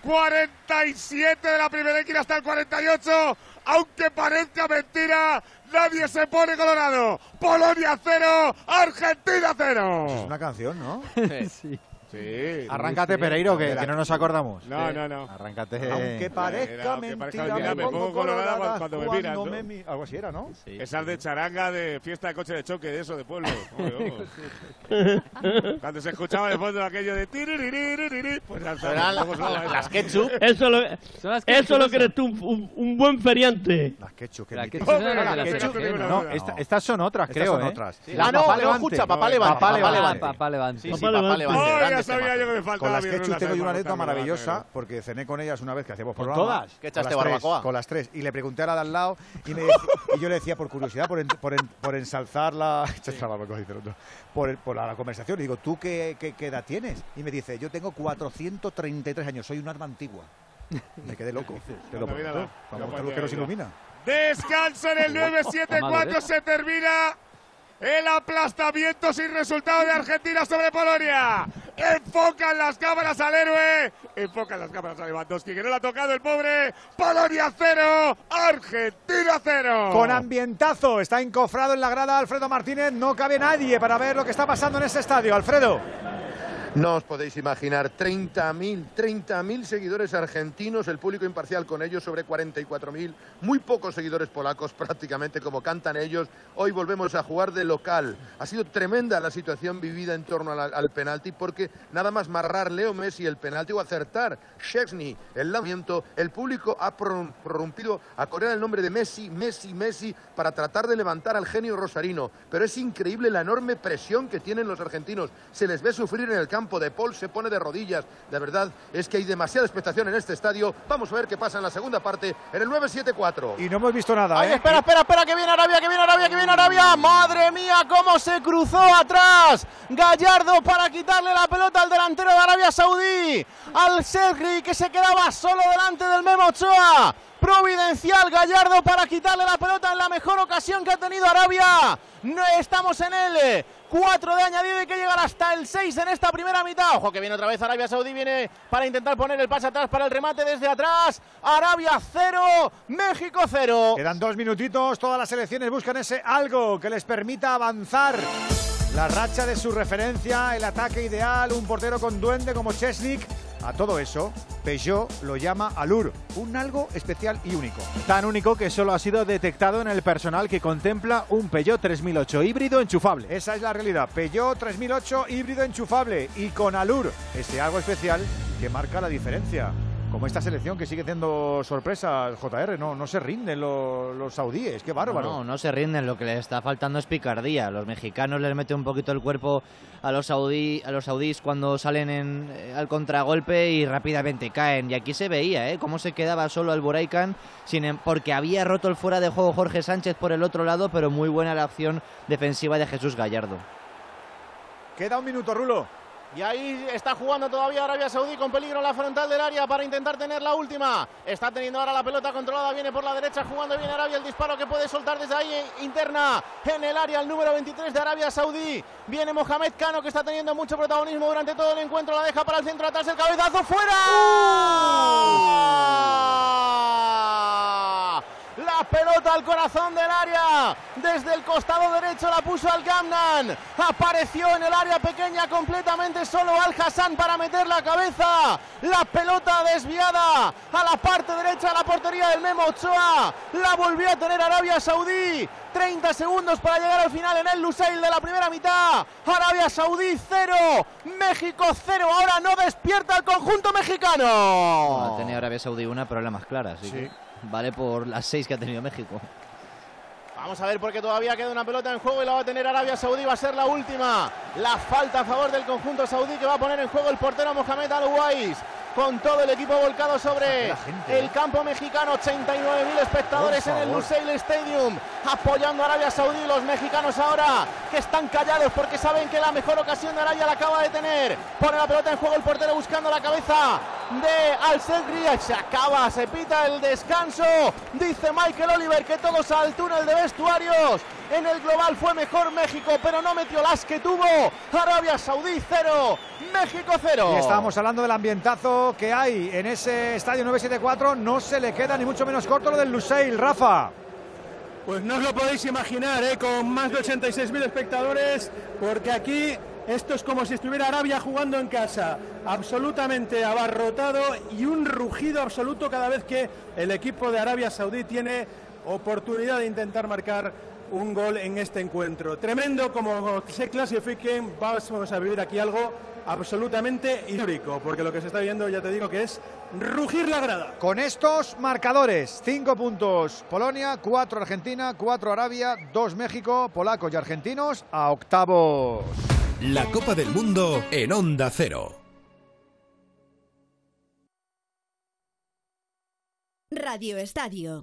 47 de la primera esquina hasta el 48. Aunque parezca mentira, nadie se pone colorado. Polonia cero, Argentina cero. Es una canción, ¿no? sí. Sí. Arráncate, Sí, Pereiro, que, que no nos acordamos. No, no, no. Arráncate. Aunque parezca Era, aunque mentira, parezca mentira, me pongo pongo colorada colorada cuando me miran, ¿no? me mi- Algo así era, ¿no? Esas de charanga de fiesta de coche de choque, de eso, de pueblo. Cuando se escuchaba de fondo aquello de tiririririri, pues las ketchup. Eso lo, las eso lo esas. crees tú, un, un- un buen feriante. Las ketchup, que La mítico. ketchup ¿no? No, esta- estas son otras, Estas creo, son ¿eh? otras. Sí. Ah, no, Papá no, Levante. escucha, papá Levante. Papá Levante. Papá Levante. Sí, sí, Papá papá Levante. Grande sabía yo que me faltaba. Con las ketchup tengo yo una anécdota maravillosa porque cené con ellas una vez que hacíamos ¿Con programa. todas? ¿Qué Con echaste, las tres, barbacoa? Con las tres. Y le pregunté a la de al lado y, me y yo le decía por curiosidad, por, en- por, en- por ensalzar la, echaste la barbacoa, dice el otro. por, por la, la conversación. Le digo, ¿tú qué, qué- qué edad tienes? Y me dice, yo tengo 433 años, soy un arma antigua. Me quedé loco. Te lo prometo. Vamos, la que nos ilumina. Descanso en el Madre. 9-7-4, se termina el aplastamiento sin resultado de Argentina sobre Polonia. Enfocan las cámaras al héroe, enfocan las cámaras a Lewandowski, que no le ha tocado el pobre. Polonia cero, Argentina cero. Con ambientazo, está encofrado en la grada Alfredo Martínez, no cabe nadie para ver lo que está pasando en ese estadio. Alfredo. No os podéis imaginar, 30.000, 30.000 seguidores argentinos, el público imparcial con ellos sobre 44.000, muy pocos seguidores polacos prácticamente como cantan ellos. Hoy volvemos a jugar de local. Ha sido tremenda la situación vivida en torno al, al penalti porque nada más marrar Leo Messi el penalti o acertar Szczesny el lanzamiento, el público ha pror- prorrumpido a correr el nombre de Messi, Messi, Messi para tratar de levantar al genio rosarino. Pero es increíble la enorme presión que tienen los argentinos. Se les ve sufrir en el campo. De Paul se pone de rodillas. De verdad, es que hay demasiada expectación en este estadio. Vamos a ver qué pasa en la segunda parte en el 9-7-4. Y no hemos visto nada, Ay, ¿eh? espera, espera, espera, que viene Arabia, que viene Arabia, que viene Arabia. Madre mía, cómo se cruzó atrás. Gallardo para quitarle la pelota al delantero de Arabia Saudí. Al Sergi, que se quedaba solo delante del Memo Ochoa. Providencial Gallardo para quitarle la pelota en la mejor ocasión que ha tenido Arabia. No estamos en el 4 de añadido y que llegar hasta el 6 en esta primera mitad. Ojo que viene otra vez Arabia Saudí, viene para intentar poner el pase atrás para el remate desde atrás. Arabia 0, México 0. Quedan dos minutitos, todas las selecciones buscan ese algo que les permita avanzar. La racha de su referencia, el ataque ideal, un portero con duende como Chesnik. A todo eso, Peugeot lo llama Alur, un algo especial y único. Tan único que solo ha sido detectado en el personal que contempla un Peugeot 3008 híbrido enchufable. Esa es la realidad. Peugeot 3008 híbrido enchufable y con Alur, ese algo especial que marca la diferencia. Como esta selección que sigue haciendo sorpresas, JR, no, no se rinden los, los saudíes, qué bárbaro. No, no se rinden, lo que les está faltando es picardía. Los mexicanos les meten un poquito el cuerpo a los, saudí, a los saudíes cuando salen en, eh, al contragolpe y rápidamente caen. Y aquí se veía, ¿eh? Cómo se quedaba solo el Buraican, sin, em- porque había roto el fuera de juego Jorge Sánchez por el otro lado, pero muy buena la acción defensiva de Jesús Gallardo. Queda un minuto, Rulo. Y ahí está jugando todavía Arabia Saudí con peligro en la frontal del área para intentar tener la última. Está teniendo ahora la pelota controlada, viene por la derecha jugando bien Arabia el disparo que puede soltar desde ahí interna en el área el número 23 de Arabia Saudí. Viene Mohamed Cano que está teniendo mucho protagonismo durante todo el encuentro, la deja para el centro atrás el cabezazo fuera. La pelota al corazón del área. Desde el costado derecho la puso al Gamnan. Apareció en el área pequeña completamente solo Al Hassan para meter la cabeza. La pelota desviada a la parte derecha de la portería del Memo Ochoa. La volvió a tener Arabia Saudí. 30 segundos para llegar al final en el Lusail de la primera mitad. Arabia Saudí 0, México 0. Ahora no despierta el conjunto mexicano. Ha tenido Arabia Saudí una, pero la más clara, así que vale por las seis que ha tenido México. Vamos a ver porque todavía queda una pelota en juego y la va a tener Arabia Saudí, va a ser la última. La falta a favor del conjunto saudí que va a poner en juego el portero Mohamed Al-Wais. Con todo el equipo volcado sobre el campo mexicano, 89.000 espectadores en el. Lusail Stadium, apoyando a Arabia Saudí. Los mexicanos ahora que están callados porque saben que la mejor ocasión de Arabia la acaba de tener. Pone la pelota en juego el portero buscando la cabeza de Al Se acaba, se pita el descanso. Dice Michael Oliver que todos al túnel de vestuarios. En el global fue mejor México, pero no metió las que tuvo. Arabia Saudí 0, México 0. Y estábamos hablando del ambientazo que hay en ese estadio 974. No se le queda ni mucho menos corto lo del Lusail, Rafa. Pues no os lo podéis imaginar, ¿eh? con más de 86.000 espectadores, porque aquí esto es como si estuviera Arabia jugando en casa, absolutamente abarrotado y un rugido absoluto cada vez que el equipo de Arabia Saudí tiene oportunidad de intentar marcar un gol en este encuentro. Tremendo, como se clasifiquen, vamos a vivir aquí algo absolutamente histórico, porque lo que se está viendo, ya te digo, que es rugir la grada. Con estos marcadores, 5 puntos Polonia, 4 Argentina, 4 Arabia, 2 México, polacos y argentinos a octavos. La Copa del Mundo en Onda Cero. Radio Estadio.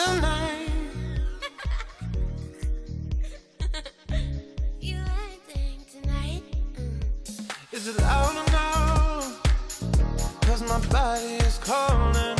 Is it loud or no? Cause my body is calling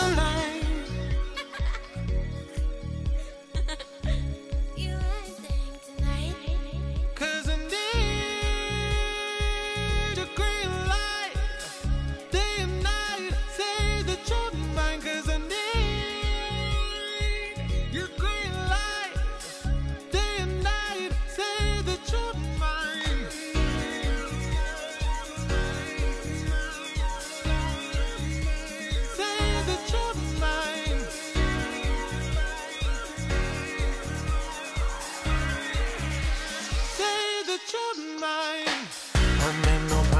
Tonight.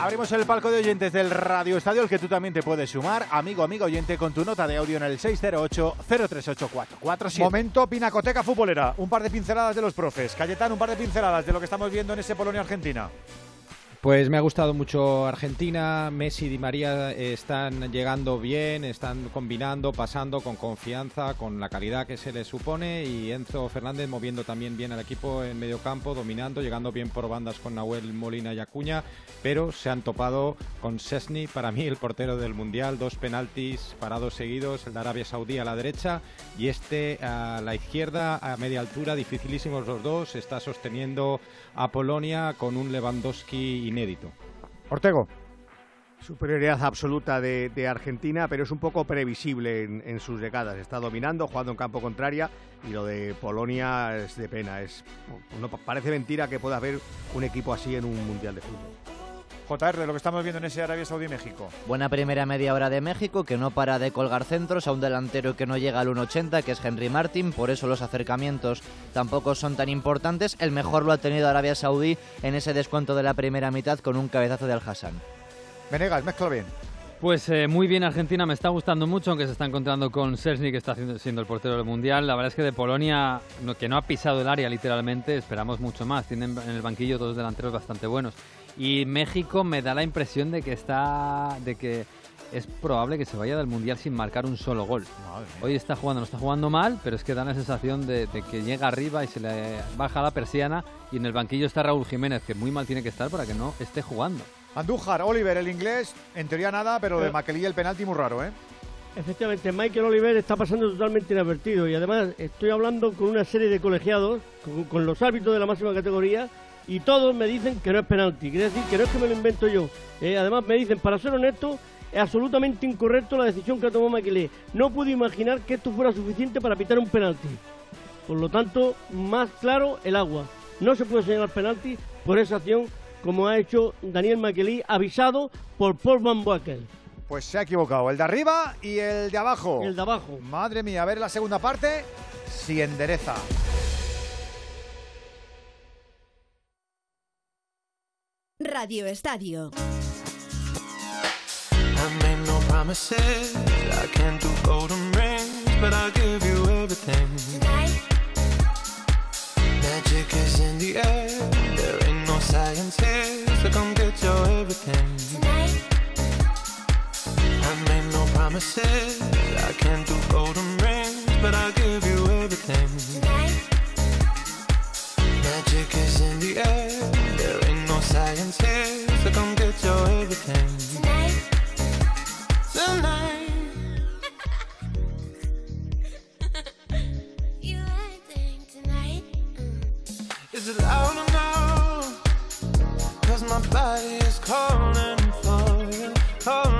Abrimos el palco de oyentes del Radio Estadio, el que tú también te puedes sumar, amigo, amigo oyente, con tu nota de audio en el 608-038-447. Momento Pinacoteca Futbolera. Un par de pinceladas de los profes. Cayetán, un par de pinceladas de lo que estamos viendo en ese Polonia-Argentina. Pues me ha gustado mucho Argentina, Messi y Di María eh, están llegando bien, están combinando, pasando con confianza, con la calidad que se les supone. Y Enzo Fernández moviendo también bien al equipo en medio campo, dominando, llegando bien por bandas con Nahuel Molina y Acuña, pero se han topado con Sesni, para mí el portero del Mundial, dos penaltis parados seguidos, el de Arabia Saudí a la derecha y este a la izquierda a media altura, dificilísimos los dos, está sosteniendo a Polonia con un Lewandowski inédito. Ortego. Superioridad absoluta de, de Argentina, pero es un poco previsible en, en sus llegadas. Está dominando, jugando en campo contraria y lo de Polonia es de pena. Es, no, parece mentira que pueda haber un equipo así en un mundial de fútbol. JR, de lo que estamos viendo en ese Arabia Saudí-México. Buena primera media hora de México, que no para de colgar centros a un delantero que no llega al 1.80, que es Henry Martin, por eso los acercamientos tampoco son tan importantes. El mejor lo ha tenido Arabia Saudí en ese descuento de la primera mitad con un cabezazo de Al-Hassan. Venegas, mezcla bien. Pues eh, muy bien Argentina, me está gustando mucho, aunque se está encontrando con Sersny, que está haciendo- siendo el portero del Mundial. La verdad es que de Polonia, no- que no ha pisado el área literalmente, esperamos mucho más. Tienen en el banquillo dos delanteros bastante buenos. Y México me da la impresión de que está... de que es probable que se vaya del Mundial sin marcar un solo gol. Hoy está jugando, no está jugando mal, pero es que da la sensación de, de que llega arriba y se le baja la persiana y en el banquillo está Raúl Jiménez, que muy mal tiene que estar para que no esté jugando. Andújar, Oliver, el inglés, en teoría nada, pero de Pero- Maquelí el penalti muy raro, ¿eh? Efectivamente, Michael Oliver está pasando totalmente inadvertido y además estoy hablando con una serie de colegiados, con, con los árbitros de la máxima categoría y todos me dicen que no es penalti, quiere decir que no es que me lo invento yo. Eh, además me dicen, para ser honesto, es absolutamente incorrecto la decisión que tomó Maquilé. No pude imaginar que esto fuera suficiente para pitar un penalti. Por lo tanto, más claro el agua. No se puede señalar penalti por esa acción como ha hecho Daniel Maquelí, avisado por Paul Van Boakel. Pues se ha equivocado. El de arriba y el de abajo. El de abajo. Madre mía, a ver la segunda parte. Si endereza. You everything. Magic is in the air. There ain't no science here, so come get your everything. I made no promises. I can't do golden rings, but I'll give you everything. Magic is in the air. There ain't no science here, so come get your everything. Tonight. Is it loud or no? Cause my body is calling for you, calling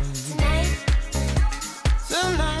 Tonight.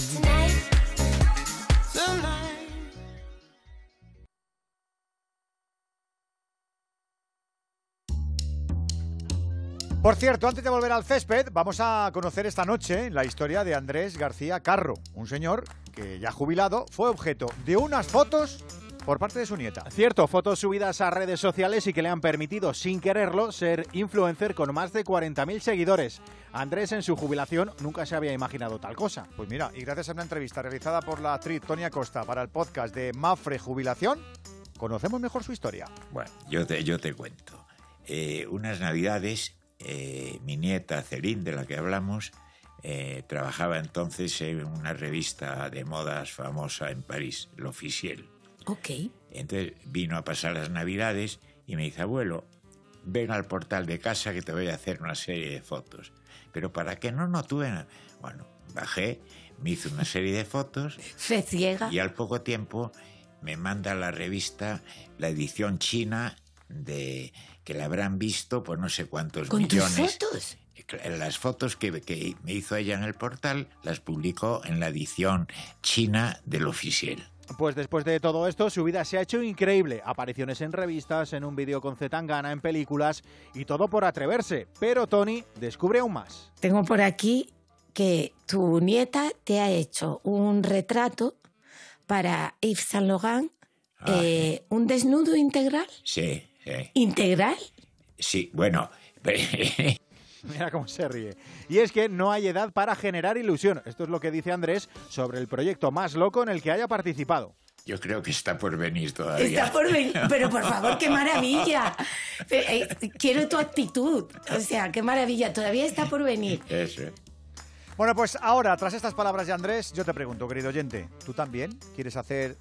Por cierto, antes de volver al césped, vamos a conocer esta noche la historia de Andrés García Carro, un señor que ya jubilado fue objeto de unas fotos por parte de su nieta. Cierto, fotos subidas a redes sociales y que le han permitido, sin quererlo, ser influencer con más de 40.000 seguidores. Andrés en su jubilación nunca se había imaginado tal cosa. Pues mira, y gracias a una entrevista realizada por la actriz Tonia Costa para el podcast de Mafre Jubilación, conocemos mejor su historia. Bueno, yo te, yo te cuento. Eh, unas navidades, eh, mi nieta Celine, de la que hablamos, eh, trabajaba entonces en una revista de modas famosa en París, L'Officiel. Ok. Entonces vino a pasar las navidades y me dice, abuelo, ven al portal de casa que te voy a hacer una serie de fotos. Pero para que no, no tuve nada. Bueno, bajé, me hizo una serie de fotos Fe ciega. y al poco tiempo me manda la revista la edición china de que la habrán visto por no sé cuántos ¿Con tus millones. fotos? Las fotos que, que me hizo ella en el portal las publicó en la edición china del oficial. Pues después de todo esto, su vida se ha hecho increíble. Apariciones en revistas, en un vídeo con Zetangana, en películas y todo por atreverse. Pero Tony descubre aún más. Tengo por aquí que tu nieta te ha hecho un retrato para Yves Saint Laurent, eh, un desnudo integral. Sí, sí. ¿Integral? Sí, bueno. Mira cómo se ríe. Y es que no hay edad para generar ilusión. Esto es lo que dice Andrés sobre el proyecto más loco en el que haya participado. Yo creo que está por venir todavía. Está por venir, pero por favor, qué maravilla. Eh, eh, Quiero tu actitud. O sea, qué maravilla. Todavía está por venir. Eso. Bueno, pues ahora, tras estas palabras de Andrés, yo te pregunto, querido oyente, ¿tú también quieres hacer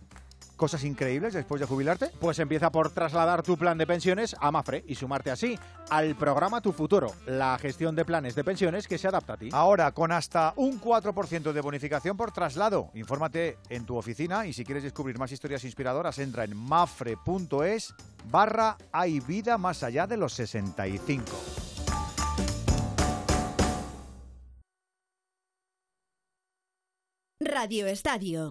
cosas increíbles después de jubilarte? Pues empieza por trasladar tu plan de pensiones a Mafre y sumarte así al programa Tu Futuro, la gestión de planes de pensiones que se adapta a ti. Ahora, con hasta un 4% de bonificación por traslado. Infórmate en tu oficina y si quieres descubrir más historias inspiradoras, entra en mafre.es barra hay vida más allá de los 65. Radio Estadio.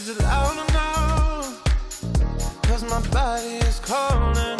Is it loud or no? Cause my body is calling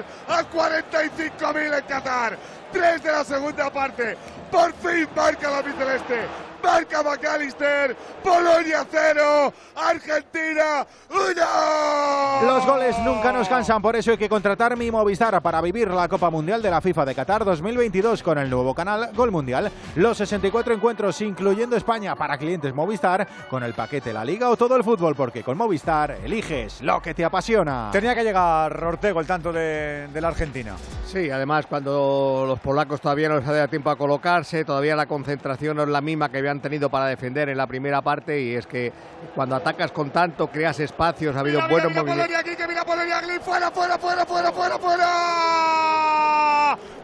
A 45.000 en Qatar. Tres de la segunda parte. Por fin marca la albiceleste. Marca McAllister. Polonia cero. Argentina uno. Los goles nunca nos cansan, por eso hay que contratar mi Movistar para vivir la Copa Mundial de la FIFA de Qatar 2022 con el nuevo canal Gol Mundial. Los 64 encuentros, incluyendo España, para clientes Movistar, con el paquete La Liga o todo el fútbol, porque con Movistar eliges lo que te apasiona. Tenía que llegar Ortego el tanto de, de la Argentina. Sí, además cuando los polacos todavía no les ha dado tiempo a colocarse, todavía la concentración no es la misma que habían tenido para defender en la primera parte y es que cuando atacas con tanto creas espacios, ha habido Mira, buenos mira, mira movimientos. Polonia aquí, que mira Polonia aquí, fuera, fuera, fuera, fuera, fuera, fuera.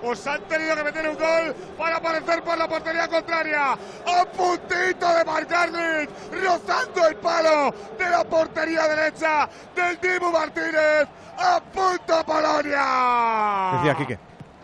Os han tenido que meter un gol para aparecer por la portería contraria. A puntito de marcarles, rozando el palo de la portería derecha del Dibu Martínez. A punto Polonia. Decía Quique.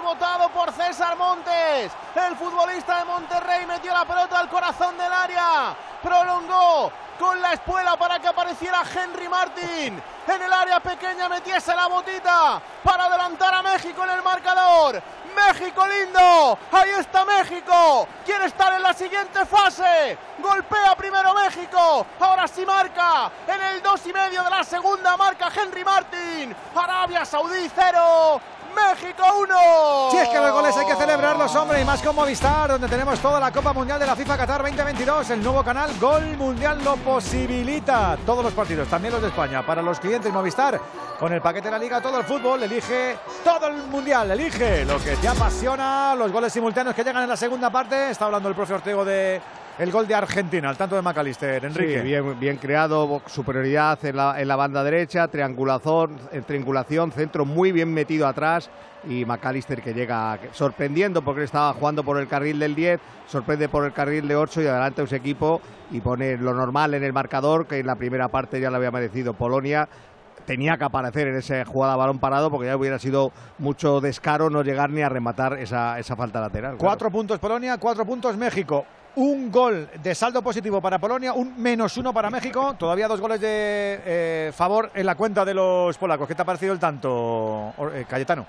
Votado por César Montes. El futbolista de Monterrey metió la pelota al corazón del área. Prolongó con la espuela para que apareciera Henry Martin. En el área pequeña metiese la botita para adelantar a México en el marcador. México lindo. Ahí está México. Quiere estar en la siguiente fase. Golpea primero México. Ahora sí marca. En el dos y medio de la segunda marca Henry Martin. Arabia Saudí cero. México 1. Si es que los goles hay que celebrarlos, hombre, y más con Movistar, donde tenemos toda la Copa Mundial de la FIFA Qatar 2022. El nuevo canal Gol Mundial lo posibilita. Todos los partidos, también los de España. Para los clientes Movistar, con el paquete de la Liga, todo el fútbol, elige todo el Mundial, elige lo que te apasiona, los goles simultáneos que llegan en la segunda parte. Está hablando el profe Ortego de el gol de Argentina, al tanto de McAllister, Enrique. Sí, bien, bien creado, superioridad en la, en la banda derecha, triangulación, eh, triangulación, centro muy bien metido atrás y McAllister que llega sorprendiendo porque estaba jugando por el carril del 10, sorprende por el carril de 8 y adelanta a su equipo y pone lo normal en el marcador, que en la primera parte ya le había merecido Polonia. Tenía que aparecer en esa jugada balón parado porque ya hubiera sido mucho descaro no llegar ni a rematar esa, esa falta lateral. claro. Cuatro puntos Polonia, cuatro puntos México. Un gol de saldo positivo para Polonia, un menos uno para México. Todavía dos goles de eh, favor en la cuenta de los polacos. ¿Qué te ha parecido el tanto, eh, Cayetano?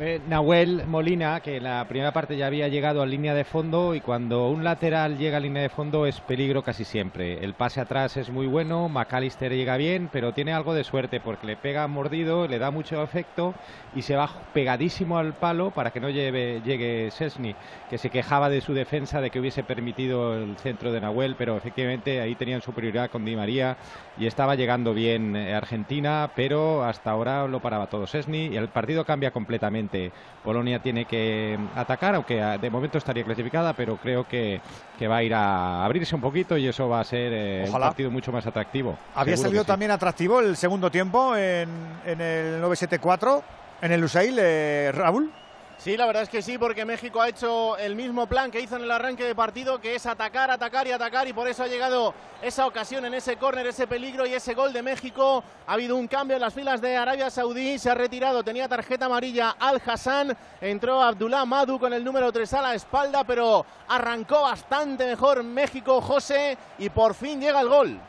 Eh, Nahuel Molina, que en la primera parte ya había llegado a línea de fondo y cuando un lateral llega a línea de fondo es peligro casi siempre. El pase atrás es muy bueno, McAllister llega bien, pero tiene algo de suerte porque le pega mordido, le da mucho efecto y se va pegadísimo al palo para que no lleve- llegue Sesni, que se quejaba de su defensa de que hubiese permitido el centro de Nahuel, pero efectivamente ahí tenían superioridad con Di María y estaba llegando bien eh, Argentina, pero hasta ahora lo paraba todo Sesni y el partido cambia completamente. Polonia tiene que atacar, aunque ah, de momento estaría clasificada, pero creo que, que va a ir a abrirse un poquito y eso va a ser eh, un partido mucho más atractivo. Había salido que sí. también atractivo el segundo tiempo en, en el 974, en el Lusail, eh, Raúl. Sí, la verdad es que sí, porque México ha hecho el mismo plan que hizo en el arranque de partido, que es atacar, atacar y atacar, y por eso ha llegado esa ocasión en ese córner, ese peligro y ese gol de México. Ha habido un cambio en las filas de Arabia Saudí, se ha retirado, tenía tarjeta amarilla Al Hassan, entró Abdullah Madu con el número 3 a la espalda, pero arrancó bastante mejor México, José, y por fin llega el gol.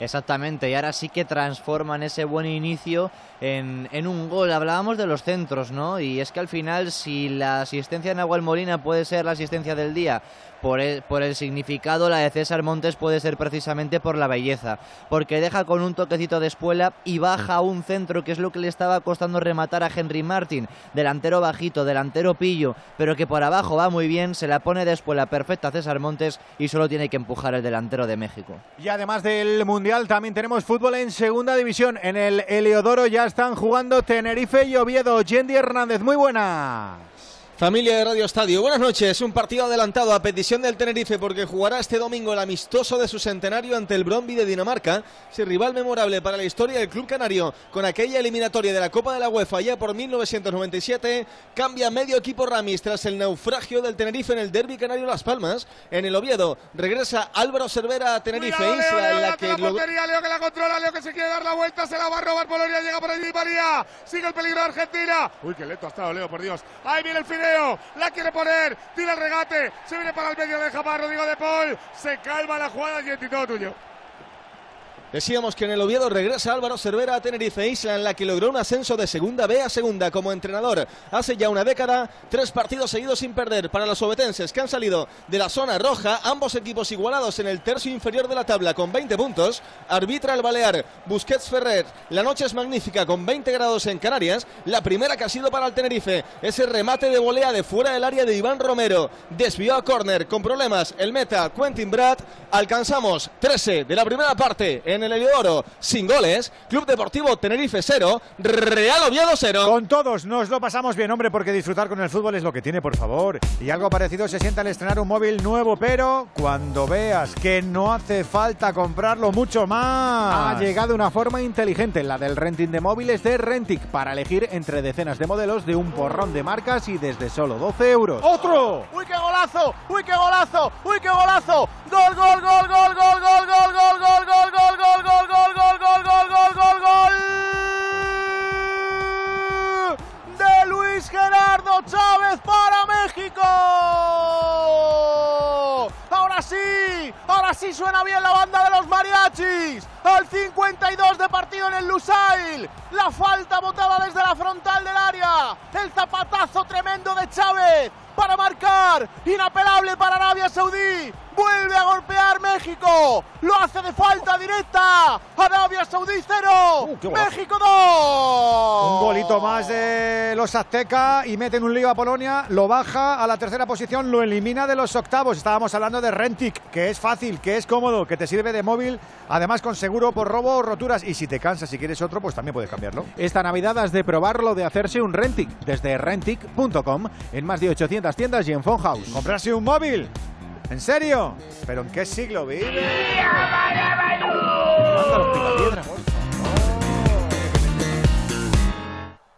Exactamente, y ahora sí que transforman ese buen inicio en, en un gol. Hablábamos de los centros, ¿no? Y es que al final, si la asistencia de Nahuel Molina puede ser la asistencia del día, por el, por el significado, la de César Montes puede ser precisamente por la belleza, porque deja con un toquecito de espuela y baja a un centro, que es lo que le estaba costando rematar a Henry Martin, delantero bajito, delantero pillo, pero que por abajo va muy bien, se la pone de espuela perfecta a César Montes y solo tiene que empujar el delantero de México. Y además del Mundial también tenemos fútbol en segunda división. En el Heliodoro ya están jugando Tenerife y Oviedo. Yendi Hernández, muy buena. Familia de Radio Estadio, buenas noches. Un partido adelantado a petición del Tenerife porque jugará este domingo el amistoso de su centenario ante el Bromby de Dinamarca, ese rival memorable para la historia del club canario con aquella eliminatoria de la Copa de la UEFA ya por 1997. Cambia medio equipo Ramis tras el naufragio del Tenerife en el derby canario Las Palmas. En el Oviedo regresa Álvaro Cervera a Tenerife, Leo, isla Leo, en la que la portería, Leo que la controla, Leo que se quiere dar la vuelta, se la va a robar Polonia, llega por allí María, sigue el peligro de Argentina. Uy, qué lento ha estado Leo, por Dios. Ahí viene el la quiere poner, tira el regate, se viene para el medio, deja para Rodrigo de Paul, se calma la jugada y todo tuyo. Decíamos que en el Oviedo regresa Álvaro Cervera a Tenerife, isla en la que logró un ascenso de segunda B a segunda como entrenador hace ya una década. Tres partidos seguidos sin perder para los obetenses que han salido de la zona roja, ambos equipos igualados en el tercio inferior de la tabla con 20 puntos. Arbitra el Balear, Busquets Ferrer. La noche es magnífica con 20 grados en Canarias. La primera que ha sido para el Tenerife, ese remate de volea de fuera del área de Iván Romero. Desvió a córner con problemas el meta Quentin Brad. Alcanzamos 13 de la primera parte en el Heliodoro sin goles. Club Deportivo Tenerife 0, Real Oviedo 0. Con todos nos lo pasamos bien, hombre, porque disfrutar con el fútbol es lo que tiene, por favor. Y algo parecido se sienta al estrenar un móvil nuevo, pero cuando veas que no hace falta comprarlo mucho más. Ha llegado una forma inteligente, la del renting de móviles de Rentic, para elegir entre decenas de modelos de un porrón de marcas y desde solo 12 euros. ¡Otro! ¡Uy, qué golazo! ¡Uy, qué golazo! ¡Uy, qué golazo! ¡Gol, gol, gol, gol, gol, gol, gol, gol, gol, gol, gol, gol, gol, gol, gol, gol, gol, gol, gol, gol! De Luis Gerardo Chávez para México. Ahora sí, ahora sí suena bien la banda de los mariachis. Al 52 de partido en el Lusail. La falta botada desde la frontal del área. El zapatazo tremendo de Chávez para marcar. Inapelable para Arabia Saudí. Vuelve a golpear México. Lo hace de falta directa. Arabia Saudí 0. México 2. Un golito más de los aztecas y meten un lío a Polonia, lo baja a la tercera posición, lo elimina de los octavos. Estábamos hablando de Rentic, que es fácil, que es cómodo, que te sirve de móvil, además con seguro por robo o roturas. Y si te cansas y quieres otro, pues también puedes cambiarlo. Esta Navidad has de probarlo de hacerse un Rentic desde rentic.com en más de 800 tiendas y en Phone House. ¿Comprarse un móvil? ¿En serio? ¿Pero en qué siglo vive?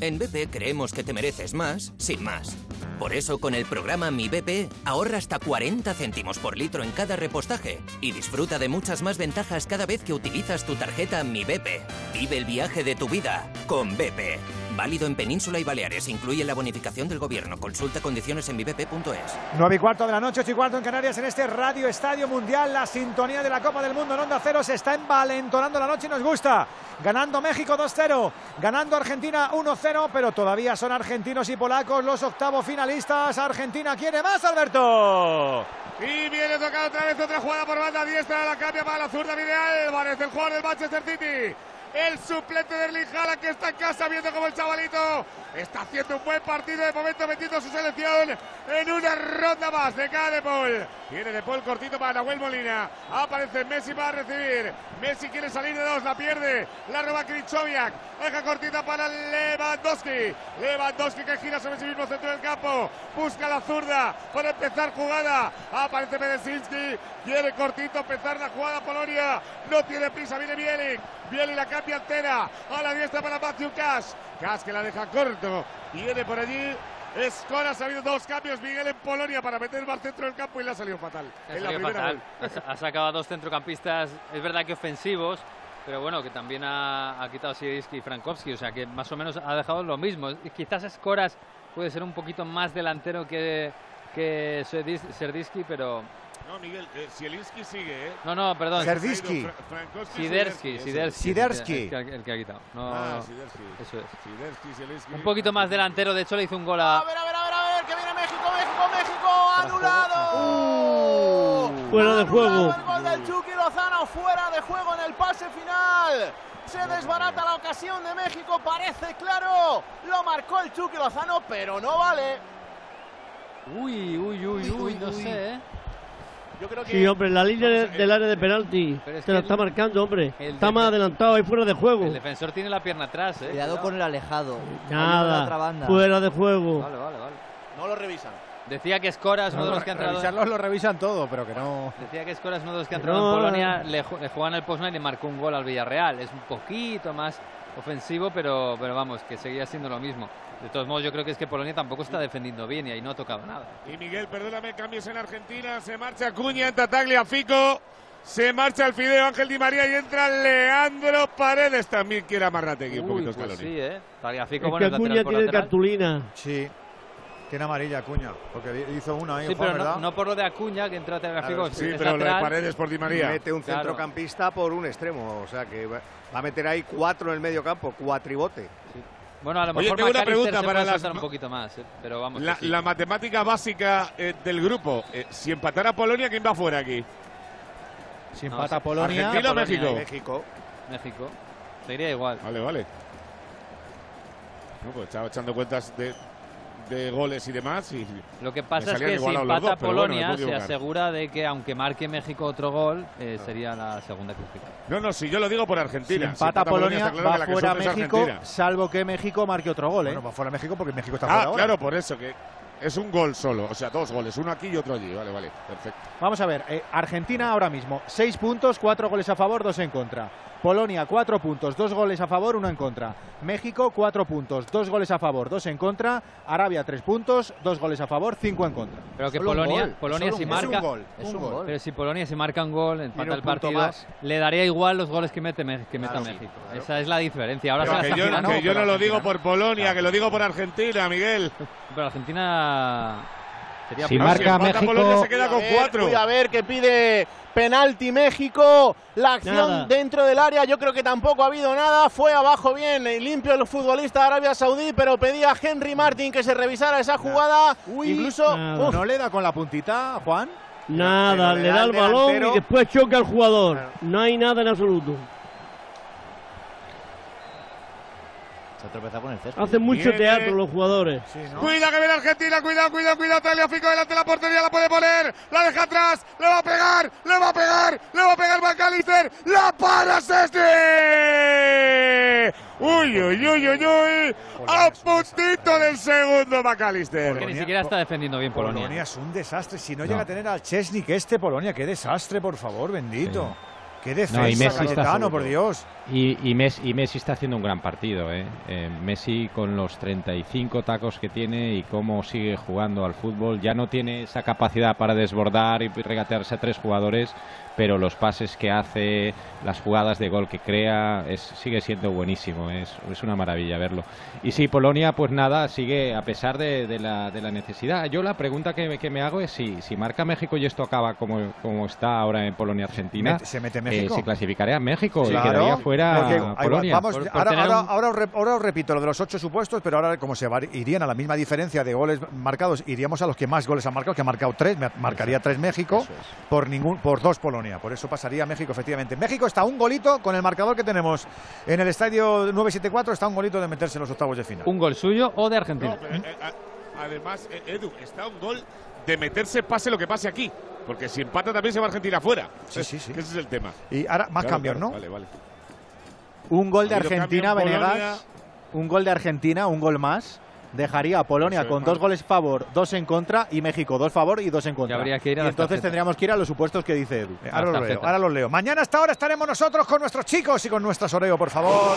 En BP creemos que te mereces más, sin más. Por eso, con el programa Mi BP, ahorra hasta 40 céntimos por litro en cada repostaje y disfruta de muchas más ventajas cada vez que utilizas tu tarjeta Mi BP. Vive el viaje de tu vida con BP. Válido en Península y Baleares. Incluye la bonificación del gobierno. Consulta condiciones en vivep.es. 9 y cuarto de la noche, 8 y cuarto en Canarias, en este Radio Estadio Mundial. La sintonía de la Copa del Mundo en Onda Cero se está envalentonando la noche y nos gusta. Ganando México 2-0, ganando Argentina 1-0, pero todavía son argentinos y polacos los octavos finalistas. Argentina quiere más, Alberto. Y viene tocado otra vez otra jugada por banda diestra. La cambia para la zurda Miguel Álvarez, el jugador del Manchester City. El suplente de Erling que está en casa viendo como el chavalito está haciendo un buen partido de momento metiendo su selección en una ronda más de cada De Paul. Viene De Paul cortito para Nahuel Molina. Aparece Messi para recibir. Messi quiere salir de dos, la pierde. La roba Krichoviak. Deja cortita para Lewandowski. Lewandowski que gira sobre sí mismo centro del campo. Busca la zurda para empezar jugada. Aparece Medesinski. Quiere cortito empezar la jugada Polonia. No tiene prisa, viene Bielik. Bielik la cambia entera. A la diestra para Matthew Cash. Cash que la deja corto. Viene por allí. Escoras ha habido dos cambios, Miguel en Polonia para meter más centro del campo y le ha salido fatal. Ha salido fatal. Ha sa- Ha sacado a dos centrocampistas, es verdad que ofensivos, pero bueno, que también ha, ha quitado Sierisky y Frankowski, o sea que más o menos ha dejado lo mismo. Y Quizás Escoras puede ser un poquito más delantero que, que Serdis- Serdisky, pero... No, Miguel, eh, Zielinski sigue, ¿eh? No, no, perdón. Frankowski, Sidersky. Sidersky. Sidersky. El que, el que ha quitado. No, Ah, no. Sidersky. Eso es. Sidersky, Zielinski. Un poquito más delantero, de hecho le hizo un gol a... A ver, a ver, a ver, a ver, que viene México, México, México, anulado. Fuera de juego. Anulado El gol del Chucky Lozano fuera de juego en el pase final. Se desbarata la ocasión de México, parece claro. Lo marcó el Chucky Lozano, pero no vale. Uy, uy, uy, uy, no sé, ¿eh? Yo creo que Sí, hombre, la línea de- del área de penalti Pero es se la está el- marcando, hombre. Está más adelantado ahí fuera de juego. El defensor tiene la pierna atrás, ¿eh? Cuidado con el alejado. Nada, por la otra banda. fuera de juego. Vale, vale, vale. no lo revisan. Decía que Escoras, uno de los que ha entrado... Revisarlos lo revisan todo, pero que no. Decía que Escoras, uno de los que ha entrado No. en Polonia, le, le juegan el Poznan y le marcó un gol al Villarreal. Es un poquito más ofensivo, pero, pero vamos, que seguía siendo lo mismo. De todos modos, yo creo que es que Polonia tampoco está defendiendo bien y ahí no ha tocado nada. Y Miguel, perdóname, cambios en Argentina. Se marcha Cuña, entra Tagliafico. Se marcha el Fideo Ángel Di María y entra Leandro Paredes. También quiere amarrate aquí un poquito pues sí, ¿eh? Tagliafico, Es bueno, que Acuña tiene lateral. cartulina. Sí. Tiene amarilla Acuña, porque hizo una ahí, Sí, Juan, pero no, ¿verdad? no por lo de Acuña, que entra Tagliafico. Sí, es pero lo de. Paredes por Di María. Mete un Claro. centrocampista por un extremo, o sea que va a meter ahí cuatro en el medio campo, cuatribote. Bueno, a lo Oye, mejor tengo una pregunta se para puede las- un poquito más, ¿eh? pero vamos. La, que sí. la matemática básica eh, del grupo. Eh, si empatara Polonia, ¿quién va fuera aquí? Si No, empata sí. Polonia. ¿Argentina o Polonia, México? México. México. Sería igual. Vale, vale. No, pues estaba echando cuentas de, de goles y demás. Y Lo que pasa es que si empata bueno, Polonia, se asegura de que aunque marque México otro gol, eh, sería la segunda clasificada. No, no, si yo lo digo por Si Argentina. empata Polonia, claro va fuera México, salvo que México marque otro gol, ¿eh? Bueno, va fuera México porque México está Ah, fuera ahora. claro, por eso, que es un gol solo. O sea, dos goles, uno aquí y otro allí. Vale, vale, perfecto. Vamos a ver, eh, Argentina ahora mismo, seis puntos, cuatro goles a favor, dos en contra. Polonia, cuatro puntos, dos goles a favor, uno en contra. México, cuatro puntos, dos goles a favor, dos en contra. Arabia, tres puntos, dos goles a favor, cinco en contra. Pero que Solo un Polonia, gol, Polonia solo si un marca, Es un gol, Es un gol. pero si Polonia si marca un gol, empata el partido, más. le daría igual los goles que mete Me- que meta Claro, México. claro. Esa es la diferencia. Ahora se que yo, que yo no lo digo por Polonia, que lo digo por Argentina, Miguel. Pero Argentina sería Si marca México- Polonia se queda con a ver, cuatro. Voy a ver que pide penalti México. La acción Nada. dentro del área, yo creo que tampoco ha habido nada. Fue abajo bien, eh, limpio el futbolista de Arabia Saudí, pero pedía a Henry Martin que se revisara esa jugada. Incluso. ¿No le da con la puntita, Juan? Nada, le le da el balón delantero. y después choca al jugador. Claro. No hay nada en absoluto. Se ha tropezado con el césped. Hacen mucho Viene. teatro los jugadores. Cuida que viene Argentina, cuidado, cuidado, cuidado. Tagliafico delante de la portería, la puede poner. La deja atrás, le va a pegar, le va a pegar, le va a pegar McAllister. La para Sesni. Uy, uy, uy, uy, uy. A puntito del segundo McAllister. que ni siquiera está defendiendo bien Polonia. Polonia es un desastre. Si no, No. llega a tener al Chesney, que este Polonia, qué desastre, por favor, bendito. Qué defensa, No, y Messi está Cayetano, seguro. por Dios. Y, y Messi, y Messi está haciendo un gran partido. ¿eh? Eh, Messi con los 35 tacos que tiene y cómo sigue jugando al fútbol. Ya no tiene esa capacidad para desbordar y regatearse a tres jugadores, pero los pases que hace, las jugadas de gol que crea, es, sigue siendo buenísimo. Es, es una maravilla verlo. Y sí, Polonia, pues nada, sigue a pesar de, de la, de la necesidad. Yo la pregunta que, me- que me hago es si, si marca México y esto acaba como, como está ahora en Polonia-Argentina, se mete eh, México. se clasificaría a México y Claro, quedaría fuera va, Polonia. ahora, ahora- ahora os re- ahora os repito lo de los ocho supuestos, pero ahora como se va- irían a la misma diferencia de goles marcados, iríamos a los que más goles han marcado, que ha marcado tres, me- marcaría tres México, por ningún, por dos Polonia, por eso pasaría México efectivamente. México está un golito con el marcador que tenemos en el estadio 974, está un golito de meterse en los octavos de final. ¿Un gol suyo o de Argentina? No, eh, a- además, eh, Edu, está un gol de meterse pase lo que pase aquí. Porque si empata también se va Argentina fuera. Sí, sí, sí. Ese es el tema. Y ahora más Claro, cambios, claro, ¿no? Vale, vale. Un gol de Argentina, Venegas. Polonia. Un gol de Argentina, un gol más. Dejaría a Polonia con dos goles a favor, dos en contra y México dos favor y dos en contra. habría que ir a y entonces tarjetas. tendríamos que ir a los supuestos que dice Edu. Ahora los leo, ahora los leo. Mañana hasta ahora estaremos nosotros con nuestros chicos y con nuestra Soreo, por favor.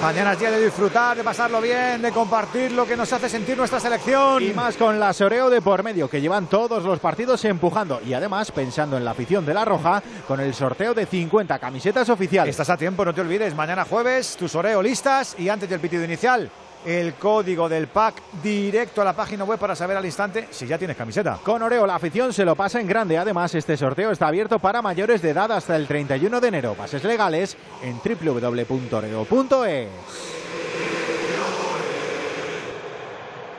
Mañana es día de disfrutar, de pasarlo bien, de compartir lo que nos hace sentir nuestra selección. Y más con la Soreo de por medio, que llevan todos los partidos empujando. Y además, pensando en la afición de la Roja, con el sorteo de 50 camisetas oficiales. Estás a tiempo, no te olvides. Mañana jueves, tu soreo listas y antes del pitido inicial, el código del pack directo a la página web para saber al instante si ya tienes camiseta. Con Oreo la afición se lo pasa en grande. Además, este sorteo está abierto para mayores de edad hasta el 31 de enero. Bases legales en www.oreo.es.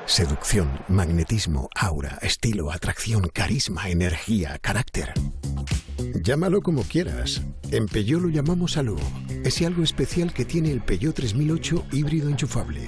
Seducción, magnetismo, aura, estilo, atracción, carisma, energía, carácter. Llámalo como quieras. En Peugeot lo llamamos Alú. Ese algo especial que tiene el Peugeot 3008 híbrido enchufable.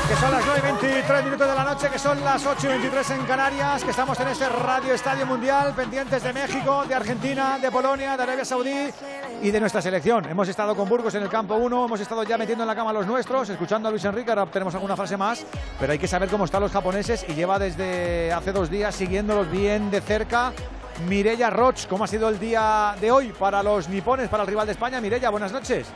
Que son las 9 y 23 minutos de la noche, que son las 8 y 23 en Canarias, que estamos en ese Radio Estadio Mundial, pendientes de México, de Argentina, de Polonia, de Arabia Saudí y de nuestra selección. Hemos estado con Burgos en el campo 1, hemos estado ya metiendo en la cama a los nuestros, escuchando a Luis Enrique, ahora tenemos alguna frase más, pero hay que saber cómo están los japoneses y lleva desde hace dos días siguiéndolos bien de cerca. Mirella Roch, ¿cómo ha sido el día de hoy para los nipones, para el rival de España? Mirella, buenas noches.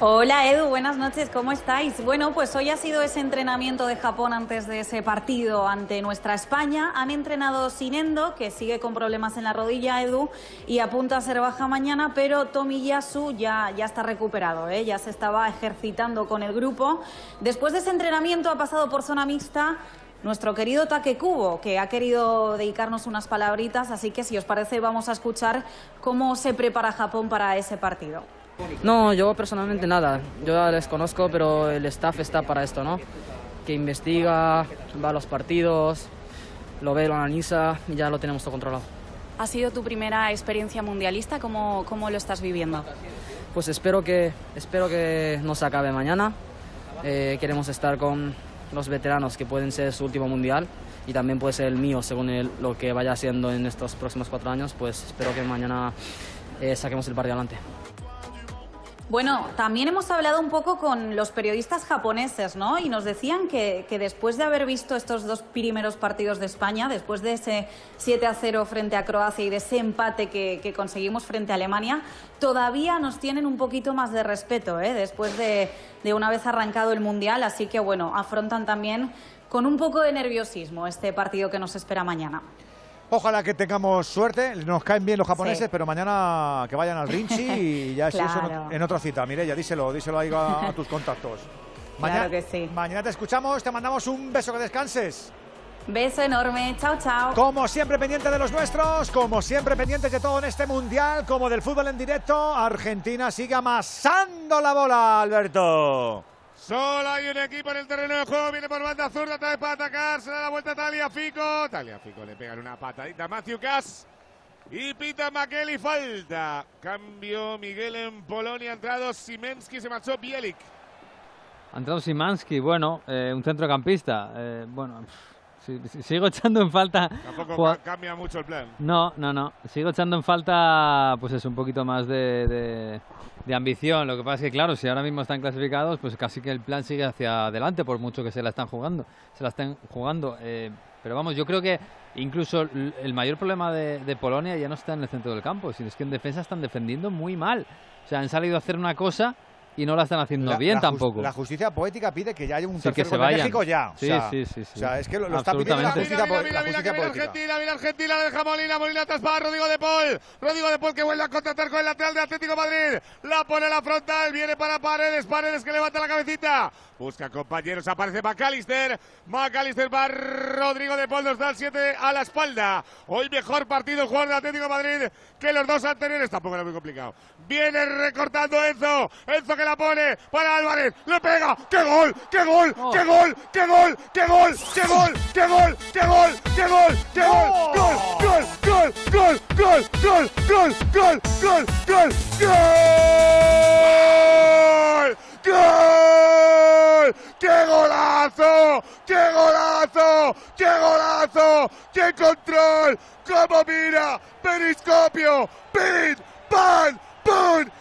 Hola Edu, buenas noches, ¿cómo estáis? Bueno, pues hoy ha sido ese entrenamiento de Japón antes de ese partido ante nuestra España. Han entrenado sin Endo, que sigue con problemas en la rodilla, Edu, y apunta a ser baja mañana, pero Tomiyasu ya, ya está recuperado, ¿eh? ya se estaba ejercitando con el grupo. Después de ese entrenamiento ha pasado por zona mixta nuestro querido Takekubo, que ha querido dedicarnos unas palabritas, así que si os parece vamos a escuchar cómo se prepara Japón para ese partido. No, yo personalmente nada. Yo ya les conozco, pero el staff está para esto, ¿no? Que investiga, va a los partidos, lo ve, lo analiza y ya lo tenemos todo controlado. ¿Ha sido tu primera experiencia mundialista? ¿Cómo, cómo lo estás viviendo? Pues espero que, espero que no se acabe mañana. Eh, queremos estar con los veteranos que pueden ser su último mundial y también puede ser el mío según el- lo que vaya haciendo en estos próximos cuatro años. Pues espero que mañana eh, saquemos el partido adelante. Bueno, también hemos hablado un poco con los periodistas japoneses, ¿no? Y nos decían que, después de haber visto estos dos primeros partidos de España, después de ese 7 a 0 frente a Croacia y de ese empate que, que conseguimos frente a Alemania, todavía nos tienen un poquito más de respeto, ¿eh? Después de, de una vez arrancado el Mundial, así que bueno, afrontan también con un poco de nerviosismo este partido que nos espera mañana. Ojalá que tengamos suerte, nos caen bien los japoneses, Sí. pero mañana que vayan al Rinchi y ya sí, eso Claro. en, otra cita. Mireya, díselo, díselo ahí a, a tus contactos. Claro que sí. Mañana te escuchamos, te mandamos un beso, que descanses. Beso enorme, chao, chao. Como siempre pendiente de los nuestros, como siempre pendientes de todo en este mundial, como del fútbol en directo, Argentina sigue amasando la bola, Alberto. Solo hay un equipo en el terreno de juego. Viene por banda zurda, otra vez para atacar. Se da la vuelta a Talia Fico. Talia Fico le pegan una patadita a Matthew Cass. Y pita Makeli falta. Cambio Miguel en Polonia. Ha entrado Simensky, se marchó Bielik. Ha entrado Simansky, bueno, eh, un centrocampista. eh, bueno, pff, sigo echando en falta. Tampoco cambia mucho el plan. No, no, no. Sigo echando en falta, pues es un poquito más de, de- de ambición. Lo que pasa es que, claro, si ahora mismo están clasificados, pues casi que el plan sigue hacia adelante, por mucho que se la están jugando. Se la estén jugando. eh, pero vamos, yo creo que incluso el mayor problema de, de Polonia ya no está en el centro del campo, sino es que en defensa están defendiendo muy mal. O sea, han salido a hacer una cosa y no la están haciendo La- bien la tampoco. La justicia poética pide que ya haya un Sí, que tercer se gol vayan. México ya. O Sí, sea, sí, sí, sí. O sea, es que lo, lo está pidiendo la Absolutamente. justicia, Mira, mira, la mira, justicia poética. Argentina, viene Argentina, la deja Molina, Molina atrás para Rodrigo de Paul. Rodrigo de Paul que vuelve a contratar con el lateral de Atlético Madrid. La pone a la frontal, viene para Paredes, Paredes que levanta la cabecita. Busca compañeros, aparece McAllister. McAllister va Rodrigo de Paul, nos da el 7 a la espalda. Hoy mejor partido el jugador de Atlético de Madrid que los dos anteriores. Tampoco era muy complicado. Viene recortando Enzo. Enzo que la pone para Álvarez. Le pega. ¡Qué gol! ¡Qué gol! ¡Qué gol! ¡Qué gol! ¡Qué gol! ¡Qué gol! ¡Qué gol! ¡Qué gol! ¡Qué gol! ¡Qué gol! ¡Gol! ¡Gol! ¡Gol! ¡Gol! ¡Gol! ¡Gol! ¡Gol! ¡Gol! ¡Gol! ¡Gol! ¡Gol! ¡Gol! ¡Qué golazo! ¡Qué golazo! ¡Qué golazo! ¡Qué control! ¡Cómo mira! ¡Periscopio! ¡Pin! ¡Pan!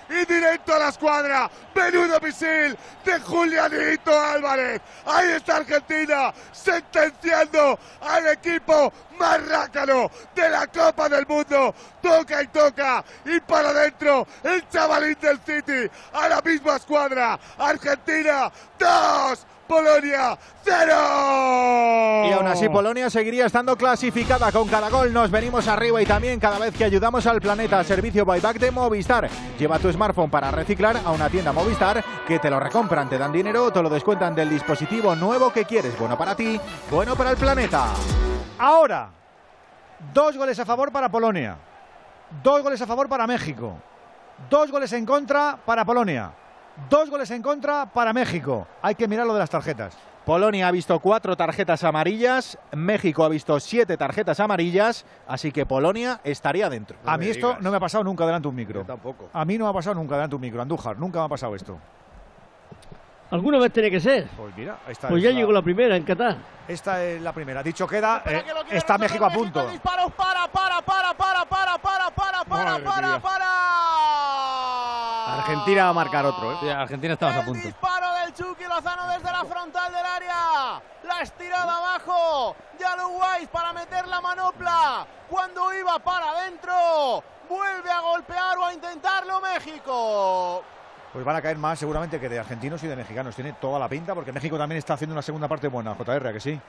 Y directo a la escuadra. Menudo misil de Julianito Álvarez. Ahí está Argentina sentenciando al equipo más rácano de la Copa del Mundo. Toca y toca. Y para adentro el chavalín del City a la misma escuadra. Argentina 2. Polonia 0. Y aún así Polonia seguiría estando clasificada con cada gol. Nos venimos arriba y también cada vez que ayudamos al planeta. Servicio buyback de Movistar. Lleva tu smartphone para reciclar a una tienda Movistar que te lo recompran, te dan dinero, te lo descuentan del dispositivo nuevo que quieres. Bueno para ti, bueno para el planeta. Ahora, dos goles a favor para Polonia, dos goles a favor para México, dos goles en contra para Polonia, dos goles en contra para México. Hay que mirar lo de las tarjetas. Polonia ha visto cuatro tarjetas amarillas, México ha visto siete tarjetas amarillas, así que Polonia estaría dentro. a mí esto no me ha pasado nunca delante de un micro. tampoco. A mí no me ha pasado nunca delante de un micro. Andújar, nunca me ha pasado esto. Alguna vez tiene que ser. Pues mira, ahí está. Pues ya la- llegó la primera en Qatar. Esta es la primera. Dicho queda, eh, está México a punto. Disparos para, para, para, para, para, para, para, para, para, para. Argentina va a marcar otro, ¿eh? Sí, Argentina estamos a punto. Disparo del Chucky Lozano desde la frontal del área. La estirada abajo. Ya lo Wise para meter la manopla. Cuando iba para adentro. Vuelve a golpear o a intentarlo México. Pues van a caer más seguramente que de argentinos y de mexicanos. Tiene toda la pinta porque México también está haciendo una segunda parte buena, JR, ¿a que sí.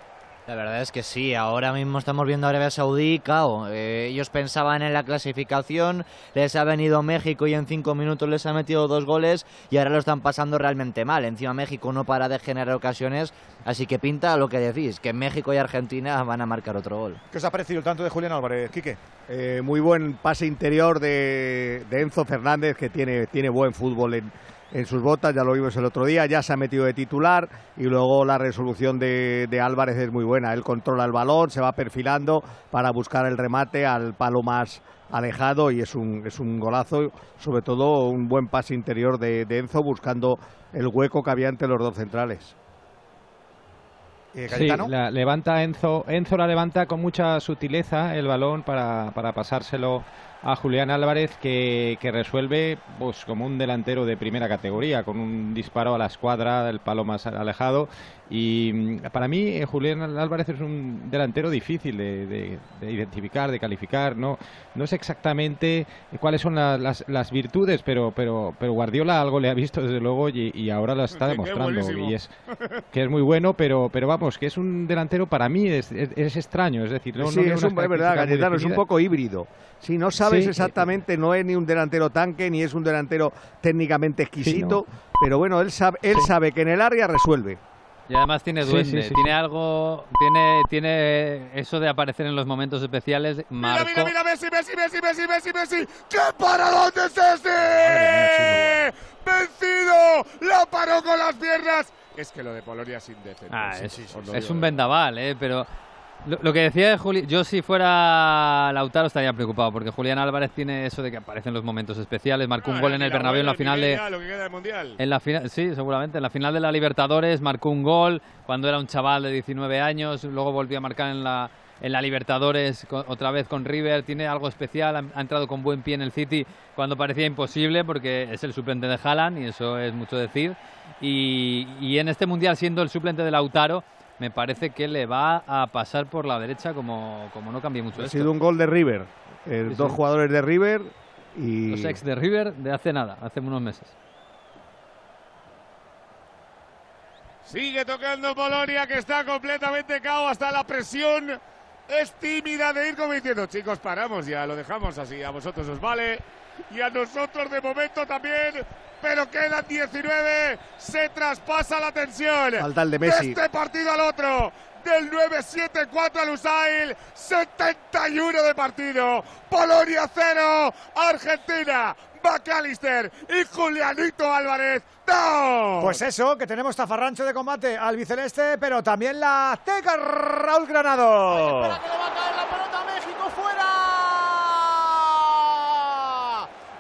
La verdad es que sí, ahora mismo estamos viendo Arabia Saudí, cao. Eh, ellos pensaban en la clasificación, les ha venido México y en cinco minutos les ha metido dos goles y ahora lo están pasando realmente mal. Encima México no para de generar ocasiones, así que pinta lo que decís, que México y Argentina van a marcar otro gol. ¿Qué os ha parecido el tanto de Julián Álvarez, Quique? Eh, muy buen pase interior de, de Enzo Fernández, que tiene, tiene buen fútbol en, en sus botas, ya lo vimos el otro día, ya se ha metido de titular y luego la resolución de, de Álvarez es muy buena. Él controla el balón, se va perfilando para buscar el remate al palo más alejado y es un, es un golazo, sobre todo un buen pase interior de, de Enzo buscando el hueco que había entre los dos centrales. Eh, Sí, la levanta Enzo, Enzo la levanta con mucha sutileza el balón para, para pasárselo a Julián Álvarez que, que resuelve pues como un delantero de primera categoría con un disparo a la escuadra del palo más alejado. Y mm, para mí eh, Julián Álvarez es un delantero difícil de, de- de identificar, de calificar no no sé exactamente cuáles son la- las, las virtudes pero pero pero Guardiola algo le ha visto desde luego y, y ahora lo está demostrando y es que es muy bueno, pero, pero vamos, que es un delantero para mí es, es, es extraño, es decir, no, sí, no es, un, es verdad, Cayetano, es un poco híbrido. Si no sabes Sí, exactamente, no es ni un delantero tanque, ni es un delantero técnicamente exquisito, pero bueno, él sabe, él sabe que en el área resuelve. Y además tiene Sí, duende, sí, sí. tiene algo, tiene, tiene eso de aparecer en los momentos especiales. Mira, Marco, mira, mira, Messi, Messi, Messi, Messi, Messi, Messi. ¡Qué paradón de ese! ¡Vencido! ¡La paró con las piernas! Es que lo de Polonia es indecente. Ah, Sí, es, sí, sí, es sí. un vendaval, ¿eh? pero Lo, lo que decía de Juli, yo si fuera Lautaro estaría preocupado, porque Julián Álvarez tiene eso de que aparecen los momentos especiales, marcó un gol en el Bernabéu en la final de... Lo que queda del Mundial. En la final, sí, seguramente. En la final de la Libertadores marcó un gol cuando era un chaval de 19 años, luego volvió a marcar en la, en la Libertadores otra vez con River. Tiene algo especial, ha, ha entrado con buen pie en el City cuando parecía imposible porque es el suplente de Haaland y eso es mucho decir. Y, y en este mundial, siendo el suplente de Lautaro, me parece que le va a pasar por la derecha como, como no cambie mucho Ha esto. sido un gol de River. Eh, Sí, dos jugadores de River y. Los ex de River de hace nada, hace unos meses. Sigue tocando Polonia que está completamente cao hasta la presión es tímida de ir como diciendo, chicos, paramos ya, lo dejamos así, a vosotros os vale y a nosotros de momento también, pero quedan 19, se traspasa la tensión. Falta el de Messi. este partido al otro. Del 9-7-4 al Usail, 71 de partido. Polonia 0, Argentina, McAllister y Julianito Álvarez. ¡No! Pues eso, que tenemos tafarrancho de combate al biceleste, pero también la azteca Raúl Granado. la pelota México fuera.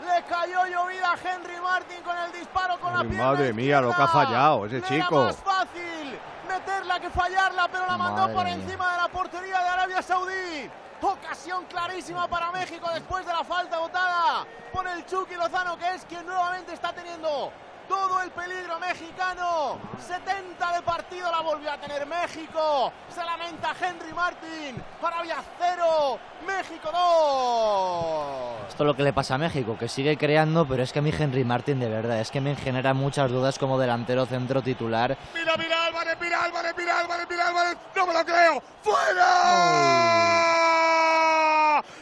Le cayó llovida Henry Martin con el disparo con la pierna madre mía, lo que ha fallado ese Le era chico. más fácil meterla que fallarla, pero la mandó Madre por mía. encima de la portería de Arabia Saudí. Ocasión clarísima para México después de la falta botada por el Chucky Lozano, que es quien nuevamente está teniendo todo el peligro mexicano. 70 de partido la volvió a tener México. Se lamenta Henry Martin. Arabia 0, México 2. Esto es lo que le pasa a México, que sigue creando, pero es que a mí Henry Martin de verdad, es que me genera muchas dudas como delantero centro titular. Mira, mira Álvarez, mira Álvarez, mira Álvarez, mira Álvarez. No me lo creo. ¡Fuera!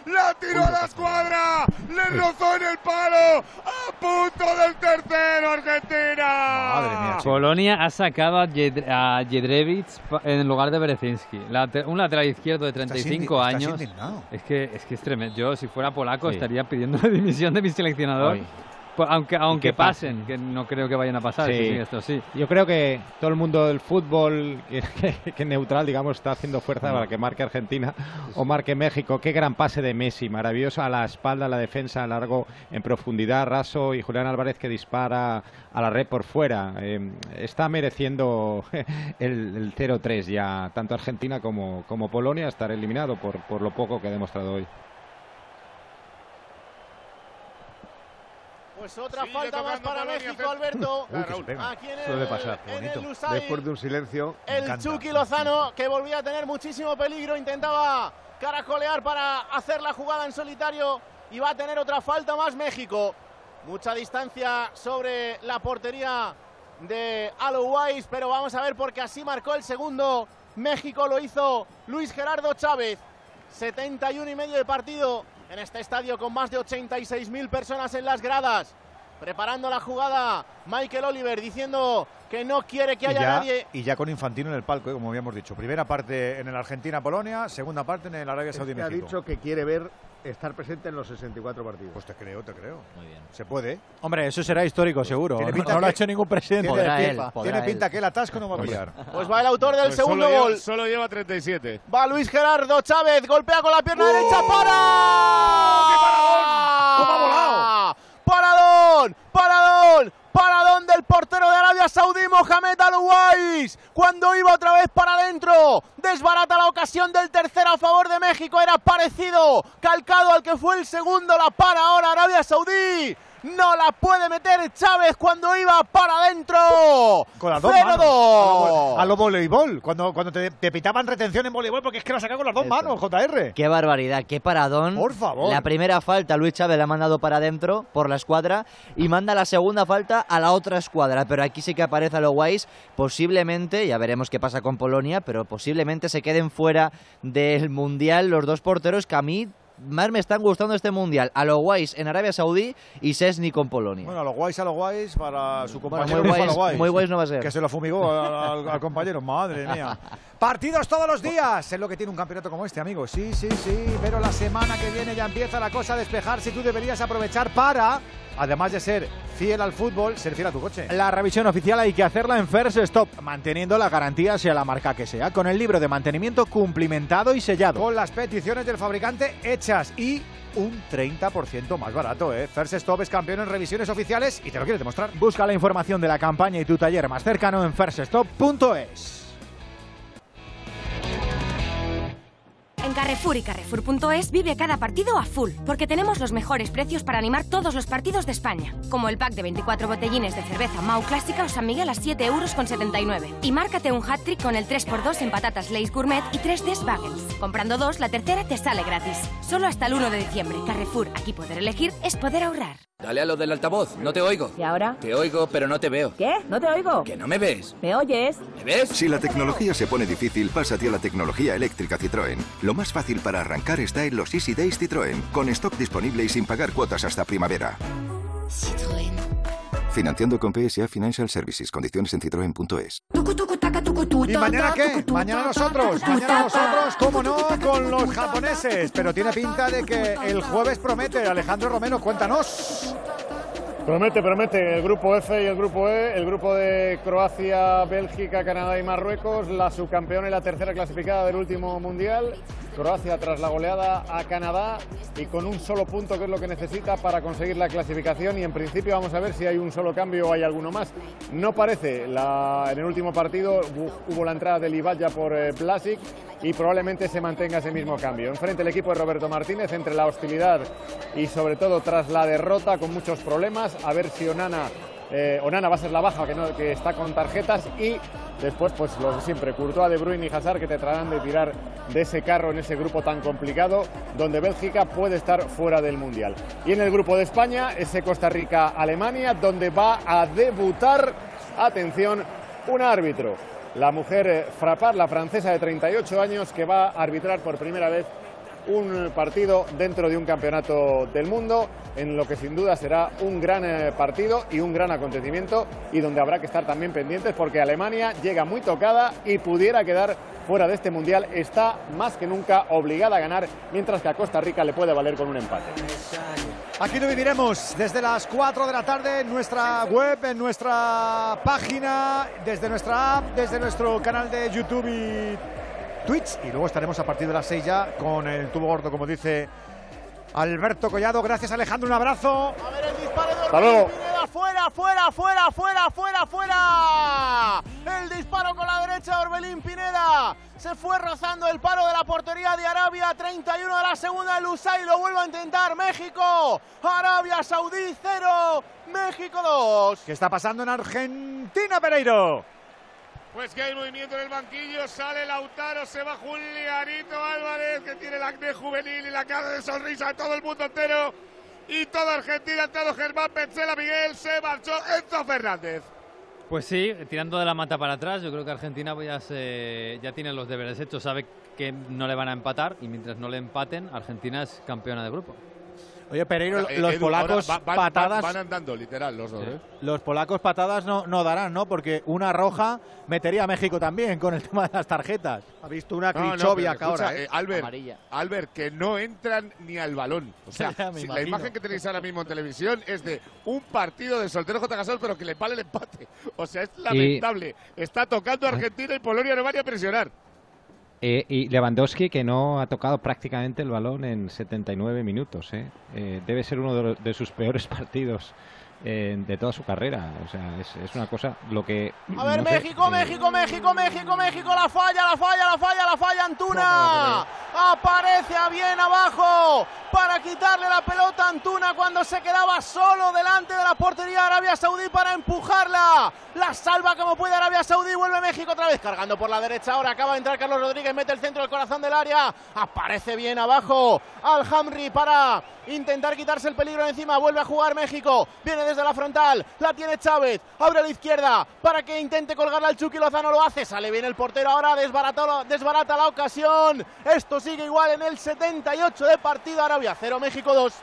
La tiró a la escuadra. Le rozó en el palo. A punto del tercero, Argentina. Polonia ha sacado a, Jed a Jedrevic pa- en lugar de Berezinski. Late- un lateral izquierdo de 35 Estás indi- estás años. Es que, es que es tremendo. Yo, si fuera polaco, Sí. estaría pidiendo la dimisión de mi seleccionador. Hoy. Pues, aunque aunque que pasen, que no creo que vayan a pasar. Sí. si sigue esto sí. Yo creo que todo el mundo del fútbol, que, que- neutral, digamos, está haciendo fuerza para que marque Argentina o marque México. Qué gran pase de Messi, maravilloso a la espalda, a la defensa, largo en profundidad, raso y Julián Álvarez que dispara a la red por fuera. Eh, está mereciendo el, el 0-3 ya, tanto Argentina como, como Polonia, estar eliminado por, por lo poco que ha demostrado hoy. Pues otra Sigue falta más para México, Alberto. Uy. Aquí en el, Suele pasar, en bonito. el. Después de un silencio. El encanta. Chucky Lozano, que volvía a tener muchísimo peligro, intentaba caracolear para hacer la jugada en solitario y va a tener otra falta más México. Mucha distancia sobre la portería de Alois, pero vamos a ver porque así marcó el segundo. México lo hizo Luis Gerardo Chávez. 71 y medio de partido en este estadio con más de 86.000 personas en las gradas. Preparando la jugada Michael Oliver diciendo que no quiere que Y haya ya, nadie y ya con Infantino en el palco, eh, como habíamos dicho. Primera parte en el Argentina-Polonia, segunda parte en el Es que ha Arabia-Saudí-México. dicho que quiere ver estar presente en los 64 partidos. Pues te creo, te creo. Muy bien. Se puede. Hombre, eso será histórico, seguro. Tiene No, lo ha hecho ningún presidente Tiene, pinta- FIFA. tiene pinta que el atasco no va a pillar. Pues va el autor del Pues segundo solo lleva- gol. solo lleva 37. Va Luis Gerardo Chávez, golpea con la pierna ¡Uh! derecha, para. ¡Cómo ha volado! Paradón, paradón, paradón del portero de Arabia Saudí, Mohamed Alouais. Cuando iba otra vez para adentro, desbarata la ocasión del tercero a favor de México. Era parecido, calcado al que fue el segundo. La para ahora Arabia Saudí. No la puede meter Chávez cuando iba para adentro. Con las dos Cero manos. dos. A lo voleibol. Cuando, cuando te, te pitaban retención en voleibol, porque es que la sacaba con las dos manos, JR. Qué barbaridad, qué paradón. Por favor. La primera falta, Luis Chávez la ha mandado para adentro por la escuadra y manda la segunda falta a la otra escuadra. Pero aquí sí que aparece a lo guays. Posiblemente, ya veremos qué pasa con Polonia, pero posiblemente se queden fuera del mundial los dos porteros que a mí más me están gustando este mundial. A lo guays en Arabia Saudí y Sesni con Polonia. Bueno, a los guays, a los guays, para su Bueno, compañero. muy no fue a guays- los guays. muy guays no va a ser. Que se lo fumigó al compañero. Madre mía. Partidos todos los días. Es lo que tiene un campeonato como este, amigo. Sí, sí, sí. Pero la semana que viene ya empieza la cosa a despejarse y tú deberías aprovechar para además de ser fiel al fútbol, ser fiel a tu coche. La revisión oficial hay que hacerla en First Stop, manteniendo la garantía sea la marca que sea, con el libro de mantenimiento cumplimentado y sellado. Con las peticiones del fabricante hechas y un 30% más barato, ¿eh? First Stop es campeón en revisiones oficiales y te lo quiere demostrar. Busca la información de la campaña y tu taller más cercano en firststop.es. En Carrefour y Carrefour.es vive cada partido a full, porque tenemos los mejores precios para animar todos los partidos de España. Como el pack de 24 botellines de cerveza Mau Clásica o San Miguel a 7 euros con 79. Y márcate un hat-trick con el 3x2 en patatas Lays Gourmet y 3 Des Bagels. Comprando dos, la tercera te sale gratis. Solo hasta el 1 de diciembre. Carrefour, aquí poder elegir es poder ahorrar. Dale a lo del altavoz, no te oigo. ¿Y ahora? Te oigo, pero no te veo. ¿Qué? ¿No te oigo? ¿Que no me ves? ¿Me oyes? ¿Me ves? Si la tecnología se pone difícil, pásate a la tecnología eléctrica Citroën. Lo más fácil para arrancar está en los Easy Days Citroën, con stock disponible y sin pagar cuotas hasta primavera. Citroën. Financiando con PSA Financial Services. Condiciones en citroen.es. ¿Y mañana qué? Mañana nosotros. Mañana nosotros, cómo no, con los japoneses. Pero tiene pinta de que el jueves promete. Alejandro Romero, cuéntanos. Promete, promete. El grupo F y el grupo E, el grupo de Croacia, Bélgica, Canadá y Marruecos, la subcampeona y la tercera clasificada del último mundial. Croacia tras la goleada a Canadá y con un solo punto que es lo que necesita para conseguir la clasificación y en principio vamos a ver si hay un solo cambio o hay alguno más. No parece, en el último partido hu- hubo la entrada de Libaya por eh, Blasic y probablemente se mantenga ese mismo cambio. Enfrente el equipo de Roberto Martínez entre la hostilidad y sobre todo tras la derrota con muchos problemas, a ver si Onana eh, va a ser la baja que, está con tarjetas y después pues lo de siempre, Courtois, De Bruyne y Hazard que te tratarán de tirar de ese carro en ese grupo tan complicado donde Bélgica puede estar fuera del Mundial. Y en el grupo de España, ese Costa Rica-Alemania donde va a debutar, atención, un árbitro. La mujer eh, Frappard, la francesa de 38 años que va a arbitrar por primera vez un partido dentro de un campeonato del mundo, en lo que sin duda será un gran eh, partido y un gran acontecimiento y donde habrá que estar también pendientes porque Alemania llega muy tocada y pudiera quedar fuera de este mundial. Está más que nunca obligada a ganar, mientras que a Costa Rica le puede valer con un empate. Aquí lo viviremos desde las 4 de la tarde en nuestra web, en nuestra página, desde nuestra app, desde nuestro canal de YouTube y Twitch. Y luego estaremos a partir de las 6 ya con el tubo gordo, como dice Alberto Collado. Gracias, Alejandro. Un abrazo. Hasta luego. Pineda, fuera, fuera, fuera, fuera, fuera, fuera. El disparo con la derecha de Orbelín Pineda. Se fue rozando el paro de la portería de Arabia. 31 de la segunda. Lusay lo vuelve a intentar. México. Arabia Saudí 0. México 2. ¿Qué está pasando en Argentina, Pereiro? Pues que hay movimiento en el banquillo, sale Lautaro, se va Julianito Álvarez, que tiene el acné juvenil y la cara de sonrisa de todo el mundo entero. Y toda Argentina, entrado Germán Petzela, Miguel, se marchó Enzo Fernández. Pues sí, tirando de la mata para atrás, yo creo que Argentina pues, se- ya tiene los deberes hechos, sabe que no le van a empatar y mientras no le empaten, Argentina es campeona de grupo. Oye, Pereiro, Eh, los Edu, polacos ahora va- van- patadas. Van, van andando, literal, los dos. ¿eh? Los polacos patadas no, no darán, ¿no? Porque una roja metería a México también con el tema de las tarjetas. Ha visto una No, no, escucha, ahora, ¿eh? eh, Albert, Albert, que no entran ni al balón. O sea, si la imagen que tenéis ahora mismo en televisión es de un partido de soltero J. Gasol, pero que le vale el empate. O sea, es lamentable. Está tocando Argentina y Polonia no van a presionar. Eh, y Lewandowski que no ha tocado prácticamente el balón en 79 minutos. ¿eh? Eh, debe ser uno de, los- de sus peores partidos eh, de toda su carrera. O sea, es, es una cosa lo que... A ver, no sé, México, eh, México, México, México, México, la falla, la falla, la falla, la falla Antuna. Aparece a bien abajo para quitarle la pelota a Antuna cuando se quedaba solo delante de la portería de Arabia Saudí para empujarla. La salva como puede Arabia Saudí, vuelve México otra vez cargando por la derecha. Ahora acaba de entrar Carlos Rodríguez, mete el centro del corazón del área. Aparece bien abajo Al-Hamri para intentar quitarse el peligro de encima. Vuelve a jugar México. Viene desde la frontal. La tiene Chávez. Abre a la izquierda para que intente colgarla al Chucky Lozano. Lo hace. Sale bien el portero ahora. Desbarata, desbarata la ocasión. Esto sigue igual en el 78 de partido. Arabia 0, México 2.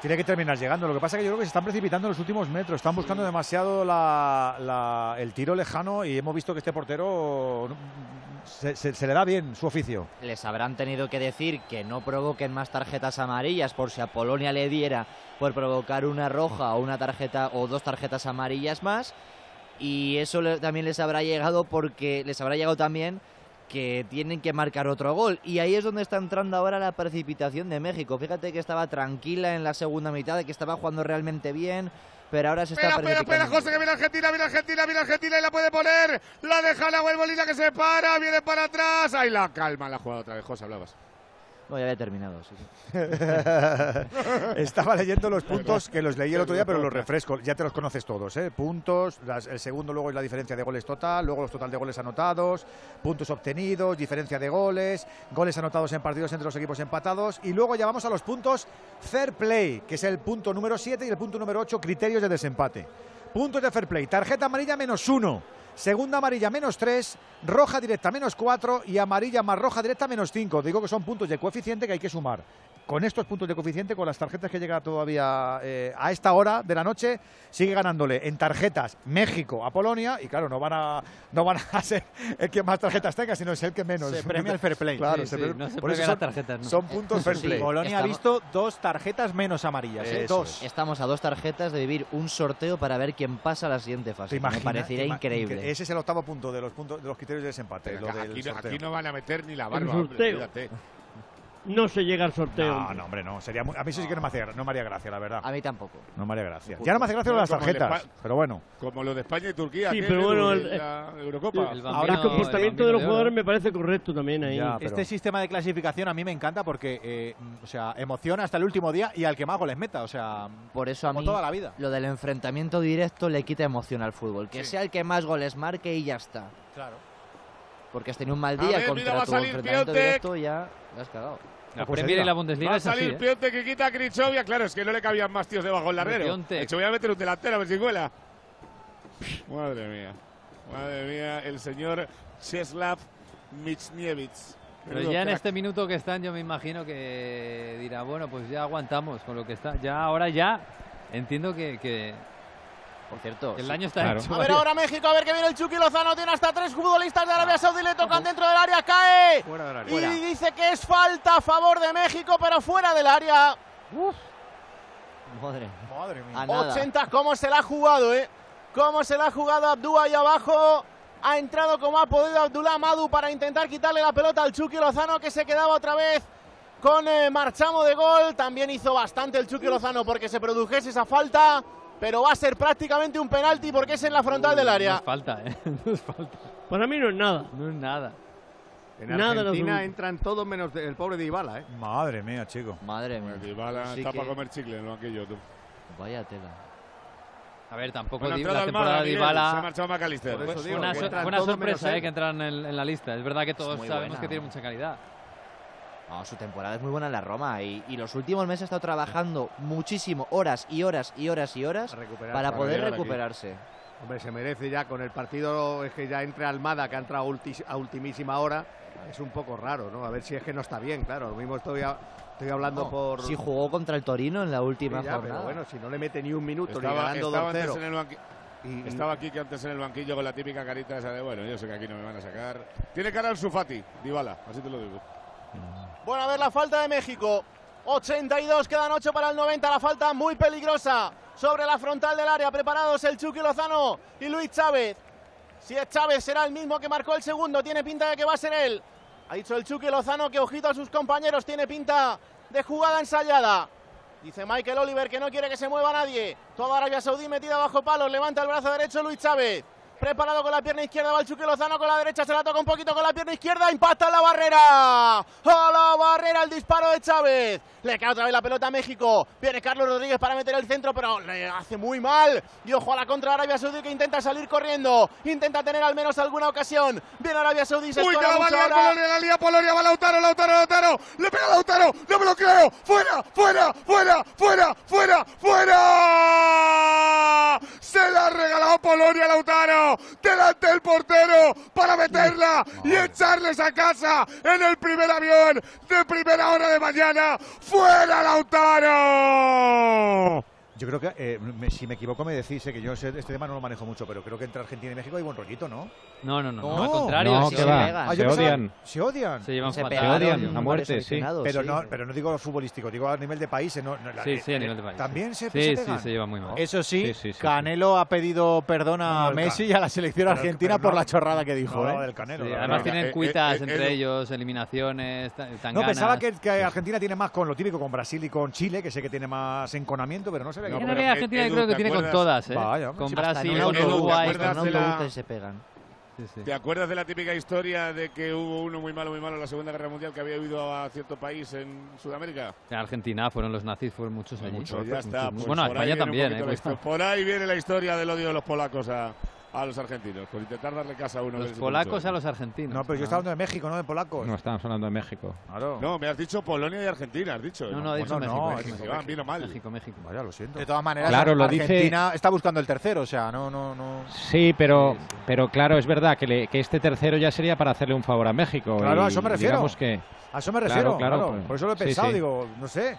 Tiene que terminar llegando. Lo que pasa es que yo creo que se están precipitando en los últimos metros. Están buscando demasiado la- la- el tiro lejano y hemos visto que este portero Se, se- le da bien su oficio. les habrán tenido que decir que no provoquen más tarjetas amarillas por si a Polonia le diera por provocar una roja o una tarjeta o dos tarjetas amarillas más y eso también les habrá llegado porque les habrá llegado también que tienen que marcar otro gol y ahí es donde está entrando ahora la precipitación de México. Fíjate que estaba tranquila en la segunda mitad, que estaba jugando realmente bien, pero ahora se está Espera, espera, espera. José, que viene Argentina, viene Argentina, viene Argentina y la puede poner. La deja la Molina que se para, viene para atrás. Ahí la calma, la jugada otra vez. José, hablabas. No, ya había terminado, sí, sí. Estaba leyendo los puntos que los leí el otro día, pero los refresco. Ya te los conoces todos, ¿eh? Puntos, las- el segundo luego es la diferencia de goles total, luego los total de goles anotados, puntos obtenidos, diferencia de goles, goles anotados en partidos entre los equipos empatados y luego ya vamos a los puntos fair play, que es el punto número 7 y el punto número 8, criterios de desempate. Puntos de fair play, tarjeta amarilla menos 1, segunda amarilla menos 3, roja directa menos 4 y amarilla más roja directa menos 5. Digo que son puntos de coeficiente que hay que sumar. Con estos puntos de coeficiente, con las tarjetas que llega todavía eh, a esta hora de la noche, sigue ganándole en tarjetas México a Polonia y claro, no van a, no van a ser el que más tarjetas tenga, sino es el que menos. Se premia el fair play. Claro, Sí, se sí, no se por eso son, las tarjetas, no. son puntos fair Sí, play. Polonia ha visto dos tarjetas menos amarillas. ¿eh? Dos. es. Estamos a dos tarjetas de vivir un sorteo para ver quién pasa a la siguiente fase. ¿Te que me parecería increíble. incre- Ese es el octavo punto de los puntos de los criterios de desempate. lo Aquí, aquí no van a meter ni la barba, hombre. No se llega al sorteo. No, no, hombre, no. Sería muy- a mí sí que no me, hacía, no me haría gracia, la verdad. A mí tampoco. No me haría gracia. Ya no me hace gracia lo de las tarjetas, Espa- pero bueno. Como lo de España y Turquía. Sí, pero bueno, el- la Eurocopa. Ahora el comportamiento de los jugadores me parece correcto también ahí. Este sistema de clasificación a mí me encanta porque, eh, o sea, emociona hasta el último día y al que más goles meta, o sea, Por eso a como mí toda la vida. lo del enfrentamiento directo le quita emoción al fútbol. Que sea el que más goles marque y ya está. Claro. Porque has tenido un mal día ver, contra tu enfrentamiento directo y ya has cagado. La Premier y la Bundesliga Va a es así, salir ¿eh? Piontek que quita a Krichovia. Claro, es que no le cabían más tíos debajo del larguero. De hecho, voy a meter un delantero a ver si cuela. Madre mía. Madre mía, el señor Czeslaw Michniewicz. Pero ya en este minuto que están, yo me imagino que dirá, bueno, pues ya aguantamos con lo que está. Ya, ahora ya entiendo que, que- Por cierto, el daño está Claro. hecho. A ver ahora México, a ver que viene el Chucky Lozano, tiene hasta tres futbolistas de Arabia Saudí, le tocan dentro del área, cae. Fuera del área. Y Fuera. dice que es falta a favor de México, pero fuera del área. Madre. Madre mía. A nada. 80, cómo se la ha jugado, ¿eh? Cómo se la ha jugado Abdú ahí abajo. Ha entrado como ha podido Abdullah Madu para intentar quitarle la pelota al Chucky Lozano, que se quedaba otra vez con eh, marchamo de gol. También hizo bastante el Chucky Lozano porque se produjese esa falta, pero va a ser prácticamente un penalti porque es en la frontal del No área. es falta, ¿eh? No es falta. Para mí no es nada. No es nada. En Nada en Argentina entran todos menos de- el pobre Dybala, ¿eh? Madre mía, chico. Madre mía. Dybala Sí está que- para comer chicle en el banquillo, tú. Vaya tela. A ver, tampoco entrada la temporada de Dybala Se ha marchado McAllister. Digo una, so- sorpresa eh, que entran en, en la lista. Es verdad que todos sabemos buena. que tiene mucha calidad. No, su temporada es muy buena en la Roma y, y los últimos meses ha estado trabajando muchísimo, horas y horas y horas y horas para Para poder aquí. recuperarse. Hombre, se merece ya con el partido, es que ya entre Almada, que ha entrado ulti- a ultimísima hora, es un poco raro, ¿no? A ver si es que no está bien, claro. Lo mismo estoy, a- estoy hablando No, por... Si jugó contra el Torino en la última Sí, ya, jornada. pero bueno, si no le mete ni un minuto, ni Estaba, ganando estaba antes 2-0. en el banqui- y- Estaba aquí que antes en el banquillo con la típica carita esa de bueno, yo sé que aquí no me van a sacar. Tiene cara al Sufati, Dybala, así te lo digo. Bueno, a ver la falta de México. 82, quedan 8 para el 90. La falta muy peligrosa sobre la frontal del área. Preparados el Chucky Lozano y Luis Chávez. Si es Chávez, será el mismo que marcó el segundo. Tiene pinta de que va a ser él. Ha dicho el Chucky Lozano que ojito a sus compañeros. Tiene pinta de jugada ensayada. Dice Michael Oliver que no quiere que se mueva nadie. Toda Arabia Saudí metida bajo palos. Levanta el brazo derecho Luis Chávez. Preparado con la pierna izquierda, Chucky Lozano con la derecha, se la toca un poquito con la pierna izquierda, impacta en la barrera. A la barrera el disparo de Chávez. Le cae otra vez la pelota a México. Viene Carlos Rodríguez para meter el centro, pero le hace muy mal. Y ojo a la contra de Arabia Saudí que intenta salir corriendo. Intenta tener al menos alguna ocasión. Viene Arabia Saudí, se Uy, que la va a liar. Polonia, la lía Polonia, va Lautaro, Lautaro, Lautaro. Le pega Lautaro, no me lo creo. Fuera, fuera, fuera, fuera, fuera, fuera. Se la ha regalado Polonia, Lautaro. Delante del portero para meterla y echarles a casa en el primer avión de primera hora de mañana. ¡Fuera, Lautaro! Yo creo que, eh, me- si me equivoco, me decís eh, que yo este tema no lo manejo mucho, pero creo que entre Argentina y México hay buen rollito, ¿no? No, no, no, No. al contrario. No, sí que se va. pegan. Ah, Se odian. Se odian. Se llevan Se fatal. pegaron odian a muerte, sí. Pero sí. no, pero no digo futbolístico, digo a nivel de países. No, no, la- Sí, sí, a eh, nivel de país. También se, Sí, se sí, pegan. se lleva muy mal. Eso sí, Sí, sí, sí, Canelo ha pedido perdón a Messi y a la selección pero- argentina pero por la chorrada que dijo. No, ¿eh? del Canelo. Sí, la además tienen Eh, cuitas entre ellos, eliminaciones, No, pensaba que, Argentina tiene más con lo típico, con Brasil y con Chile, que sé que tiene más enconamiento, pero no se No, En que- Argentina yo Edu, creo que ¿te tiene con todas, ¿eh? Vaya, con Brasil, con Edu, ¿te Uruguay. Con la- se pegan. Sí, sí. ¿Te acuerdas de la típica historia de que hubo uno muy malo, muy malo en la Segunda Guerra Mundial que había huido a cierto país en Sudamérica? En Argentina fueron los nazis, fueron muchos allí. Pues ya Muchos, está. muchos. pues bueno, España también, ¿eh? Por ahí viene la historia del odio de los polacos a, a los argentinos, por intentar darle casa a uno. Los polacos mucho. a los argentinos. No, pero yo estaba hablando de México, no de polacos. No, estamos hablando de México. Claro. No, me has dicho Polonia y Argentina, has dicho. No, no, he dicho Bueno, México. no, México, México, vino mal. México, México. Vaya, lo siento. De todas maneras, Claro, lo dice- Argentina está buscando el tercero, o sea, no, no, no. Sí, pero, pero claro, es verdad que, le- que este tercero ya sería para hacerle un favor a México. Claro, y a eso me refiero. Digamos que A eso me Claro, refiero, claro, claro. pues, Por eso lo he sí, pensado, sí. digo, no sé.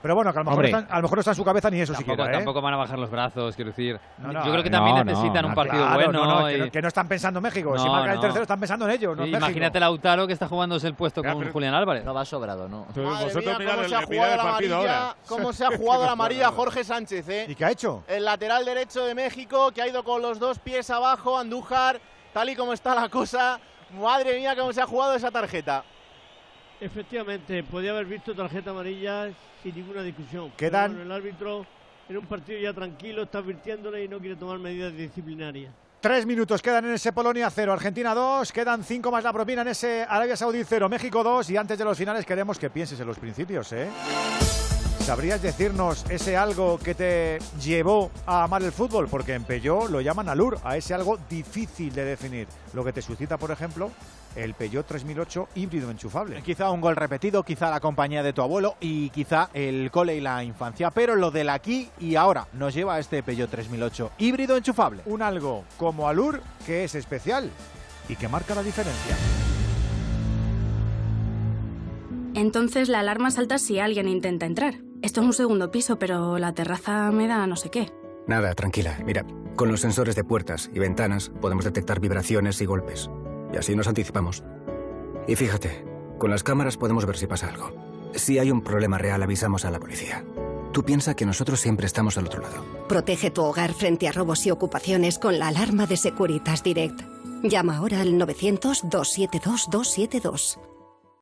Pero bueno, que a lo mejor, Hombre. no está, a lo mejor no está en su cabeza ni eso Tampoco, siquiera, ¿eh? tampoco van a bajar los brazos, quiero decir. No, no, yo creo que eh, también no, necesitan no, un partido claro, bueno. no, no, y- que, no, que no están pensando en México. si No, marcan el tercero, están pensando en ellos, no Sí, imagínate Lautaro que está jugándose el puesto Ya, con pero- Julián Álvarez. No va sobrado, ¿no. Madre vosotros mía, cómo el, se ha jugado la amarilla, ahora. cómo se ha jugado la amarilla Jorge Sánchez, ¿eh? ¿Y qué ha hecho? El lateral derecho de México que ha ido con los dos pies abajo, Andújar, tal y como está la cosa. Madre mía, cómo se ha jugado esa tarjeta. Efectivamente, podía haber visto tarjeta amarilla sin ninguna discusión. Quedan- bueno, el árbitro en un partido ya tranquilo está advirtiéndole y no quiere tomar medidas disciplinarias. Tres minutos quedan en ese Polonia 0, Argentina 2, quedan cinco más la propina en ese Arabia Saudí 0, México 2 y antes de los finales queremos que pienses en los principios, ¿eh? ¿Sabrías decirnos ese algo que te llevó a amar el fútbol? Porque en Peugeot lo llaman alur, a ese algo difícil de definir. Lo que te suscita, por ejemplo, el Peugeot 3008 híbrido enchufable. Quizá un gol repetido, quizá la compañía de tu abuelo y quizá el cole y la infancia. Pero lo del aquí y ahora nos lleva a este Peugeot 3008 híbrido enchufable. Un algo como alur que es especial y que marca la diferencia. Entonces la alarma salta si alguien intenta entrar. Esto es un segundo piso, pero la terraza me da no sé qué. Nada, tranquila. Mira, con los sensores de puertas y ventanas podemos detectar vibraciones y golpes. Y así nos anticipamos. Y fíjate, con las cámaras podemos ver si pasa algo. Si hay un problema real, avisamos a la policía. Tú piensa que nosotros siempre estamos al otro lado. Protege tu hogar frente a robos y ocupaciones con la alarma de Securitas Direct. Llama ahora al 900-272-272.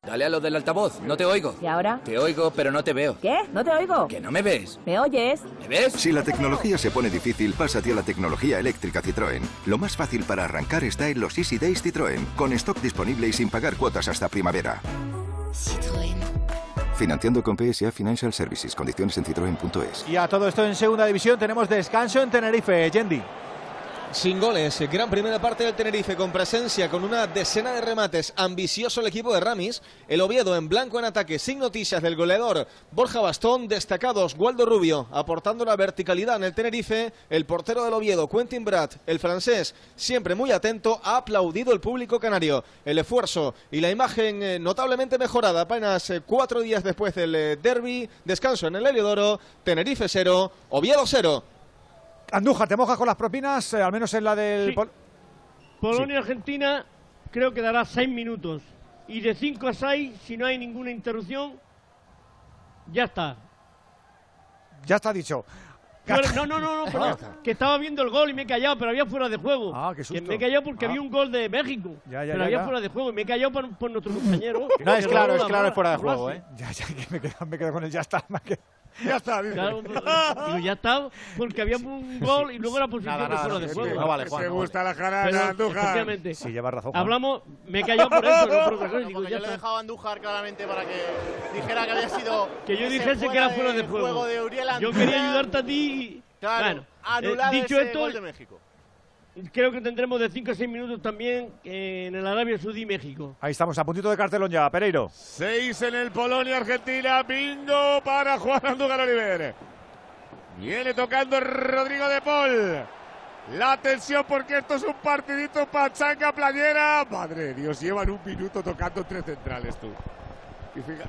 Dale a lo del altavoz, no te oigo. ¿Y ahora? Te oigo, pero no te veo. ¿Qué? ¿No te oigo? ¿Que no me ves? ¿Me oyes? ¿Me ves? Si la tecnología se pone difícil, pásate a la tecnología eléctrica Citroën. Lo más fácil para arrancar está en los Easy Days Citroën, con stock disponible y sin pagar cuotas hasta primavera. Financiando con PSA Financial Services. Condiciones en citroen.es. Y a todo esto en segunda división tenemos descanso en Tenerife, Yendi. Sin goles, gran primera parte del Tenerife con presencia con una decena de remates. Ambicioso el equipo de Ramis. El Oviedo en blanco en ataque, sin noticias del goleador Borja Bastón. Destacados Waldo Rubio aportando la verticalidad en el Tenerife. El portero del Oviedo, Quentin Brad, el francés, siempre muy atento, ha aplaudido el público canario. El esfuerzo y la imagen eh, notablemente mejorada apenas eh, cuatro días después del eh, derby. Descanso en el Heliodoro. Tenerife 0, Oviedo 0. Andújar, ¿te mojas con las propinas? Eh, al menos en la del... Sí. Pol- Polonia-Argentina creo que dará seis minutos. Y de 5 a 6, si no hay ninguna interrupción, ya está. Ya está dicho. No, no, no, no, perdón, que estaba viendo el gol y me he callado, pero había fuera de juego. Ah, qué que susto. me he callado porque Ah. había un gol de México. Ya, ya, pero ya, había ya. fuera de juego y me he callado por, por nuestro compañero. No, es Que claro, es la claro, es fuera de juego, ¿eh? Ya, ya, que me quedo, me quedo con el ya está. Ya está, dice. Claro, pero- digo, ya está, porque había un gol y luego la posición Nada, de nada, fuera no, de juego. no vale, Juan, te no gusta la jarana, Andújar. efectivamente, Sí, llevas razón. Juan. hablamos, me he callado por eso, no por otra cosa. y Digo, ya yo le he está. dejado a Andújar claramente para que dijera que había sido. Que yo ese dijese que era fuera de del juego. de Uriel Yo quería ayudarte a ti y... Claro, Bueno, anulado eh, dicho ese esto, gol de México. Creo que tendremos de 5 a 6 minutos también en el Arabia Saudí México. Ahí estamos, a puntito de cartelón ya, Pereiro. Seis en el Polonia-Argentina. Bingo para Juan Andújar Oliver. Viene tocando Rodrigo de Paul. La tensión porque esto es un partidito pachanga playera. Madre de Dios, llevan un minuto tocando tres centrales tú.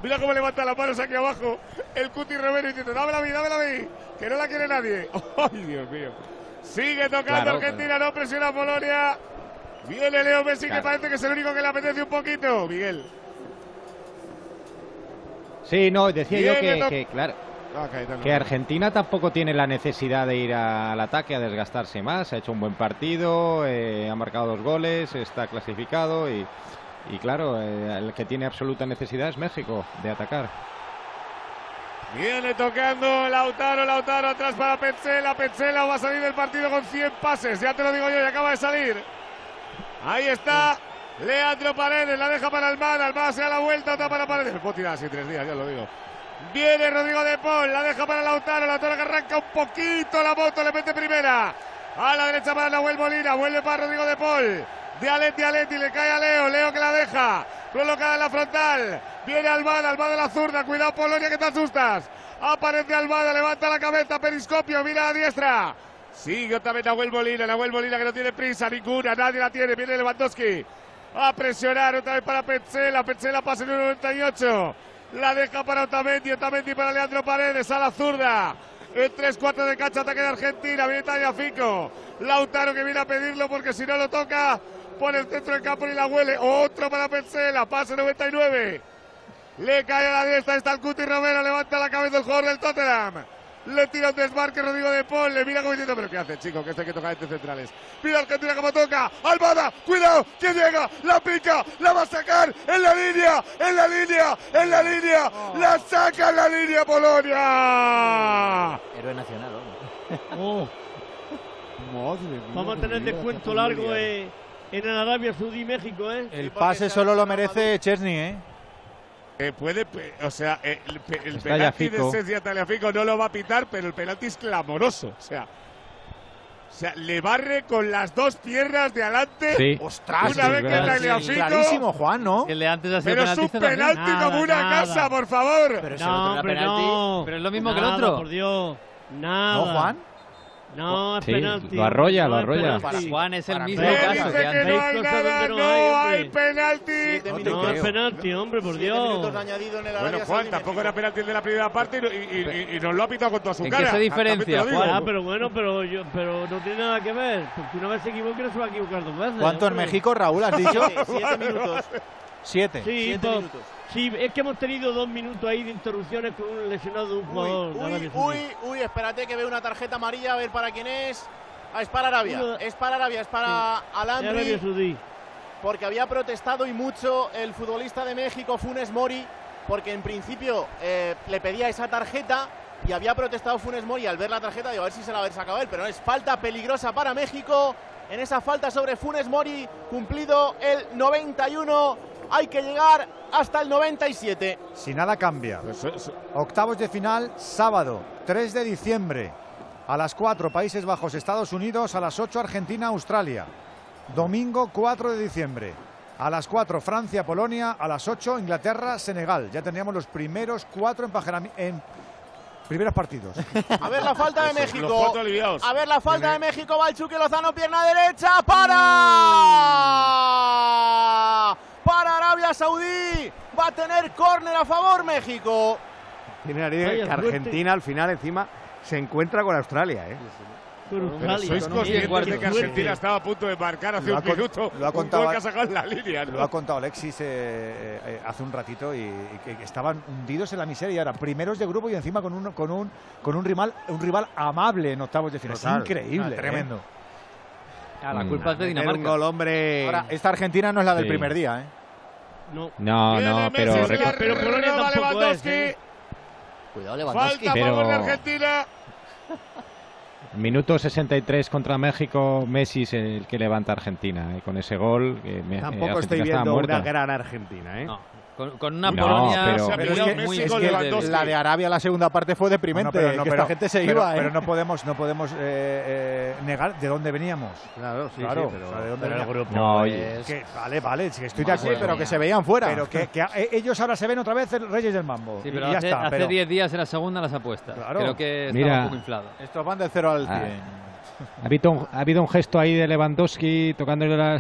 Mira cómo levanta las manos aquí abajo el Cuti Romero diciendo, dámela a mí, dámela a mí, que no la quiere nadie. ¡Ay, Dios mío! Sigue tocando Claro, Argentina, no presiona Polonia. Viene Leo Messi, que parece que es el único que le apetece un poquito. Miguel. Sí, no, decía yo que, claro, Ah, que Argentina tampoco tiene la necesidad de ir al ataque a desgastarse más. Ha hecho un buen partido, eh, ha marcado dos goles, está clasificado y, y claro, eh, el que tiene absoluta necesidad es México de atacar. Viene tocando Lautaro, Lautaro atrás para Petzela. Petzela va a salir del partido con 100 pases. Ya te lo digo yo, ya acaba de salir. Ahí está Leandro Paredes, la deja para Almada. Almada se da la vuelta, otra para Paredes. Puedo así tres días, ya lo digo. Viene Rodrigo de Paul, la deja para Lautaro. Lautaro que arranca un poquito la moto, le mete primera. A la derecha para Nahuel Molina, vuelve para Rodrigo de Paul. De Aleti, Aleti, le cae a Leo, Leo que la deja. Colocada en la frontal. Viene Almada, Almada la zurda. Cuidado, Polonia, que te asustas. Aparece Almada, levanta la cabeza, periscopio, mira a la diestra. Sigue otra vez Nahuel Molina, Nahuel Molina que no tiene prisa ninguna, nadie la tiene. Viene Lewandowski a presionar otra vez para Petzela. Petzela pasa en el 98. La deja para Otamendi, Otamendi para Leandro Paredes a la zurda. El 3-4 de cancha, ataque de Argentina. Viene Tagliafico. Lautaro que viene a pedirlo porque si no lo toca, pone el centro del campo y la huele. Otro para Petzela, pase 99. Le cae a la diestra, está el Cuti Romero, levanta la cabeza el jugador del Tottenham. Le tira un desmarque Rodrigo de Paul, le mira como diciendo, pero ¿qué hace, chico? Que este hay que tocar entre centrales. Mira Argentina como toca, Almada, cuidado, que llega, la pica, la va a sacar, en la línea, en la línea, en la línea, la saca en la línea Polonia. Héroe nacional, Oh, vamos a tener descuento largo eh, en Arabia Saudí y México, ¿eh? El pase solo lo merece Chesney, ¿eh? Eh, puede, o sea, eh, el, el penalti de Yafico. Cessia Tagliafico no lo va a pitar, pero el penalti es clamoroso. O sea, o sea, le barre con las dos piernas de adelante. Sí. ¡Ostras! Una vez que verdad. Tagliafico. Clarísimo, Juan, ¿no? El de antes ha sido Pero es penalti un penalti Nada, como una nada. casa, por favor. Pero no, hombre, no. Pero es lo mismo que el otro. por Dios. Nada. ¿No, Juan? No, es Sí, penalti. lo arrolla, no lo arrolla. penalti. Para Juan es el mismo caso que que no hay nada, no no hay, penalti. No es penalti, hombre, por Dios. Bueno, Juan, tampoco era penalti el de la primera parte y, y- y- y nos lo ha pitado con toda su ¿En qué cara. se diferencia. Juan? Ah, pero bueno, pero, yo, pero no tiene nada que ver. Porque una vez se equivoca, no se va a equivocar dos veces. ¿Cuánto en. México, Raúl, has dicho? Siete minutos. Siete. Sí, Siete pues, minutos. sí, es que hemos tenido dos minutos ahí de interrupciones con un lesionado de un Uy, jugador. uy, uy, uy, espérate que veo una tarjeta amarilla, a ver para quién es. Ah, es para Arabia, Uno- es para Arabia, es para Arabia Alandri, Saudí. porque había protestado y mucho el futbolista de México, Funes Mori, porque en principio eh, le pedía esa tarjeta y había protestado Funes Mori al ver la tarjeta, digo, a ver si se la haber sacado él, pero no es falta peligrosa para México. En esa falta sobre Funes Mori, cumplido el 91, hay que llegar hasta el 97. Si nada cambia. Octavos de final, sábado, 3 de diciembre. A las 4, Países Bajos, Estados Unidos. A las 8, Argentina, Australia. Domingo, 4 de diciembre. A las 4, Francia, Polonia. A las 8, Inglaterra, Senegal. Ya tendríamos los primeros cuatro en primeros partidos. A ver la falta de México. A ver la falta de México. Va el Chucky Lozano, pierna derecha. ¡Para! Para Arabia Saudí. Va a tener córner a favor México. Tiene que. Argentina al final encima se encuentra con Australia, ¿eh? Pero sois Con conscientes de que Argentina estaba a punto de marcar hace un minuto lo ha un contado- gol que ha sacado en la línea, ¿no? Lo ha contado Alexis eh, eh, eh, hace un ratito y, y que estaban hundidos en la miseria y ahora primeros de grupo y encima con un con un con un rival un rival amable en octavos de final. Es increíble, Ah, tremendo. Ah, la Mm. culpa es de un Dinamarca. gol, hombre. Ahora, esta Argentina no es la del Sí. primer día, ¿eh? No. No, no, Messi, pero pero Polonia roba tampoco es. ¿eh? Cuidado, Lewandowski. Falta a favor de Pero- Argentina. Minuto 63 contra México, Messi es el que levanta a Argentina eh, con ese gol. eh, Tampoco estoy Argentina estaba viendo una gran Argentina, ¿eh? No, con, con una No, Polonia pero- pero es que muy Es que la de Arabia la segunda parte fue deprimente, Bueno, pero no, que pero- esta gente se pero- iba, ¿eh? pero no podemos no podemos eh, eh, negar de dónde veníamos. Claro, sí, Claro, sí, pero, o sea, ¿de dónde pero el grupo No, es- Que, vale, vale, sí, estoy de acuerdo, pero que se veían fuera. Pero que, que eh, ellos ahora se ven otra vez el Reyes del Mambo. Sí, pero y ya hace está. hace pero 10 días era segunda las apuestas. Claro. Creo que estaba Mira. un poco inflado. estos van del 0 al 100. Ha habido, un, ha habido un gesto ahí de Lewandowski tocándole la-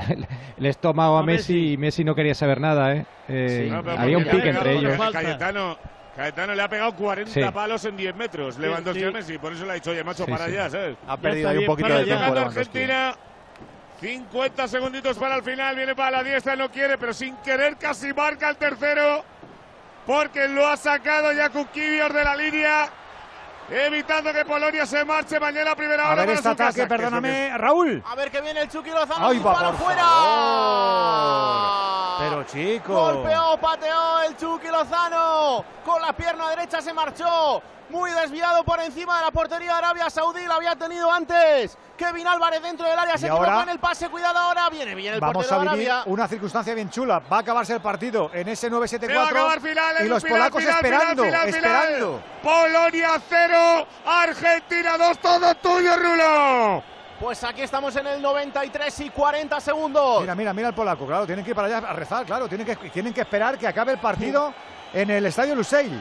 el estómago a A Messi y Messi no quería saber nada. ¿eh? Eh, No, pero había un porque le ha pique entre pegado- ellos. Cayetano, Cayetano le ha pegado 40 Sí. palos en 10 metros. Lewandowski sí. a Messi. Por eso le ha dicho, oye, macho, Sí, para sí. allá, ¿sabes? Ha perdido ahí un poquito de tiempo. Argentina. 50 segunditos para el final. Viene para la diestra, no quiere, pero sin querer casi marca el tercero. Porque lo ha sacado Jakub Kivior de la línea. Evitando que Polonia se marche mañana a primera A hora. ver para este casa, ataque, lo perdóname, que- Raúl. A ver que viene el Chucky Lozano. Ay, va, por fuera. Pero chico. Golpeó, pateó el Chucky Lozano. Con la pierna derecha se marchó. Muy desviado por encima de la portería de Arabia Saudí. La había tenido antes. Kevin Álvarez dentro del área. Se equivocó en el pase. Cuidado ahora. Viene bien el Vamos portero a de vivir Arabia. una circunstancia bien chula. Va a acabarse el partido en ese Se va a 9-7-4 acabar final, y los final, polacos final, esperando, final, final, esperando. final. Polonia 0, Argentina 2, todo tuyo, Rulo. Pues aquí estamos en el 93 y 40 segundos. Mira, mira, mira el polaco, claro, tienen que ir para allá a rezar, claro, tienen que, tienen que esperar que acabe el partido en el estadio Lusail.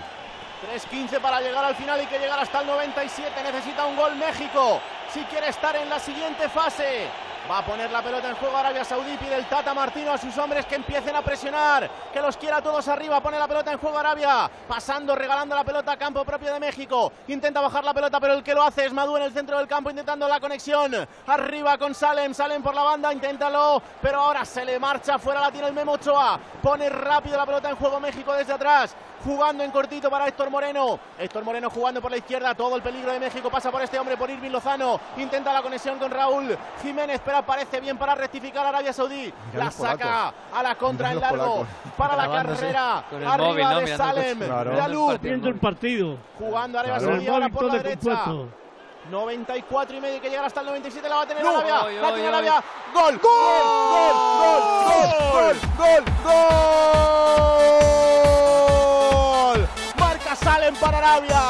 3.15 para llegar al final y que llegar hasta el 97. Necesita un gol México si quiere estar en la siguiente fase. Va a poner la pelota en juego Arabia Saudí. Pide el Tata Martino a sus hombres que empiecen a presionar. Que los quiera todos arriba. Pone la pelota en juego Arabia. Pasando, regalando la pelota a campo propio de México. Intenta bajar la pelota, pero el que lo hace es Madú en el centro del campo intentando la conexión. Arriba con Salem. Salem por la banda. Inténtalo. Pero ahora se le marcha. Fuera la tiene el Memo Ochoa. Pone rápido la pelota en juego México desde atrás. Jugando en cortito para Héctor Moreno. Héctor Moreno jugando por la izquierda. Todo el peligro de México pasa por este hombre, por Irving Lozano. Intenta la conexión con Raúl Jiménez, parece bien para rectificar a Arabia Saudí. La saca polacos. a la contra en largo polacos. para la carrera. Arriba móvil, ¿no? de Salem. Yalú. Viendo el partido. Jugando Arabia Claro. Saudí ahora por la derecha. compuesto. 94 y medio que llegar hasta el 97 la va a tener No. Arabia. Oy, la tiene oy. Arabia. Gol. Gol. Gol. Gol. Gol. Gol. Salen para Arabia.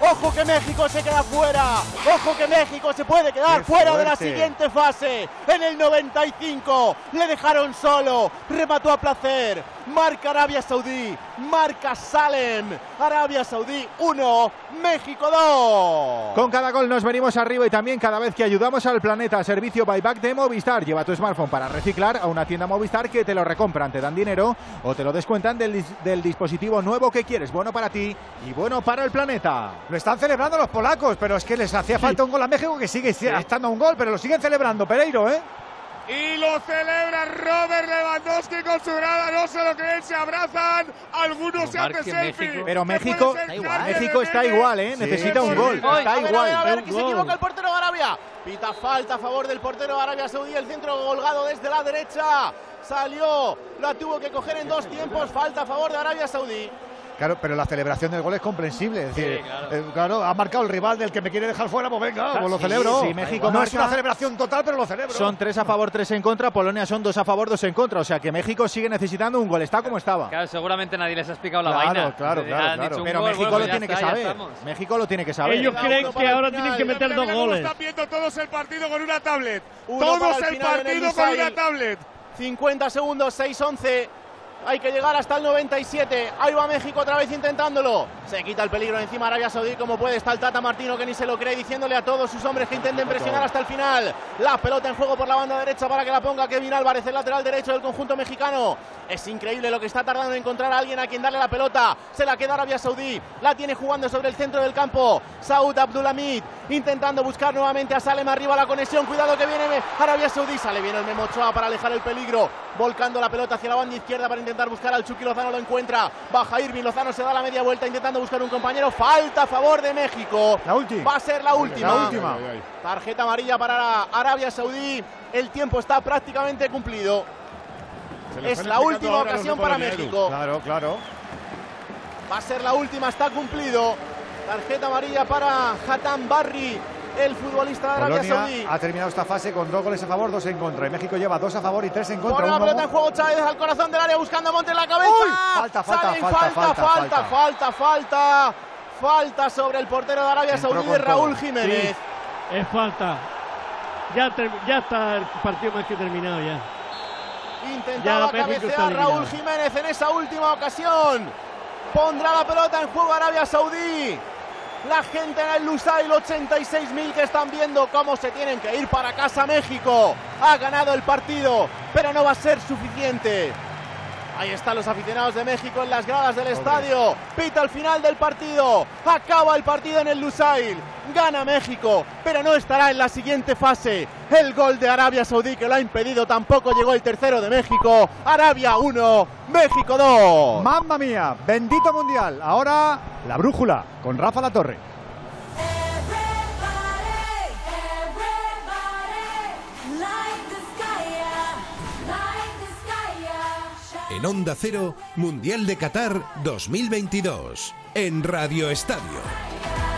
Ojo que México se queda fuera. Ojo que México se puede quedar fuera de la siguiente fase. En el 95 le dejaron solo. Remató a placer. Marca Arabia Saudí. Marca Salem. Arabia Saudí 1, México 2. Con cada gol nos venimos arriba y también cada vez que ayudamos al planeta. Servicio buyback de Movistar. Lleva tu smartphone para reciclar a una tienda Movistar que te lo recompran, te dan dinero o te lo descuentan del dispositivo nuevo que quieres. Bueno para ti y bueno para el planeta. Lo están celebrando los polacos, pero es que les hacía falta un gol a México que sigue estando un gol, pero lo siguen celebrando, Pereiro, ¿eh? Y lo celebra Robert Lewandowski con su grada. No se lo creen, se abrazan. Algunos se hacen selfie. México. Pero México- da igual. México está igual, ¿eh? Necesita un gol. Está a ver, igual. A ver, a ver, que se equivoca el portero de Arabia. Pita falta a favor del portero de Arabia Saudí. El centro colgado desde la derecha. Salió, la tuvo que coger en dos tiempos. Falta a favor de Arabia Saudí. Claro, pero la celebración del gol es comprensible. Es decir, claro. eh, claro, ha marcado el rival del que me quiere dejar fuera, pues venga, pues lo Sí, celebro. sí, México no es una celebración total, pero lo celebro. Son tres a favor, tres en contra. Polonia son dos a favor, dos en contra. O sea que México sigue necesitando un gol. Está como estaba. Claro, seguramente nadie les ha explicado la Claro, vaina. claro, claro, claro. Pero gol, México bueno, lo tiene que está, saber. México lo tiene que saber. Ellos creen que ahora tienen que meter dos goles. Están viendo todos el partido con una tablet. Uno todos el partido con una tablet. 50 segundos, 6-11. Hay que llegar hasta el 97. Ahí va México otra vez intentándolo. Se quita el peligro encima Arabia Saudí como puede. Está el Tata Martino que ni se lo cree diciéndole a todos sus hombres que intenten presionar hasta el final. La pelota en juego por la banda derecha para que la ponga Kevin Álvarez, el lateral derecho del conjunto mexicano. Es increíble lo que está tardando en encontrar a alguien a quien darle la pelota. Se la queda Arabia Saudí. La tiene jugando sobre el centro del campo. Saud Abdulhamid intentando buscar nuevamente a Salem arriba la conexión. Cuidado que viene Arabia Saudí. Sale bien el Memo Ochoa para alejar el peligro. Volcando la pelota hacia la banda izquierda para intentar buscar al Chucky Lozano. Lo encuentra. Baja Irving. Lozano se da la media vuelta intentando buscar un compañero. Falta a favor de México. La última. Va a ser la última. La última. Tarjeta amarilla para Arabia Saudí. El tiempo está prácticamente cumplido. Es la última ocasión para. México. Claro, claro. Va a ser la última, está cumplido. Tarjeta amarilla para Hatam Barry, el futbolista de Arabia Saudí. ha terminado esta fase con dos goles a favor, dos en contra. Y México lleva dos a favor y tres en contra. Pone la pelota en juego Chávez al corazón del área buscando a Monte en la cabeza. Uy, falta, falta, Salen, falta, falta, falta, falta, falta, falta, falta sobre el portero de Arabia Entró Saudí, Raúl todo. Jiménez. Sí, es falta. Ya, está el partido más que terminado ya. Intentaba Ya cabecear Raúl. Jiménez en esa última ocasión. Pondrá la pelota en juego Arabia Saudí. La gente en el Lusail, 86.000 que están viendo cómo se tienen que ir para casa México. Ha ganado el partido, pero no va a ser suficiente. Ahí están los aficionados de México en las gradas del estadio. Pita al final del partido. Acaba el partido en el Lusail. Gana México, pero no estará en la siguiente fase. El gol de Arabia Saudí que lo ha impedido tampoco llegó el tercero de México. Arabia 1, México 2. Mamma mía, bendito mundial. Ahora la brújula con Rafa La Torre. En Onda Cero, Mundial de Qatar 2022, en Radio Estadio.